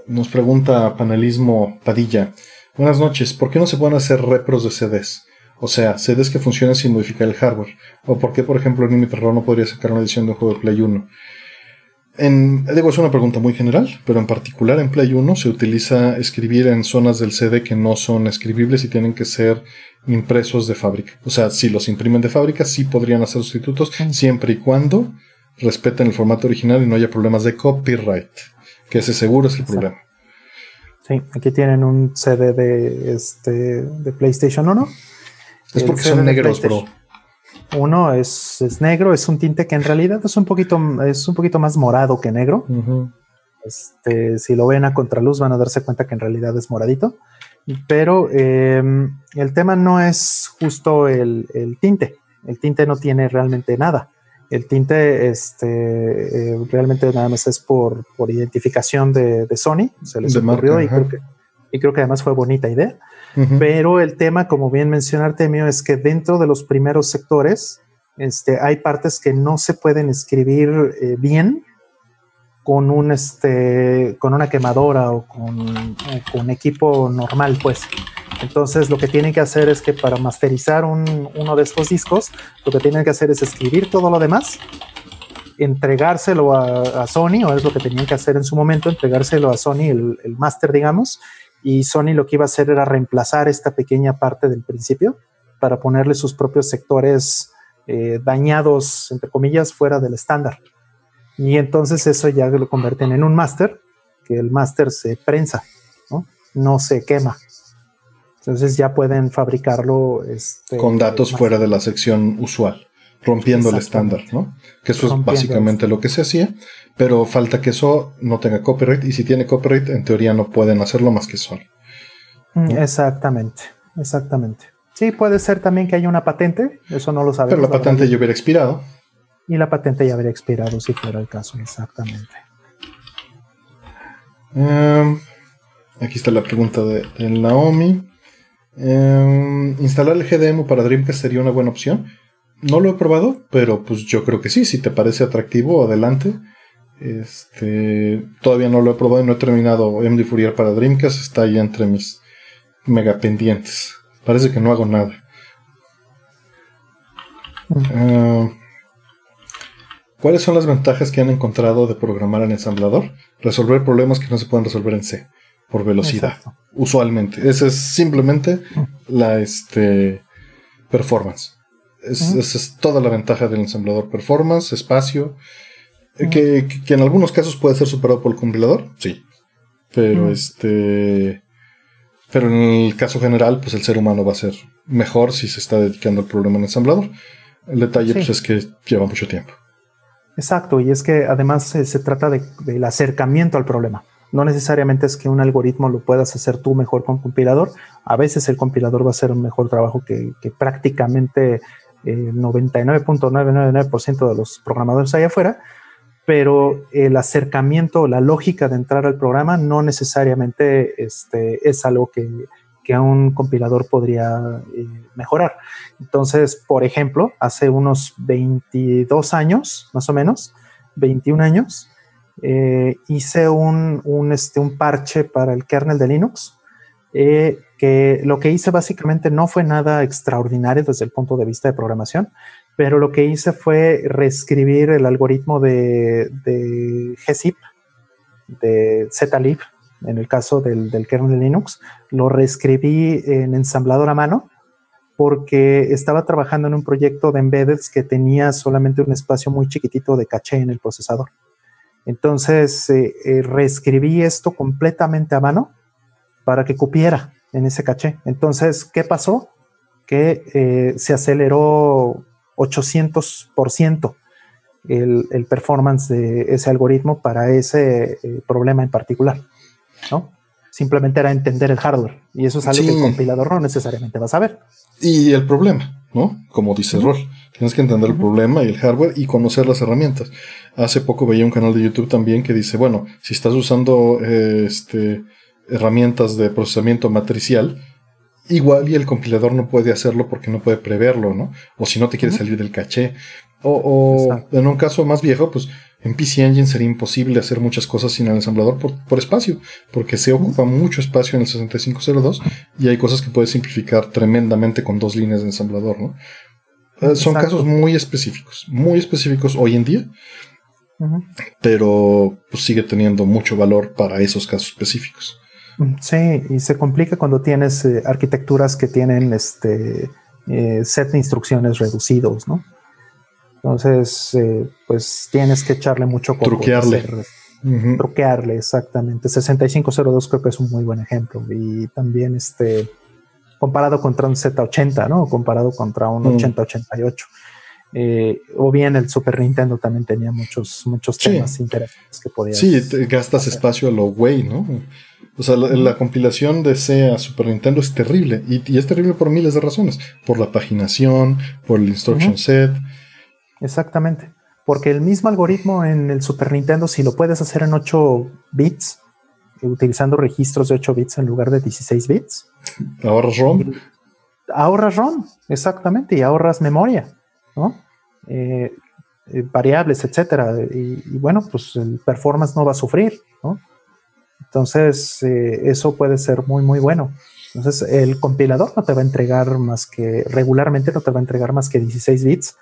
nos pregunta Panelismo Padilla. Buenas noches, ¿por qué no se pueden hacer repros de CDs? O sea, CDs que funcionen sin modificar el hardware. ¿O por qué, por ejemplo, Nimi Terror no podría sacar una edición de un juego de Play 1? En, digo, es una pregunta muy general, pero en particular en Play 1 se utiliza escribir en zonas del CD que no son escribibles y tienen que ser impresos de fábrica. O sea, si los imprimen de fábrica, sí podrían hacer sustitutos, siempre y cuando respeten el formato original y no haya problemas de copyright, que ese seguro es el problema. Sí, aquí tienen un CD de, este, de PlayStation 1. Es porque son negros, bro. Uno es, negro, es un tinte que en realidad es un poquito, es un poquito más morado que negro. este, si lo ven a contraluz van a darse cuenta que en realidad es moradito. Pero em, el tema no es justo el, tinte. El tinte no tiene realmente nada. El tinte este, eh, realmente nada más es por, identificación de, Sony. Se les ocurrió y creo, que, y creo que además fue bonita idea. Pero el tema, como bien menciona Artemio, es que dentro de los primeros sectores este, hay partes que no se pueden escribir eh, bien con un este con una quemadora o con, con, equipo normal pues. Entonces lo que tienen que hacer es que para masterizar uno de estos discos lo que tienen que hacer es escribir todo lo demás entregárselo a, Sony o es lo que tenían que hacer en su momento entregárselo a Sony el, el máster digamos y Sony lo que iba a hacer era reemplazar esta pequeña parte del principio para ponerle sus propios sectores eh, dañados, entre comillas, fuera del estándar. Y entonces eso ya lo convierten en un máster, que el máster se prensa, ¿no? no se quema. Entonces ya pueden fabricarlo. Este, Con datos fuera de la sección usual. rompiendo el estándar, ¿no? Que eso es básicamente lo que se hacía, pero falta que eso no tenga copyright y si tiene copyright, en teoría no pueden hacerlo más que Sony. Mm, exactamente, exactamente. Sí, puede ser también que haya una patente, eso no lo sabemos. Pero la patente ya hubiera expirado. Y la patente ya habría expirado si fuera el caso, exactamente. Em, aquí está la pregunta de, Naomi. Em, ¿Instalar el GDM para Dreamcast sería una buena opción? No lo he probado, pero pues yo creo que sí. Si te parece atractivo, adelante. Este, todavía no lo he probado y no he terminado MD Fourier para Dreamcast. Está ahí entre mis mega pendientes. Parece que no hago nada. Em, ¿Cuáles son las ventajas que han encontrado de programar en ensamblador? Resolver problemas que no se pueden resolver en C por velocidad. Usualmente. Esa es simplemente la este, performance. Esa es toda la ventaja del ensamblador. Performance, espacio. Eh, que, en algunos casos puede ser superado por el compilador, sí. Pero este. Pero en el caso general, pues el ser humano va a ser mejor si se está dedicando al problema en ensamblador. El detalle pues, es que lleva mucho tiempo. Exacto, y es que además se trata del acercamiento al problema. No necesariamente es que un algoritmo lo puedas hacer tú mejor con compilador. A veces el compilador va a hacer un mejor trabajo que, prácticamente el 99.999% de los programadores allá afuera, pero el acercamiento, la lógica de entrar al programa no necesariamente este, es algo que, que un compilador podría eh, mejorar. Entonces, por ejemplo, hace unos 22 años, más o menos, 21 años, eh, hice un, este, un parche para el kernel de Linux, eh, que lo que hice básicamente no fue nada extraordinario desde el punto de vista de programación, pero lo que hice fue reescribir el algoritmo de, de GZIP, de zlib, en el caso del, kernel de Linux, lo reescribí en ensamblador a mano porque estaba trabajando en un proyecto de embeddeds que tenía solamente un espacio muy chiquitito de caché en el procesador. Entonces eh, eh, reescribí esto completamente a mano para que cupiera en ese caché. Entonces, ¿qué pasó? Que eh, se aceleró 800% el, el performance de ese algoritmo para ese problema en particular. ¿no? Simplemente era entender el hardware. Y eso es algo que el compilador no necesariamente va a saber. Y el problema, ¿no? Como dice uh Tienes que entender el problema y el hardware y conocer las herramientas. Hace poco veía un canal de YouTube también que dice, bueno, si estás usando eh, este, herramientas de procesamiento matricial, igual y el compilador no puede hacerlo porque no puede preverlo, ¿no? O si no te quiere salir del caché. O, o en un caso más viejo, pues en PC Engine sería imposible hacer muchas cosas sin el ensamblador por, espacio, porque se ocupa mucho espacio en el 6502 y hay cosas que puedes simplificar tremendamente con dos líneas de ensamblador, ¿no? Eh, son casos muy específicos, muy específicos hoy en día, pero pues, sigue teniendo mucho valor para esos casos específicos. Sí, y se complica cuando tienes eh, arquitecturas que tienen este eh, set de instrucciones reducidos, ¿no? Entonces, eh, pues tienes que echarle mucho coco. Truquearle. Truquearle, exactamente. 6502 creo que es un muy buen ejemplo. Y también este, comparado contra un Z80, ¿no? Comparado contra un 8088. Mm. Eh, o bien el Super Nintendo también tenía muchos, muchos temas interesantes que podías. Sí, gastas espacio a lo güey, ¿no? O sea, la, compilación de C a Super Nintendo es terrible. Y, es terrible por miles de razones. Por la paginación, por el instruction set. Exactamente. Porque el mismo algoritmo en el Super Nintendo, si lo puedes hacer en 8 bits, utilizando registros de 8 bits en lugar de 16 bits. Ahorras ROM. Ahorras ROM, exactamente, y ahorras memoria, ¿no? Eh, eh, variables, etcétera. Y, bueno, pues el performance no va a sufrir, ¿no? Entonces, eh, eso puede ser muy, muy bueno. Entonces, el compilador no te va a entregar más que, regularmente no te va a entregar más que 16 bits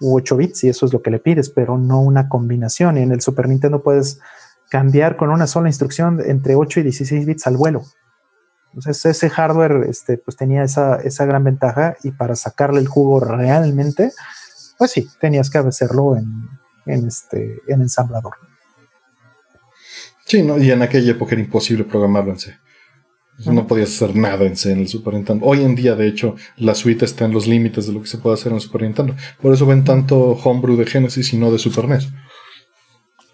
u 8 bits y eso es lo que le pides, pero no una combinación. Y en el Super Nintendo puedes cambiar con una sola instrucción entre 8 y 16 bits al vuelo. Entonces ese hardware este, pues tenía esa, esa gran ventaja y para sacarle el jugo realmente, pues sí, tenías que hacerlo en, en, este, en ensamblador. Sí, ¿no? y en aquella época era imposible programarlo en C. No podías hacer nada en C en el Super Nintendo. Hoy en día, de hecho, la suite está en los límites de lo que se puede hacer en el Super Nintendo. Por eso ven tanto homebrew de Genesis y no de Super NES.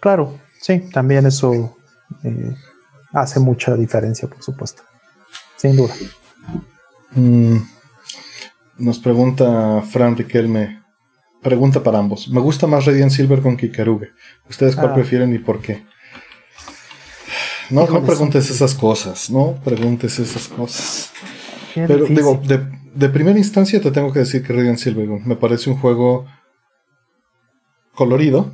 Claro, sí, también eso eh, hace mucha diferencia, por supuesto. Sin duda. Mm, nos pregunta Fran Riquelme. Pregunta para ambos. Me gusta más Radiant Silver con Kikaruge. ¿Ustedes cuál Ah. prefieren y por qué? No, no preguntes esas cosas. No preguntes esas cosas. Qué Pero difícil. digo, de, de primera instancia te tengo que decir que Radiant Silvergun me parece un juego colorido,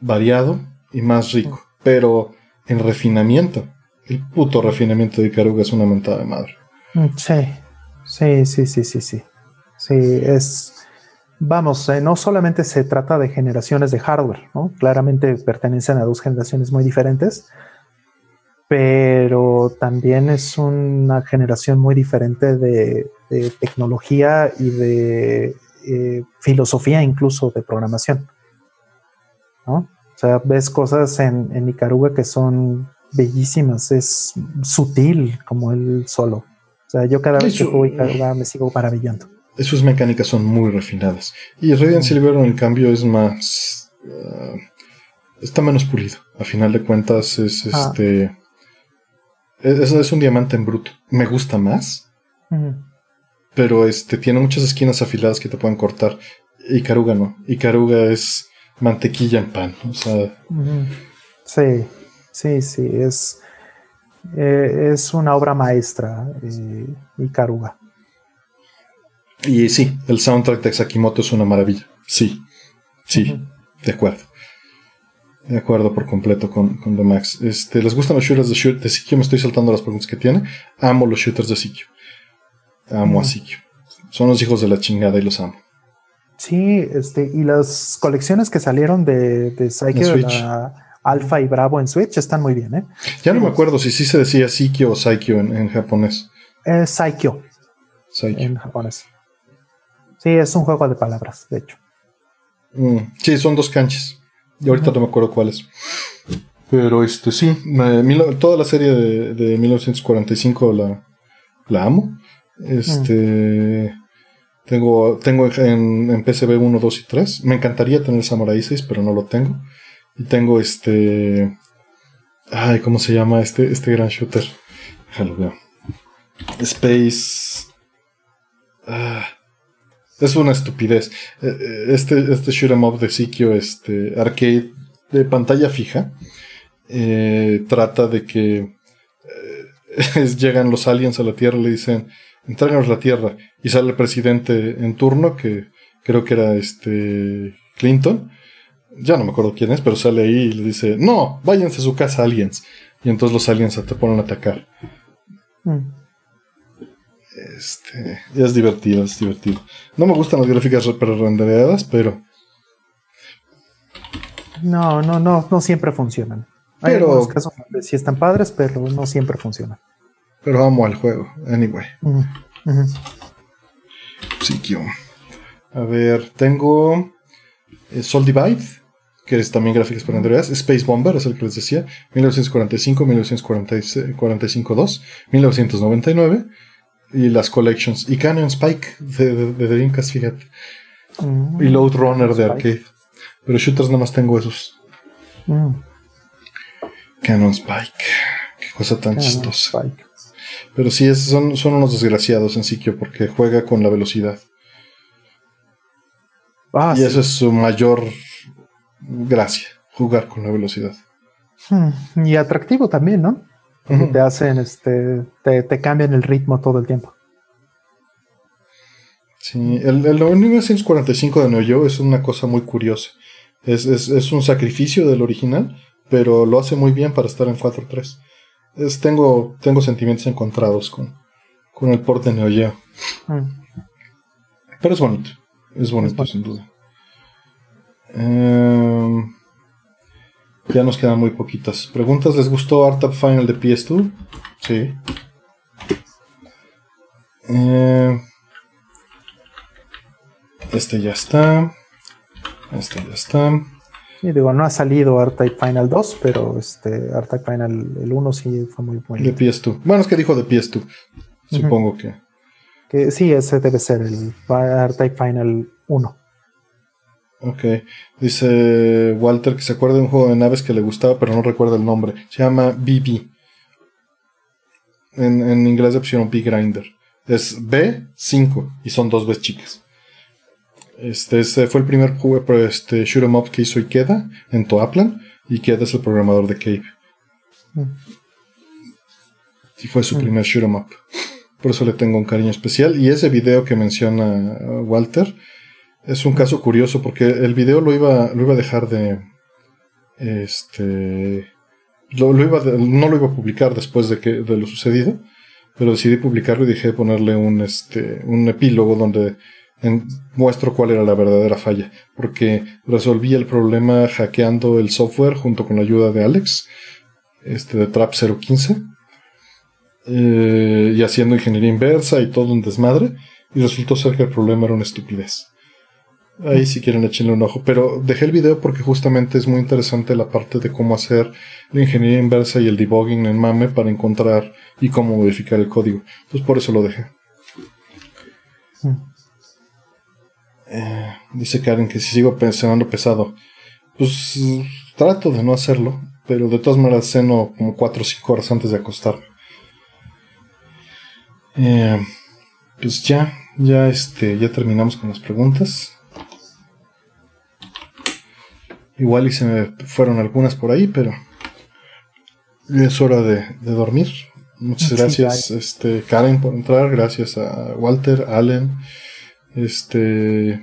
variado y más rico. Pero en refinamiento, el puto refinamiento de Ikaruga es una mentada de madre. Mm, Sí, sí, sí, sí, sí, sí. Sí, es. Vamos, eh, no solamente se trata de generaciones de hardware, ¿no? Claramente pertenecen a dos generaciones muy diferentes, pero también es una generación muy diferente de, de tecnología y de eh, filosofía, incluso de programación. ¿no? O sea, ves cosas en, en Ikaruga que son bellísimas, es sutil como él solo. O sea, yo cada vez que juego Ikaruga me sigo maravillando. Eh, Sus mecánicas son muy refinadas. Y Radiant Silvergun, en cambio, es más. ah, está menos pulido. A final de cuentas, es Ah. este. Es, es un diamante en bruto. Me gusta más. Pero este tiene muchas esquinas afiladas que te pueden cortar. Y Caruga no. Y Caruga es mantequilla en pan. O sea. Sí, sí, sí, es, eh, es una obra maestra, eh, Ikaruga. y sí, el soundtrack de Sakimoto es una maravilla. Sí, sí, de acuerdo. De acuerdo por completo con, con The Max. Este, ¿Les gustan los shooters de, shoot de Sikio? Me estoy saltando las preguntas que tiene. Amo los shooters de Sikio. Amo a Ujú. Sikio. Son los hijos de la chingada y los amo. Sí, este, y las colecciones que salieron de, de Psyche, la Alpha y Bravo en Switch están muy bien, ¿eh? Ya no me acuerdo si sí se decía Sikio o Saikyo en, en japonés. Saikyo Saikyo. en japonés. Sí, es un juego de palabras, de hecho. Mm, sí, son dos canchas. Y ahorita no me acuerdo cuáles. Pero este sí, mil- toda la serie de, de 1945 la, la amo. Este tengo, tengo en, en PCB 1, 2 y 3. Me encantaría tener Samurai 6, pero no lo tengo. Y tengo este. Ay, ¿cómo se llama este, este gran shooter? Déjalo veo. Space. Ah, es una estupidez. Eh, eh, Este, este shoot 'em up de Sikio, este arcade de pantalla fija, eh, trata de que eh, llegan los aliens a la Tierra y le dicen, entréganos la Tierra. Y sale el presidente en turno, que creo que era este Clinton. Ya no me acuerdo quién es, pero sale ahí y le dice, no, váyanse a su casa aliens. Y entonces los aliens te ponen a atacar. Mm. Este, es divertido, es divertido. No me gustan las gráficas rendereadas, pero No, no, no, no siempre funcionan. Hay Pero- algunos casos donde sí están padres, pero no siempre funcionan. pero amo al juego. Anyway, Ujú, ujú. Sikio. A ver, tengo eh, Soul Divide, que es también gráficas rendereadas. Space Bomber, es el que les decía. 1945, 1945-2, 1999. Y las collections. Y Canyon Spike de, de, de Dreamcast, fíjate. Mm. Y Load Runner de arcade. Pero shooters nada más tengo esos. Mm. Cannon Spike. Qué cosa tan chistosa. Spike. Pero sí, es- son, son unos desgraciados en Sikio porque juega con la velocidad. Ah, y sí. eso es su mayor gracia, jugar con la velocidad. Hmm, Y atractivo también, ¿no? Te hacen, este, te, te cambian el ritmo todo el tiempo. Sí, el, el 1945 de Neo Geo es una cosa muy curiosa. Es, es, es un sacrificio del original, pero lo hace muy bien para estar en 4.3. Es, tengo, tengo sentimientos encontrados con, con el port de Neo Geo. Mm. Pero es bonito. Es bonito, bonito. sin duda. Em, ya nos quedan muy poquitas. ¿Preguntas? ¿Les gustó Art Final de PS2? Sí. Em, este ya está. Este ya está. Sí, digo, no ha salido R-Type Final 2, pero este R-Type Final el 1 sí fue muy bueno. De PS2. Bueno, es que dijo de PS2. Supongo que. que. Sí, ese debe ser el R-Type Final 1. Ok. Dice Walter que se acuerda de un juego de naves que le gustaba, pero no recuerda el nombre. Se llama BB. En, en inglés de opción B Grinder. Es B5 y son dos veces chicas. Este, este, fue el primer juego, este, shoot 'em up que hizo Ikeda en Toaplan. Ikeda es el programador de Cave. Mm. Y fue su mm. primer shoot 'em up. Por eso le tengo un cariño especial. Y ese video que menciona Walter es un caso curioso porque el video lo iba, lo iba a dejar de. Este. Lo, iba no lo iba a publicar después de, que, de lo sucedido, pero decidí publicarlo y dejé ponerle un, este, un epílogo donde muestro cuál era la verdadera falla, porque resolví el problema hackeando el software junto con la ayuda de Alex, este de Trap 015, eh, y haciendo ingeniería inversa y todo un desmadre, y resultó ser que el problema era una estupidez. Ahí si quieren echenle un ojo, pero dejé el video porque justamente es muy interesante la parte de cómo hacer la ingeniería inversa y el debugging en MAME para encontrar y cómo modificar el código. Entonces por eso lo dejé. Eh, dice Karen que si sigo pensando pesado, pues trato de no hacerlo, pero de todas maneras ceno como 4 o 5 horas antes de acostarme. Eh, pues ya, ya este, ya terminamos con las preguntas. Igual y se me fueron algunas por ahí, pero es hora de, dormir. Muchas gracias, este, Karen, por entrar. Gracias a Walter, Allen, este.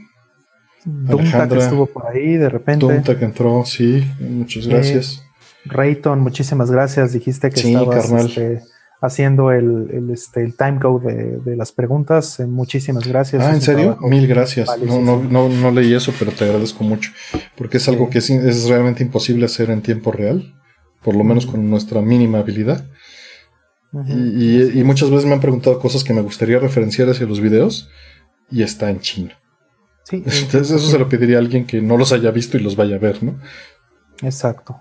Alejandra, que estuvo por ahí de repente. Dunta que entró, sí. Muchas gracias. Rayton, muchísimas gracias. Dijiste que estabas este, haciendo el, el, este, el time code de, las preguntas. Eh, muchísimas gracias. Ah, ¿en serio? Mil gracias. No, no, no, no, leí eso, pero te agradezco mucho. Porque es algo que es, es, realmente imposible hacer en tiempo real. Por lo menos con nuestra mínima habilidad. y, y, muchas veces me han preguntado cosas que me gustaría referenciar hacia los videos y está en chino. Sí, Entonces eso se lo pediría a alguien que no los haya visto y los vaya a ver, ¿no? Exacto.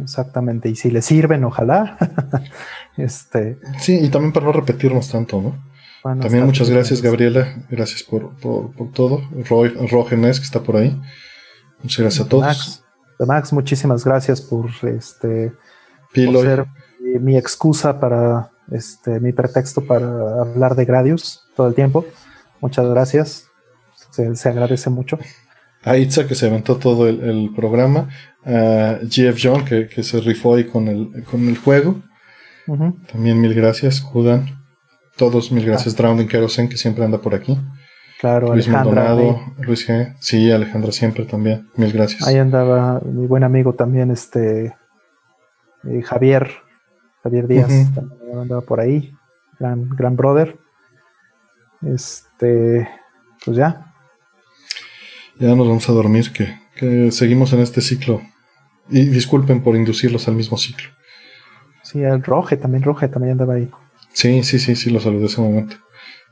Exactamente. Y si le sirven, ojalá. este. Sí, y también para no repetirnos tanto, ¿no? también muchas gracias, Gabriela. Gracias por, por, todo. Roy, Rogenes, que está por ahí. Muchas gracias a todos. Max, Max muchísimas gracias por este por ser mi, excusa para este mi pretexto para hablar de Gradius todo el tiempo. Muchas gracias. Se, agradece mucho. A Itza que se aventó todo el, programa. A GF John que, se rifó ahí con el, con el juego. También mil gracias. Judan. Todos mil gracias. Ah. Drowning Kerosene que siempre anda por aquí. Claro, Luis Alejandra. Luis G. Sí, Alejandra siempre también. Mil gracias. Ahí andaba mi buen amigo también, este eh, Javier. Javier Díaz también andaba por ahí. Gran, gran brother. Este, pues ya. Ya nos vamos a dormir, que, seguimos en este ciclo. Y disculpen por inducirlos al mismo ciclo. Sí, el Roge también, Roge también andaba ahí. Sí, sí, sí, sí, lo saludé ese momento.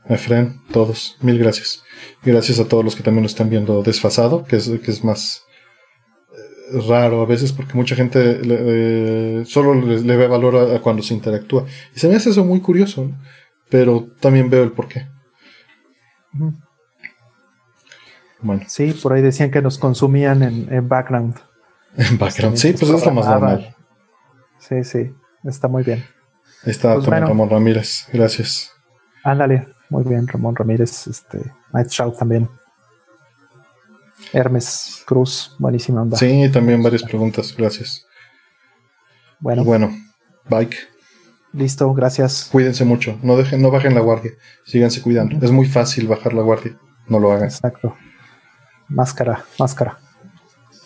Efren, todos, mil gracias. Gracias a todos los que también lo están viendo desfasado, que es, que es más eh, raro a veces porque mucha gente eh, solo le, ve valor a, cuando se interactúa. Y se me hace eso muy curioso, pero también veo el porqué. Bueno. Sí, por ahí decían que nos consumían en, background. En background, sí, pues es lo más normal. Sí, sí, está muy bien. Ahí está pues Ramón Ramírez, gracias. Ándale, muy bien, Ramón Ramírez, este, Night Shout también. Hermes Cruz, buenísima onda. Sí, también varias preguntas, gracias. Bueno. bueno, bike. Listo, gracias. Cuídense mucho, no dejen, no bajen la guardia, síganse cuidando. Es muy fácil bajar la guardia, no lo hagan. Exacto. Máscara, máscara.